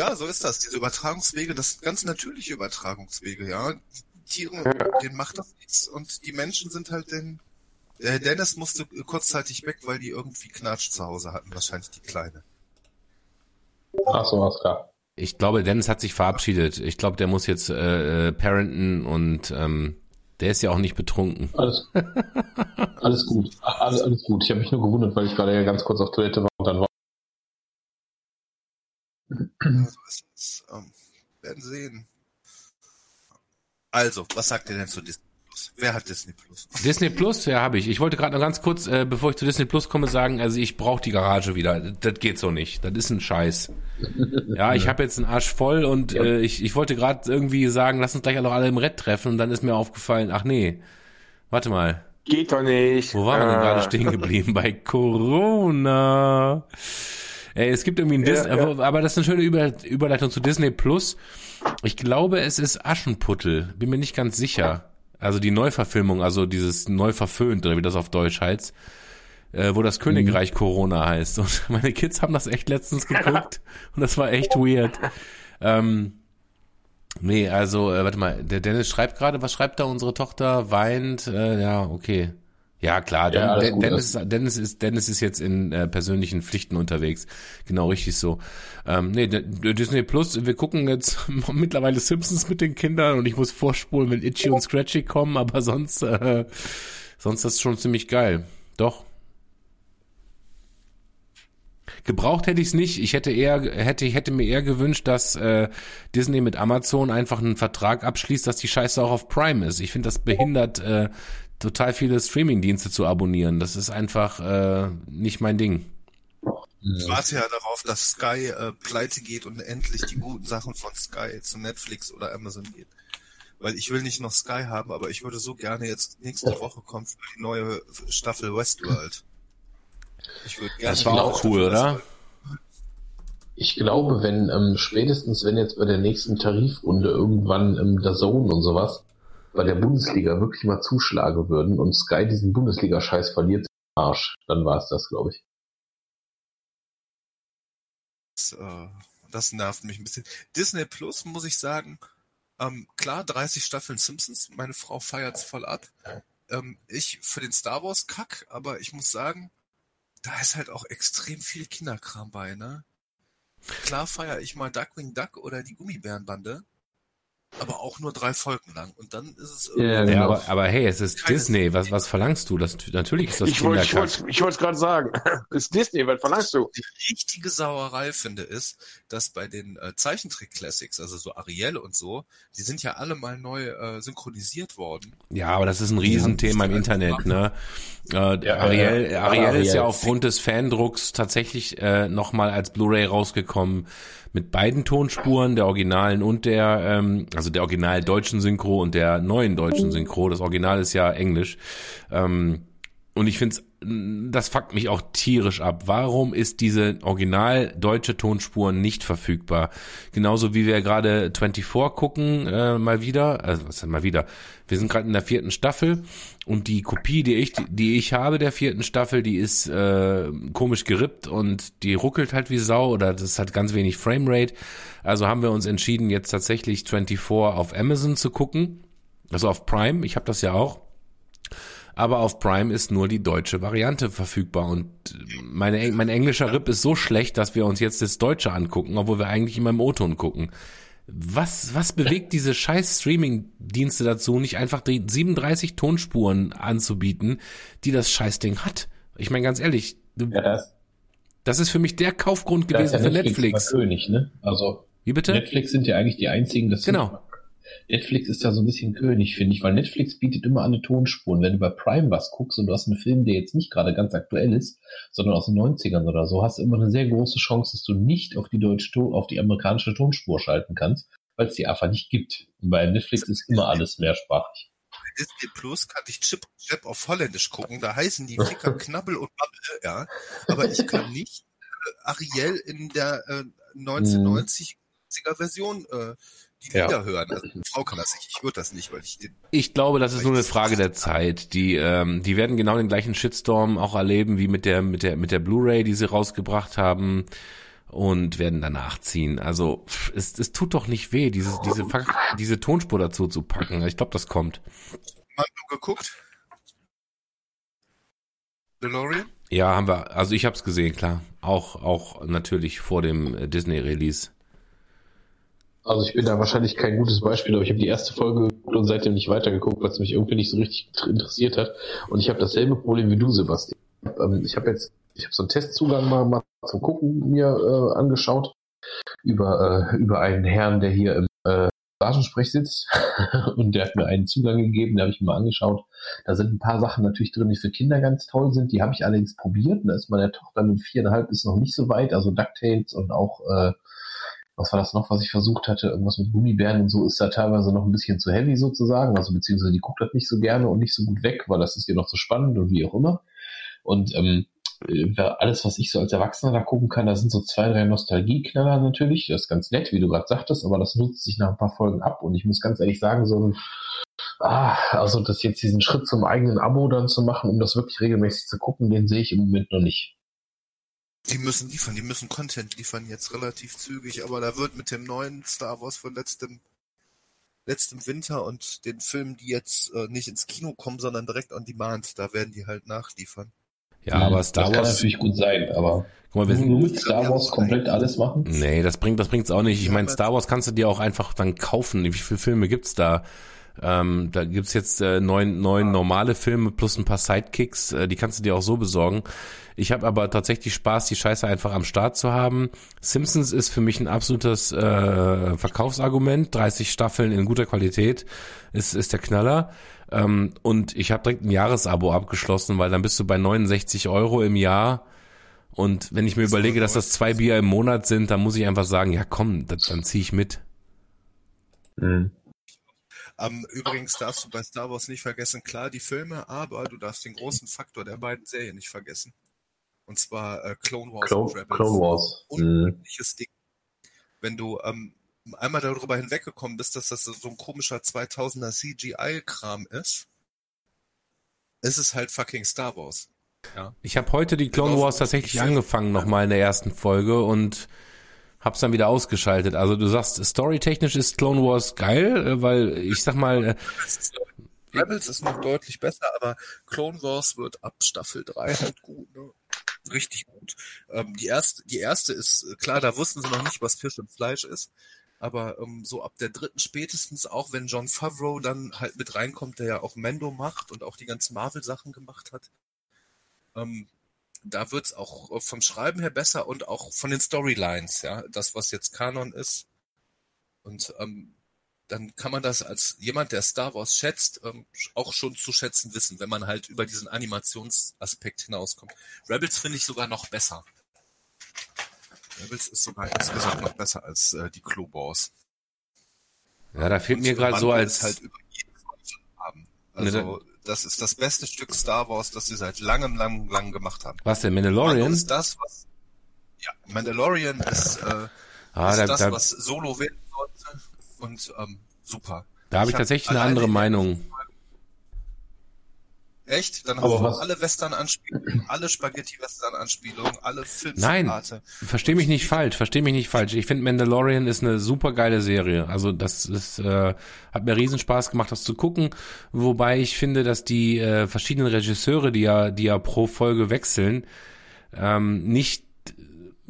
Ja, so ist das. Diese Übertragungswege, das sind ganz natürliche Übertragungswege, ja. Die Tiere, denen macht das nichts und die Menschen sind halt den. Äh, Dennis musste kurzzeitig weg, weil die irgendwie Knatsch zu Hause hatten, wahrscheinlich die Kleine. Ach so, alles klar. Ich glaube, Dennis hat sich verabschiedet. Ich glaube, der muss jetzt äh, äh, parenten und ähm, der ist ja auch nicht betrunken. Alles, <laughs> alles gut. Alles, alles gut. Ich habe mich nur gewundert, weil ich gerade ja ganz kurz auf Toilette war und dann war. Ja, so ist es. Ähm, werden sehen. Also, was sagt ihr denn zu Disney Plus? Wer hat Disney Plus? Disney Plus, ja, habe ich. Ich wollte gerade noch ganz kurz, äh, bevor ich zu Disney Plus komme, sagen, also ich brauche die Garage wieder. Das geht so nicht. Das ist ein Scheiß. Ja, ich <laughs> habe jetzt einen Arsch voll und äh, ich, ich wollte gerade irgendwie sagen, lass uns gleich noch alle im Red treffen und dann ist mir aufgefallen, ach nee, warte mal, geht doch nicht. wo waren wir denn Äh, gerade stehen geblieben? Bei <laughs> Corona. Ey, es gibt irgendwie ein Ja, Disney, ja. aber- das ist eine schöne Über Überleitung zu Disney Plus. Ich glaube, es ist Aschenputtel. Bin mir nicht ganz sicher. Also die Neuverfilmung, also dieses neu verföhnt, oder wie das auf Deutsch heißt, äh, wo das Mhm. Königreich Corona heißt. Und <laughs> meine Kids haben das echt letztens geguckt <laughs> und das war echt weird. Ähm, Nee, also, äh, warte mal, der Dennis schreibt gerade, was schreibt da unsere Tochter? Weint, äh, ja, okay. Ja, klar, Ja, Den- gut, Dennis, Dennis, ist, Dennis ist jetzt in äh, persönlichen Pflichten unterwegs. Genau, richtig so. Ähm, nee, Disney Plus, wir gucken jetzt <laughs> mittlerweile Simpsons mit den Kindern und ich muss vorspulen, wenn Itchy und Scratchy kommen, aber sonst, äh, sonst ist das schon ziemlich geil. Doch. Gebraucht hätte ich es nicht. Ich hätte eher, hätte, ich hätte mir eher gewünscht, dass äh, Disney mit Amazon einfach einen Vertrag abschließt, dass die Scheiße auch auf Prime ist. Ich finde, das behindert äh, total viele Streaming-Dienste zu abonnieren. Das ist einfach äh, nicht mein Ding. Ich warte ja darauf, dass Sky äh, pleite geht und endlich die guten Sachen von Sky zu Netflix oder Amazon geht. Weil ich will nicht noch Sky haben, aber ich würde so gerne jetzt nächste Woche kommt die neue Staffel Westworld. Ich würde gerne Das war auch cool, Staffel oder? Westworld. Ich glaube, wenn ähm, spätestens, wenn jetzt bei der nächsten Tarifrunde irgendwann ähm, der Zone und sowas bei der Bundesliga wirklich mal zuschlagen würden und Sky diesen Bundesliga-Scheiß verliert, Arsch, dann war es das, glaube ich. Das, äh, das nervt mich ein bisschen. Disney Plus, muss ich sagen, ähm, klar, 30 Staffeln Simpsons, meine Frau feiert's voll ab. Ähm, ich für den Star Wars Kack, aber ich muss sagen, da ist halt auch extrem viel Kinderkram bei, ne? Klar feiere ich mal Duckwing Duck oder die Gummibärenbande, aber auch nur drei Folgen lang. Und dann ist es irgendwie Ja, Ja, genau. aber, aber hey, es ist Keine- Disney. Was, was verlangst du? Das, natürlich ist das Ich wollte ich Kinderkack. wollte ich wollte es gerade sagen. Das <laughs> ist Disney, was verlangst du? die richtige Sauerei finde, ist, dass bei den äh, Zeichentrick-Classics, also so Ariel und so, die sind ja alle mal neu äh, synchronisiert worden. Ja, aber das ist ein Riesenthema im Internet, ne? Äh, Ja, Ariel, ja, Ariel ist ja aufgrund des Fandrucks tatsächlich äh, nochmal als Blu-ray rausgekommen mit beiden Tonspuren, der originalen und der, ähm, also der original deutschen Synchro und der neuen deutschen Synchro. Das Original ist ja Englisch. Ähm, und ich finde das fuckt mich auch tierisch ab. Warum ist diese original deutsche Tonspur nicht verfügbar? Genauso wie wir gerade 24 gucken, äh, mal wieder, also was denn mal wieder? Wir sind gerade in der vierten Staffel und die Kopie, die ich, die ich habe der vierten Staffel, die ist äh, komisch gerippt und die ruckelt halt wie Sau oder das hat ganz wenig Framerate. Also haben wir uns entschieden, jetzt tatsächlich 24 auf Amazon zu gucken. Also auf Prime, ich habe das ja auch aber auf Prime ist nur die deutsche Variante verfügbar und meine, Eng- mein englischer Rip ist so schlecht, dass wir uns jetzt das Deutsche angucken, obwohl wir eigentlich immer im O-Ton gucken. Was, was bewegt diese scheiß Streaming-Dienste dazu, nicht einfach die 37 Tonspuren anzubieten, die das Scheißding hat? Ich meine ganz ehrlich, Ja, das, das ist für mich der Kaufgrund gewesen ja für Netflix, Netflix. König, ne? Also Wie bitte? Netflix sind ja eigentlich die einzigen, das Genau. Netflix ist da so ein bisschen König, finde ich, weil Netflix bietet immer alle Tonspuren. Wenn du bei Prime was guckst und du hast einen Film, der jetzt nicht gerade ganz aktuell ist, sondern aus den 90ern oder so, hast du immer eine sehr große Chance, dass du nicht auf die deutsche, auf die amerikanische Tonspur schalten kannst, weil es die einfach nicht gibt. Und bei Netflix ist immer alles mehrsprachig. Bei Disney Plus kann ich Chip und Chap auf Holländisch gucken, da heißen die Ficker <laughs> Knabbel und Babbel, ja. Aber ich kann nicht äh, Ariel in der äh, 1990er Version äh, die Ja. Lieder hören. Also meine Frau kann das nicht, ich würde das nicht, weil ich den Ich glaube, das ist nur eine Frage der Zeit. Die, ähm, die werden genau den gleichen Shitstorm auch erleben wie mit der, mit der, mit der Blu-ray, die sie rausgebracht haben und werden danach ziehen. Also es, es tut doch nicht weh, diese, diese, diese Tonspur dazu zu packen. Ich glaube, das kommt. Mando geguckt. DeLorean? Ja, haben wir. Also ich habe es gesehen, klar. Auch, auch natürlich vor dem äh, Disney-Release. Also ich bin da wahrscheinlich kein gutes Beispiel, aber ich habe die erste Folge und seitdem nicht weitergeguckt, weil es mich irgendwie nicht so richtig interessiert hat. Und ich habe dasselbe Problem wie du, Sebastian. Ähm, Ich habe jetzt, ich habe so einen Testzugang mal, mal zum Gucken mir äh, angeschaut über äh, über einen Herrn, der hier im äh, Rasensprech sitzt <laughs> und der hat mir einen Zugang gegeben, den habe ich mir mal angeschaut. Da sind ein paar Sachen natürlich drin, die für Kinder ganz toll sind. Die habe ich allerdings probiert. Da ist meine Tochter mit viereinhalb ist noch nicht so weit. Also DuckTales und auch äh, was war das noch, was ich versucht hatte? Irgendwas mit Gummibären und so ist da teilweise noch ein bisschen zu heavy sozusagen. Also beziehungsweise die guckt das nicht so gerne und nicht so gut weg, weil das ist ihr noch zu spannend und wie auch immer. Und ähm, äh, alles, was ich so als Erwachsener da gucken kann, da sind so zwei, drei Nostalgieknaller natürlich. Das ist ganz nett, wie du gerade sagtest, aber das nutzt sich nach ein paar Folgen ab. Und ich muss ganz ehrlich sagen, so ein, ah, also das jetzt diesen Schritt zum eigenen Abo dann zu machen, um das wirklich regelmäßig zu gucken, den sehe ich im Moment noch nicht. Die müssen liefern, die müssen Content liefern jetzt relativ zügig, aber da wird mit dem neuen Star Wars von letztem letztem Winter und den Filmen, die jetzt äh, nicht ins Kino kommen, sondern direkt on demand, da werden die halt nachliefern. Ja, aber Star das kann Wars. natürlich gut sein, aber Guck mal, wir nur sind, mit Star Wars komplett alles machen? nee, das bringt, das bringt's auch nicht. Ich meine, Star Wars kannst du dir auch einfach dann kaufen. Wie viele Filme gibt's da? Ähm, da gibt's jetzt äh, neun, neun normale Filme plus ein paar Sidekicks, äh, die kannst du dir auch so besorgen. Ich habe aber tatsächlich Spaß, die Scheiße einfach am Start zu haben. Simpsons ist für mich ein absolutes äh, Verkaufsargument. 30 Staffeln in guter Qualität ist, ist der Knaller. Ähm, und ich habe direkt ein Jahresabo abgeschlossen, weil dann bist du bei 69 Euro im Jahr. Und wenn ich mir überlege, dass das zwei Bier im Monat sind, dann muss ich einfach sagen, ja komm, das, dann zieh ich mit. Mhm. Ähm, übrigens darfst du bei Star Wars nicht vergessen, klar, die Filme, aber du darfst den großen Faktor der beiden Serien nicht vergessen. Und zwar äh, Clone Wars Clone, und Rebels. Clone Wars. Mhm. Unglaubliches Ding. Wenn du ähm, einmal darüber hinweggekommen bist, dass das so ein komischer 2000er CGI-Kram ist, ist es halt fucking Star Wars. Ja. Ich habe heute die Clone Genau, Wars tatsächlich angefangen nochmal in der ersten Folge und hab's dann wieder ausgeschaltet. Also du sagst, storytechnisch ist Clone Wars geil, äh, weil ich sag mal, äh, Rebels ist noch deutlich besser, aber Clone Wars wird ab Staffel 3 halt gut, ne? Richtig gut. Ähm, die erste, die erste ist, äh, klar, da wussten sie noch nicht, was Fisch und Fleisch ist. Aber ähm, so ab der dritten spätestens, auch wenn John Favreau dann halt mit reinkommt, der ja auch Mendo macht und auch die ganzen Marvel-Sachen gemacht hat, ähm, da wird's auch äh, vom Schreiben her besser und auch von den Storylines, ja, das, was jetzt Kanon ist. Und ähm, dann kann man das als jemand, der Star Wars schätzt, ähm, auch schon zu schätzen wissen, wenn man halt über diesen Animationsaspekt hinauskommt. Rebels finde ich sogar noch besser. Rebels ist sogar insgesamt noch besser als äh, die Wars. ja, da fehlt Und mir gerade so als halt über. Also das ist das beste Stück Star Wars, das sie seit langem, langem, langem gemacht haben. was der Mando Mandalorian. ist das, was ja, Mandalorian ist, äh, Ah, ist da, das, da, was Solo werden sollte und ähm, super. da habe ich hab tatsächlich eine andere in der Meinung. Echt? Dann hast Aber du was- alle Western-Anspielungen, alle Spaghetti-Western-Anspielungen, alle Nein, Filmzitate. versteh mich nicht falsch, versteh mich nicht falsch. Ich finde Mandalorian ist eine super geile Serie. Also das ist, äh, hat mir riesen Spaß gemacht, das zu gucken. Wobei ich finde, dass die äh, verschiedenen Regisseure, die ja, die ja pro Folge wechseln, ähm, nicht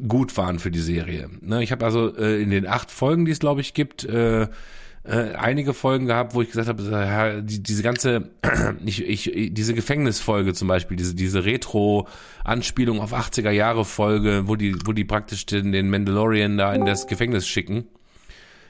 gut waren für die Serie. Ne, ich habe also äh, in den acht Folgen, die es glaube ich gibt, äh, äh, einige Folgen gehabt, wo ich gesagt habe, ja, die, diese ganze, <clears throat> ich, ich, diese Gefängnisfolge zum Beispiel, diese, diese Retro-Anspielung auf 80er Jahre Folge, wo die, wo die praktisch den, den Mandalorian da in das Gefängnis schicken,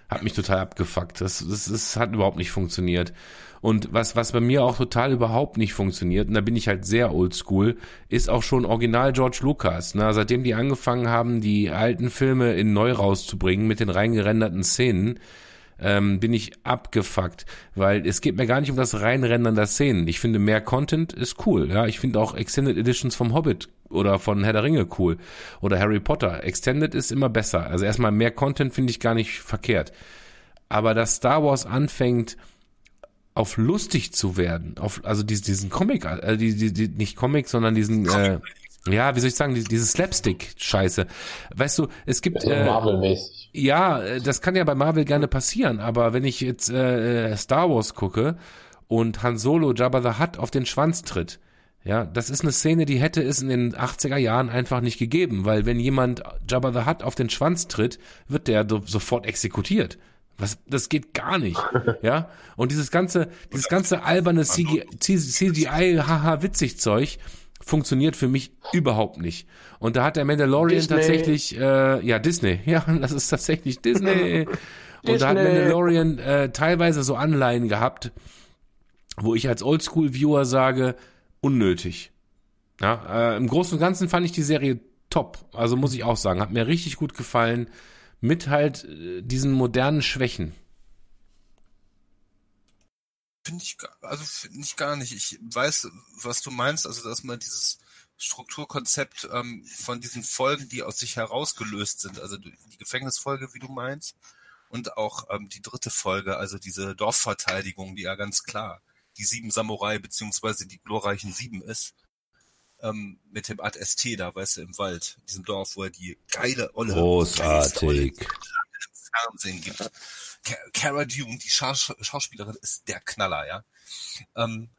hat mich total abgefuckt. Das, das, das hat überhaupt nicht funktioniert. Und was, was bei mir auch total überhaupt nicht funktioniert, und da bin ich halt sehr oldschool, ist auch schon Original George Lucas. Ne? Seitdem die angefangen haben, die alten Filme in neu rauszubringen mit den reingerenderten Szenen, ähm, bin ich abgefuckt, weil es geht mir gar nicht um das Reinrendern der Szenen. Ich finde, mehr Content ist cool. Ja, ich finde auch Extended Editions vom Hobbit oder von Herr der Ringe cool oder Harry Potter. Extended ist immer besser. Also erstmal mehr Content finde ich gar nicht verkehrt. Aber dass Star Wars anfängt, auf lustig zu werden, auf also diesen, diesen Comic, äh, die, die, die, nicht Comic, sondern diesen, äh, ja, wie soll ich sagen, die- diese Slapstick-Scheiße. Weißt du, es gibt äh, Marvel-mäßig. ja, äh, das kann ja bei Marvel gerne passieren, aber wenn ich jetzt äh, Star Wars gucke und Han Solo Jabba the Hutt auf den Schwanz tritt, ja, das ist eine Szene, die hätte es in den 80er Jahren einfach nicht gegeben, weil wenn jemand Jabba the Hutt auf den Schwanz tritt, wird der so, sofort exekutiert. Was, das geht gar nicht, <laughs> ja. Und dieses ganze, dieses ganze alberne CGI, CGI haha witzig Zeug funktioniert für mich überhaupt nicht. Und da hat der Mandalorian Disney. tatsächlich, äh, ja Disney, <laughs> ja, das ist tatsächlich Disney. <laughs> Und da hat. Mandalorian äh, teilweise so Anleihen gehabt, wo ich als Oldschool-Viewer sage, unnötig. Ja, äh, im Großen und Ganzen fand ich die Serie top. Also muss ich auch sagen, hat mir richtig gut gefallen. Mit halt äh, diesen modernen Schwächen. Finde ich, also finde ich gar nicht. Ich weiß, was du meinst, also dass man dieses Strukturkonzept ähm, von diesen Folgen, die aus sich herausgelöst sind, also die Gefängnisfolge, wie du meinst, und auch ähm, die dritte Folge, also diese Dorfverteidigung, die ja ganz klar die sieben Samurai beziehungsweise die glorreichen sieben ist, ähm, mit dem Ad ST da, weißt du, im Wald, diesem Dorf, wo er die geile Olle, Großartig. Fernsehen gibt. Ca- Cara Dune, die Schaus Schauspielerin, ist der Knaller, ja. Ähm,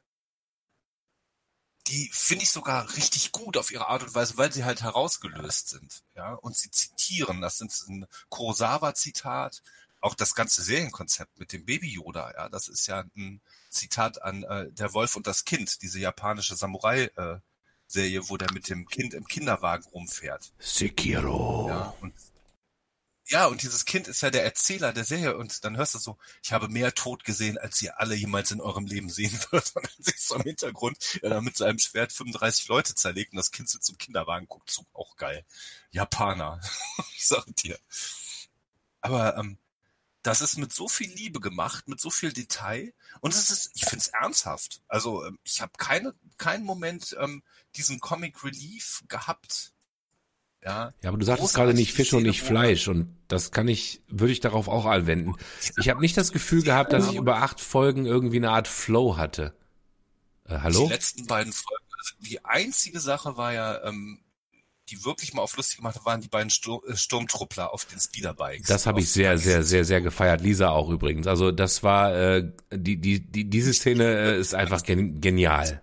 die finde ich sogar richtig gut auf ihre Art und Weise, weil sie halt herausgelöst sind, ja. Und sie zitieren, das sind ein Kurosawa-Zitat, auch das ganze Serienkonzept mit dem Baby Yoda, ja, das ist ja ein Zitat an äh, Der Wolf und das Kind, diese japanische Samurai-Serie, wo der mit dem Kind im Kinderwagen rumfährt. Sekiro. Ja, und, ja, und dieses Kind ist ja der Erzähler der Serie und dann hörst du so, ich habe mehr Tod gesehen, als ihr alle jemals in eurem Leben sehen <laughs> würdet. Und dann siehst du im Hintergrund, ja, da mit seinem Schwert 35 Leute zerlegt und das Kind sitzt im Kinderwagen, guckt zu, auch geil. Japaner, <laughs> ich sag dir. Aber ähm, das ist mit so viel Liebe gemacht, mit so viel Detail und es ist, ich finde es ernsthaft. Also ähm, ich habe keine, keinen Moment ähm, diesen Comic Relief gehabt. Ja, Ja, aber du sagtest gerade nicht Fisch und nicht Fleisch und das kann ich, würde ich darauf auch anwenden. Ich habe nicht das Gefühl gehabt, dass ich über acht Folgen irgendwie eine Art Flow hatte. Äh, hallo? Die letzten beiden Folgen. Also die einzige Sache war ja, ähm, die wirklich mal auf lustig gemacht hat, waren die beiden Stur äh, Sturmtruppler auf den Speederbikes. Das habe ich sehr, sehr, sehr, sehr gefeiert. Lisa auch übrigens. Also das war äh, die, die, die, diese Szene äh, ist einfach gen genial.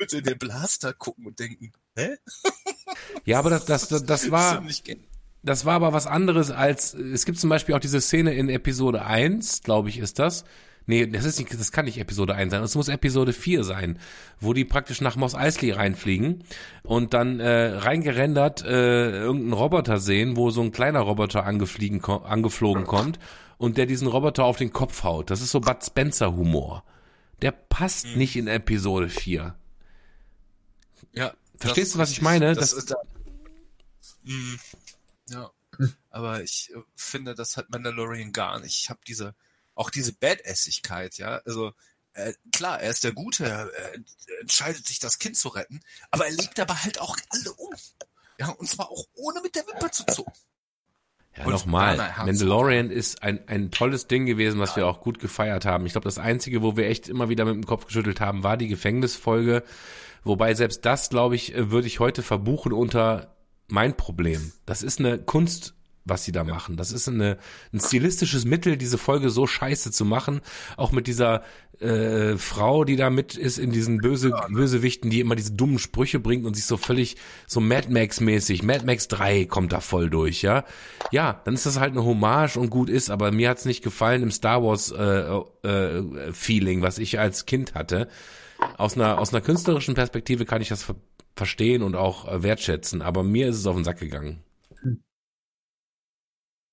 Und in den Blaster gucken und denken, hä? <laughs> Ja, aber das, das, das, das war, das war aber was anderes als, es gibt zum Beispiel auch diese Szene in Episode 1, glaube ich, ist das. Nee, das ist nicht, das kann nicht Episode 1 sein. Es muss Episode 4 sein, wo die praktisch nach Mos Eisley reinfliegen und dann äh, reingerendert äh, irgendeinen Roboter sehen, wo so ein kleiner Roboter angefliegen, ko angeflogen kommt und der diesen Roboter auf den Kopf haut. Das ist so Bud Spencer Humor. Der passt Mhm. nicht in Episode 4. Ja. Verstehst du, was ich meine? Das, Das- ist da, Mm, ja. Aber ich äh, finde, das hat Mandalorian gar nicht. Ich habe diese, auch diese Badassigkeit, ja. Also, äh, klar, er ist der Gute, er, entscheidet sich, das Kind zu retten, aber er legt aber halt auch alle um. Ja, und zwar auch ohne mit der Wimper zu zucken. Ja, nochmal. Mandalorian ist ein, ein tolles Ding gewesen, was wir auch gut gefeiert haben. Ich glaube, das Einzige, wo wir echt immer wieder mit dem Kopf geschüttelt haben, war die Gefängnisfolge. Wobei selbst das, glaube ich, äh, würde ich heute verbuchen unter mein Problem. Das ist eine Kunst, was sie da machen. Das ist eine, ein stilistisches Mittel, diese Folge so scheiße zu machen. Auch mit dieser äh, Frau, die da mit ist in diesen böse, Bösewichten, die immer diese dummen Sprüche bringt und sich so völlig so Mad Max-mäßig. Mad Max 3 kommt da voll durch, ja. Ja, dann ist das halt eine Hommage und gut ist, aber mir hat's nicht gefallen im Star Wars äh, äh, Feeling, was ich als Kind hatte. Aus einer, aus einer künstlerischen Perspektive kann ich das ver verstehen und auch äh, wertschätzen, aber mir ist es auf den Sack gegangen.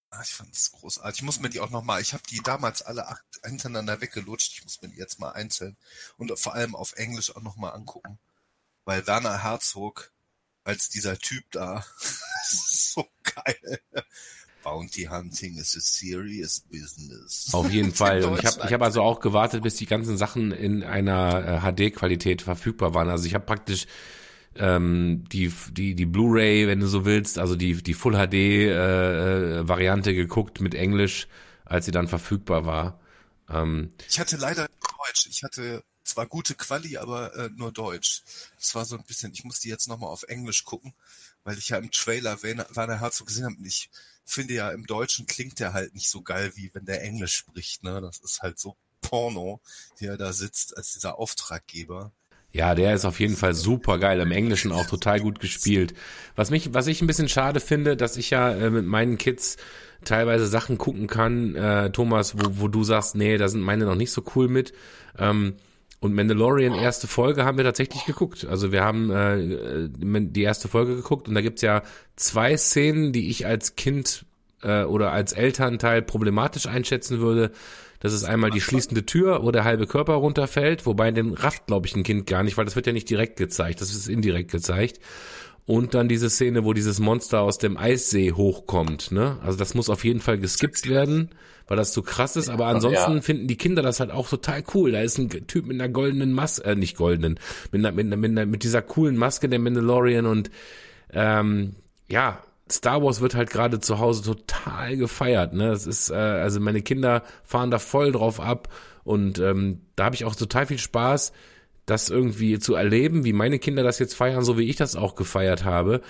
Ah, Ich fand es großartig. Ich muss mir die auch nochmal, ich habe die damals alle acht hintereinander weggelutscht. Ich muss mir die jetzt mal einzeln und vor allem auf Englisch auch nochmal angucken. Weil Werner Herzog als dieser Typ da, <laughs> das ist so geil. Bounty Hunting is a serious business. Auf jeden <laughs> Fall. Und ich habe ich hab also auch gewartet, bis die ganzen Sachen in einer äh, HD-Qualität verfügbar waren. Also ich habe praktisch ähm, die die die Blu-ray, wenn du so willst, also die die Full HD äh, äh, Variante geguckt mit Englisch, als sie dann verfügbar war. Ähm, Ich hatte leider Deutsch. Ich hatte zwar gute Quali, aber äh, nur Deutsch. Das war so ein bisschen, ich musste jetzt nochmal auf Englisch gucken, weil ich ja im Trailer Werner, Werner Herzog gesehen habe. Und ich finde ja, im Deutschen klingt der halt nicht so geil, wie wenn der Englisch spricht. Ne? Das ist halt so Porno, der da sitzt als dieser Auftraggeber. Ja, der ist auf jeden Fall super geil. Im Englischen auch total gut gespielt. Was mich, was ich ein bisschen schade finde, dass ich ja äh, mit meinen Kids teilweise Sachen gucken kann, äh, Thomas, wo, wo du sagst, nee, da sind meine noch nicht so cool mit. Ähm, und Mandalorian erste Folge haben wir tatsächlich geguckt. Also wir haben äh, die erste Folge geguckt und da gibt's ja zwei Szenen, die ich als Kind äh, oder als Elternteil problematisch einschätzen würde. Das ist einmal die schließende Tür, wo der halbe Körper runterfällt, wobei den rafft, glaube ich, ein Kind gar nicht, weil das wird ja nicht direkt gezeigt, das ist indirekt gezeigt. Und dann diese Szene, wo dieses Monster aus dem Eissee hochkommt, ne? Also das muss auf jeden Fall geskippt werden, weil das zu krass ist. Aber ansonsten Ja. finden die Kinder das halt auch total cool. Da ist ein Typ mit einer goldenen Maske, äh, nicht goldenen, mit, einer, mit, einer, mit, einer, mit dieser coolen Maske der Mandalorian und ähm, ja, Star Wars wird halt gerade zu Hause total gefeiert. Ne? Das ist, äh, also meine Kinder fahren da voll drauf ab und ähm, da habe ich auch total viel Spaß, das irgendwie zu erleben, wie meine Kinder das jetzt feiern, so wie ich das auch gefeiert habe.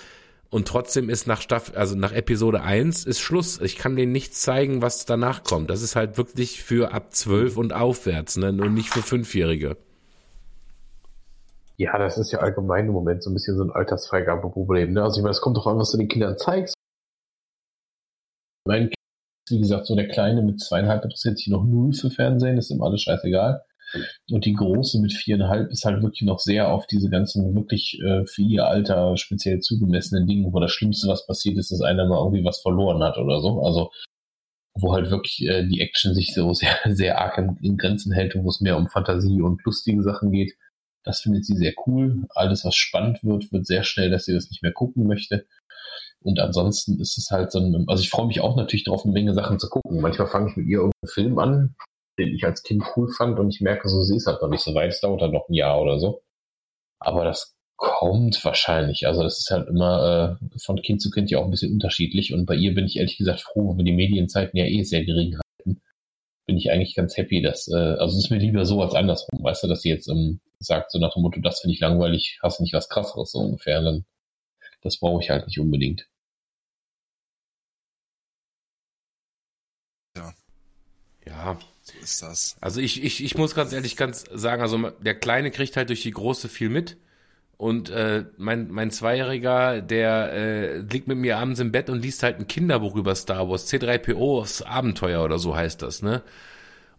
Und trotzdem ist nach Staffel, also nach Episode 1 ist Schluss. Ich kann denen nichts zeigen, was danach kommt. Das ist halt wirklich für ab 12 und aufwärts, ne? Und nicht für Fünfjährige. Ja, das ist ja allgemein im Moment so ein bisschen so ein Altersfreigabeproblem. Ne? Also ich meine, es kommt doch an, was du den Kindern zeigst. Mein Kind, wie gesagt, so der Kleine mit zweieinhalb interessiert sich noch null für Fernsehen, ist ihm alles scheißegal. Und die Große mit viereinhalb ist halt wirklich noch sehr auf diese ganzen wirklich äh, für ihr Alter speziell zugemessenen Dingen, wo das Schlimmste, was passiert ist, dass einer mal irgendwie was verloren hat oder so. Also wo halt wirklich äh, die Action sich so <laughs> sehr, sehr arg in, in Grenzen hält und wo es mehr um Fantasie und lustige Sachen geht. Das findet sie sehr cool. Alles, was spannend wird, wird sehr schnell, dass sie das nicht mehr gucken möchte. Und ansonsten ist es halt so ein, also ich freue mich auch natürlich darauf, eine Menge Sachen zu gucken. Manchmal fange ich mit ihr irgendeinen Film an, den ich als Kind cool fand und ich merke so, sie ist halt noch nicht so weit, es dauert halt noch ein Jahr oder so. Aber das kommt wahrscheinlich. Also das ist halt immer äh, von Kind zu Kind ja auch ein bisschen unterschiedlich und bei ihr bin ich ehrlich gesagt froh, wir die Medienzeiten ja eh sehr gering halten. Bin ich eigentlich ganz happy, dass, äh, also es ist mir lieber so als andersrum, weißt du, dass sie jetzt ähm, sagt, so nach dem Motto, das finde ich langweilig, hast nicht was krasseres so ungefähr. Dann, das brauche ich halt nicht unbedingt. Ja. Ja, So ist das. Also ich, ich, ich muss ganz ehrlich ganz sagen, also der Kleine kriegt halt durch die Große viel mit. Und äh, mein, mein Zweijähriger, der äh, liegt mit mir abends im Bett und liest halt ein Kinderbuch über Star Wars, C3POs Abenteuer oder so heißt das, ne?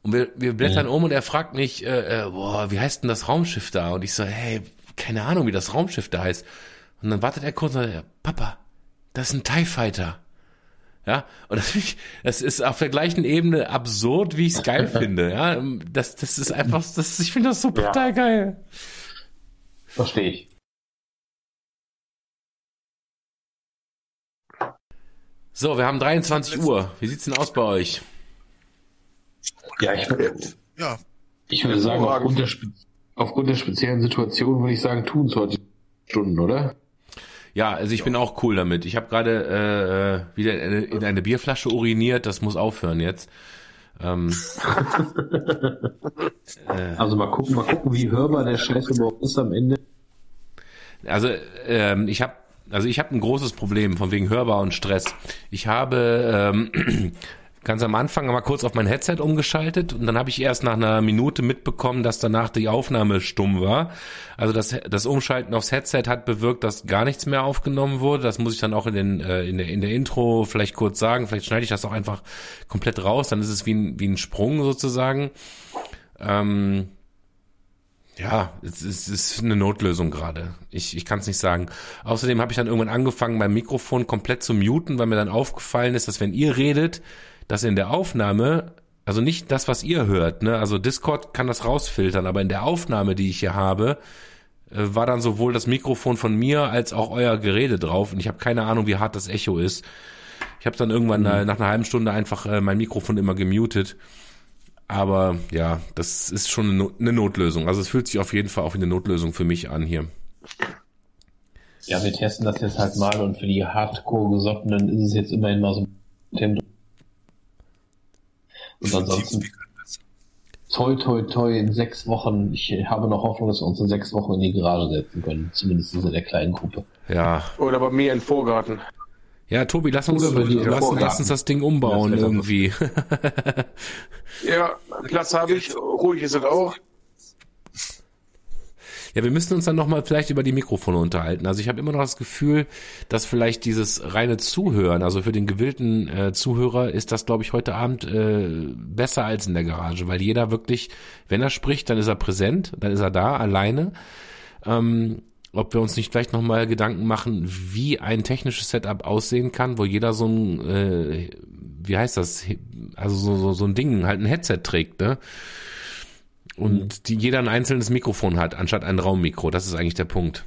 Und wir, wir blättern um und er fragt mich, äh, äh, boah, wie heißt denn das Raumschiff da? Und ich so, hey, keine Ahnung, wie das Raumschiff da heißt. Und dann wartet er kurz und sagt, Papa, das ist ein TIE Fighter. Ja, und <laughs> das, ich, das ist auf der gleichen Ebene absurd, wie ich es geil <laughs> finde. Ja, das, das ist einfach, das, ich finde das so Ja. total geil. Verstehe ich. So, wir haben 23 Uhr. Wie sieht's denn aus bei euch? Ja, ich, Ja, ich würde sagen, aufgrund der, aufgrund der speziellen Situation würde ich sagen, tun es heute Stunden, oder? Ja, also ich bin auch cool damit. Ich habe gerade äh, wieder in eine- in eine Bierflasche uriniert. Das muss aufhören jetzt. Ähm, <laughs> Also mal gucken, mal gucken, wie hörbar der Scheiß überhaupt ist am Ende. Also ähm, ich habe also ich habe ein großes Problem von wegen hörbar und Stress. Ich habe ähm, ganz am Anfang mal kurz auf mein Headset umgeschaltet und dann habe ich erst nach einer Minute mitbekommen, dass danach die Aufnahme stumm war. Also das, das Umschalten aufs Headset hat bewirkt, dass gar nichts mehr aufgenommen wurde. Das muss ich dann auch in, den, äh, in, der, in der Intro vielleicht kurz sagen. Vielleicht schneide ich das auch einfach komplett raus. Dann ist es wie ein, wie ein Sprung sozusagen. Ähm, ja, es ist, es ist eine Notlösung gerade. Ich, ich kann es nicht sagen. Außerdem habe ich dann irgendwann angefangen, mein Mikrofon komplett zu muten, weil mir dann aufgefallen ist, dass wenn ihr redet, dass in der Aufnahme, also nicht das, was ihr hört, ne, also Discord kann das rausfiltern, aber in der Aufnahme, die ich hier habe, äh, war dann sowohl das Mikrofon von mir als auch euer Gerede drauf und ich habe keine Ahnung, wie hart das Echo ist. Ich habe dann irgendwann äh, nach einer halben Stunde einfach äh, mein Mikrofon immer gemutet. Aber ja, das ist schon eine, No- eine Notlösung. Also es fühlt sich auf jeden Fall auch wie eine Notlösung für mich an hier. Ja, wir testen das jetzt halt mal und für die Hardcore-Gesottenen ist es jetzt immerhin mal so ein. Und ansonsten toi toi toi in sechs Wochen. Ich habe noch Hoffnung, dass wir uns in sechs Wochen in die Garage setzen können. Zumindest in der kleinen Gruppe. Ja. Oder bei mir im Vorgarten. Ja, Tobi, lass uns, lass, lass uns das Ding umbauen Das irgendwie. <laughs> Ja, Platz habe ich. Ruhig ist es auch. Ja, wir müssen uns dann nochmal vielleicht über die Mikrofone unterhalten. Also ich habe immer noch das Gefühl, dass vielleicht dieses reine Zuhören, also für den gewillten äh, Zuhörer ist das, glaube ich, heute Abend äh, besser als in der Garage, weil jeder wirklich, wenn er spricht, dann ist er präsent, dann ist er da, alleine. Ähm, ob wir uns nicht vielleicht nochmal Gedanken machen, wie ein technisches Setup aussehen kann, wo jeder so ein, äh, wie heißt das, also so, so, so ein Ding, halt ein Headset trägt, ne? Und die, jeder ein einzelnes Mikrofon hat, anstatt ein Raummikro. Das ist eigentlich der Punkt.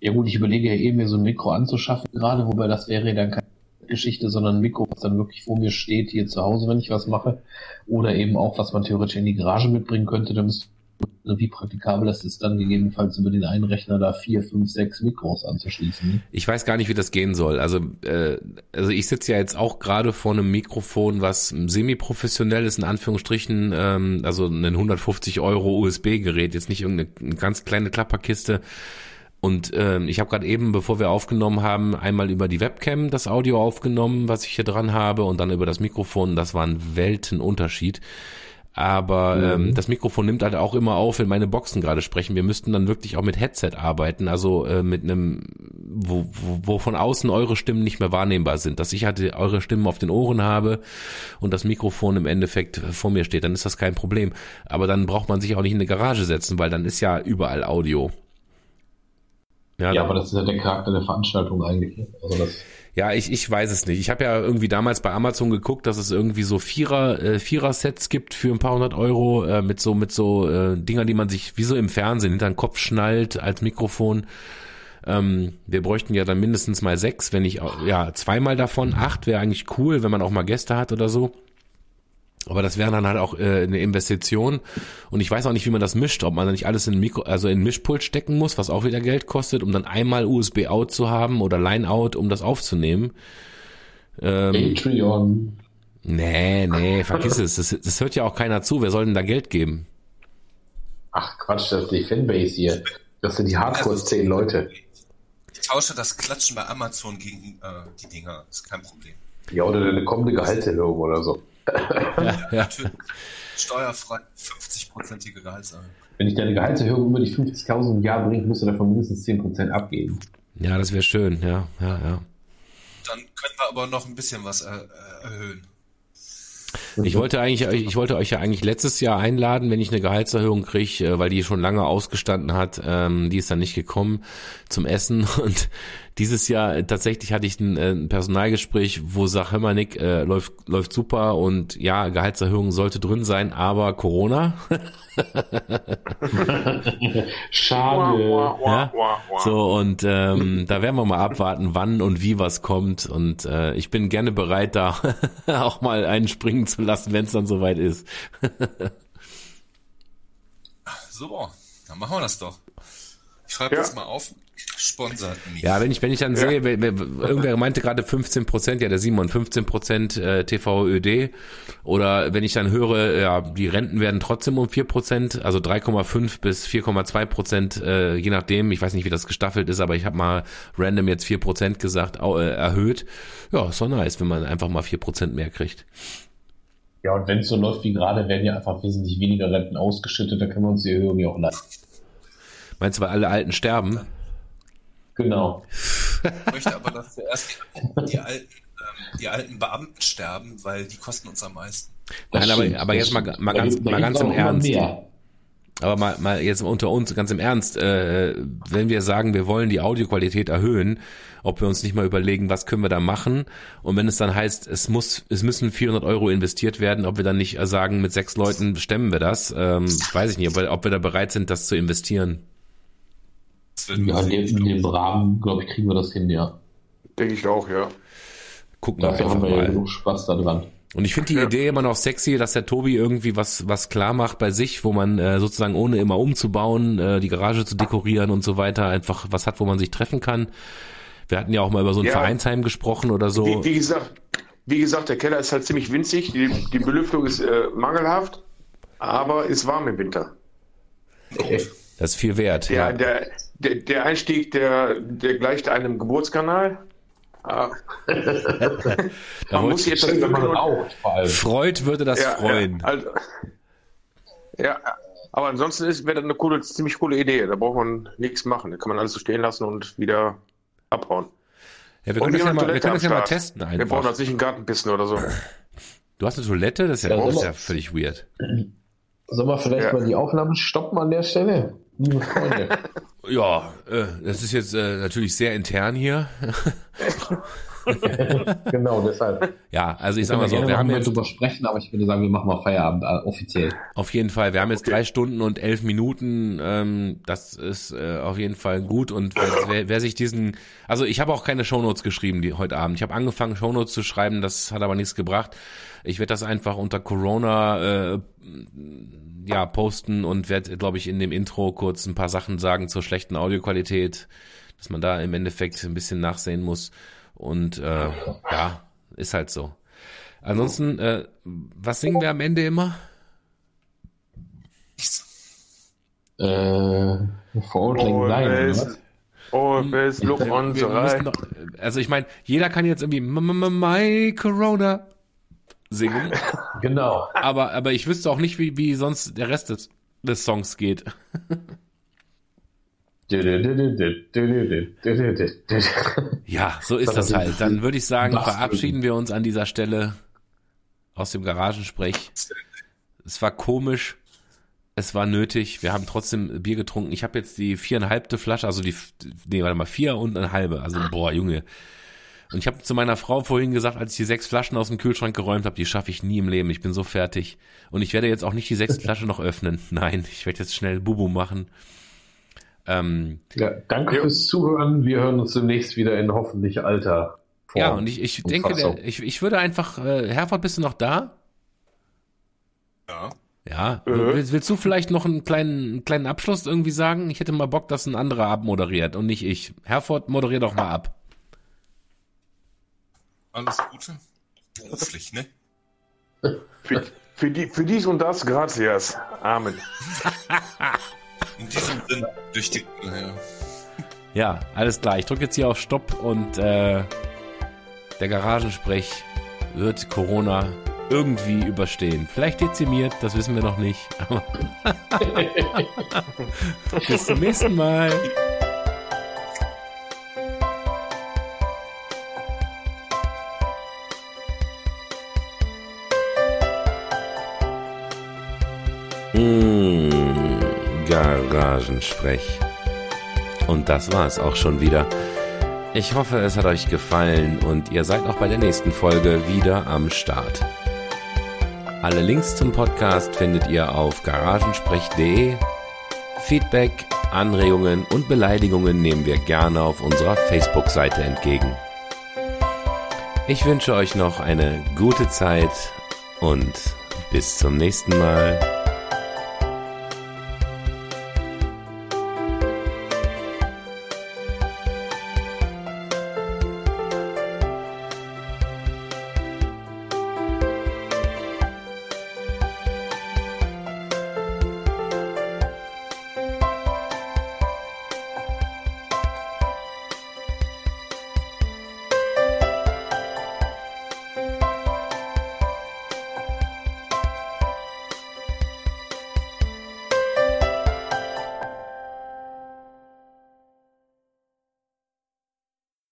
Ja gut, ich überlege ja eben, mir so ein Mikro anzuschaffen gerade, wobei das wäre ja dann keine Geschichte, sondern ein Mikro, was dann wirklich vor mir steht, hier zu Hause, wenn ich was mache. Oder eben auch, was man theoretisch in die Garage mitbringen könnte. Da müsste wie praktikabel das ist, dann gegebenenfalls über den einen Rechner da vier, fünf, sechs Mikros anzuschließen. Ich weiß gar nicht, wie das gehen soll. Also, äh, also ich sitze ja jetzt auch gerade vor einem Mikrofon, was semi-professionell ist, in Anführungsstrichen, ähm, also ein 150 Euro USB-Gerät, jetzt nicht irgendeine eine ganz kleine Klapperkiste. Und ähm, ich habe gerade eben, bevor wir aufgenommen haben, einmal über die Webcam das Audio aufgenommen, was ich hier dran habe, und dann über das Mikrofon. Das war ein Weltenunterschied. Aber ähm, das Mikrofon nimmt halt auch immer auf, wenn meine Boxen gerade sprechen. Wir müssten dann wirklich auch mit Headset arbeiten, also äh, mit einem, wo, wo, wo von außen eure Stimmen nicht mehr wahrnehmbar sind. Dass ich halt eure Stimmen auf den Ohren habe und das Mikrofon im Endeffekt vor mir steht, dann ist das kein Problem. Aber dann braucht man sich auch nicht in eine Garage setzen, weil dann ist ja überall Audio. Ja, da- aber das ist ja der Charakter der Veranstaltung eigentlich. Also das, Ja, ich, ich weiß es nicht. Ich habe ja irgendwie damals bei Amazon geguckt, dass es irgendwie so Vierer, äh, Vierer-Sets gibt für ein paar hundert Euro äh, mit so mit so äh, Dinger, die man sich wie so im Fernsehen hinter den Kopf schnallt als Mikrofon. Ähm, wir bräuchten ja dann mindestens mal sechs, wenn au- ja zweimal davon. Acht wäre eigentlich cool, wenn man auch mal Gäste hat oder so. Aber das wäre dann halt auch äh, eine Investition. Und ich weiß auch nicht, wie man das mischt, ob man dann nicht alles in ein Mikro, also in Mischpult stecken muss, was auch wieder Geld kostet, um dann einmal USB-Out zu haben oder Line-Out, um das aufzunehmen. Ähm, Patreon. nee, nee, vergiss es. Das, das hört ja auch keiner zu. Wer soll denn da Geld geben? Ach Quatsch, das ist die Fanbase hier. Das sind die Hardcore 10 Leute. Ich tausche das Klatschen bei Amazon gegen äh, die Dinger. Ist kein Problem. Ja, oder eine kommende Gehaltserhöhung oder so. Ja, Natürlich. <laughs> Steuerfrei 50-prozentige Gehaltserhöhung. Wenn ich deine Gehaltserhöhung über die 50.000 im Jahr bringe, musst du davon mindestens 10% abgeben. ja das wäre schön. Ja, ja, ja. Dann können wir aber noch ein bisschen was äh, äh, erhöhen. Ich wollte eigentlich, ich wollte euch ja eigentlich letztes Jahr einladen, wenn ich eine Gehaltserhöhung kriege, weil die schon lange ausgestanden hat. Ähm, die ist dann nicht gekommen zum Essen. <laughs> Und dieses Jahr äh, tatsächlich hatte ich ein, äh, ein Personalgespräch, wo sag, hör mal Nick, äh, läuft, läuft super und ja, Gehaltserhöhung sollte drin sein, aber Corona. <laughs> Schade. Ja? So, und ähm, da werden wir mal abwarten, wann und wie was kommt. Und äh, ich bin gerne bereit, da <laughs> auch mal einen springen zu lassen, wenn es dann soweit ist. <laughs> So, dann machen wir das doch. Ich schreibe Ja. das mal auf. Sponsert mich. Ja, wenn ich, wenn ich dann sehe, wer, wer, irgendwer meinte gerade 15 Prozent, ja der Simon, 15 Prozent äh, TVÖD. Oder wenn ich dann höre, ja, die Renten werden trotzdem um 4 Prozent, also 3,5 bis 4,2 Prozent, äh, je nachdem, ich weiß nicht, wie das gestaffelt ist, aber ich habe mal random jetzt 4 Prozent gesagt, äh, erhöht. Ja, ist doch nice, wenn man einfach mal 4 Prozent mehr kriegt. Ja, und wenn es so läuft wie gerade, werden ja einfach wesentlich weniger Renten ausgeschüttet, dann können wir uns die Erhöhung ja auch leisten. Meinst du, weil alle Alten sterben? Genau. Ich möchte aber, dass zuerst die, die, alten, ähm, die alten Beamten sterben, weil die kosten uns am meisten. Das Nein, aber- stimmt, aber jetzt mal- mal ganz- mal ganz im Ernst. Aber mal, mal jetzt unter uns ganz im Ernst, äh, wenn wir sagen, wir wollen die Audioqualität erhöhen, ob wir uns nicht mal überlegen, was können wir da machen? Und wenn es dann heißt, es muss, es müssen 400 Euro investiert werden, ob wir dann nicht äh, sagen, mit sechs Leuten stemmen wir das, ähm, weiß ich nicht, ob wir, ob wir da bereit sind, das zu investieren. Ja, in dem, in dem Rahmen, glaube ich, kriegen wir das hin, ja. Denke ich auch, ja. Gucken wir Dafür einfach haben wir ja mal. genug Spaß da dran. Und ich finde die Ja. Idee immer noch sexy, dass der Tobi irgendwie was was klar macht bei sich, wo man äh, sozusagen ohne immer umzubauen, äh, die Garage zu dekorieren und so weiter, einfach was hat, wo man sich treffen kann. Wir hatten ja auch mal über so ein Ja. Vereinsheim gesprochen oder so. Wie, wie, gesagt, wie gesagt, der Keller ist halt ziemlich winzig, die, die Belüftung ist äh, mangelhaft, aber ist warm im Winter. Das ist viel wert. Der, Ja. der, der, der Einstieg, der, der gleicht einem Geburtskanal. Ah, <laughs> Da man muss ich- jetzt Schön, wenn man ja, raucht, vor allem. Freud würde das freuen. Ja, also, ja, aber ansonsten ist wäre das eine coole, ziemlich coole Idee. Da braucht man nichts machen. Da kann man alles so stehen lassen und wieder abhauen. Ja, wir können das ja mal, wir können das ja mal testen Wir brauchen einfach. jetzt nicht einen Gartenpissen oder so. Du hast eine Toilette? Das ist ja, Ja, das ist soll ja man- völlig weird. Sollen wir vielleicht Ja. mal die Aufnahme stoppen an der Stelle? Liebe Freunde. Ja, äh, das ist jetzt äh, natürlich sehr intern hier. <laughs> genau, deshalb. Ja, also ich Ich sag mal so, wir haben jetzt drüber sprechen, aber ich würde sagen, wir machen mal Feierabend äh, offiziell. auf jeden Fall, wir haben jetzt drei Stunden und elf Minuten. Ähm, das ist äh, auf jeden Fall gut. Und wer, wer, wer sich diesen, also ich habe auch keine Shownotes geschrieben die heute Abend. Ich habe angefangen Shownotes zu schreiben, das hat aber nichts gebracht. Ich werde das einfach unter Corona äh, ja posten und werde, glaube ich, in dem Intro kurz ein paar Sachen sagen zur schlechten Audioqualität, dass man da im Endeffekt ein bisschen nachsehen muss. Und äh, ja, ist halt so. Ansonsten, äh, was singen wir am Ende immer? Äh, oder Always, was? Always look on the right. also ich meine, jeder kann jetzt irgendwie My Corona singen, <laughs> Genau. aber, aber ich wüsste auch nicht, wie, wie sonst der Rest des, des Songs geht. <laughs> Ja, so ist das halt. Dann würde ich sagen, verabschieden wir uns an dieser Stelle aus dem Garagensprech. Es war komisch. Es war nötig. Wir haben trotzdem Bier getrunken. Ich habe jetzt die viereinhalbte Flasche, also die, nee, warte mal, vier und eine halbe. Also, boah, Junge. Und ich habe zu meiner Frau vorhin gesagt, als ich die sechs Flaschen aus dem Kühlschrank geräumt habe, die schaffe ich nie im Leben. Ich bin so fertig. Und ich werde jetzt auch nicht die sechste Flasche noch öffnen. <laughs> Nein, ich werde jetzt schnell Bubu machen. Ähm, Ja, danke fürs Zuhören. Wir hören uns demnächst wieder in hoffentlich alter Form. Ja, und ich, ich und denke, der, ich, ich würde einfach, äh, Herford, bist du noch da? Ja. Ja. Äh. Willst, willst du vielleicht noch einen kleinen, einen kleinen Abschluss irgendwie sagen? Ich hätte mal Bock, dass ein anderer abmoderiert und nicht ich. Herford, moderier doch mal ab. Alles Gute. Beruflich, ne? Für, für, die, für dies und das, gracias. Amen. <laughs> In diesem Sinn, durch die. Naja. Ja, alles klar. Ich drücke jetzt hier auf Stopp und äh, der Garagensprech wird Corona irgendwie überstehen. Vielleicht dezimiert, das wissen wir noch nicht. Aber <laughs> <laughs> Bis zum nächsten Mal. Garagensprech. Und das war's auch schon wieder. Ich hoffe, es hat euch gefallen und ihr seid auch bei der nächsten Folge wieder am Start. Alle Links zum Podcast findet ihr auf garagensprech.de. Feedback, Anregungen und Beleidigungen nehmen wir gerne auf unserer Facebook-Seite entgegen. Ich wünsche euch noch eine gute Zeit und bis zum nächsten Mal.